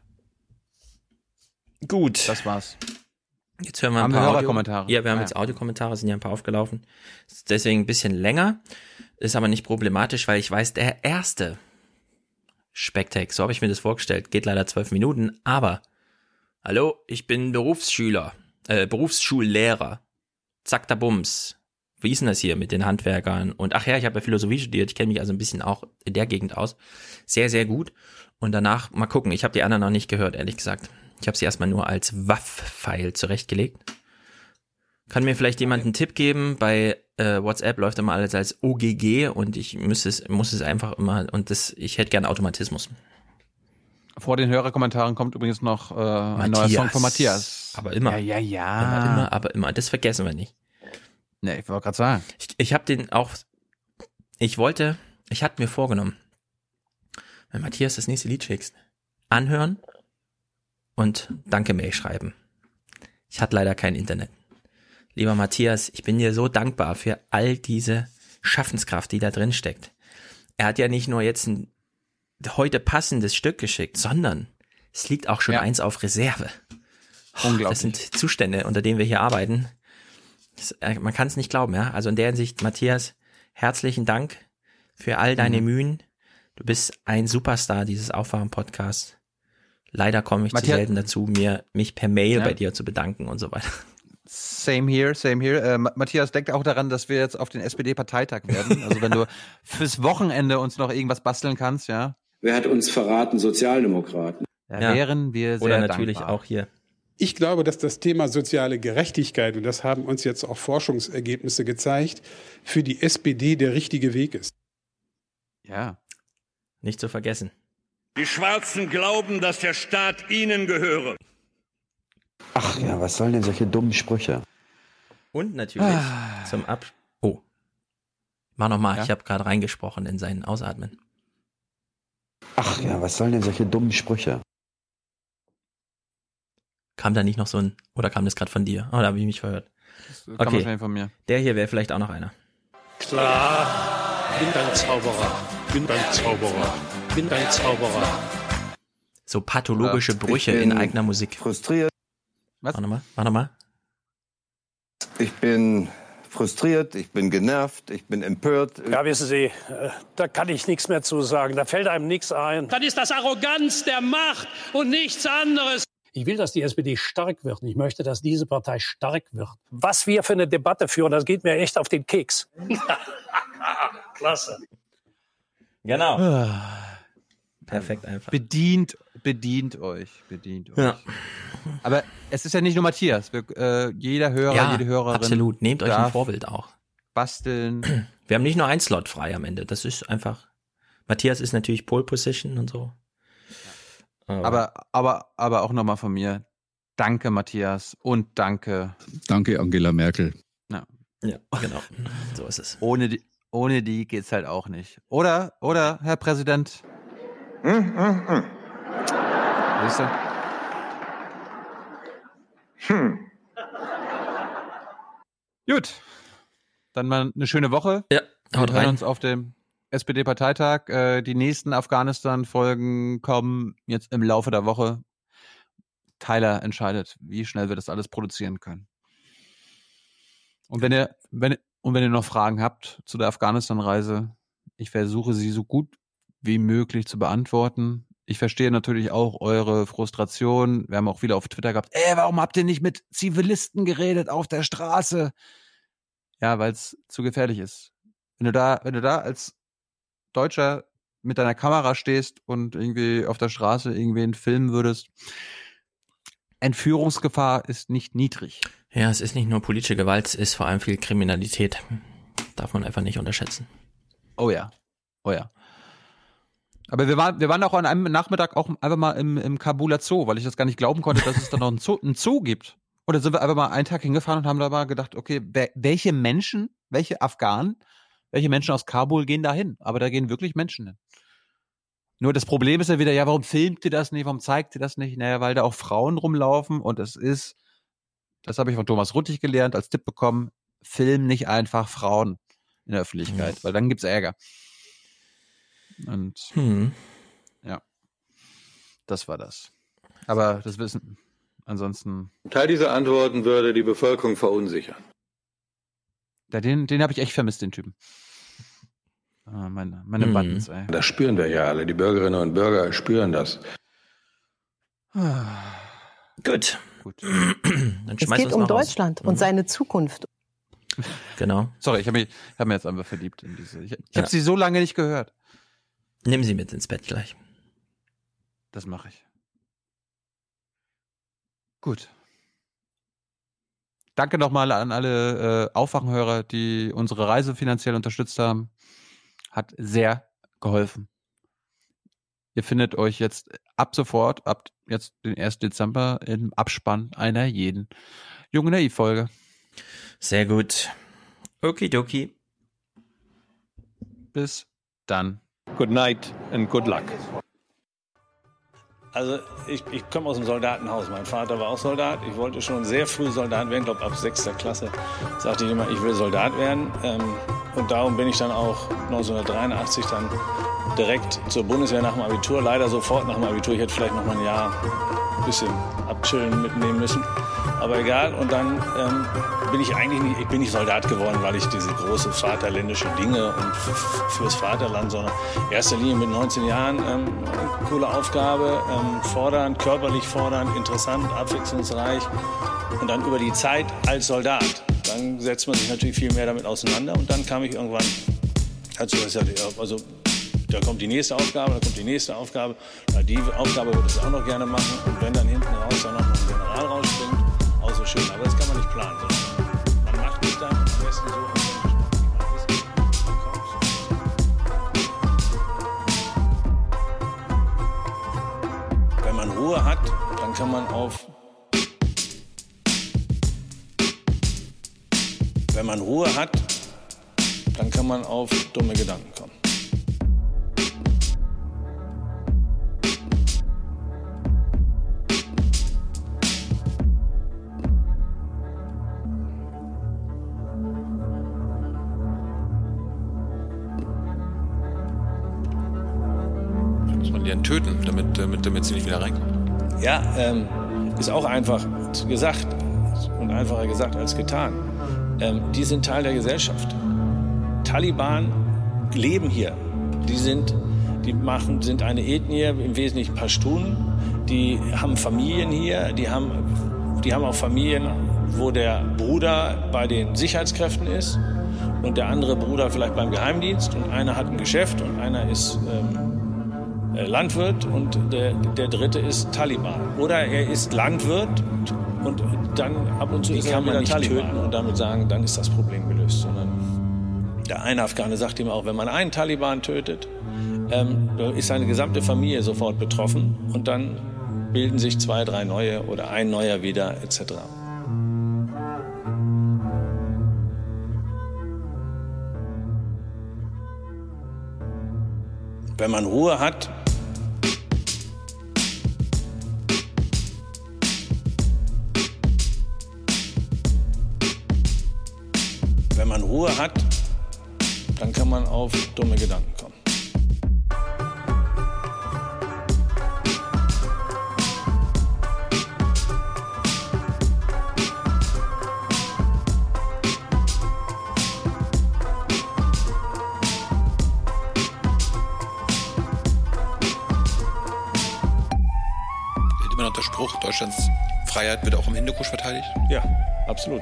Gut. Das war's. Jetzt hören wir Haben ein paar Audio Hörerkommentare? Ja, wir haben Ah, jetzt ja. Audiokommentare, sind ja ein paar aufgelaufen. Ist deswegen ein bisschen länger. Ist aber nicht problematisch, weil ich weiß, der erste Specktag, so habe ich mir das vorgestellt, geht leider zwölf Minuten, aber hallo, ich bin Berufsschüler, äh, Berufsschullehrer. Zack, da Bums. Wie ist denn das hier mit den Handwerkern? Und ach ja, ich habe ja Philosophie studiert, ich kenne mich also ein bisschen auch in der Gegend aus. Sehr, sehr gut. Und danach mal gucken, ich habe die anderen noch nicht gehört, ehrlich gesagt. Ich habe sie erstmal nur als Waff-File zurechtgelegt. Kann mir vielleicht jemand einen Tipp geben? Bei äh, WhatsApp läuft immer alles als OGG und ich muss es, muss es einfach immer, und das, ich hätte gerne Automatismus. Vor den Hörerkommentaren kommt übrigens noch äh, ein neuer. Song von Matthias. Aber immer. Ja, ja, ja. Immer, immer, aber immer. Das vergessen wir nicht. Nee, ich wollte gerade sagen. Ich, ich habe den auch, ich wollte, ich hatte mir vorgenommen, wenn Matthias das nächste Lied schickst, anhören und Danke-Mail schreiben. Ich hatte leider kein Internet. Lieber Matthias, ich bin dir so dankbar für all diese Schaffenskraft, die da drin steckt. Er hat ja nicht nur jetzt ein heute passendes Stück geschickt, sondern es liegt auch schon Ja. eins auf Reserve. Unglaublich. Das sind Zustände, unter denen wir hier arbeiten. Das, äh, man kann es nicht glauben, ja. Also in der Hinsicht, Matthias, herzlichen Dank für all deine Mhm. Mühen. Du bist ein Superstar dieses Aufwachen-Podcasts. Leider komme ich zu Matthias- selten dazu, mir mich per Mail Ja. bei dir zu bedanken und so weiter. Same here, same here. Äh, Matthias, denkt auch daran, dass wir jetzt auf den SPD-Parteitag werden. Also wenn du fürs Wochenende uns noch irgendwas basteln kannst, ja. Wer hat uns verraten? Sozialdemokraten. Da ja. wären wir sehr Oder natürlich dankbar. auch hier. Ich glaube, dass das Thema soziale Gerechtigkeit, und das haben uns jetzt auch Forschungsergebnisse gezeigt, für die SPD der richtige Weg ist. Ja. Nicht zu vergessen. Die Schwarzen glauben, dass der Staat ihnen gehöre. Ach ja, was sollen denn solche dummen Sprüche? Und natürlich ah. zum Ab. Oh. Mach nochmal, ja? ich habe gerade reingesprochen in seinen Ausatmen. Ach ja, was sollen denn solche dummen Sprüche? Kam da nicht noch so ein, oder kam das gerade von dir? Oh, da habe ich mich verhört. Das kam okay. wahrscheinlich von mir. Der hier wäre vielleicht auch noch einer. Klar, bin ein Zauberer, bin ein Zauberer, bin ein Zauberer. So pathologische ja, Brüche in eigener Musik. Frustriert. Was? Mach nochmal, mach nochmal. Ich bin frustriert, ich bin genervt, ich bin empört. Ja, wissen Sie, äh, da kann ich nichts mehr zu sagen. Da fällt einem nichts ein. Dann ist das Arroganz der Macht und nichts anderes. Ich will, dass die SPD stark wird. Ich möchte, dass diese Partei stark wird. Was wir für eine Debatte führen, das geht mir echt auf den Keks. Klasse. Genau. Ah. Perfekt einfach. Bedient, bedient euch, bedient euch. Ja. Aber es ist ja nicht nur Matthias. Wir, äh, jeder Hörer, ja, jede Hörerin. Absolut. Nehmt euch ein Vorbild auch. Basteln. Wir haben nicht nur ein Slot frei am Ende. Das ist einfach. Matthias ist natürlich Pole Position und so. Aber, aber, aber, aber auch nochmal von mir. Danke, Matthias. Und danke. Danke, Angela Merkel. Ja, ja genau. So ist es. Ohne die, ohne die geht's halt auch nicht. Oder, oder, Herr Präsident? Hm, hm, hm. Siehst du? Hm. Gut. Dann mal eine schöne Woche. Ja, haut Wir rein. uns auf dem SPD-Parteitag. Äh, die nächsten Afghanistan-Folgen kommen jetzt im Laufe der Woche. Tyler entscheidet, wie schnell wir das alles produzieren können. Und wenn ihr, wenn, und wenn ihr noch Fragen habt zu der Afghanistan-Reise, ich versuche sie so gut wie möglich zu beantworten. Ich verstehe natürlich auch eure Frustration. Wir haben auch wieder auf Twitter gehabt, ey, warum habt ihr nicht mit Zivilisten geredet auf der Straße? Ja, weil es zu gefährlich ist. Wenn du da, wenn du da als Deutscher mit deiner Kamera stehst und irgendwie auf der Straße irgendwen filmen würdest, Entführungsgefahr ist nicht niedrig. Ja, es ist nicht nur politische Gewalt, es ist vor allem viel Kriminalität. Darf man einfach nicht unterschätzen. Oh ja. Oh ja. Aber wir waren, wir waren auch an einem Nachmittag auch einfach mal im, im Kabuler Zoo, weil ich das gar nicht glauben konnte, dass es da noch einen Zoo, einen Zoo gibt. Und dann sind wir einfach mal einen Tag hingefahren und haben da mal gedacht, okay, welche Menschen, welche Afghanen welche Menschen aus Kabul gehen da hin? Aber da gehen wirklich Menschen hin. Nur das Problem ist ja wieder, ja, warum filmt ihr das nicht? Warum zeigt ihr das nicht? Naja, weil da auch Frauen rumlaufen und es ist, das habe ich von Thomas Ruttig gelernt, als Tipp bekommen, film nicht einfach Frauen in der Öffentlichkeit, mhm. weil dann gibt's Ärger. Und hm. ja, das war das. Aber das Wissen, ansonsten. Teil dieser Antworten würde die Bevölkerung verunsichern. Ja, den, den habe ich echt vermisst, den Typen. Ah, meine meine mhm. Buttons, ey. Das spüren wir ja alle. Die Bürgerinnen und Bürger spüren das. Gut. Gut. Dann es geht um Deutschland raus. und mhm. seine Zukunft. Genau. Sorry, ich habe mich, hab mich jetzt einfach verliebt in diese. Ich, ich ja. habe sie so lange nicht gehört. Nimm sie mit ins Bett gleich. Das mache ich. Gut. Danke nochmal an alle äh, Aufwachenhörer, die unsere Reise finanziell unterstützt haben. Hat sehr geholfen. Ihr findet euch jetzt ab sofort, ab jetzt den 1. Dezember im Abspann einer jeden Jungen Naiv-Folge. Sehr gut. Okidoki. Bis dann. Good night and good luck. Also ich, ich komme aus dem Soldatenhaus. Mein Vater war auch Soldat. Ich wollte schon sehr früh Soldat werden, glaube ab sechster Klasse. Sagte ich immer, ich will Soldat werden. Ähm, und darum bin ich dann auch 1983 dann direkt zur Bundeswehr nach dem Abitur. Leider sofort nach dem Abitur. Ich hätte vielleicht noch mal ein Jahr ein bisschen abchillen mitnehmen müssen. Aber egal. Und dann ähm, bin ich eigentlich nicht, ich bin nicht Soldat geworden, weil ich diese große vaterländische Dinge und fürs Vaterland, sondern in erster Linie mit 19 Jahren ähm, coole Aufgabe, ähm, fordernd, körperlich fordernd, interessant, abwechslungsreich. Und dann über die Zeit als Soldat, dann setzt man sich natürlich viel mehr damit auseinander. Und dann kam ich irgendwann dazu, dass ich also da kommt die nächste Aufgabe, da kommt die nächste Aufgabe. Na, die Aufgabe würde ich auch noch gerne machen. Und wenn dann hinten raus dann noch ein General rausspringt, auch so schön. Aber das kann man nicht planen, Ruhe hat, dann kann man auf Wenn man Ruhe hat, dann kann man auf dumme Gedanken kommen. Töten, damit, damit, damit sie nicht wieder reinkommen? Ja, ähm, ist auch einfach gesagt und einfacher gesagt als getan. Ähm, die sind Teil der Gesellschaft. Taliban leben hier. Die sind, die machen, sind eine Ethnie, im Wesentlichen Pashtun. Die haben Familien hier, die haben, die haben auch Familien, wo der Bruder bei den Sicherheitskräften ist und der andere Bruder vielleicht beim Geheimdienst und einer hat ein Geschäft und einer ist ähm, äh, Landwirt und der, der dritte ist Taliban. Oder er ist Landwirt und dann ab und zu Die ist er kann man wieder Taliban töten. und damit sagen, dann ist das Problem gelöst. Sondern der eine Afghane sagt ihm auch, wenn man einen Taliban tötet, ähm, ist seine gesamte Familie sofort betroffen und dann bilden sich zwei, drei neue oder ein neuer wieder etc. Wenn man Ruhe hat, Ruhe hat, dann kann man auf dumme Gedanken kommen. Immer noch der Spruch, Deutschlands Freiheit wird auch im Hindukusch verteidigt? Ja, absolut.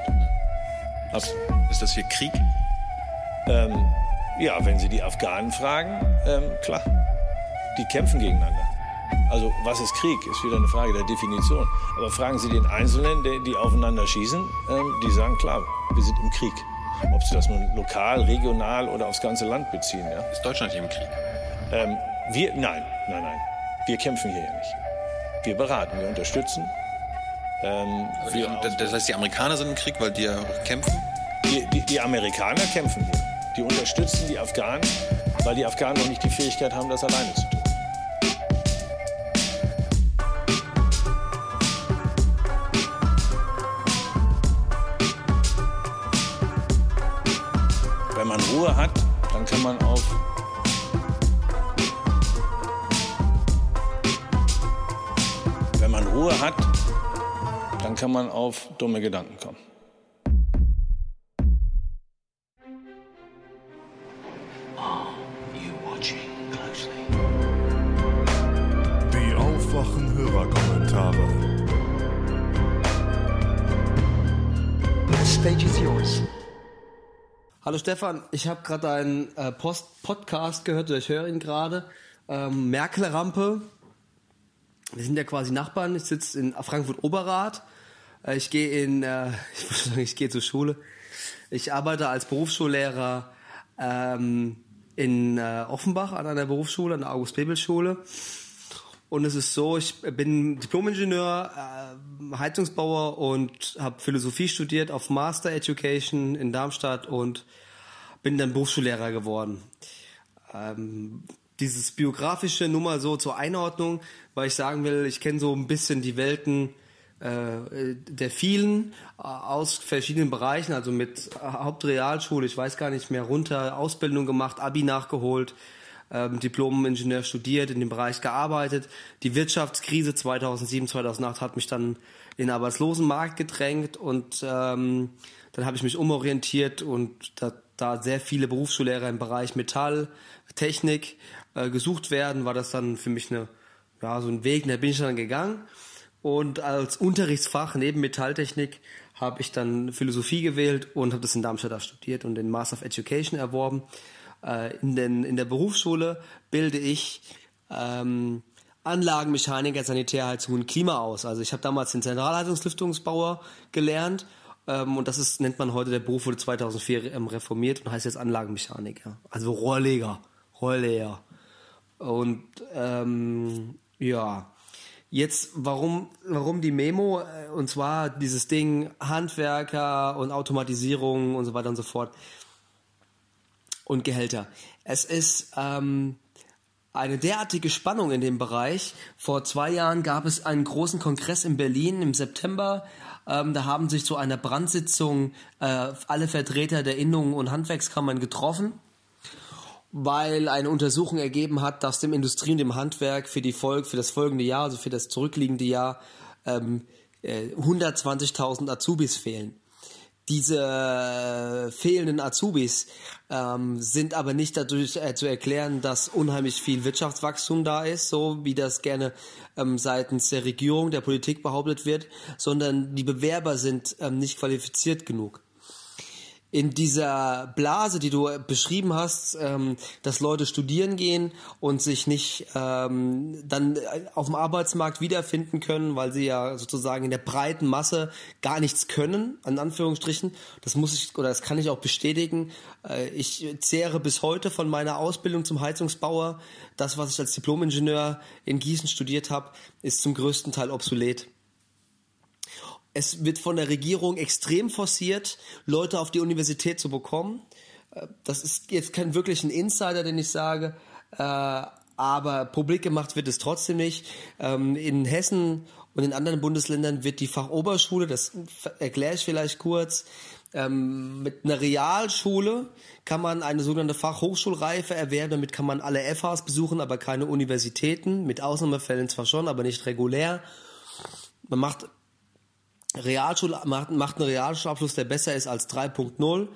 Abs Ist das hier Krieg? Ähm, ja, wenn Sie die Afghanen fragen, ähm, klar. Die kämpfen gegeneinander. Also was ist Krieg, ist wieder eine Frage der Definition. Aber fragen Sie den Einzelnen, die, die aufeinander schießen, ähm, die sagen klar, wir sind im Krieg. Ob Sie das nun lokal, regional oder aufs ganze Land beziehen. Ja? Ist Deutschland hier im Krieg? Ähm, wir, nein, nein, nein. Wir kämpfen hier ja nicht. Wir beraten, wir unterstützen. Ähm, Und das heißt, die Amerikaner sind im Krieg, weil die ja auch kämpfen? die, die, die Amerikaner kämpfen hier. Die unterstützen die Afghanen, weil die Afghanen noch nicht die Fähigkeit haben, das alleine zu tun. Wenn man Ruhe hat, dann kann man auf Wenn man Ruhe hat, dann kann man auf dumme Gedanken kommen. Die aufwachen Hörerkommentare. The stage is yours. Hallo Stefan, ich habe gerade einen äh, Post Podcast gehört, oder ich höre ihn gerade. Ähm, Merkel-Rampe. Wir sind ja quasi Nachbarn. Ich sitze in Frankfurt-Oberrad. Äh, ich gehe in, äh, ich sagen, ich gehe zur Schule. Ich arbeite als Berufsschullehrer ähm, in äh, Offenbach an einer Berufsschule, an der August-Bebel-Schule. Und es ist so, ich bin Diplomingenieur, äh, Heizungsbauer und habe Philosophie studiert auf Master Education in Darmstadt und bin dann Berufsschullehrer geworden. Ähm, dieses biografische Nummer so zur Einordnung, weil ich sagen will, ich kenne so ein bisschen die Welten äh, der vielen äh, aus verschiedenen Bereichen, also mit Hauptrealschule, ich weiß gar nicht mehr, runter, Ausbildung gemacht, Abi nachgeholt, ähm, Diplom-Ingenieur studiert, in dem Bereich gearbeitet. Die Wirtschaftskrise 2007, 2008 hat mich dann in den Arbeitslosenmarkt gedrängt und ähm, dann habe ich mich umorientiert und da, da sehr viele Berufsschullehrer im Bereich Metall, Technik äh, gesucht werden, war das dann für mich eine, ja, so ein Weg, und da bin ich dann gegangen Und als Unterrichtsfach neben Metalltechnik habe ich dann Philosophie gewählt und habe das in Darmstadt auch studiert und den Master of Education erworben. Äh, in, den, in der Berufsschule bilde ich ähm, Anlagenmechaniker, Sanitärheizung und Klima aus. Also ich habe damals den Zentralheizungslüftungsbauer gelernt ähm, und das ist, nennt man heute, der Beruf wurde 2004 ähm, reformiert und heißt jetzt Anlagenmechaniker. Also Rohrleger, Rohrleger. Und ähm, ja, Jetzt, warum, warum die Memo? Äh, und zwar dieses Ding Handwerker und Automatisierung und so weiter und so fort. Und Gehälter. Es ist ähm, eine derartige Spannung in dem Bereich. Vor zwei Jahren gab es einen großen Kongress in Berlin im September. Ähm, da haben sich zu einer Brandsitzung äh, alle Vertreter der Innungen und Handwerkskammern getroffen weil eine Untersuchung ergeben hat, dass dem Industrie- und dem Handwerk für die Folge, für das folgende Jahr, also für das zurückliegende Jahr, ähm, äh, 120.000 Azubis fehlen. Diese äh, fehlenden Azubis ähm, sind aber nicht dadurch äh, zu erklären, dass unheimlich viel Wirtschaftswachstum da ist, so wie das gerne ähm, seitens der Regierung, der Politik behauptet wird, sondern die Bewerber sind ähm, nicht qualifiziert genug in dieser Blase, die du beschrieben hast, ähm, dass Leute studieren gehen und sich nicht ähm, dann auf dem Arbeitsmarkt wiederfinden können, weil sie ja sozusagen in der breiten Masse gar nichts können, an Anführungsstrichen. Das muss ich oder das kann ich auch bestätigen. Äh, ich zehre bis heute von meiner Ausbildung zum Heizungsbauer. Das, was ich als Diplomingenieur in Gießen studiert habe, ist zum größten Teil obsolet. Es wird von der Regierung extrem forciert, Leute auf die Universität zu bekommen. Äh, das ist jetzt kein wirklichen Insider, den ich sage, äh, aber publik gemacht wird es trotzdem nicht. Ähm, in Hessen und in anderen Bundesländern wird die Fachoberschule, das erkläre ich vielleicht kurz, ähm, mit einer Realschule kann man eine sogenannte Fachhochschulreife erwerben. Damit kann man alle FHs besuchen, aber keine Universitäten. Mit Ausnahmefällen zwar schon, aber nicht regulär. Man macht Realschule macht, macht einen Realschulabschluss, der besser ist als 3.0,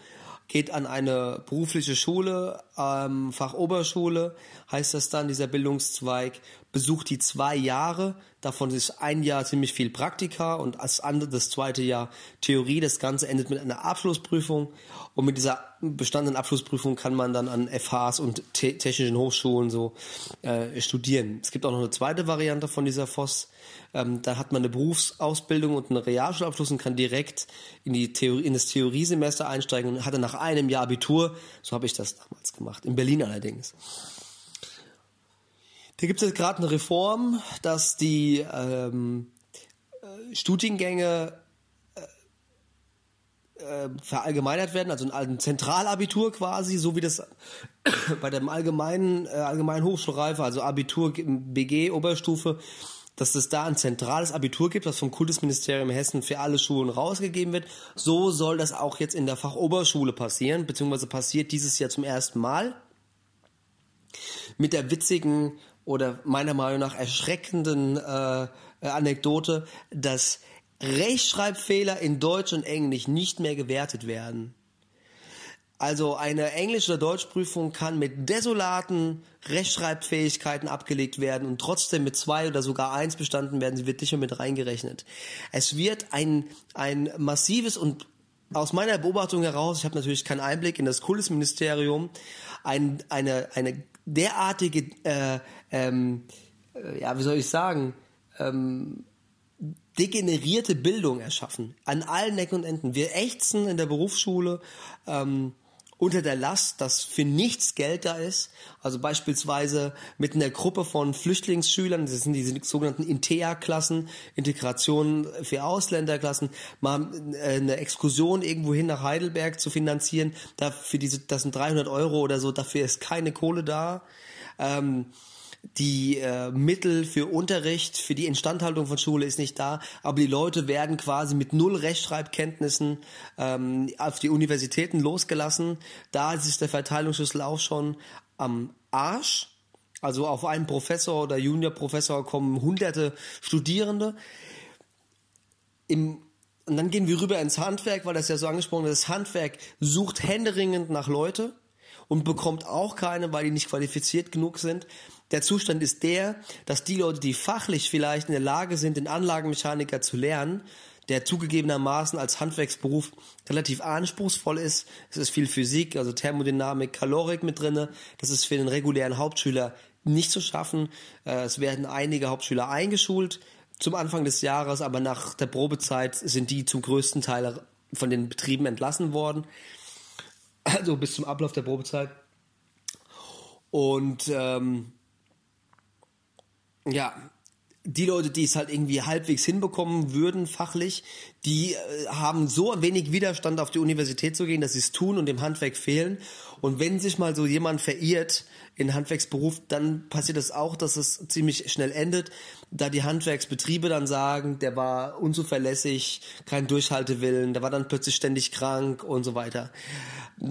geht an eine berufliche Schule, ähm, Fachoberschule, heißt das dann, dieser Bildungszweig, besucht die zwei Jahre, davon ist ein Jahr ziemlich viel Praktika und das andere, das zweite Jahr Theorie. Das Ganze endet mit einer Abschlussprüfung und mit dieser bestandenen Abschlussprüfung kann man dann an FHs und technischen Hochschulen so äh, studieren. Es gibt auch noch eine zweite Variante von dieser FOS. Ähm, da hat man eine Berufsausbildung und einen Realschulabschluss und kann direkt in, die Theorie, in das Theoriesemester einsteigen und hatte nach einem Jahr Abitur. So habe ich das damals gemacht. In Berlin allerdings. Da gibt es gerade eine Reform, dass die ähm, äh, Studiengänge äh, äh, verallgemeinert werden, also ein Zentralabitur quasi, so wie das bei dem allgemeinen, äh, allgemeinen Hochschulreife, also Abitur BG Oberstufe, dass es da ein zentrales Abitur gibt, das vom Kultusministerium Hessen für alle Schulen rausgegeben wird. So soll das auch jetzt in der Fachoberschule passieren, beziehungsweise passiert dieses Jahr zum ersten Mal. Mit der witzigen oder meiner Meinung nach erschreckenden äh, Anekdote, dass Rechtschreibfehler in Deutsch und Englisch nicht mehr gewertet werden. Also eine Englisch- oder Deutschprüfung kann mit desolaten Rechtschreibfähigkeiten abgelegt werden und trotzdem mit zwei oder sogar eins bestanden werden. Sie wird nicht mehr mit reingerechnet. Es wird ein, ein massives und aus meiner Beobachtung heraus, ich habe natürlich keinen Einblick in das Kultusministerium, ein, eine, eine derartige, äh, ähm, äh, ja, wie soll ich sagen, ähm, degenerierte Bildung erschaffen. An allen Ecken und Enden. Wir ächzen in der Berufsschule ähm, unter der Last, dass für nichts Geld da ist. Also beispielsweise mit einer Gruppe von Flüchtlingsschülern, das sind die sogenannten INTEA-Klassen, Integration für Ausländerklassen, mal äh, eine Exkursion irgendwohin nach Heidelberg zu finanzieren. Dafür diese, das sind 300 Euro oder so, dafür ist keine Kohle da. Ähm, die äh, Mittel für Unterricht, für die Instandhaltung von Schule ist nicht da, aber die Leute werden quasi mit null Rechtschreibkenntnissen ähm, auf die Universitäten losgelassen. Da ist der Verteilungsschlüssel auch schon am Arsch. Also auf einen Professor oder Juniorprofessor kommen hunderte Studierende. Im und dann gehen wir rüber ins Handwerk, weil das ja so angesprochen ist. Das Handwerk sucht händeringend nach Leute und bekommt auch keine, weil die nicht qualifiziert genug sind. Der Zustand ist der, dass die Leute, die fachlich vielleicht in der Lage sind, den Anlagenmechaniker zu lernen, der zugegebenermaßen als Handwerksberuf relativ anspruchsvoll ist. Es ist viel Physik, also Thermodynamik, Kalorik mit drinne. Das ist für den regulären Hauptschüler nicht zu schaffen. Äh, es werden einige Hauptschüler eingeschult zum Anfang des Jahres, aber nach der Probezeit sind die zum größten Teil von den Betrieben entlassen worden. Also bis zum Ablauf der Probezeit. Und ähm, ja, die Leute, die es halt irgendwie halbwegs hinbekommen würden, fachlich, die äh, haben so wenig Widerstand auf die Universität zu gehen, dass sie es tun und dem Handwerk fehlen. Und wenn sich mal so jemand verirrt in Handwerksberuf, dann passiert es das auch, dass es ziemlich schnell endet, da die Handwerksbetriebe dann sagen, der war unzuverlässig, kein Durchhaltewillen, der war dann plötzlich ständig krank und so weiter.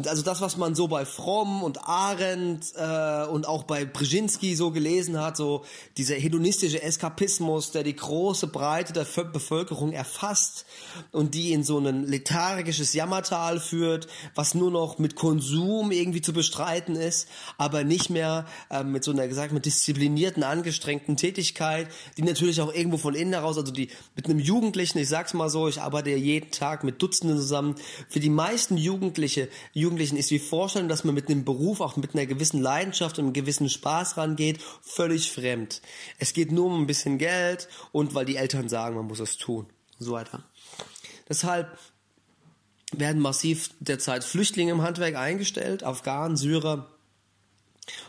Also das, was man so bei Fromm und Arendt äh, und auch bei Brzezinski so gelesen hat, so dieser hedonistische Eskapismus, der die große Breite der Bevölkerung erfasst und die in so ein lethargisches Jammertal führt, was nur noch mit Konsum irgendwie zu bestreiten ist, aber nicht mehr äh, mit so einer gesagt mit disziplinierten, angestrengten Tätigkeit, die natürlich auch irgendwo von innen heraus, also die mit einem Jugendlichen, ich sag's mal so, ich arbeite ja jeden Tag mit Dutzenden zusammen, für die meisten Jugendliche, Jugendlichen ist die Vorstellung, dass man mit einem Beruf auch mit einer gewissen Leidenschaft und einem gewissen Spaß rangeht, völlig fremd. Es geht nur um ein bisschen Geld und weil die Eltern sagen, man muss es tun und so weiter. Deshalb werden massiv derzeit Flüchtlinge im Handwerk eingestellt, Afghanen, Syrer,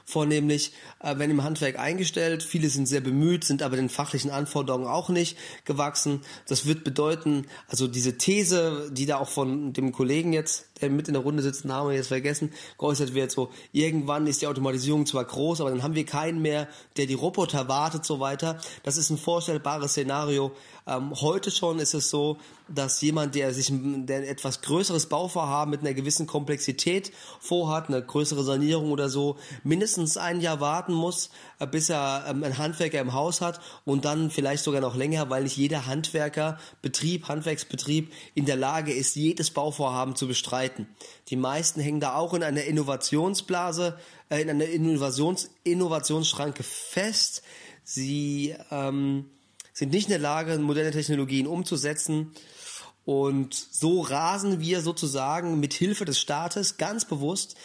vornehmlich äh, werden im Handwerk eingestellt. Viele sind sehr bemüht, sind aber den fachlichen Anforderungen auch nicht gewachsen. Das wird bedeuten, also diese These, die da auch von dem Kollegen jetzt, der mit in der Runde sitzt, Name jetzt vergessen, geäußert wird, so irgendwann ist die Automatisierung zwar groß, aber dann haben wir keinen mehr, der die Roboter wartet, so weiter. Das ist ein vorstellbares Szenario. Ähm, heute schon ist es so, dass jemand, der sich der ein etwas größeres Bauvorhaben mit einer gewissen Komplexität vorhat, eine größere Sanierung oder so, mindestens ein Jahr warten muss, äh, bis er ähm, einen Handwerker im Haus hat und dann vielleicht sogar noch länger, weil nicht jeder Handwerker, Betrieb, Handwerksbetrieb in der Lage ist, jedes Bauvorhaben zu bestreiten. Die meisten hängen da auch in einer Innovationsblase, äh, in einer Innovations Innovationsschranke fest. Sie ähm, sind nicht in der Lage, moderne Technologien umzusetzen. Und so rasen wir sozusagen mit Hilfe des Staates ganz bewusst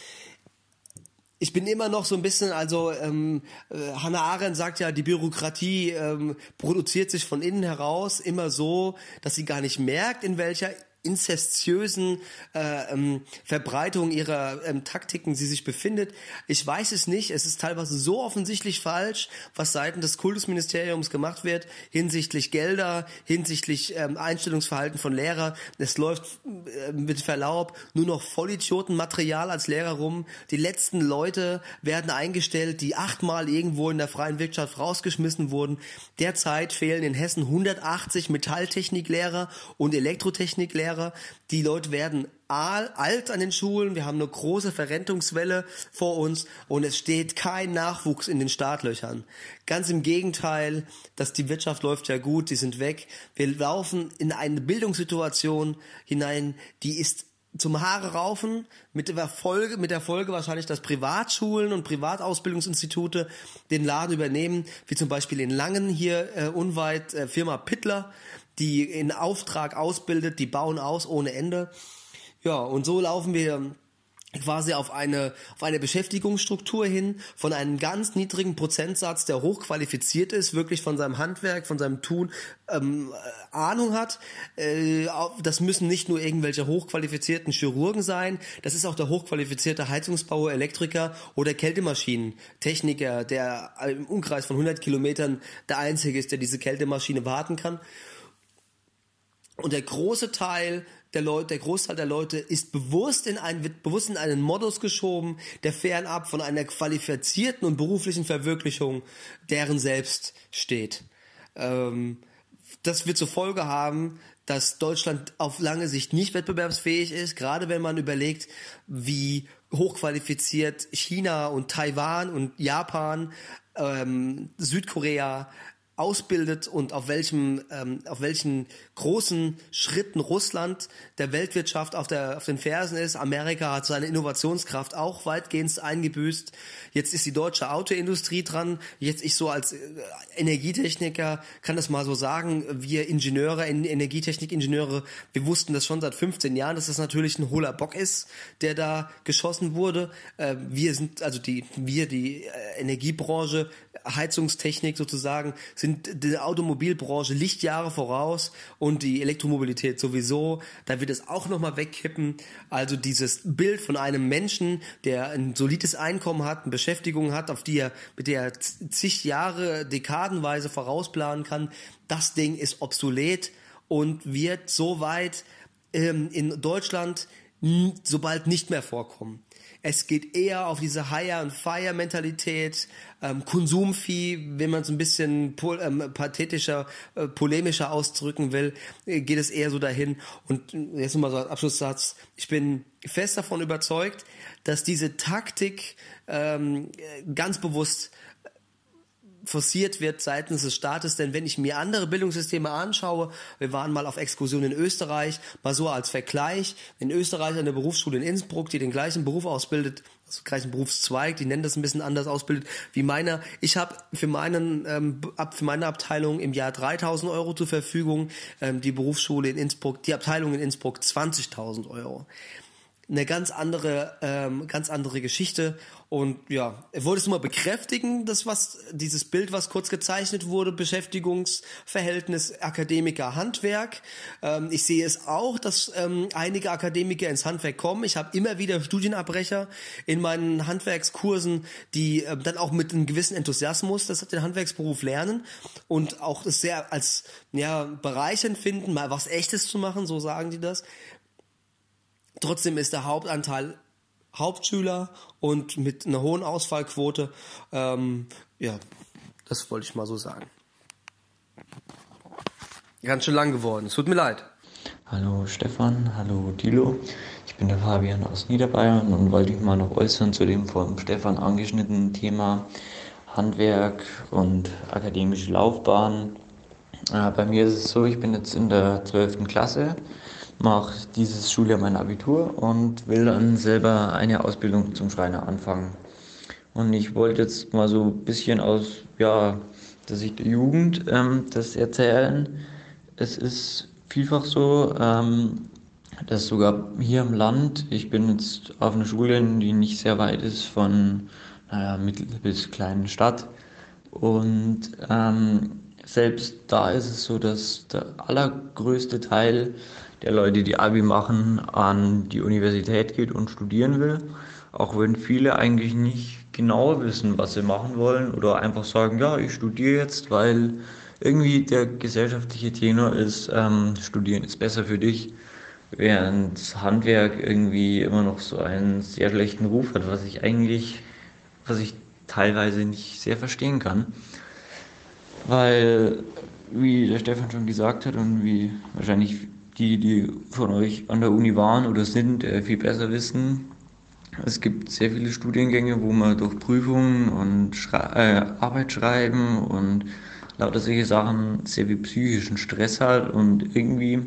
ich bin immer noch so ein bisschen, also ähm, äh, Hannah Arendt sagt ja, die Bürokratie ähm, produziert sich von innen heraus immer so, dass sie gar nicht merkt, in welcher inzestiösen äh, ähm, Verbreitung ihrer ähm, Taktiken sie sich befindet. Ich weiß es nicht. Es ist teilweise so offensichtlich falsch, was seitens des Kultusministeriums gemacht wird hinsichtlich Gelder, hinsichtlich ähm, Einstellungsverhalten von Lehrer. Es läuft äh, mit Verlaub nur noch Vollidiotenmaterial als Lehrer rum. Die letzten Leute werden eingestellt, die achtmal irgendwo in der freien Wirtschaft rausgeschmissen wurden. Derzeit fehlen in Hessen 180 Metalltechniklehrer und Elektrotechniklehrer Lehrer. Die Leute werden alt an den Schulen. Wir haben eine große Verrentungswelle vor uns und es steht kein Nachwuchs in den Startlöchern. Ganz im Gegenteil, dass die Wirtschaft läuft ja gut, die sind weg. Wir laufen in eine Bildungssituation hinein, die ist zum Haare raufen, mit der Folge, mit der Folge wahrscheinlich, dass Privatschulen und Privatausbildungsinstitute den Laden übernehmen, wie zum Beispiel in Langen hier äh, unweit äh, Firma Pittler, die in Auftrag ausbildet, die bauen aus ohne Ende. Ja, und so laufen wir quasi auf eine, auf eine Beschäftigungsstruktur hin von einem ganz niedrigen Prozentsatz, der hochqualifiziert ist, wirklich von seinem Handwerk, von seinem Tun ähm, äh, Ahnung hat. Äh, das müssen nicht nur irgendwelche hochqualifizierten Chirurgen sein, das ist auch der hochqualifizierte Heizungsbauer, Elektriker oder Kältemaschinentechniker, der im Umkreis von 100 Kilometern der Einzige ist, der diese Kältemaschine warten kann. Und der große Teil der Leute, der Großteil der Leute ist bewusst in einen, wird bewusst in einen Modus geschoben, der fernab von einer qualifizierten und beruflichen Verwirklichung deren selbst steht. Ähm, das wird zur Folge haben, dass Deutschland auf lange Sicht nicht wettbewerbsfähig ist, gerade wenn man überlegt, wie hochqualifiziert China und Taiwan und Japan, ähm, Südkorea ausbildet und auf welchem, ähm, auf welchen großen Schritten Russland der Weltwirtschaft auf, der, auf den Fersen ist. Amerika hat seine Innovationskraft auch weitgehend eingebüßt. Jetzt ist die deutsche Autoindustrie dran. Jetzt ich so als äh, Energietechniker kann das mal so sagen. Wir Ingenieure, Energietechnikingenieure, wir wussten das schon seit 15 Jahren, dass das natürlich ein hohler Bock ist, der da geschossen wurde. Äh, wir sind, also die, wir, die äh, Energiebranche, Heizungstechnik sozusagen, sind der Automobilbranche Lichtjahre voraus und die Elektromobilität sowieso. Da wird es auch nochmal wegkippen. Also dieses Bild von einem Menschen, der ein solides Einkommen hat, eine Beschäftigung hat, auf die er, mit der er zig Jahre, dekadenweise vorausplanen kann, das Ding ist obsolet und wird soweit ähm, in Deutschland sobald nicht mehr vorkommen. Es geht eher auf diese Hire and Fire Mentalität, ähm, Konsumvieh, wenn man es ein bisschen pol ähm, pathetischer, äh, polemischer ausdrücken will, äh, geht es eher so dahin. Und jetzt nochmal so als Abschlusssatz. Ich bin fest davon überzeugt, dass diese Taktik ähm, ganz bewusst forciert wird seitens des Staates, denn wenn ich mir andere Bildungssysteme anschaue, wir waren mal auf Exkursion in Österreich, mal so als Vergleich, in Österreich eine Berufsschule in Innsbruck, die den gleichen Beruf ausbildet, also gleichen Berufszweig, die nennen das ein bisschen anders ausbildet wie meiner. Ich habe für meinen ähm, ab für meine Abteilung im Jahr 3.000 Euro zur Verfügung, ähm, die Berufsschule in Innsbruck, die Abteilung in Innsbruck 20.000 Euro eine ganz andere, ähm, ganz andere Geschichte. Und ja, wollte es nur mal bekräftigen, das was, dieses Bild, was kurz gezeichnet wurde, Beschäftigungsverhältnis Akademiker Handwerk. Ähm, ich sehe es auch, dass ähm, einige Akademiker ins Handwerk kommen. Ich habe immer wieder Studienabbrecher in meinen Handwerkskursen, die ähm, dann auch mit einem gewissen Enthusiasmus das den Handwerksberuf lernen und auch das sehr als ja bereichernd finden, mal was Echtes zu machen, so sagen die das. Trotzdem ist der Hauptanteil Hauptschüler und mit einer hohen Ausfallquote. Ähm, ja, das wollte ich mal so sagen. Ganz schön lang geworden. Es tut mir leid. Hallo Stefan, hallo Dilo. Ich bin der Fabian aus Niederbayern und wollte mich mal noch äußern zu dem vom Stefan angeschnittenen Thema Handwerk und akademische Laufbahn. Äh, bei mir ist es so, ich bin jetzt in der 12. Klasse mache dieses Schuljahr mein Abitur und will dann selber eine Ausbildung zum Schreiner anfangen. Und ich wollte jetzt mal so ein bisschen aus ja, der Sicht der Jugend ähm, das erzählen. Es ist vielfach so, ähm, dass sogar hier im Land, ich bin jetzt auf einer Schule, die nicht sehr weit ist von naja, mittel bis kleinen Stadt. Und ähm, selbst da ist es so, dass der allergrößte Teil der Leute, die Abi machen, an die Universität geht und studieren will. Auch wenn viele eigentlich nicht genau wissen, was sie machen wollen oder einfach sagen, ja, ich studiere jetzt, weil irgendwie der gesellschaftliche Tenor ist, ähm, studieren ist besser für dich, während Handwerk irgendwie immer noch so einen sehr schlechten Ruf hat, was ich eigentlich, was ich teilweise nicht sehr verstehen kann. Weil, wie der Stefan schon gesagt hat und wie wahrscheinlich die, die von euch an der Uni waren oder sind, äh, viel besser wissen. Es gibt sehr viele Studiengänge, wo man durch Prüfungen und Schrei äh, Arbeit schreiben und lauter solche Sachen sehr viel psychischen Stress hat und irgendwie,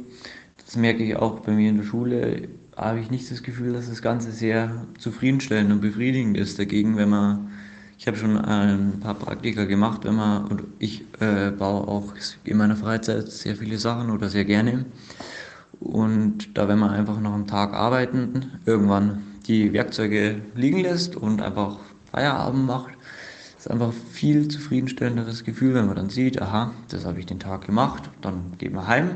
das merke ich auch bei mir in der Schule, habe ich nicht das Gefühl, dass das Ganze sehr zufriedenstellend und befriedigend ist. Dagegen, wenn man, ich habe schon ein paar Praktika gemacht, wenn man, und ich äh, baue auch in meiner Freizeit sehr viele Sachen oder sehr gerne. Und da, wenn man einfach noch am Tag arbeiten, irgendwann die Werkzeuge liegen lässt und einfach Feierabend macht, ist einfach viel zufriedenstellenderes Gefühl, wenn man dann sieht, aha, das habe ich den Tag gemacht, dann geht man heim.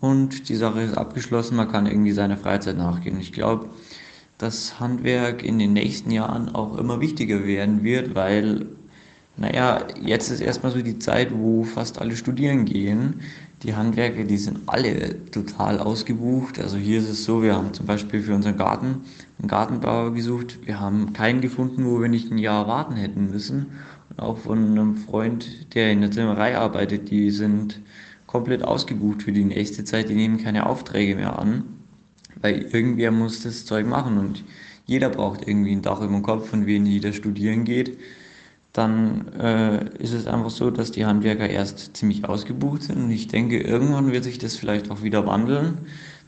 Und die Sache ist abgeschlossen, man kann irgendwie seiner Freizeit nachgehen. Ich glaube, dass Handwerk in den nächsten Jahren auch immer wichtiger werden wird, weil, naja, jetzt ist erstmal so die Zeit, wo fast alle studieren gehen die Handwerker, die sind alle total ausgebucht. Also hier ist es so, wir haben zum Beispiel für unseren Garten einen Gartenbauer gesucht. Wir haben keinen gefunden, wo wir nicht ein Jahr warten hätten müssen. Und auch von einem Freund, der in der Zimmerei arbeitet, die sind komplett ausgebucht für die nächste Zeit. Die nehmen keine Aufträge mehr an, weil irgendwer muss das Zeug machen und jeder braucht irgendwie ein Dach über dem Kopf und wen jeder studieren geht dann äh, ist es einfach so, dass die Handwerker erst ziemlich ausgebucht sind. Und ich denke, irgendwann wird sich das vielleicht auch wieder wandeln,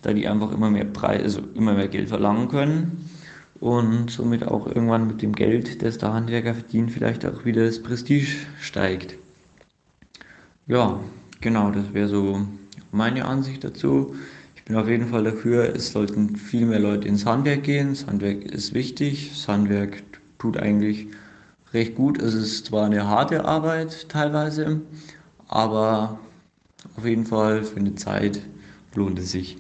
da die einfach immer mehr Preis, also immer mehr Geld verlangen können. Und somit auch irgendwann mit dem Geld, das der Handwerker verdient, vielleicht auch wieder das Prestige steigt. Ja, genau, das wäre so meine Ansicht dazu. Ich bin auf jeden Fall dafür, es sollten viel mehr Leute ins Handwerk gehen. Das Handwerk ist wichtig. Das Handwerk tut eigentlich recht gut. Es ist zwar eine harte Arbeit teilweise, aber auf jeden Fall für eine Zeit lohnt es sich.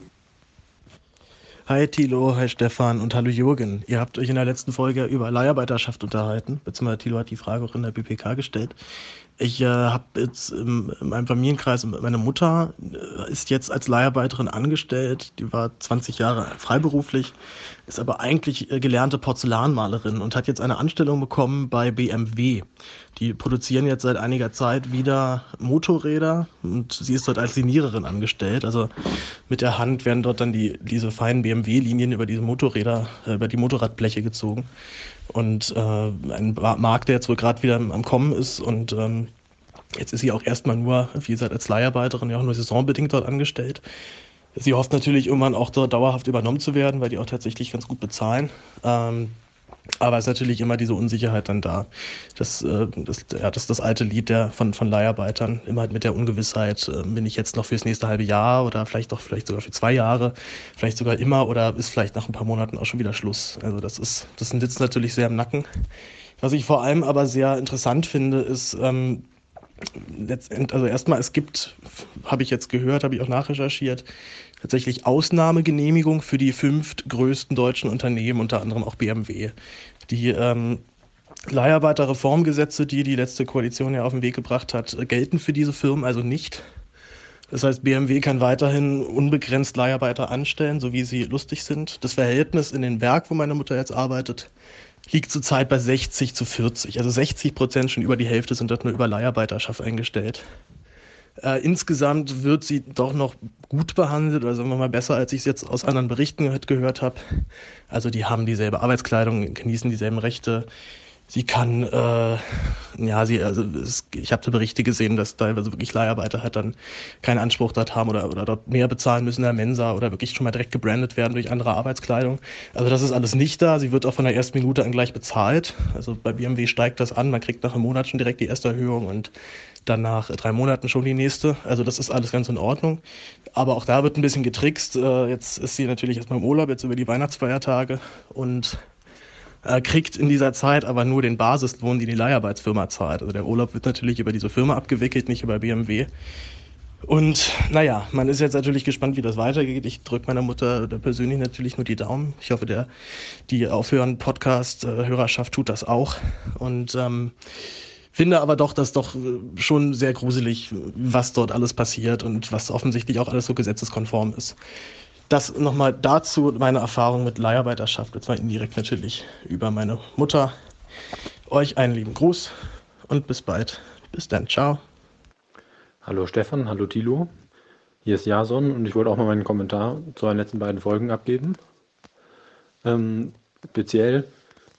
Hi Thilo, hi Stefan und hallo Jürgen. Ihr habt euch in der letzten Folge über Leiharbeiterschaft unterhalten, beziehungsweise Thilo hat die Frage auch in der BPK gestellt. Ich äh, habe jetzt in, in meinem Familienkreis, meine Mutter äh, ist jetzt als Leiharbeiterin angestellt, die war 20 Jahre freiberuflich, ist aber eigentlich äh, gelernte Porzellanmalerin und hat jetzt eine Anstellung bekommen bei BMW. Die produzieren jetzt seit einiger Zeit wieder Motorräder und sie ist dort als Siniererin angestellt. Also mit der Hand werden dort dann die, diese feinen BMW-Linien über diese Motorräder, äh, über die Motorradbleche gezogen. Und äh, ein Markt, der jetzt wohl gerade wieder am Kommen ist und ähm, jetzt ist sie auch erstmal nur, wie gesagt, als Leiharbeiterin ja auch nur saisonbedingt dort angestellt. Sie hofft natürlich irgendwann auch dauerhaft übernommen zu werden, weil die auch tatsächlich ganz gut bezahlen. Ähm, aber es ist natürlich immer diese Unsicherheit dann da. Das, äh, das, ja, das ist das alte Lied der, von, von Leiharbeitern. Immer halt mit der Ungewissheit, äh, bin ich jetzt noch fürs nächste halbe Jahr oder vielleicht doch vielleicht sogar für zwei Jahre, vielleicht sogar immer oder ist vielleicht nach ein paar Monaten auch schon wieder Schluss. Also das ist, das sitzt natürlich sehr im Nacken. Was ich vor allem aber sehr interessant finde, ist, ähm, letztendlich, also erstmal, es gibt, habe ich jetzt gehört, habe ich auch nachrecherchiert, tatsächlich Ausnahmegenehmigung für die fünf größten deutschen Unternehmen, unter anderem auch BMW. Die ähm, Leiharbeiterreformgesetze, die die letzte Koalition ja auf den Weg gebracht hat, gelten für diese Firmen also nicht. Das heißt, BMW kann weiterhin unbegrenzt Leiharbeiter anstellen, so wie sie lustig sind. Das Verhältnis in den Werk, wo meine Mutter jetzt arbeitet, liegt zurzeit bei 60 zu 40. Also 60 Prozent, schon über die Hälfte sind dort nur über Leiharbeiterschaft eingestellt. Äh, insgesamt wird sie doch noch gut behandelt, oder sagen wir mal besser, als ich es jetzt aus anderen Berichten gehört habe. Also die haben dieselbe Arbeitskleidung, genießen dieselben Rechte. Sie kann, äh, ja, sie, also es, ich habe Berichte gesehen, dass teilweise wirklich Leiharbeiter halt dann keinen Anspruch dort haben oder, oder dort mehr bezahlen müssen in der Mensa oder wirklich schon mal direkt gebrandet werden durch andere Arbeitskleidung. Also das ist alles nicht da. Sie wird auch von der ersten Minute an gleich bezahlt. Also bei BMW steigt das an, man kriegt nach einem Monat schon direkt die erste Erhöhung und dann nach drei Monaten schon die nächste. Also das ist alles ganz in Ordnung. Aber auch da wird ein bisschen getrickst. Äh, jetzt ist sie natürlich erstmal im Urlaub, jetzt über die Weihnachtsfeiertage und äh, kriegt in dieser Zeit aber nur den Basislohn, den die Leiharbeitsfirma zahlt. Also der Urlaub wird natürlich über diese Firma abgewickelt, nicht über BMW. Und naja, man ist jetzt natürlich gespannt, wie das weitergeht. Ich drücke meiner Mutter persönlich natürlich nur die Daumen. Ich hoffe, der, die Aufhören-Podcast-Hörerschaft tut das auch. Und ähm, finde aber doch, dass doch äh, schon sehr gruselig, was dort alles passiert und was offensichtlich auch alles so gesetzeskonform ist. Das nochmal dazu meine Erfahrung mit Leiharbeiterschaft, jetzt mal indirekt natürlich über meine Mutter. Euch einen lieben Gruß und bis bald. Bis dann, ciao. Hallo Stefan, hallo Tilo. Hier ist Jason und ich wollte auch mal meinen Kommentar zu den letzten beiden Folgen abgeben. Ähm, speziell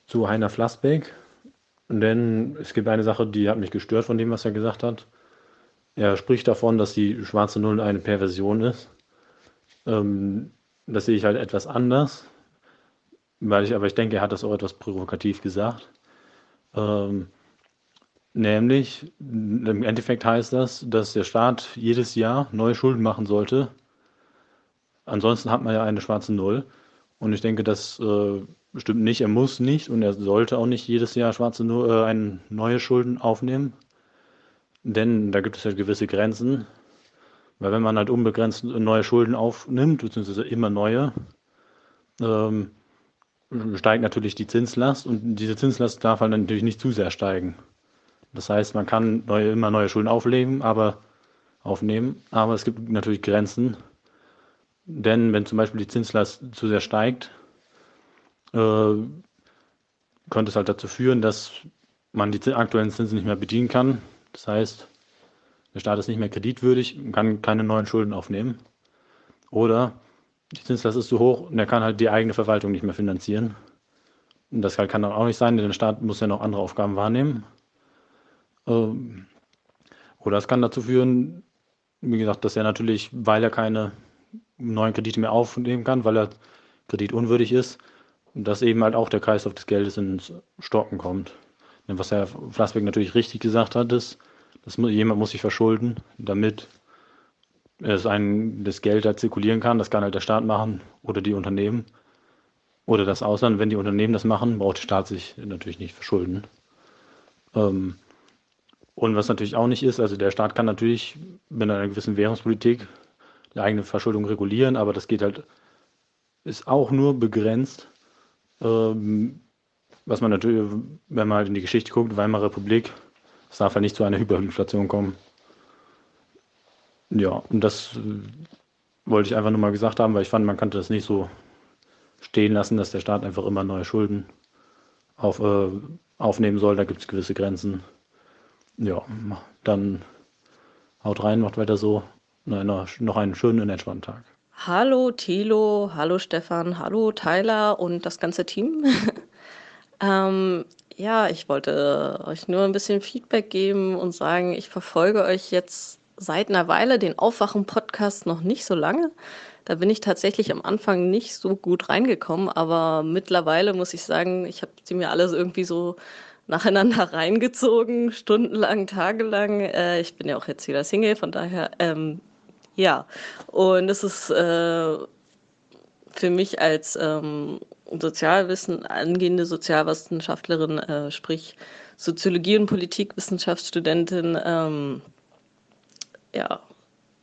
zu Heiner Flassbeck denn es gibt eine Sache, die hat mich gestört von dem, was er gesagt hat. Er spricht davon, dass die schwarze Null eine Perversion ist. Ähm, das sehe ich halt etwas anders, weil ich, aber ich denke, er hat das auch etwas provokativ gesagt. Ähm, nämlich, im Endeffekt heißt das, dass der Staat jedes Jahr neue Schulden machen sollte. Ansonsten hat man ja eine schwarze Null. Und ich denke, das äh, Bestimmt nicht, er muss nicht und er sollte auch nicht jedes Jahr schwarze äh, ein, neue Schulden aufnehmen. Denn da gibt es ja gewisse Grenzen. Weil wenn man halt unbegrenzt neue Schulden aufnimmt, beziehungsweise immer neue, ähm, steigt natürlich die Zinslast und diese Zinslast darf halt natürlich nicht zu sehr steigen. Das heißt, man kann neue, immer neue Schulden auflegen, aber aufnehmen, aber es gibt natürlich Grenzen. Denn wenn zum Beispiel die Zinslast zu sehr steigt, äh, könnte es halt dazu führen, dass man die aktuellen Zinsen nicht mehr bedienen kann. Das heißt, der Staat ist nicht mehr kreditwürdig und kann keine neuen Schulden aufnehmen. Oder die Zinslast ist zu hoch und er kann halt die eigene Verwaltung nicht mehr finanzieren. Und das kann dann auch nicht sein, denn der Staat muss ja noch andere Aufgaben wahrnehmen. Ähm, oder es kann dazu führen, wie gesagt, dass er natürlich, weil er keine neuen Kredite mehr aufnehmen kann, weil er kreditunwürdig ist, dass eben halt auch der Kreislauf des Geldes ins Stocken kommt. Denn was Herr Flassbeck natürlich richtig gesagt hat, ist, dass jemand muss sich verschulden, damit es ein, das Geld halt zirkulieren kann. Das kann halt der Staat machen oder die Unternehmen oder das Ausland. Wenn die Unternehmen das machen, braucht der Staat sich natürlich nicht verschulden. Ähm, und was natürlich auch nicht ist, also der Staat kann natürlich mit einer gewissen Währungspolitik die eigene Verschuldung regulieren, aber das geht halt, ist auch nur begrenzt. Ähm, was man natürlich, wenn man halt in die Geschichte guckt, Weimarer Republik, es darf halt nicht zu einer Hyperinflation kommen. Ja, und das äh, wollte ich einfach nur mal gesagt haben, weil ich fand, man könnte das nicht so stehen lassen, dass der Staat einfach immer neue Schulden auf, äh, aufnehmen soll. Da gibt es gewisse Grenzen. Ja, dann haut rein, macht weiter so. Noch einen schönen und entspannten Tag. Hallo Thilo, hallo Stefan, hallo Tyler und das ganze Team. ähm, ja, ich wollte euch nur ein bisschen Feedback geben und sagen, ich verfolge euch jetzt seit einer Weile den Aufwachen-Podcast noch nicht so lange. Da bin ich tatsächlich am Anfang nicht so gut reingekommen, aber mittlerweile muss ich sagen, ich habe sie mir alles irgendwie so nacheinander reingezogen, stundenlang, tagelang. Äh, ich bin ja auch jetzt wieder Single, von daher, ähm, ja. Und es ist äh, für mich als ähm, Sozialwissen, angehende Sozialwissenschaftlerin, äh, sprich Soziologie- und Politikwissenschaftsstudentin, ähm, ja,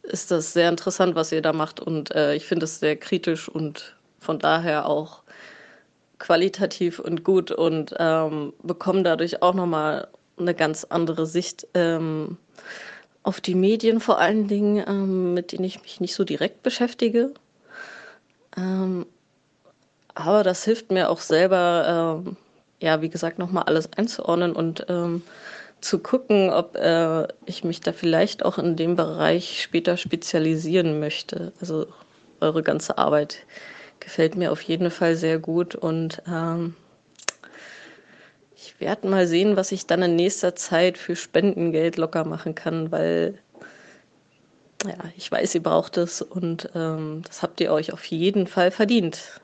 ist das sehr interessant, was ihr da macht. Und äh, ich finde es sehr kritisch und von daher auch qualitativ und gut und ähm, bekomme dadurch auch nochmal eine ganz andere Sicht ähm, auf die Medien vor allen Dingen, ähm, mit denen ich mich nicht so direkt beschäftige. Aber das hilft mir auch selber, ähm, ja, wie gesagt, nochmal alles einzuordnen und ähm, zu gucken, ob äh, ich mich da vielleicht auch in dem Bereich später spezialisieren möchte. Also eure ganze Arbeit gefällt mir auf jeden Fall sehr gut und ähm, ich werde mal sehen, was ich dann in nächster Zeit für Spendengeld locker machen kann, weil ja, ich weiß, ihr braucht es und ähm, das habt ihr euch auf jeden Fall verdient.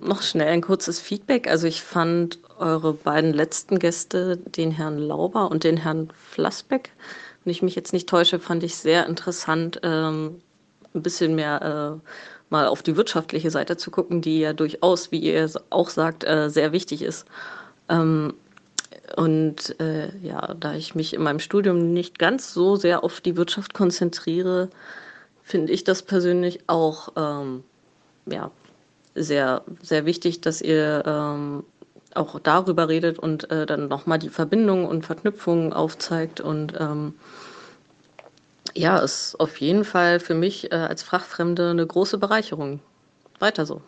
Noch schnell ein kurzes Feedback. Also ich fand eure beiden letzten Gäste, den Herrn Lauber und den Herrn Flassbeck, wenn ich mich jetzt nicht täusche, fand ich sehr interessant, ähm, ein bisschen mehr äh, mal auf die wirtschaftliche Seite zu gucken, die ja durchaus, wie ihr auch sagt, äh, sehr wichtig ist. Ähm, und äh, ja, da ich mich in meinem Studium nicht ganz so sehr auf die Wirtschaft konzentriere, finde ich das persönlich auch ähm, ja, sehr, sehr wichtig, dass ihr ähm, auch darüber redet und äh, dann nochmal die Verbindungen und Verknüpfungen aufzeigt. Und ähm, ja, ist auf jeden Fall für mich äh, als Fachfremde eine große Bereicherung. Weiter so.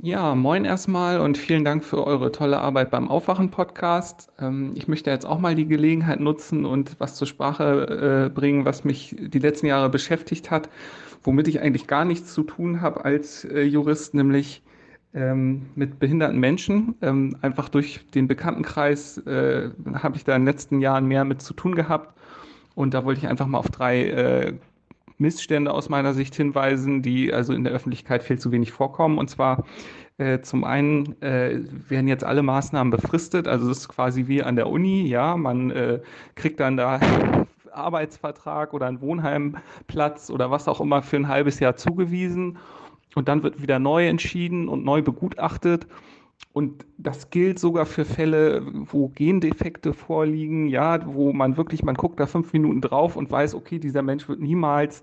Ja, moin erstmal und vielen Dank für eure tolle Arbeit beim Aufwachen-Podcast. Ähm, ich möchte jetzt auch mal die Gelegenheit nutzen und was zur Sprache äh, bringen, was mich die letzten Jahre beschäftigt hat womit ich eigentlich gar nichts zu tun habe als äh, Jurist, nämlich ähm, mit behinderten Menschen. Ähm, einfach durch den Bekanntenkreis äh, habe ich da in den letzten Jahren mehr mit zu tun gehabt. Und da wollte ich einfach mal auf drei äh, Missstände aus meiner Sicht hinweisen, die also in der Öffentlichkeit viel zu wenig vorkommen. Und zwar äh, zum einen äh, werden jetzt alle Maßnahmen befristet, also das ist quasi wie an der Uni, ja, man äh, kriegt dann da Arbeitsvertrag oder einen Wohnheimplatz oder was auch immer für ein halbes Jahr zugewiesen und dann wird wieder neu entschieden und neu begutachtet. Und das gilt sogar für Fälle, wo Gendefekte vorliegen, ja, wo man wirklich, man guckt da fünf Minuten drauf und weiß, okay, dieser Mensch wird niemals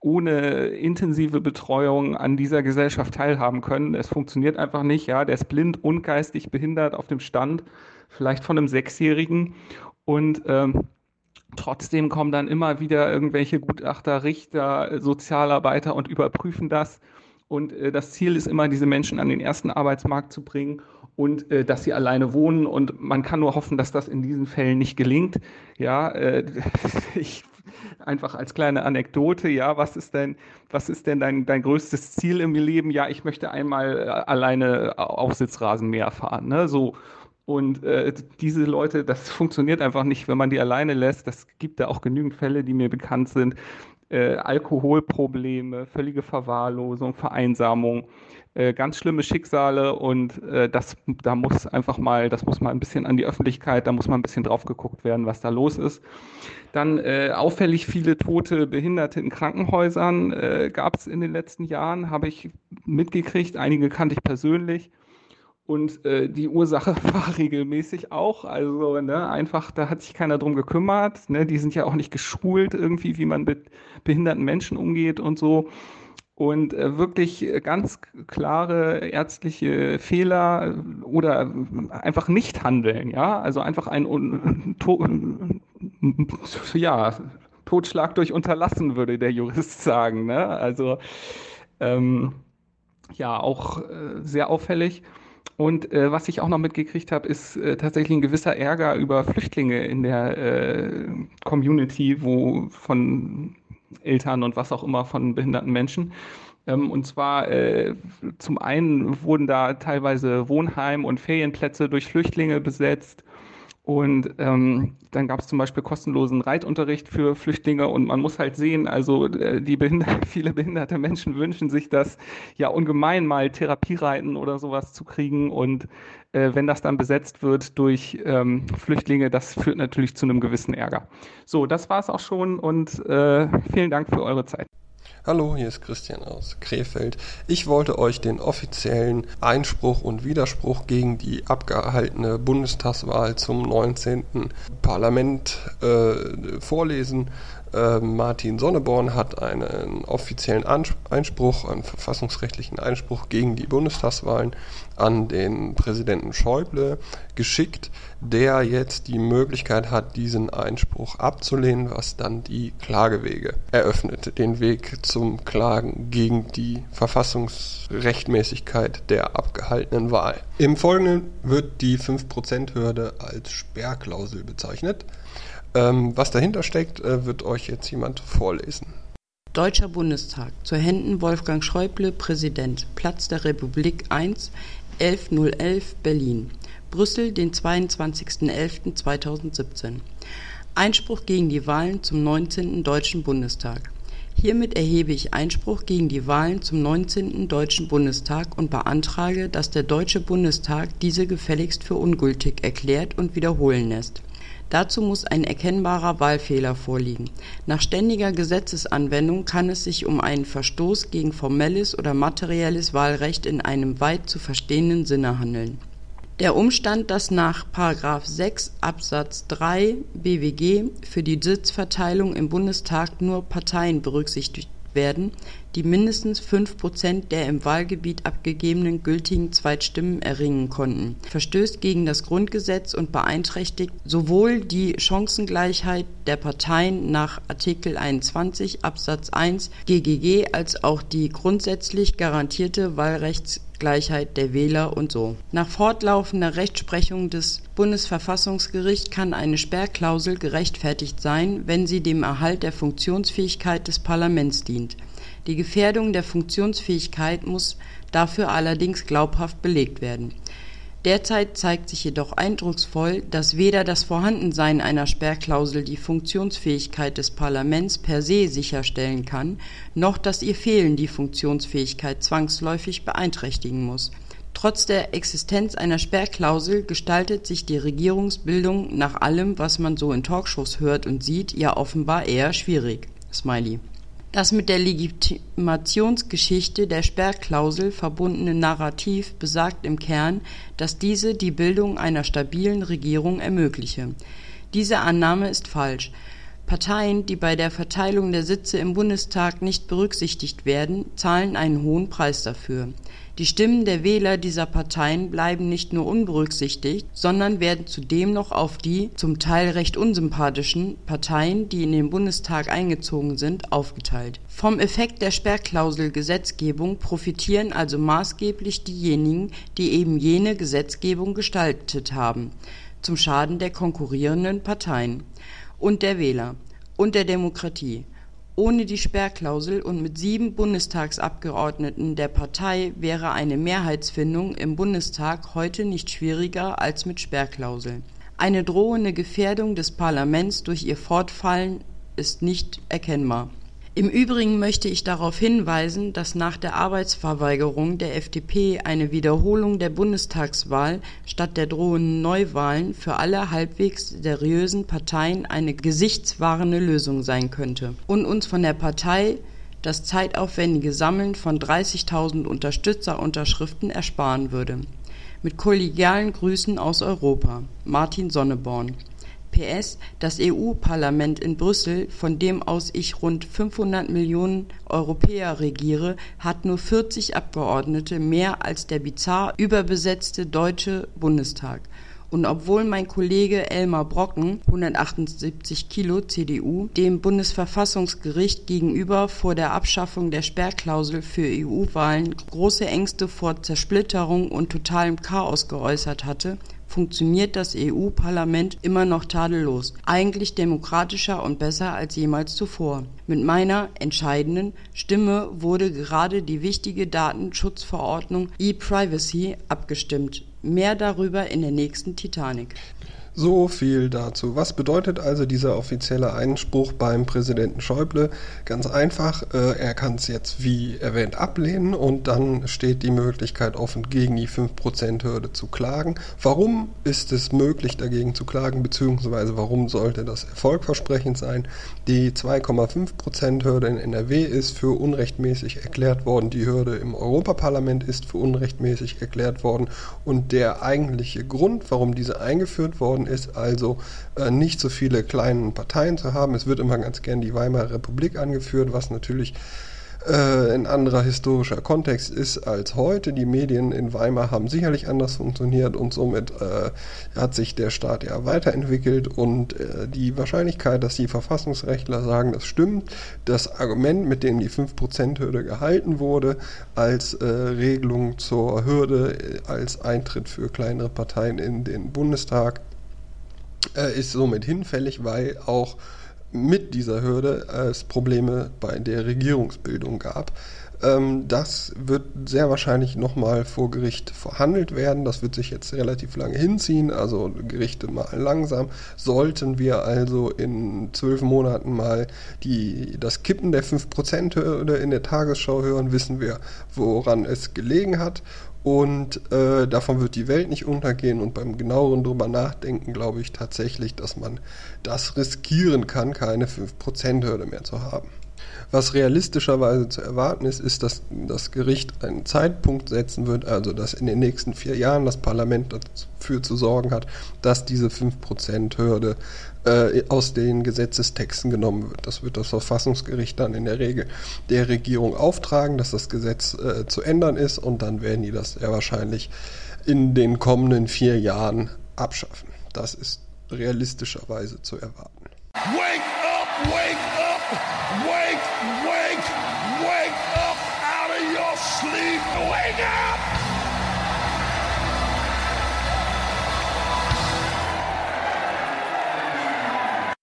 ohne intensive Betreuung an dieser Gesellschaft teilhaben können. Es funktioniert einfach nicht, ja, der ist blind und geistig behindert auf dem Stand, vielleicht von einem Sechsjährigen. Und ähm, Trotzdem kommen dann immer wieder irgendwelche Gutachter, Richter, Sozialarbeiter und überprüfen das. Und äh, das Ziel ist immer, diese Menschen an den ersten Arbeitsmarkt zu bringen und äh, dass sie alleine wohnen. Und man kann nur hoffen, dass das in diesen Fällen nicht gelingt. Ja, äh, ich einfach als kleine Anekdote, ja, was ist denn, was ist denn dein, dein größtes Ziel im Leben? Ja, ich möchte einmal äh, alleine Aufsitzrasenmäher fahren. Ne? So Und äh, diese Leute, das funktioniert einfach nicht, wenn man die alleine lässt. Das gibt da auch genügend Fälle, die mir bekannt sind. Äh, Alkoholprobleme, völlige Verwahrlosung, Vereinsamung, äh, ganz schlimme Schicksale und äh, das, da muss einfach mal, das muss mal ein bisschen an die Öffentlichkeit, da muss mal ein bisschen drauf geguckt werden, was da los ist. Dann äh, auffällig viele tote Behinderte in Krankenhäusern äh, gab es in den letzten Jahren, habe ich mitgekriegt. Einige kannte ich persönlich. Und äh, die Ursache war regelmäßig auch, also ne, einfach, da hat sich keiner drum gekümmert. Ne, die sind ja auch nicht geschult irgendwie, wie man mit behinderten Menschen umgeht und so. Und äh, wirklich ganz klare ärztliche Fehler oder einfach nicht handeln, ja, also einfach ein to ja, Totschlag durch Unterlassen, würde der Jurist sagen. Ne? Also ähm, ja, auch äh, sehr auffällig. Und äh, was ich auch noch mitgekriegt habe, ist äh, tatsächlich ein gewisser Ärger über Flüchtlinge in der äh, Community, wo von Eltern und was auch immer von behinderten Menschen. Ähm, und zwar äh, zum einen wurden da teilweise Wohnheim- und Ferienplätze durch Flüchtlinge besetzt und ähm, dann gab es zum Beispiel kostenlosen Reitunterricht für Flüchtlinge und man muss halt sehen, also äh, die behindert, viele behinderte Menschen wünschen sich das ja ungemein mal Therapiereiten oder sowas zu kriegen und äh, wenn das dann besetzt wird durch ähm, Flüchtlinge, das führt natürlich zu einem gewissen Ärger. So, das war es auch schon und äh, vielen Dank für eure Zeit. Hallo, hier ist Christian aus Krefeld. Ich wollte euch den offiziellen Einspruch und Widerspruch gegen die abgehaltene Bundestagswahl zum 19. Parlament äh, vorlesen. Äh, Martin Sonneborn hat einen offiziellen Einspruch, einen verfassungsrechtlichen Einspruch gegen die Bundestagswahlen an den Präsidenten Schäuble geschickt, der jetzt die Möglichkeit hat, diesen Einspruch abzulehnen, was dann die Klagewege eröffnet, den Weg zum Klagen gegen die Verfassungsrechtmäßigkeit der abgehaltenen Wahl. Im Folgenden wird die 5%-Hürde als Sperrklausel bezeichnet. Ähm, was dahinter steckt, äh, wird euch jetzt jemand vorlesen. Deutscher Bundestag. Zu Händen Wolfgang Schäuble, Präsident. Platz der Republik 1, 11011 Berlin. Brüssel, den 22.11.2017. Einspruch gegen die Wahlen zum 19. Deutschen Bundestag. Hiermit erhebe ich Einspruch gegen die Wahlen zum 19. Deutschen Bundestag und beantrage, dass der Deutsche Bundestag diese gefälligst für ungültig erklärt und wiederholen lässt. Dazu muss ein erkennbarer Wahlfehler vorliegen. Nach ständiger Gesetzesanwendung kann es sich um einen Verstoß gegen formelles oder materielles Wahlrecht in einem weit zu verstehenden Sinne handeln. Der Umstand, dass nach § 6 Absatz 3 BWG für die Sitzverteilung im Bundestag nur Parteien berücksichtigt werden, die mindestens fünf Prozent der im Wahlgebiet abgegebenen gültigen Zweitstimmen erringen konnten, verstößt gegen das Grundgesetz und beeinträchtigt sowohl die Chancengleichheit der Parteien nach Artikel 21 Absatz 1 GGG als auch die grundsätzlich garantierte Wahlrechtsgleichheit der Wähler und so. Nach fortlaufender Rechtsprechung des Bundesverfassungsgerichts kann eine Sperrklausel gerechtfertigt sein, wenn sie dem Erhalt der Funktionsfähigkeit des Parlaments dient die Gefährdung der Funktionsfähigkeit muss dafür allerdings glaubhaft belegt werden. Derzeit zeigt sich jedoch eindrucksvoll, dass weder das Vorhandensein einer Sperrklausel die Funktionsfähigkeit des Parlaments per se sicherstellen kann, noch dass ihr Fehlen die Funktionsfähigkeit zwangsläufig beeinträchtigen muss. Trotz der Existenz einer Sperrklausel gestaltet sich die Regierungsbildung nach allem, was man so in Talkshows hört und sieht, ja offenbar eher schwierig. Smiley das mit der Legitimationsgeschichte der Sperrklausel verbundene Narrativ besagt im Kern, dass diese die Bildung einer stabilen Regierung ermögliche. Diese Annahme ist falsch. Parteien, die bei der Verteilung der Sitze im Bundestag nicht berücksichtigt werden, zahlen einen hohen Preis dafür die Stimmen der Wähler dieser Parteien bleiben nicht nur unberücksichtigt, sondern werden zudem noch auf die zum Teil recht unsympathischen Parteien, die in den Bundestag eingezogen sind, aufgeteilt. Vom Effekt der Sperrklausel-Gesetzgebung profitieren also maßgeblich diejenigen, die eben jene Gesetzgebung gestaltet haben, zum Schaden der konkurrierenden Parteien und der Wähler und der Demokratie Ohne die Sperrklausel und mit sieben Bundestagsabgeordneten der Partei wäre eine Mehrheitsfindung im Bundestag heute nicht schwieriger als mit Sperrklausel. Eine drohende Gefährdung des Parlaments durch ihr Fortfallen ist nicht erkennbar. Im Übrigen möchte ich darauf hinweisen, dass nach der Arbeitsverweigerung der FDP eine Wiederholung der Bundestagswahl statt der drohenden Neuwahlen für alle halbwegs seriösen Parteien eine gesichtswahrende Lösung sein könnte und uns von der Partei das zeitaufwendige Sammeln von 30.000 Unterstützerunterschriften ersparen würde. Mit kollegialen Grüßen aus Europa. Martin Sonneborn PS, das EU-Parlament in Brüssel, von dem aus ich rund 500 Millionen Europäer regiere, hat nur 40 Abgeordnete mehr als der bizarr überbesetzte Deutsche Bundestag. Und obwohl mein Kollege Elmar Brocken, 178 Kilo CDU, dem Bundesverfassungsgericht gegenüber vor der Abschaffung der Sperrklausel für EU-Wahlen große Ängste vor Zersplitterung und totalem Chaos geäußert hatte, funktioniert das EU-Parlament immer noch tadellos, eigentlich demokratischer und besser als jemals zuvor. Mit meiner entscheidenden Stimme wurde gerade die wichtige Datenschutzverordnung e-Privacy abgestimmt. Mehr darüber in der nächsten Titanic. So viel dazu. Was bedeutet also dieser offizielle Einspruch beim Präsidenten Schäuble? Ganz einfach, äh, er kann es jetzt wie erwähnt ablehnen und dann steht die Möglichkeit offen, gegen die 5%-Hürde zu klagen. Warum ist es möglich, dagegen zu klagen, beziehungsweise warum sollte das erfolgversprechend sein? Die 2,5%-Hürde in NRW ist für unrechtmäßig erklärt worden, die Hürde im Europaparlament ist für unrechtmäßig erklärt worden und der eigentliche Grund, warum diese eingeführt worden geworden ist, also äh, nicht so viele kleine Parteien zu haben. Es wird immer ganz gern die Weimarer Republik angeführt, was natürlich äh, ein anderer historischer Kontext ist als heute. Die Medien in Weimar haben sicherlich anders funktioniert und somit äh, hat sich der Staat ja weiterentwickelt und äh, die Wahrscheinlichkeit, dass die Verfassungsrechtler sagen, das stimmt, das Argument, mit dem die 5%-Hürde gehalten wurde, als äh, Regelung zur Hürde, äh, als Eintritt für kleinere Parteien in den Bundestag, äh, ist somit hinfällig, weil auch mit dieser Hürde es Probleme bei der Regierungsbildung gab. Ähm, das wird sehr wahrscheinlich nochmal vor Gericht verhandelt werden. Das wird sich jetzt relativ lange hinziehen, also Gerichte mal langsam. Sollten wir also in zwölf Monaten mal die, das Kippen der 5%-Hürde in der Tagesschau hören, wissen wir, woran es gelegen hat. Und äh, davon wird die Welt nicht untergehen. Und beim genaueren drüber nachdenken glaube ich tatsächlich, dass man das riskieren kann, keine 5%-Hürde mehr zu haben. Was realistischerweise zu erwarten ist, ist, dass das Gericht einen Zeitpunkt setzen wird, also dass in den nächsten vier Jahren das Parlament dafür zu sorgen hat, dass diese 5%-Hürde äh, aus den Gesetzestexten genommen wird. Das wird das Verfassungsgericht dann in der Regel der Regierung auftragen, dass das Gesetz äh, zu ändern ist und dann werden die das sehr wahrscheinlich in den kommenden vier Jahren abschaffen. Das ist realistischerweise zu erwarten. Wake up, wake up, wake,